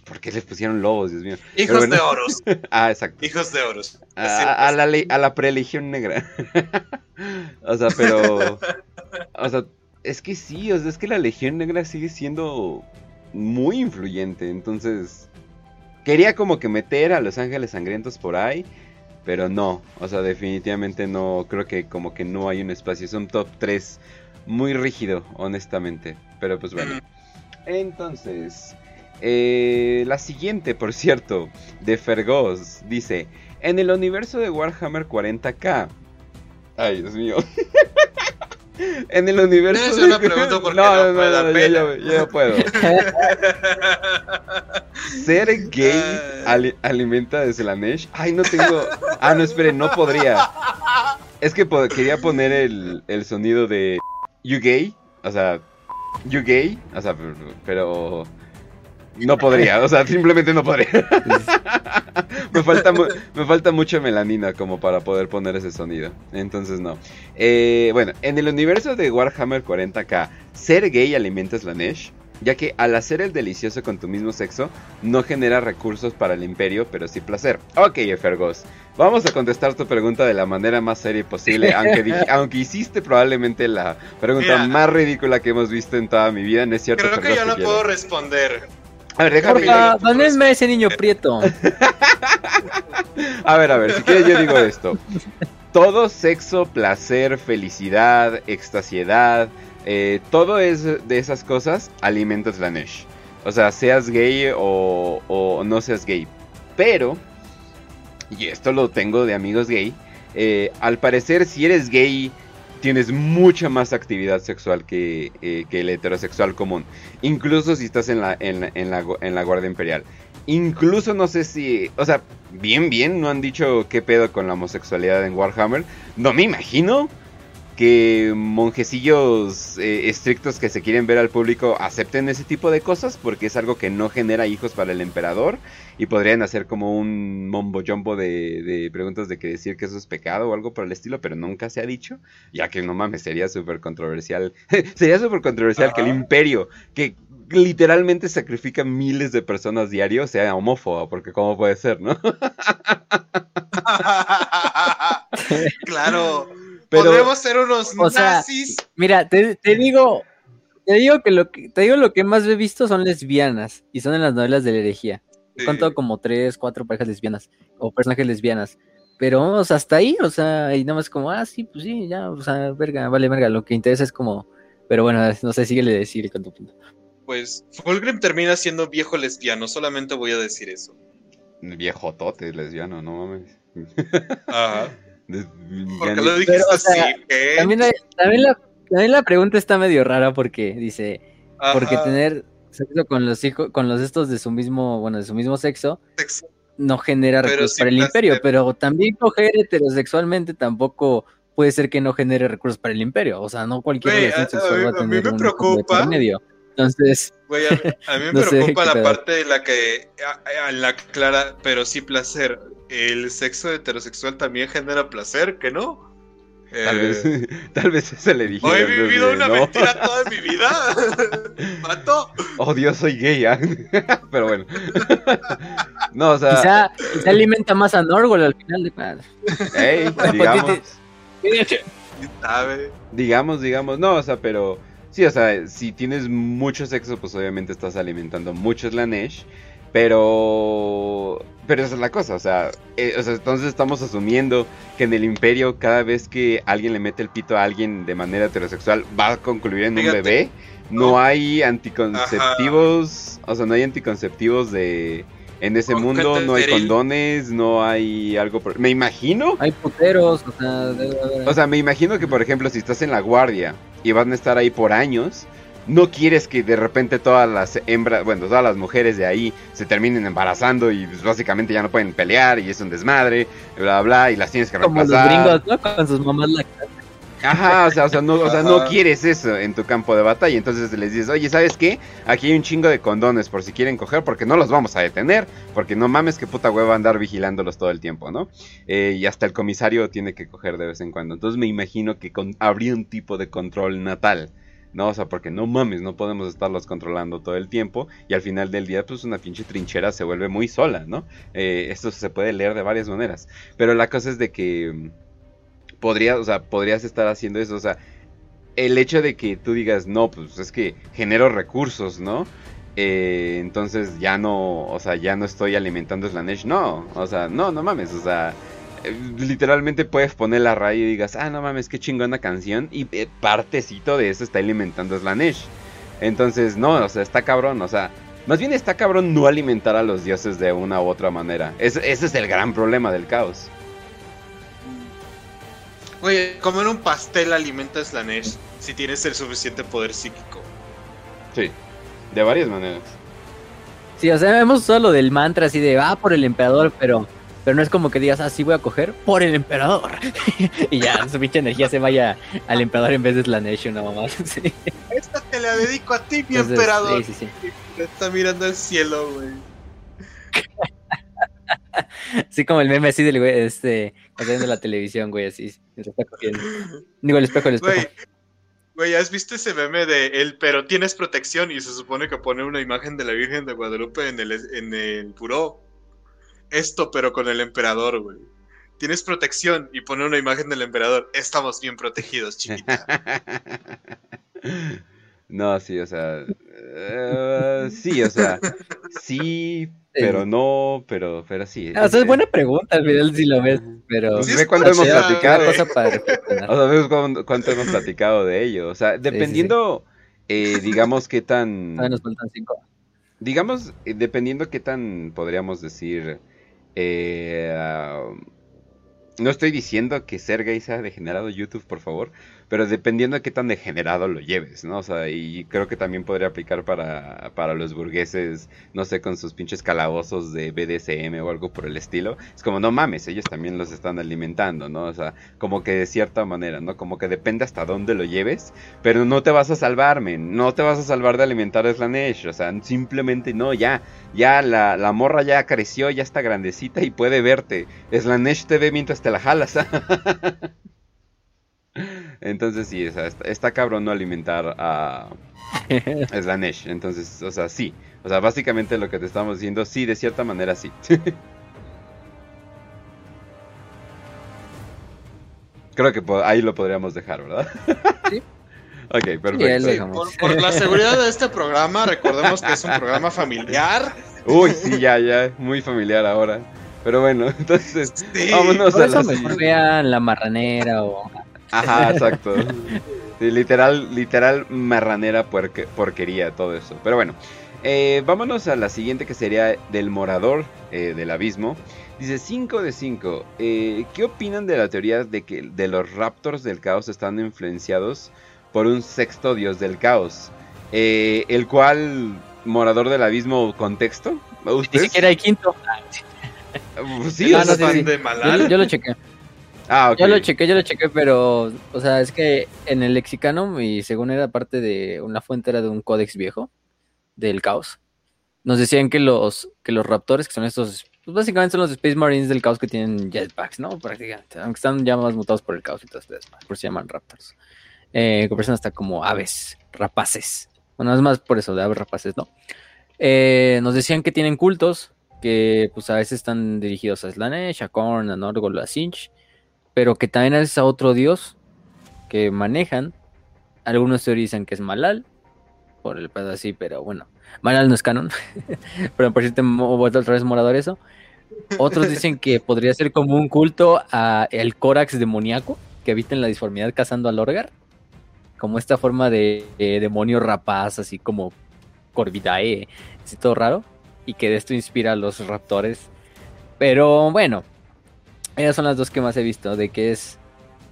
¿Por qué les pusieron lobos, Dios mío? Hijos de oros. ah, exacto. Hijos de oros. A, la, a la prelegión negra. o sea, pero. O sea, es que sí, o sea, es que la legión negra sigue siendo muy influyente. Entonces. Quería como que meter a los ángeles sangrientos por ahí. Pero no, o sea, definitivamente no, creo que como que no hay un espacio, es un top 3 muy rígido, honestamente. Pero pues bueno. Entonces, eh, la siguiente, por cierto, de Fergos, dice, en el universo de Warhammer 40k, Ay, Dios mío. en el universo. Pregunta porque no, no, no, no, yo, yo, puedo. ¿Ser gay alimenta de Slanesh? Ay, no tengo. Ah, no, espere, no podría. Es que quería poner el, el sonido de You gay. O sea, You gay. O sea, pero no podría, o sea, simplemente no podría. me, falta me falta mucha melanina como para poder poner ese sonido. Entonces no. Eh, bueno, en el universo de Warhammer 40k, ser gay alimenta Slanesh. Ya que al hacer el delicioso con tu mismo sexo, no genera recursos para el imperio, pero sí placer. Ok, Efergos, vamos a contestar tu pregunta de la manera más seria posible, aunque, aunque hiciste probablemente la pregunta más ridícula que hemos visto en toda mi vida, ¿no es cierto? Creo que yo no puedo responder. A ver, déjame. ese niño prieto. a ver, a ver, si quieres yo digo esto. Todo sexo, placer, felicidad, extasiedad, eh, todo es de esas cosas alimenta Slanesh. O sea, seas gay o, o, no seas gay. Pero, y esto lo tengo de amigos gay, eh, al parecer si eres gay tienes mucha más actividad sexual que, eh, que, el heterosexual común. Incluso si estás en la, en, la, en la Guardia Imperial. Incluso no sé si, o sea, bien, bien, no han dicho qué pedo con la homosexualidad en Warhammer. No me imagino que monjecillos eh, estrictos que se quieren ver al público acepten ese tipo de cosas porque es algo que no genera hijos para el emperador y podrían hacer como un mombo jumbo de, preguntas de que decir que eso es pecado o algo por el estilo, pero nunca se ha dicho, ya que no mames, sería súper controversial. sería súper controversial que el imperio, que literalmente sacrifica miles de personas diario, sea homófobo, porque cómo puede ser, ¿no? claro. Podemos ser unos nazis. mira, te, digo, te digo que lo que te digo lo que más he visto son lesbianas y son en las novelas de la herejía. He contado como tres, cuatro parejas lesbianas o personajes lesbianas. Pero vamos hasta ahí, o sea, y nada más como, ah, sí, pues sí, ya, o sea, verga, vale, verga. Lo que interesa es como, pero bueno, no sé, síguele decir con tu punto. Pues Fulgrim termina siendo viejo lesbiano, solamente voy a decir eso. Viejo tote lesbiano, no mames. Ajá. ¿Por lo dijiste así? También, también, la, pregunta está medio rara porque dice, porque tener sexo con los hijos, con los estos de su mismo, bueno, de su mismo sexo, no genera recursos para el imperio, pero también coger heterosexualmente tampoco puede ser que no genere recursos para el imperio, o sea, no cualquier relación sexual va a tener un preocupa. medio. Entonces, a, mí me preocupa la parte de la que la clara, pero sí placer el sexo heterosexual también genera placer, ¿que no? Tal, vez, eh, tal vez se le dije. he vivido una mentira toda mi vida. ¿Mato? Oh, Dios, soy gay. ¿ah? Pero bueno. no, o sea. Quizá, se alimenta más a Norgol al final de cuentas. Ey, digamos. digamos, digamos. No, o sea, pero. Sí, o sea, si tienes mucho sexo, pues obviamente estás alimentando mucho Slanesh. Pero. Pero esa es la cosa, o sea, eh, o sea, entonces estamos asumiendo que en el imperio cada vez que alguien le mete el pito a alguien de manera heterosexual va a concluir en un bebé. No, hay anticonceptivos, o sea, no hay anticonceptivos de... En ese mundo no hay condones, no hay algo... Me imagino... Hay puteros, o sea... O sea, me imagino que, por ejemplo, si estás en la guardia y van a estar ahí por años, no quieres que de repente todas las hembras, bueno, todas las mujeres de ahí se terminen embarazando y pues, básicamente ya no pueden pelear y es un desmadre, bla, bla, y las tienes que Como los gringos, ¿no? Con sus mamás lactantes. Ajá, o sea, o sea, no, o sea, no quieres eso en tu campo de batalla. Entonces les dices, oye, ¿sabes qué? Aquí hay un chingo de condones por si quieren coger, porque no los vamos a detener. Porque no mames que puta hueva andar vigilándolos todo el tiempo, ¿no? Eh, y hasta el comisario tiene que coger de vez en cuando. Entonces me imagino que con, habría un tipo de control natal ¿no? O sea, porque no mames, no podemos estarlos controlando todo el tiempo y al final del día, pues una pinche trinchera se vuelve muy sola, ¿no? Eh, esto se puede leer de varias maneras, pero la cosa es de que mm, podrías, o sea, podrías estar haciendo eso, o sea, el hecho de que tú digas, no, pues es que genero recursos, ¿no? Eh, entonces ya no, o sea, ya no estoy alimentando Slanesh, no, o sea, no, no mames, o sea, literalmente puedes poner la radio y digas, ah, no mames, qué chingona canción. Y eh, partecito de eso está alimentando Slanesh. Entonces, no, o sea, está cabrón, o sea, más bien está cabrón no alimentar a los dioses de una u otra manera. ese es el gran problema del caos. Oye, comer un pastel alimenta a Slanesh si tienes el suficiente poder psíquico. Sí, de varias maneras. Sí, o sea, vemos solo del mantra así de, ah, por el emperador, pero pero no es como que digas, así ah, voy a coger por el emperador. y ya, su pinche energía se vaya al emperador en vez de Slanesh más. sí. Esta te la dedico a ti, mi emperador. Sí, sí, sí. Está mirando al cielo, güey. Así como el meme así del güey, este, haciendo la televisión, güey, así, se está cogiendo. Digo, el espejo, el espejo. Güey, güey, ¿has visto ese meme de el pero tienes protección y se supone que pone una imagen de la Virgen de Guadalupe en el, en el puro? Esto, pero con el emperador, güey. Tienes protección y pone una imagen del emperador. Estamos bien protegidos, chiquita. no, sí, o sea. Eh, sí, o sea. Sí, pero no, pero, pero sí. Ah, o sea, es buena pregunta al final si lo ves, pero... Sí, ve cuánto hemos platicado. o sea, ves cuánto, hemos platicado de ello. O sea, dependiendo, eh, digamos, qué tan... nos faltan cinco. Digamos, eh, dependiendo qué tan, podríamos decir, eh, no estoy diciendo que ser gay sea degenerado YouTube, por favor, pero dependiendo de qué tan degenerado lo lleves, ¿no? O sea, y creo que también podría aplicar para, para los burgueses, no sé, con sus pinches calabozos de BDSM o algo por el estilo. Es como, no mames, ellos también los están alimentando, ¿no? O sea, como que de cierta manera, ¿no? Como que depende hasta dónde lo lleves, pero no te vas a salvarme, no te vas a salvar de alimentar a Slanesh, o sea, simplemente no, ya, ya la, la morra ya creció, ya está grandecita y puede verte. Slanesh te ve mientras te la jalas. Entonces sí, está, cabrón no alimentar a Slanesh. Entonces, o sea, sí. O sea, básicamente lo que te estamos diciendo, sí, de cierta manera sí. Creo que ahí lo podríamos dejar, ¿verdad? Sí. ok, perfecto. por, la seguridad de este programa, recordemos que es un programa familiar. Uy, sí, ya, ya, muy familiar ahora. Pero bueno, entonces, vámonos a la mejor vean La Marranera o Ajá, exacto. literal, literal marranera porquería, todo eso. Pero bueno, eh, vámonos a la siguiente que sería del morador eh, del abismo. Dice 5 de 5. Eh, ¿Qué opinan de la teoría de que de los raptors del caos están influenciados por un sexto dios del caos? el cual, morador del abismo, contexto. Ni siquiera hay quinto. sí, no, no, sí, De yo, yo, lo chequé. Ah, Yo lo chequé, yo lo chequé, pero, o sea, es que en el lexicano, y según era parte de una fuente, era de un códex viejo del caos, nos decían que los, que los raptores, que son estos, pues básicamente son los Space Marines del caos que tienen jetpacks, ¿no? Prácticamente, aunque están ya más mutados por el caos y todo esto, por eso se llaman raptors. Eh, que hasta como aves, rapaces. Bueno, es más por eso, de aves rapaces, ¿no? Eh, nos decían que tienen cultos, que pues a veces están dirigidos a Slanesh, a Korn, a Norgol, a Sinch pero que también es a otro dios que manejan. Algunos teorizan que es Malal, por el pedo así, pero bueno, Malal no es canon, pero por cierto, vuelto otra vez morador eso. Otros dicen que podría ser como un culto a el Corax demoníaco que habita en la disformidad cazando al Orgar, como esta forma de, demonio rapaz, así como Corvidae, así todo raro, y que de esto inspira a los raptores. Pero bueno, esas son las dos que más he visto, de que es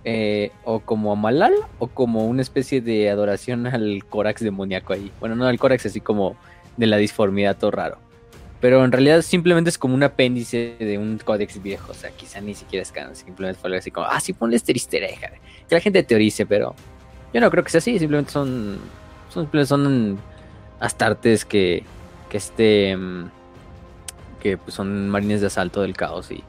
eh, o como Malal o como una especie de adoración al Corax demoníaco ahí. Bueno, no al Corax, así como de la disformidad todo raro. Pero en realidad simplemente es como un apéndice de un códex viejo. O sea, quizá ni siquiera es canon. Simplemente fue algo así como, ah, sí, ponle este Que la gente teorice, pero yo no creo que sea así. Simplemente son, son, son astartes que, que este, mm, que pues son marines de asalto del caos y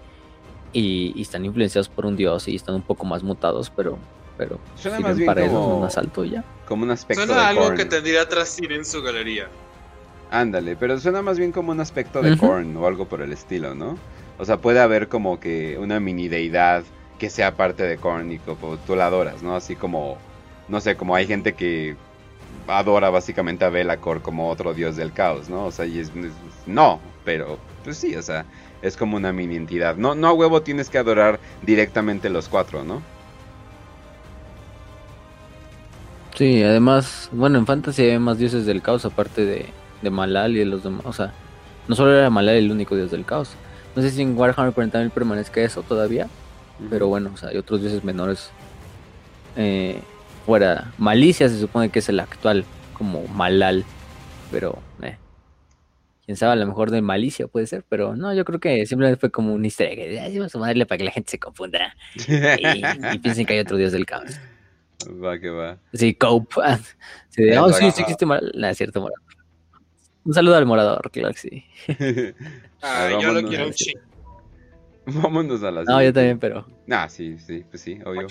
y, están influenciados por un dios y están un poco más mutados, pero pero Suena más bien para como, un asalto ya. Como un aspecto Suena algo que tendría ir en su galería. Ándale, pero suena más bien como un aspecto de Korn o algo por el estilo, ¿no? O sea, puede haber como que una mini deidad que sea parte de Korn y como tú la adoras, ¿no? Así como, no sé, como hay gente que adora básicamente a Belacor como otro dios del caos, ¿no? O sea, y es, no, pero pues sí, o sea, es como una mini entidad. No, no a huevo tienes que adorar directamente los cuatro, ¿no? Sí, además, bueno, en Fantasy hay más dioses del caos aparte de, de Malal y de los demás. O sea, no solo era Malal el único dios del caos. No sé si en Warhammer 40.000 permanezca eso todavía. Pero bueno, o sea, hay otros dioses menores eh, fuera Malicia, se supone que es el actual como Malal, pero eh, quién sabe, a lo mejor de Malicia puede ser, pero no, yo creo que simplemente fue como un easter egg, vamos a darle para que la gente se confunda y, piensen que hay otro dios del caos. Va que va. Sí, Cope. Sí, oh, sí, sí existe Morador. No, es cierto, Morador. Un saludo al Morador, claro que sí. ah, yo lo quiero un chico. Vámonos a las. No, yo también, pero. Ah, sí, sí, pues sí, obvio.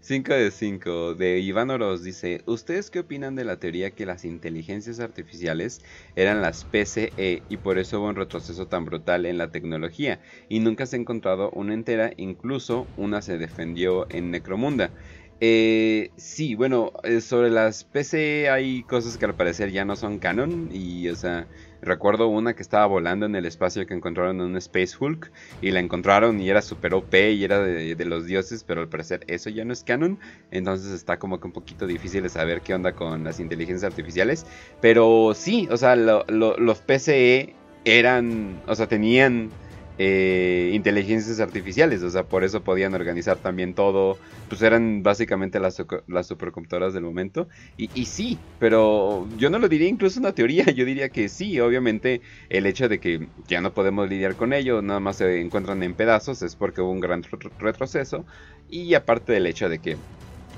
5 de 5 de Iván Oroz dice: ¿Ustedes qué opinan de la teoría que las inteligencias artificiales eran las PCE y por eso hubo un retroceso tan brutal en la tecnología? Y nunca se ha encontrado una entera, incluso una se defendió en Necromunda. Eh, sí, bueno, eh, sobre las PCE hay cosas que al parecer ya no son canon y, o sea, Recuerdo una que estaba volando en el espacio que encontraron en un Space Hulk y la encontraron y era super OP y era de, los dioses, pero al parecer eso ya no es canon. Entonces está como que un poquito difícil de saber qué onda con las inteligencias artificiales. Pero sí, o sea, los PCE eran, o sea, tenían eh, inteligencias artificiales, o sea, por eso podían organizar también todo, pues eran básicamente las, las supercomputadoras del momento, y, y, sí, pero yo no lo diría incluso una teoría, yo diría que sí, obviamente el hecho de que ya no podemos lidiar con ello, nada más se encuentran en pedazos, es porque hubo un gran retroceso, y aparte del hecho de que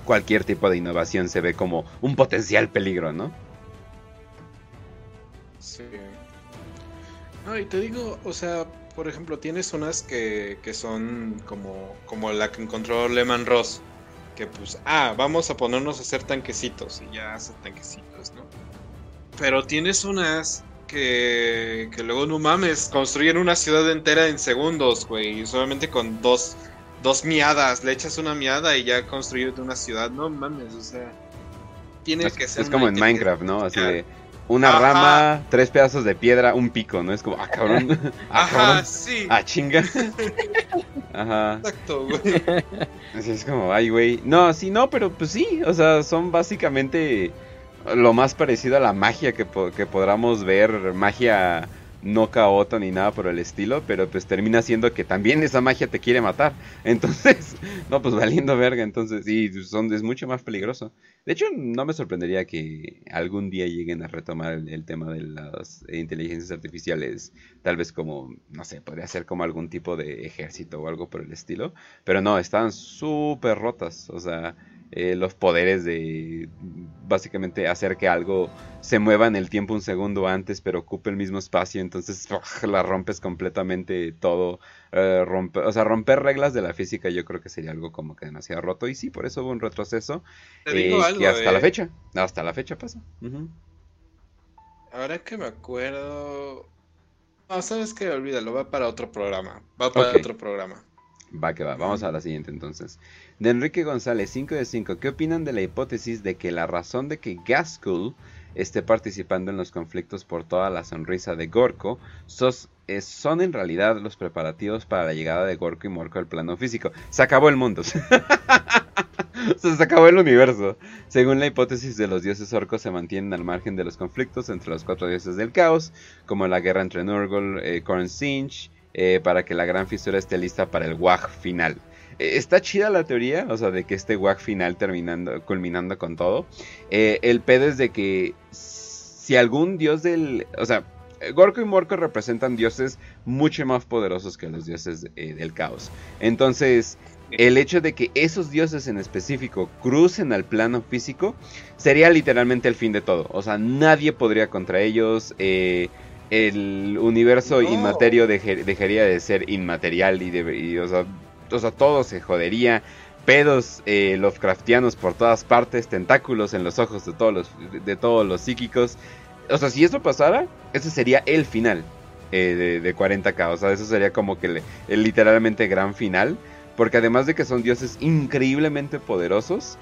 cualquier tipo de innovación se ve como un potencial peligro, ¿no? Sí. No, y te digo, o sea, por ejemplo, tienes unas que, que son como, como la que encontró Lehman Ross, que pues, ah, vamos a ponernos a hacer tanquecitos y ya hacen tanquecitos, ¿no? Pero tienes unas que, que luego no mames, construyen una ciudad entera en segundos, güey, solamente con dos, dos miadas, le echas una miada y ya construyes una ciudad, no mames, o sea, tiene que ser... Es como en Minecraft, ¿no? Así de una rama, tres pedazos de piedra, un pico, ¿no? Es como, ah, cabrón. Ah, Ajá, sí. Ah, chinga. Ajá. Exacto, güey. Así es como, ay, güey. No, sí, no, pero pues sí, o sea, son básicamente lo más parecido a la magia que, que podamos ver, magia no caota ni nada por el estilo, pero pues termina siendo que también esa magia te quiere matar. Entonces, no, pues valiendo verga, entonces, sí, son, es mucho más peligroso. De hecho, no me sorprendería que algún día lleguen a retomar el, tema de las inteligencias artificiales, tal vez como, no sé, podría ser como algún tipo de ejército o algo por el estilo, pero no, están súper rotas, o sea eh, los poderes de básicamente hacer que algo se mueva en el tiempo un segundo antes pero ocupe el mismo espacio entonces la rompes completamente todo eh, o sea romper reglas de la física yo creo que sería algo como que demasiado roto y sí por eso hubo un retroceso eh, que hasta la fecha hasta la fecha pasa ahora que me acuerdo no sabes que olvídalo va para otro programa va para otro programa Va que va, vamos a la siguiente entonces. De Enrique González, 5 de 5. ¿Qué opinan de la hipótesis de que la razón de que Gaskell esté participando en los conflictos por toda la sonrisa de Gorko son en realidad los preparativos para la llegada de Gorko y Morko al plano físico? Se acabó el mundo. se acabó el universo. Según la hipótesis de los dioses orcos, se mantienen al margen de los conflictos entre los cuatro dioses del caos, como la guerra entre Nurgle, eh, Sinch, eh, para que la gran fisura esté lista para el WAG final. Eh, está chida la teoría, o sea, de que este WAG final terminando, culminando con todo. Eh, el pedo es de que si algún dios del... O sea, Gorko y Morko representan dioses mucho más poderosos que los dioses del caos. Entonces, el hecho de que esos dioses en específico crucen al plano físico sería literalmente el fin de todo. O sea, nadie podría contra ellos. Eh, el universo inmaterio dejaría de ser inmaterial y, de, o, sea, todo se jodería. Pedos eh, Lovecraftianos por todas partes, tentáculos en los ojos de todos los, de, todos los psíquicos. O sea, si eso pasara, ese sería el final eh, de, 40k. O sea, eso sería como que el literalmente gran final. Porque además de que son dioses increíblemente poderosos,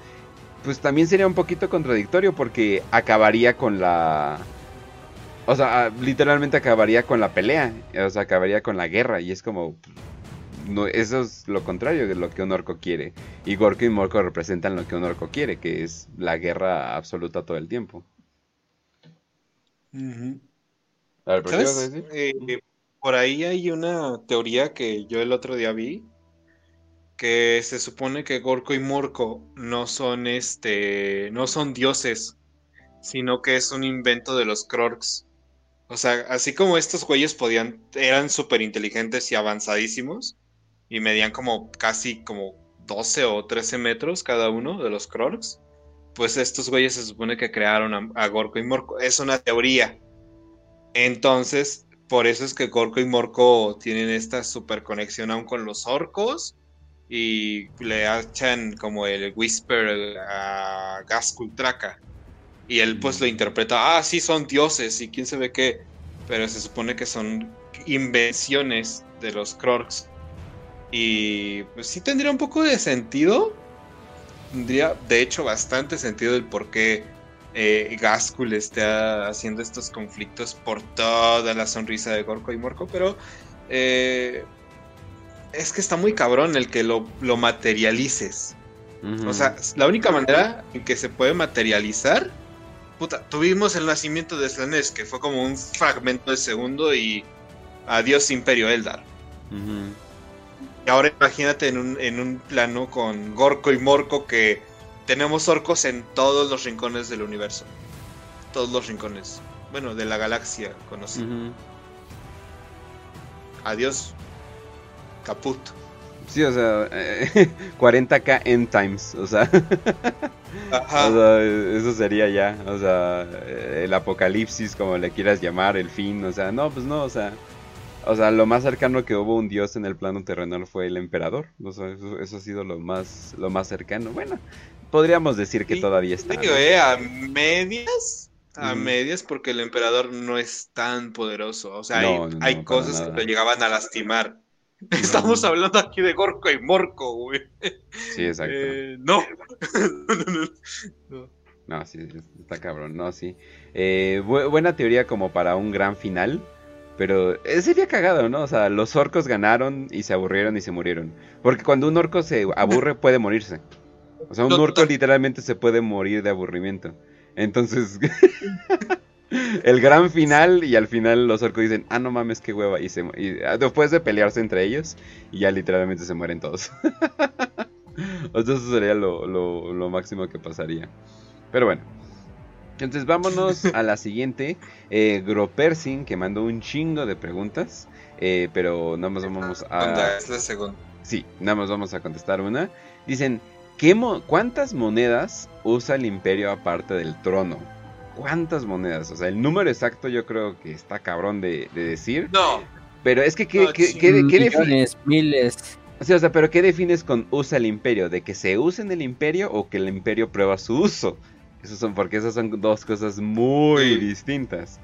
pues también sería un poquito contradictorio porque acabaría con la o sea, literalmente acabaría con la pelea, o sea, acabaría con la guerra y es como... No, eso es lo contrario de lo que un orco quiere. Y Gorko y Morko representan lo que un orco quiere, que es la guerra absoluta todo el tiempo. A ver, ¿Sabes? Eh, por ahí hay una teoría que yo el otro día vi, que se supone que Gorko y Morko no son este, no son dioses, sino que es un invento de los Krorks. O sea, así como estos güeyes podían, eran súper inteligentes y avanzadísimos, y medían como casi como 12 o 13 metros cada uno de los Krorks, pues estos güeyes se supone que crearon a, Gorko y Morko. Es una teoría. Entonces, por eso es que Gorko y Morko tienen esta super conexión aún con los orcos y le echan como el whisper a Gaskul Traka. Y él pues lo interpreta, ah, sí, son dioses y quién sabe qué. Pero se supone que son invenciones de los Krorks. Y pues sí tendría un poco de sentido. Tendría, de hecho, bastante sentido el por qué eh, Gaskul está haciendo estos conflictos por toda la sonrisa de Gorko y Morko. Pero eh, es que está muy cabrón el que lo, lo materialices. O sea, la única manera en que se puede materializar tuvimos el nacimiento de Slanes, que fue como un fragmento de segundo y adiós Imperio Eldar. Y ahora imagínate en un, en un plano con Gorko y Morko que tenemos orcos en todos los rincones del universo. Todos los rincones. Bueno, de la galaxia conocida. Adiós. Caput. Sí, o sea, 40k end times, o sea. eso sería ya, o sea, el apocalipsis, como le quieras llamar, el fin, o sea, no, pues no, o sea, o sea, lo más cercano que hubo un dios en el plano terrenal fue el emperador, o sea, eso, ha sido lo más, lo más cercano. Bueno, podríamos decir que todavía está. eh, a medias, a medias, porque el emperador no es tan poderoso, o sea, hay, cosas que te llegaban a lastimar. Estamos hablando aquí de Gorko y Morco, güey. Sí, exacto. Eh, no. no. sí, está cabrón, no, sí. Eh, buena teoría como para un gran final, pero eh, sería cagado, ¿no? O sea, los orcos ganaron y se aburrieron y se murieron. Porque cuando un orco se aburre puede morirse. O sea, un orco literalmente se puede morir de aburrimiento. Entonces, el gran final y al final los orcos dicen, ah, no mames, qué hueva. Y, se, ah, después de pelearse entre ellos, y ya literalmente se mueren todos. Entonces eso sería lo, máximo que pasaría. Pero bueno. Entonces vámonos a la siguiente. Eh, Gropersin, que mandó un chingo de preguntas. Eh, pero nada más vamos a... Es la segunda. Sí, nada más vamos a contestar una. Dicen, ¿qué ¿cuántas monedas usa el imperio aparte del trono? Cuántas monedas. O sea, el número exacto yo creo que está cabrón de, decir. No. Pero es que, ¿qué, defines? Miles. o sea, pero ¿qué defines con usa el imperio? ¿De que se use en el imperio o que el imperio prueba su uso? Esos son, porque esas son dos cosas muy distintas.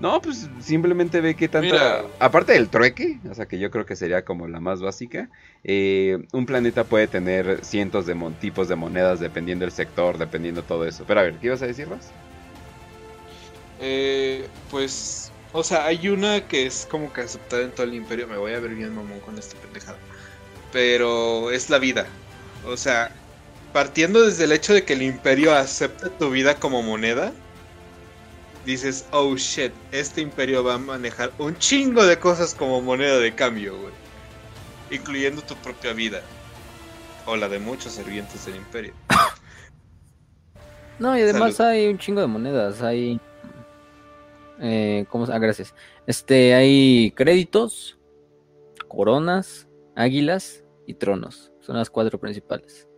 No, pues simplemente ve que tanta... Aparte del trueque, o sea que yo creo que sería como la más básica, eh, un planeta puede tener cientos de tipos de monedas dependiendo del sector, dependiendo todo eso. Pero a ver, ¿qué ibas a decir, Ross? Eh, pues, o sea, hay una que es como que aceptada en todo el imperio. Me voy a ver bien mamón con esta pendejada. Pero es la vida. O sea, partiendo desde el hecho de que el imperio acepta tu vida como moneda, dices, oh shit, este imperio va a manejar un chingo de cosas como moneda de cambio, güey. Incluyendo tu propia vida. O la de muchos servientes del imperio. No, y además hay un chingo de monedas. Hay eh, ¿cómo? Ah, gracias. Este, hay créditos, coronas, águilas y tronos. Son las cuatro principales.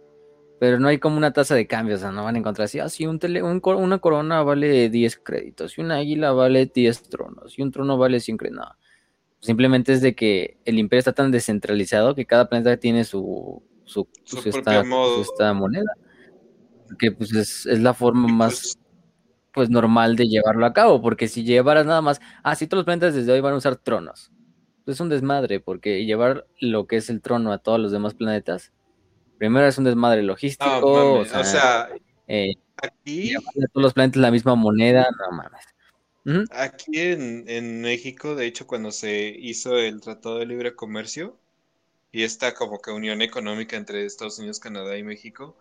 Pero no hay como una tasa de cambio, o sea, no van a encontrar así, ah, sí, un tele, una corona vale 10 créditos, y una águila vale 10 tronos, y un trono vale 100 créditos. No. Simplemente es de que el imperio está tan descentralizado que cada planeta tiene su, su, esta, moneda. Que pues es, es la forma más pues, pues normal de llevarlo a cabo, porque si llevaras nada más, ah, sí, todos los planetas desde hoy van a usar tronos. Es un desmadre, porque llevar lo que es el trono a todos los demás planetas, primero es un desmadre logístico, o sea, eh, aquí a todos los planetas la misma moneda, no mames. Aquí en, en, México, de hecho, cuando se hizo el Tratado de Libre Comercio y esta como que unión económica entre Estados Unidos, Canadá y México,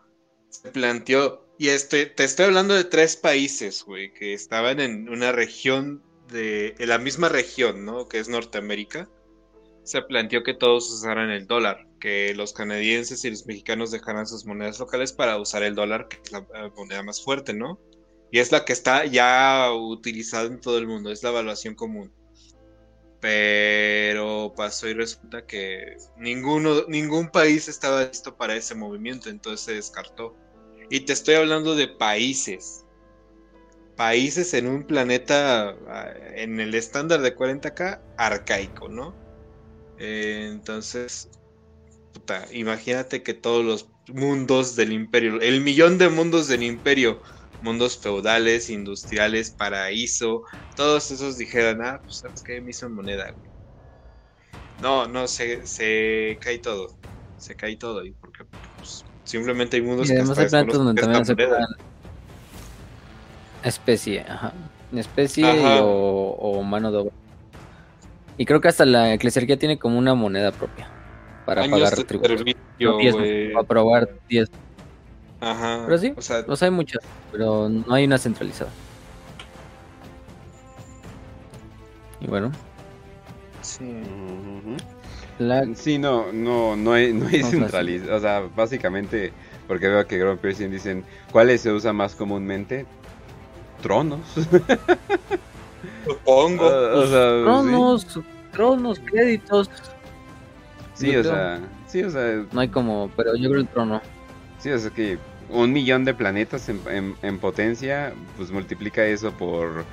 se planteó, y este, te estoy hablando de tres países, güey, que estaban en una región de, en la misma región, ¿no? Que es Norteamérica. Se planteó que todos usaran el dólar, que los canadienses y los mexicanos dejaran sus monedas locales para usar el dólar, que es la moneda más fuerte, ¿no? Y es la que está ya utilizada en todo el mundo, es la evaluación común. Pero pasó y resulta que ninguno, ningún país estaba listo para ese movimiento, entonces se descartó. Y te estoy hablando de países. Países en un planeta ah, en el estándar de 40k arcaico, ¿no? Eh, entonces, puta, imagínate que todos los mundos del imperio, el millón de mundos del imperio, mundos feudales, industriales, paraíso, todos esos dijeran, ah, pues sabes que me hizo moneda, No, no, se, se cae todo. Se cae todo. ¿Y pues, simplemente hay mundos y además que hay donde también se especie, ajá. Especie O, mano de obra. Y creo que hasta la eclesiarquía tiene como una moneda propia para pagar retribución. para probar 10. Ajá. Pero sí, o sea, hay muchas, pero no hay una centralizada. Y bueno. Sí. Sí, no, no, no hay, no hay centralizada. O sea, básicamente, porque veo que Grand Piercing dicen, ¿cuáles se usa más comúnmente? Tronos. Supongo. o sea, tronos, tronos, créditos. Sí, o sea, sí, o sea. No hay como, pero yo creo el trono. Sí, o sea que un millón de planetas en, en, potencia, pues multiplica eso por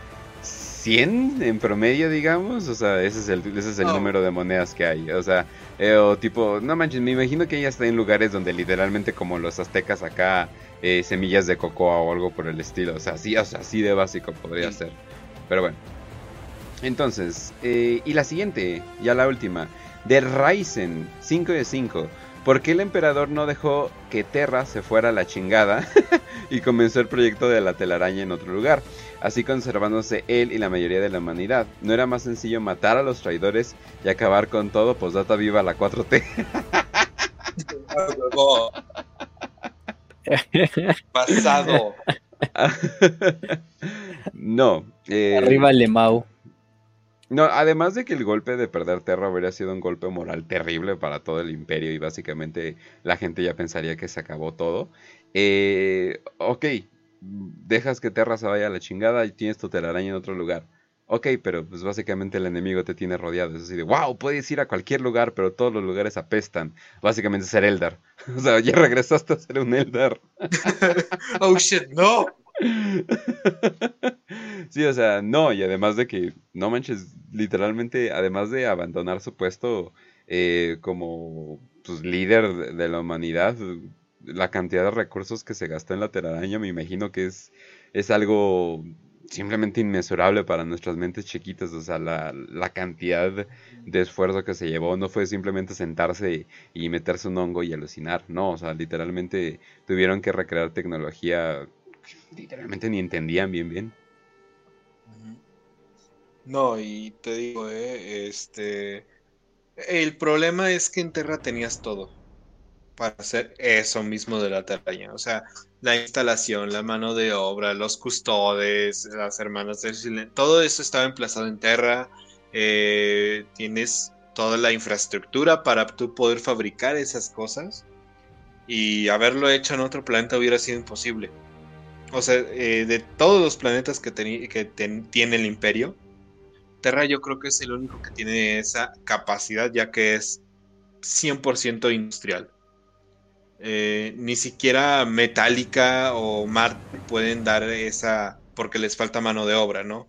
100 en promedio, digamos. O sea, ese es el, ese es el número de monedas que hay. O sea, eh, o tipo, no manches, me imagino que ella está en lugares donde literalmente como los aztecas acá, eh, semillas de cocoa o algo por el estilo. O sea, sí, o sea, así de básico podría ser. Pero bueno. Entonces, eh, y la siguiente, ya la última. De Ryzen 5 de 5. ¿Por qué el emperador no dejó que Terra se fuera a la chingada y comenzó el proyecto de la telaraña en otro lugar? Así conservándose él y la mayoría de la humanidad. ¿No era más sencillo matar a los traidores y acabar con todo? Pues data viva la 4T. Pasado. no. Eh, Arriba Lemau. No, además de que el golpe de perder Terra habría sido un golpe moral terrible para todo el imperio y básicamente la gente ya pensaría que se acabó todo. Eh, ok, dejas que Terra se vaya a la chingada y tienes tu telaraña en otro lugar. Ok, pero pues básicamente el enemigo te tiene rodeado. Es así de, wow, puedes ir a cualquier lugar, pero todos los lugares apestan. Básicamente ser Eldar. O sea, ya regresaste a ser un Eldar. oh shit, no. sí, o sea, no, y además de que, no manches, literalmente, además de abandonar su puesto eh, como pues, líder de la humanidad, la cantidad de recursos que se gastó en la telaraña, me imagino que es, es algo simplemente inmesurable para nuestras mentes chiquitas, o sea, la, la, cantidad de esfuerzo que se llevó no fue simplemente sentarse y meterse un hongo y alucinar, no, o sea, literalmente tuvieron que recrear tecnología literalmente ni entendían bien bien. No, y te digo, eh, este, el problema es que en Terra tenías todo para hacer eso mismo de la telaraña, o sea, la instalación, la mano de obra, los custodes, las hermanas del silencio, todo eso estaba emplazado en Terra, eh, tienes toda la infraestructura para tú poder fabricar esas cosas y haberlo hecho en otro planeta hubiera sido imposible. O sea, eh, de todos los planetas que, que tiene el imperio, Terra yo creo que es el único que tiene esa capacidad ya que es 100% industrial. Eh, ni siquiera Metallica o Marte pueden dar esa porque les falta mano de obra, ¿no?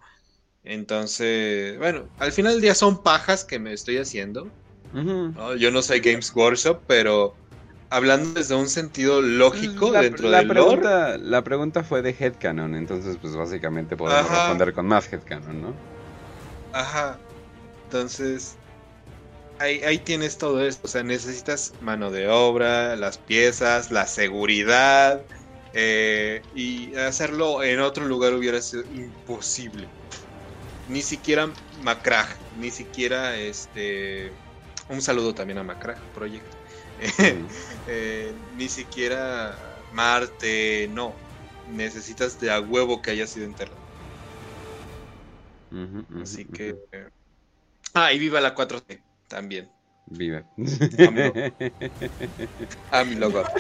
Entonces, bueno, al final del día son pajas que me estoy haciendo. Yo no soy Games Workshop, pero hablando desde un sentido lógico la, dentro la del pregunta, La pregunta fue de headcanon, entonces pues básicamente podemos responder con más headcanon, ¿no? Ajá. Entonces, ahí, ahí tienes todo esto. O sea, necesitas mano de obra, las piezas, la seguridad. Eh, y hacerlo en otro lugar hubiera sido imposible. Ni siquiera Macrag, ni siquiera este. Un saludo también a Macrag Project. Eh, ni siquiera Marte, no. Necesitas de a huevo que haya sido enterrado. Así que. ah, y viva la 4T también. Viva. AMLO. logo.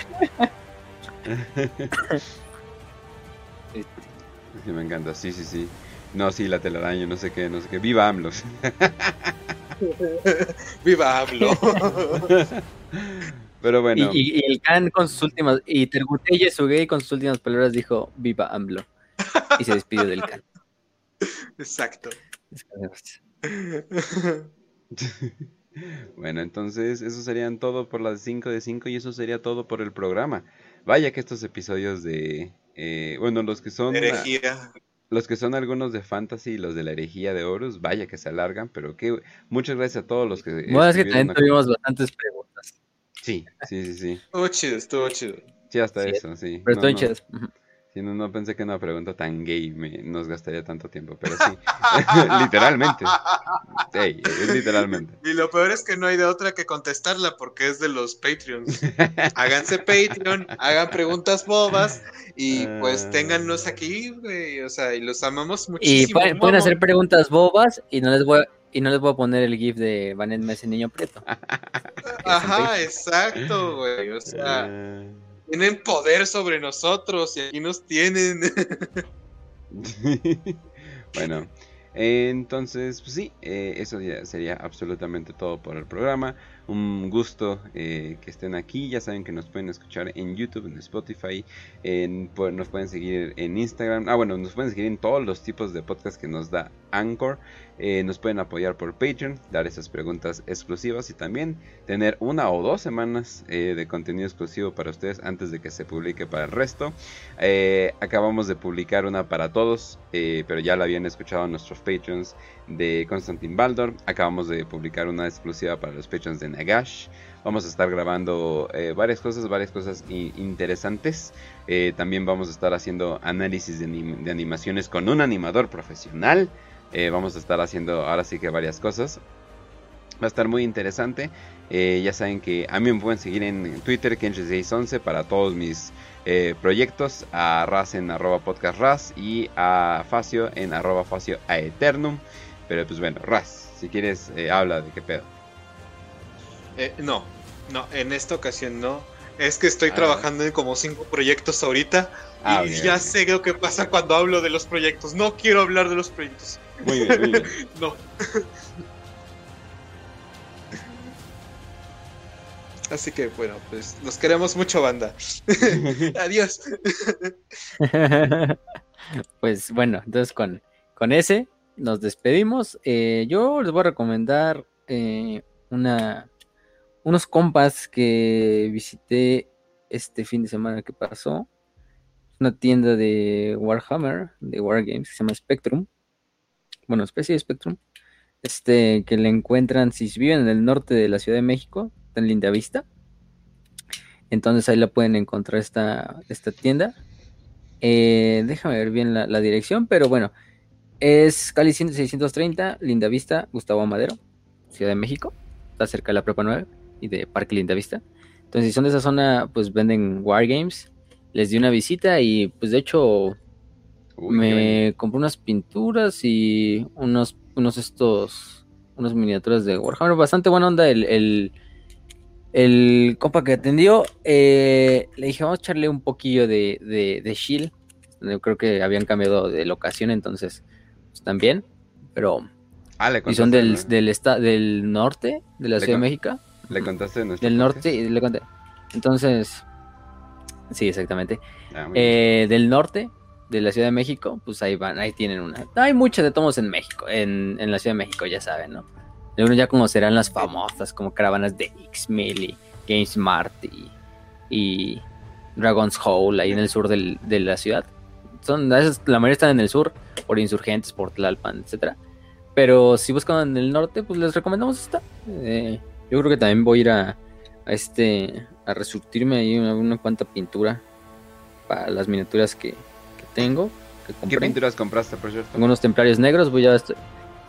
Sí, me encanta, sí, sí, sí. No, sí, la telaraña, no sé qué, no sé qué. Viva AMLO. Viva AMLO. Pero bueno. Y, el Khan con sus últimas, y Terguteye Sugei con sus últimas palabras dijo Viva AMLO. Y se despidió del Khan. Exacto. Bueno, entonces eso serían todo por las 5 de 5 y eso sería todo por el programa. Vaya que estos episodios de... Eh, bueno, los que son... Herejía. Los que son algunos de Fantasy y los de la herejía de Horus, vaya que se alargan, pero que muchas gracias a todos los que... Bueno, es que también tuvimos bastantes preguntas. Sí, sí, sí, sí. Estuvo chido, estuvo chido. Sí, hasta eso, sí. Pero estoy chido. Sí, no, no, pensé que una pregunta tan gay me, nos gastaría tanto tiempo, pero sí, literalmente. Sí, es literalmente. Y lo peor es que no hay de otra que contestarla porque es de los Patreons. Háganse Patreon, hagan preguntas bobas y pues ah. téngannos aquí, güey. O sea, y los amamos muchísimo. Y pueden, hacer preguntas bobas y no les voy a, y no les voy a poner el GIF de Vanet ese niño preto. Ajá, exacto, güey. O sea. Tienen poder sobre nosotros y aquí nos tienen. bueno, entonces, pues sí, eh, eso ya sería absolutamente todo por el programa. Un gusto eh, que estén aquí. Ya saben que nos pueden escuchar en YouTube, en Spotify, en, nos pueden seguir en Instagram. Ah, bueno, nos pueden seguir en todos los tipos de podcast que nos da Anchor. Eh, nos pueden apoyar por Patreon, dar esas preguntas exclusivas y también tener una o dos semanas de contenido exclusivo para ustedes antes de que se publique para el resto. Acabamos de publicar una para todos, pero ya la habían escuchado nuestros Patreons de Constantin Baldor. Acabamos de publicar una exclusiva para los Patreons de Nagash. Vamos a estar grabando varias cosas, varias cosas interesantes. también vamos a estar haciendo análisis de animaciones con un animador profesional. Eh, vamos a estar haciendo ahora sí que varias cosas. Va a estar muy interesante. Eh, ya saben que a mí me pueden seguir en Twitter, Kenshi611, para todos mis eh, proyectos. A Raz en arroba podcast Raz y a Facio en arroba Facio a Eternum. Pero pues bueno, Raz, si quieres, habla de qué pedo. no, no, en esta ocasión no. Es que estoy ah. trabajando en como cinco proyectos ahorita. Ah, y ya sé lo que pasa cuando hablo de los proyectos. No quiero hablar de los proyectos. Muy bien, muy bien. no. Así que bueno, pues nos queremos mucho, banda. Adiós. pues bueno, entonces con, con ese nos despedimos. Eh, yo les voy a recomendar eh, una, unos compas que visité este fin de semana que pasó. Una tienda de Warhammer, de Wargames, que se llama Spectrum bueno, especie de Spectrum, este, que le encuentran, si viven en el norte de la Ciudad de México, en Linda Vista. Entonces ahí la pueden encontrar esta, esta tienda. Eh, déjame ver bien la, dirección, pero bueno, es Cali 630, Linda Vista, Gustavo Amadero, Ciudad de México. Está cerca de la Prepa 9 y de Parque Linda Vista. Entonces, si son de esa zona, pues venden Wargames. Les di una visita y, pues de hecho, me compré unas pinturas y unos, unos estos, unas miniaturas de Warhammer. Bastante buena onda el, el, el compa que atendió. Eh, le dije, vamos a echarle un poquillo de, de, de Shield. Yo creo que habían cambiado de locación, entonces pues, también. Pero. Ah, y son del, del, del norte de la Ciudad de México. Le contaste Del norte, y le conté. Entonces. Sí, exactamente. Ah, eh, del norte, de la Ciudad de México, pues ahí van, ahí tienen una. Hay muchas de tomos en México, en, la Ciudad de México, ya saben, ¿no? Uno ya conocerán las famosas como caravanas de X-Mill y GameSmart y, y Dragon's Hole, ahí en el sur de la ciudad. Son, la mayoría están en el sur, por Insurgentes, por Tlalpan, etcétera. Pero si buscan en el norte, pues les recomendamos esta. Eh, yo creo que también voy a ir a, este a resurtirme ahí una, una cuanta pintura para las miniaturas que, tengo. ¿Qué pinturas compraste, por cierto? Tengo unos templarios negros, voy a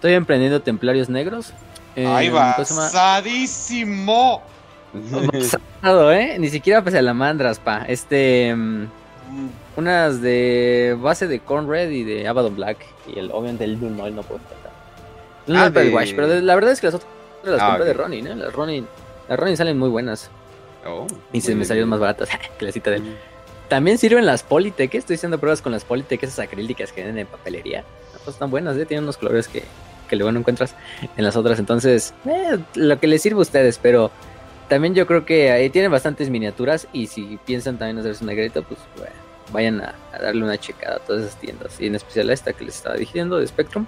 estoy, emprendiendo templarios negros. Eh, ¡Ay, basadísimo! Basado, ¿eh? Ni siquiera pese a la mandras, pa. Este... Mm, unas de base de Corn Red y de Abaddon Black. Y el, obviamente el Dune no puedo faltar. No, ah, pero la verdad es que las otras... las ah, compré de Ronin, ¿eh? Las Ronin, las Ronin salen muy buenas. Oh, y se me salieron más baratas que la cita de él. Mm. También sirven las Politec, estoy haciendo pruebas con las Politec, esas acrílicas que venden en papelería. Pues están buenas, ¿eh? tienen unos colores que, que luego no encuentras en las otras. Entonces, eh, lo que les sirve a ustedes, pero también yo creo que ahí tienen bastantes miniaturas y si piensan también hacerse un negrito, pues vayan a, darle una checada a todas esas tiendas y en especial a esta que les estaba diciendo de Spectrum.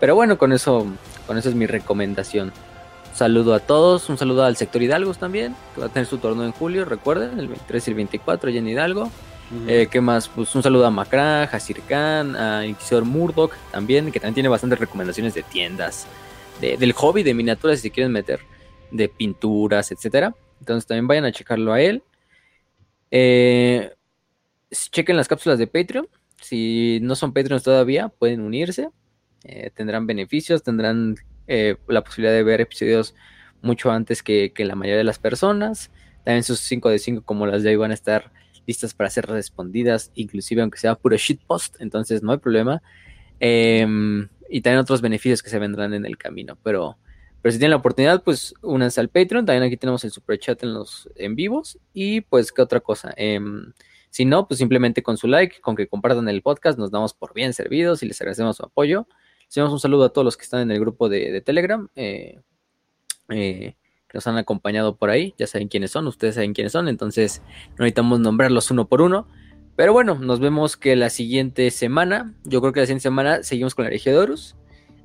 Pero bueno, con eso, con eso es mi recomendación. saludo a todos, un saludo al sector Hidalgo también, que va a tener su torneo en julio, recuerden, el 23 y el 24 allá en Hidalgo. Eh, ¿Qué más? Pues un saludo a Macra, a Khan, a Inquisidor Murdoch también, que también tiene bastantes recomendaciones de tiendas, del hobby de miniaturas si quieren meter, de pinturas, etcétera. Entonces también vayan a checarlo a él. Eh, chequen las cápsulas de Patreon. Si no son Patreons todavía, pueden unirse. Eh, tendrán beneficios, tendrán la posibilidad de ver episodios mucho antes que, que, la mayoría de las personas. También sus 5 de 5 como las de hoy van a estar listas para ser respondidas, inclusive aunque sea puro shitpost, entonces no hay problema. Em, y también otros beneficios que se vendrán en el camino, pero, pero si tienen la oportunidad, pues únanse al Patreon, también aquí tenemos el super chat en los en vivos y pues qué otra cosa. Em, si no, pues simplemente con su like, con que compartan el podcast, nos damos por bien servidos y les agradecemos su apoyo. Les un saludo a todos los que están en el grupo de, Telegram. Eh, eh, que nos han acompañado por ahí. Ya saben quiénes son, ustedes saben quiénes son, entonces no necesitamos nombrarlos uno por uno. Pero bueno, nos vemos que la siguiente semana, yo creo que la siguiente semana seguimos con la Regia de Horus.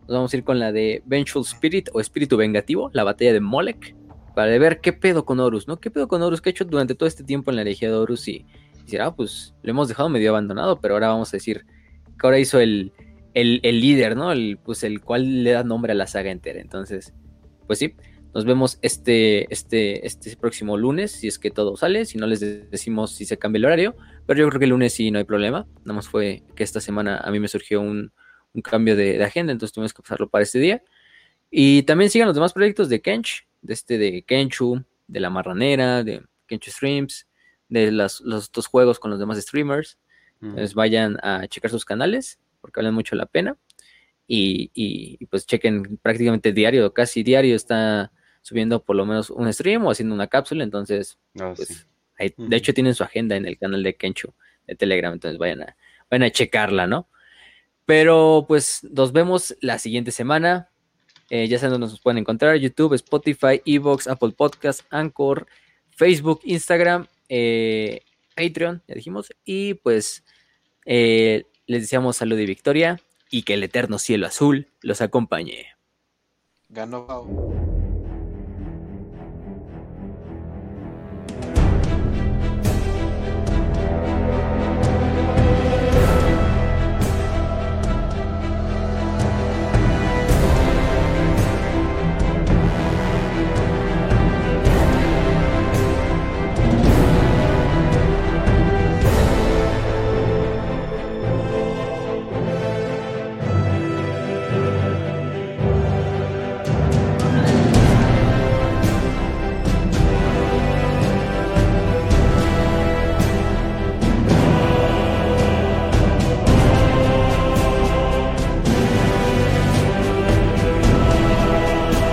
Nos vamos a ir con la de Vengeful Spirit o Espíritu Vengativo, la batalla de Molek, para ver qué pedo con Horus, ¿no? ¿Qué pedo con Horus que ha hecho durante todo este tiempo en la Regia de Horus? Y decir, ah, pues lo hemos dejado medio abandonado, pero ahora vamos a decir que ahora hizo el, el, el líder, ¿no? El, pues el cual le da nombre a la saga entera. Entonces, pues sí, nos vemos este, este, este próximo lunes, si es que todo sale. Si no, les decimos si se cambia el horario. Pero yo creo que el lunes sí no hay problema. Nada más fue que esta semana a mí me surgió un, cambio de, agenda, entonces tuvimos que pasarlo para este día. Y también sigan los demás proyectos de Kench, de este de Kenchu, de La Marranera, de Kenchu Streams, de los dos juegos con los demás streamers. Entonces vayan a checar sus canales, porque valen mucho la pena. Y, y, pues chequen prácticamente diario, casi diario está subiendo por lo menos un stream o haciendo una cápsula, entonces, ah, pues, de hecho tienen su agenda en el canal de Kencho de Telegram, entonces vayan a, vayan a checarla, ¿no? Pero pues nos vemos la siguiente semana. Eh, ya saben dónde nos pueden encontrar: YouTube, Spotify, Evox, Apple Podcast, Anchor, Facebook, Instagram, eh, Patreon, ya dijimos. Y pues eh, les deseamos salud y victoria y que el eterno cielo azul los acompañe. Ganó.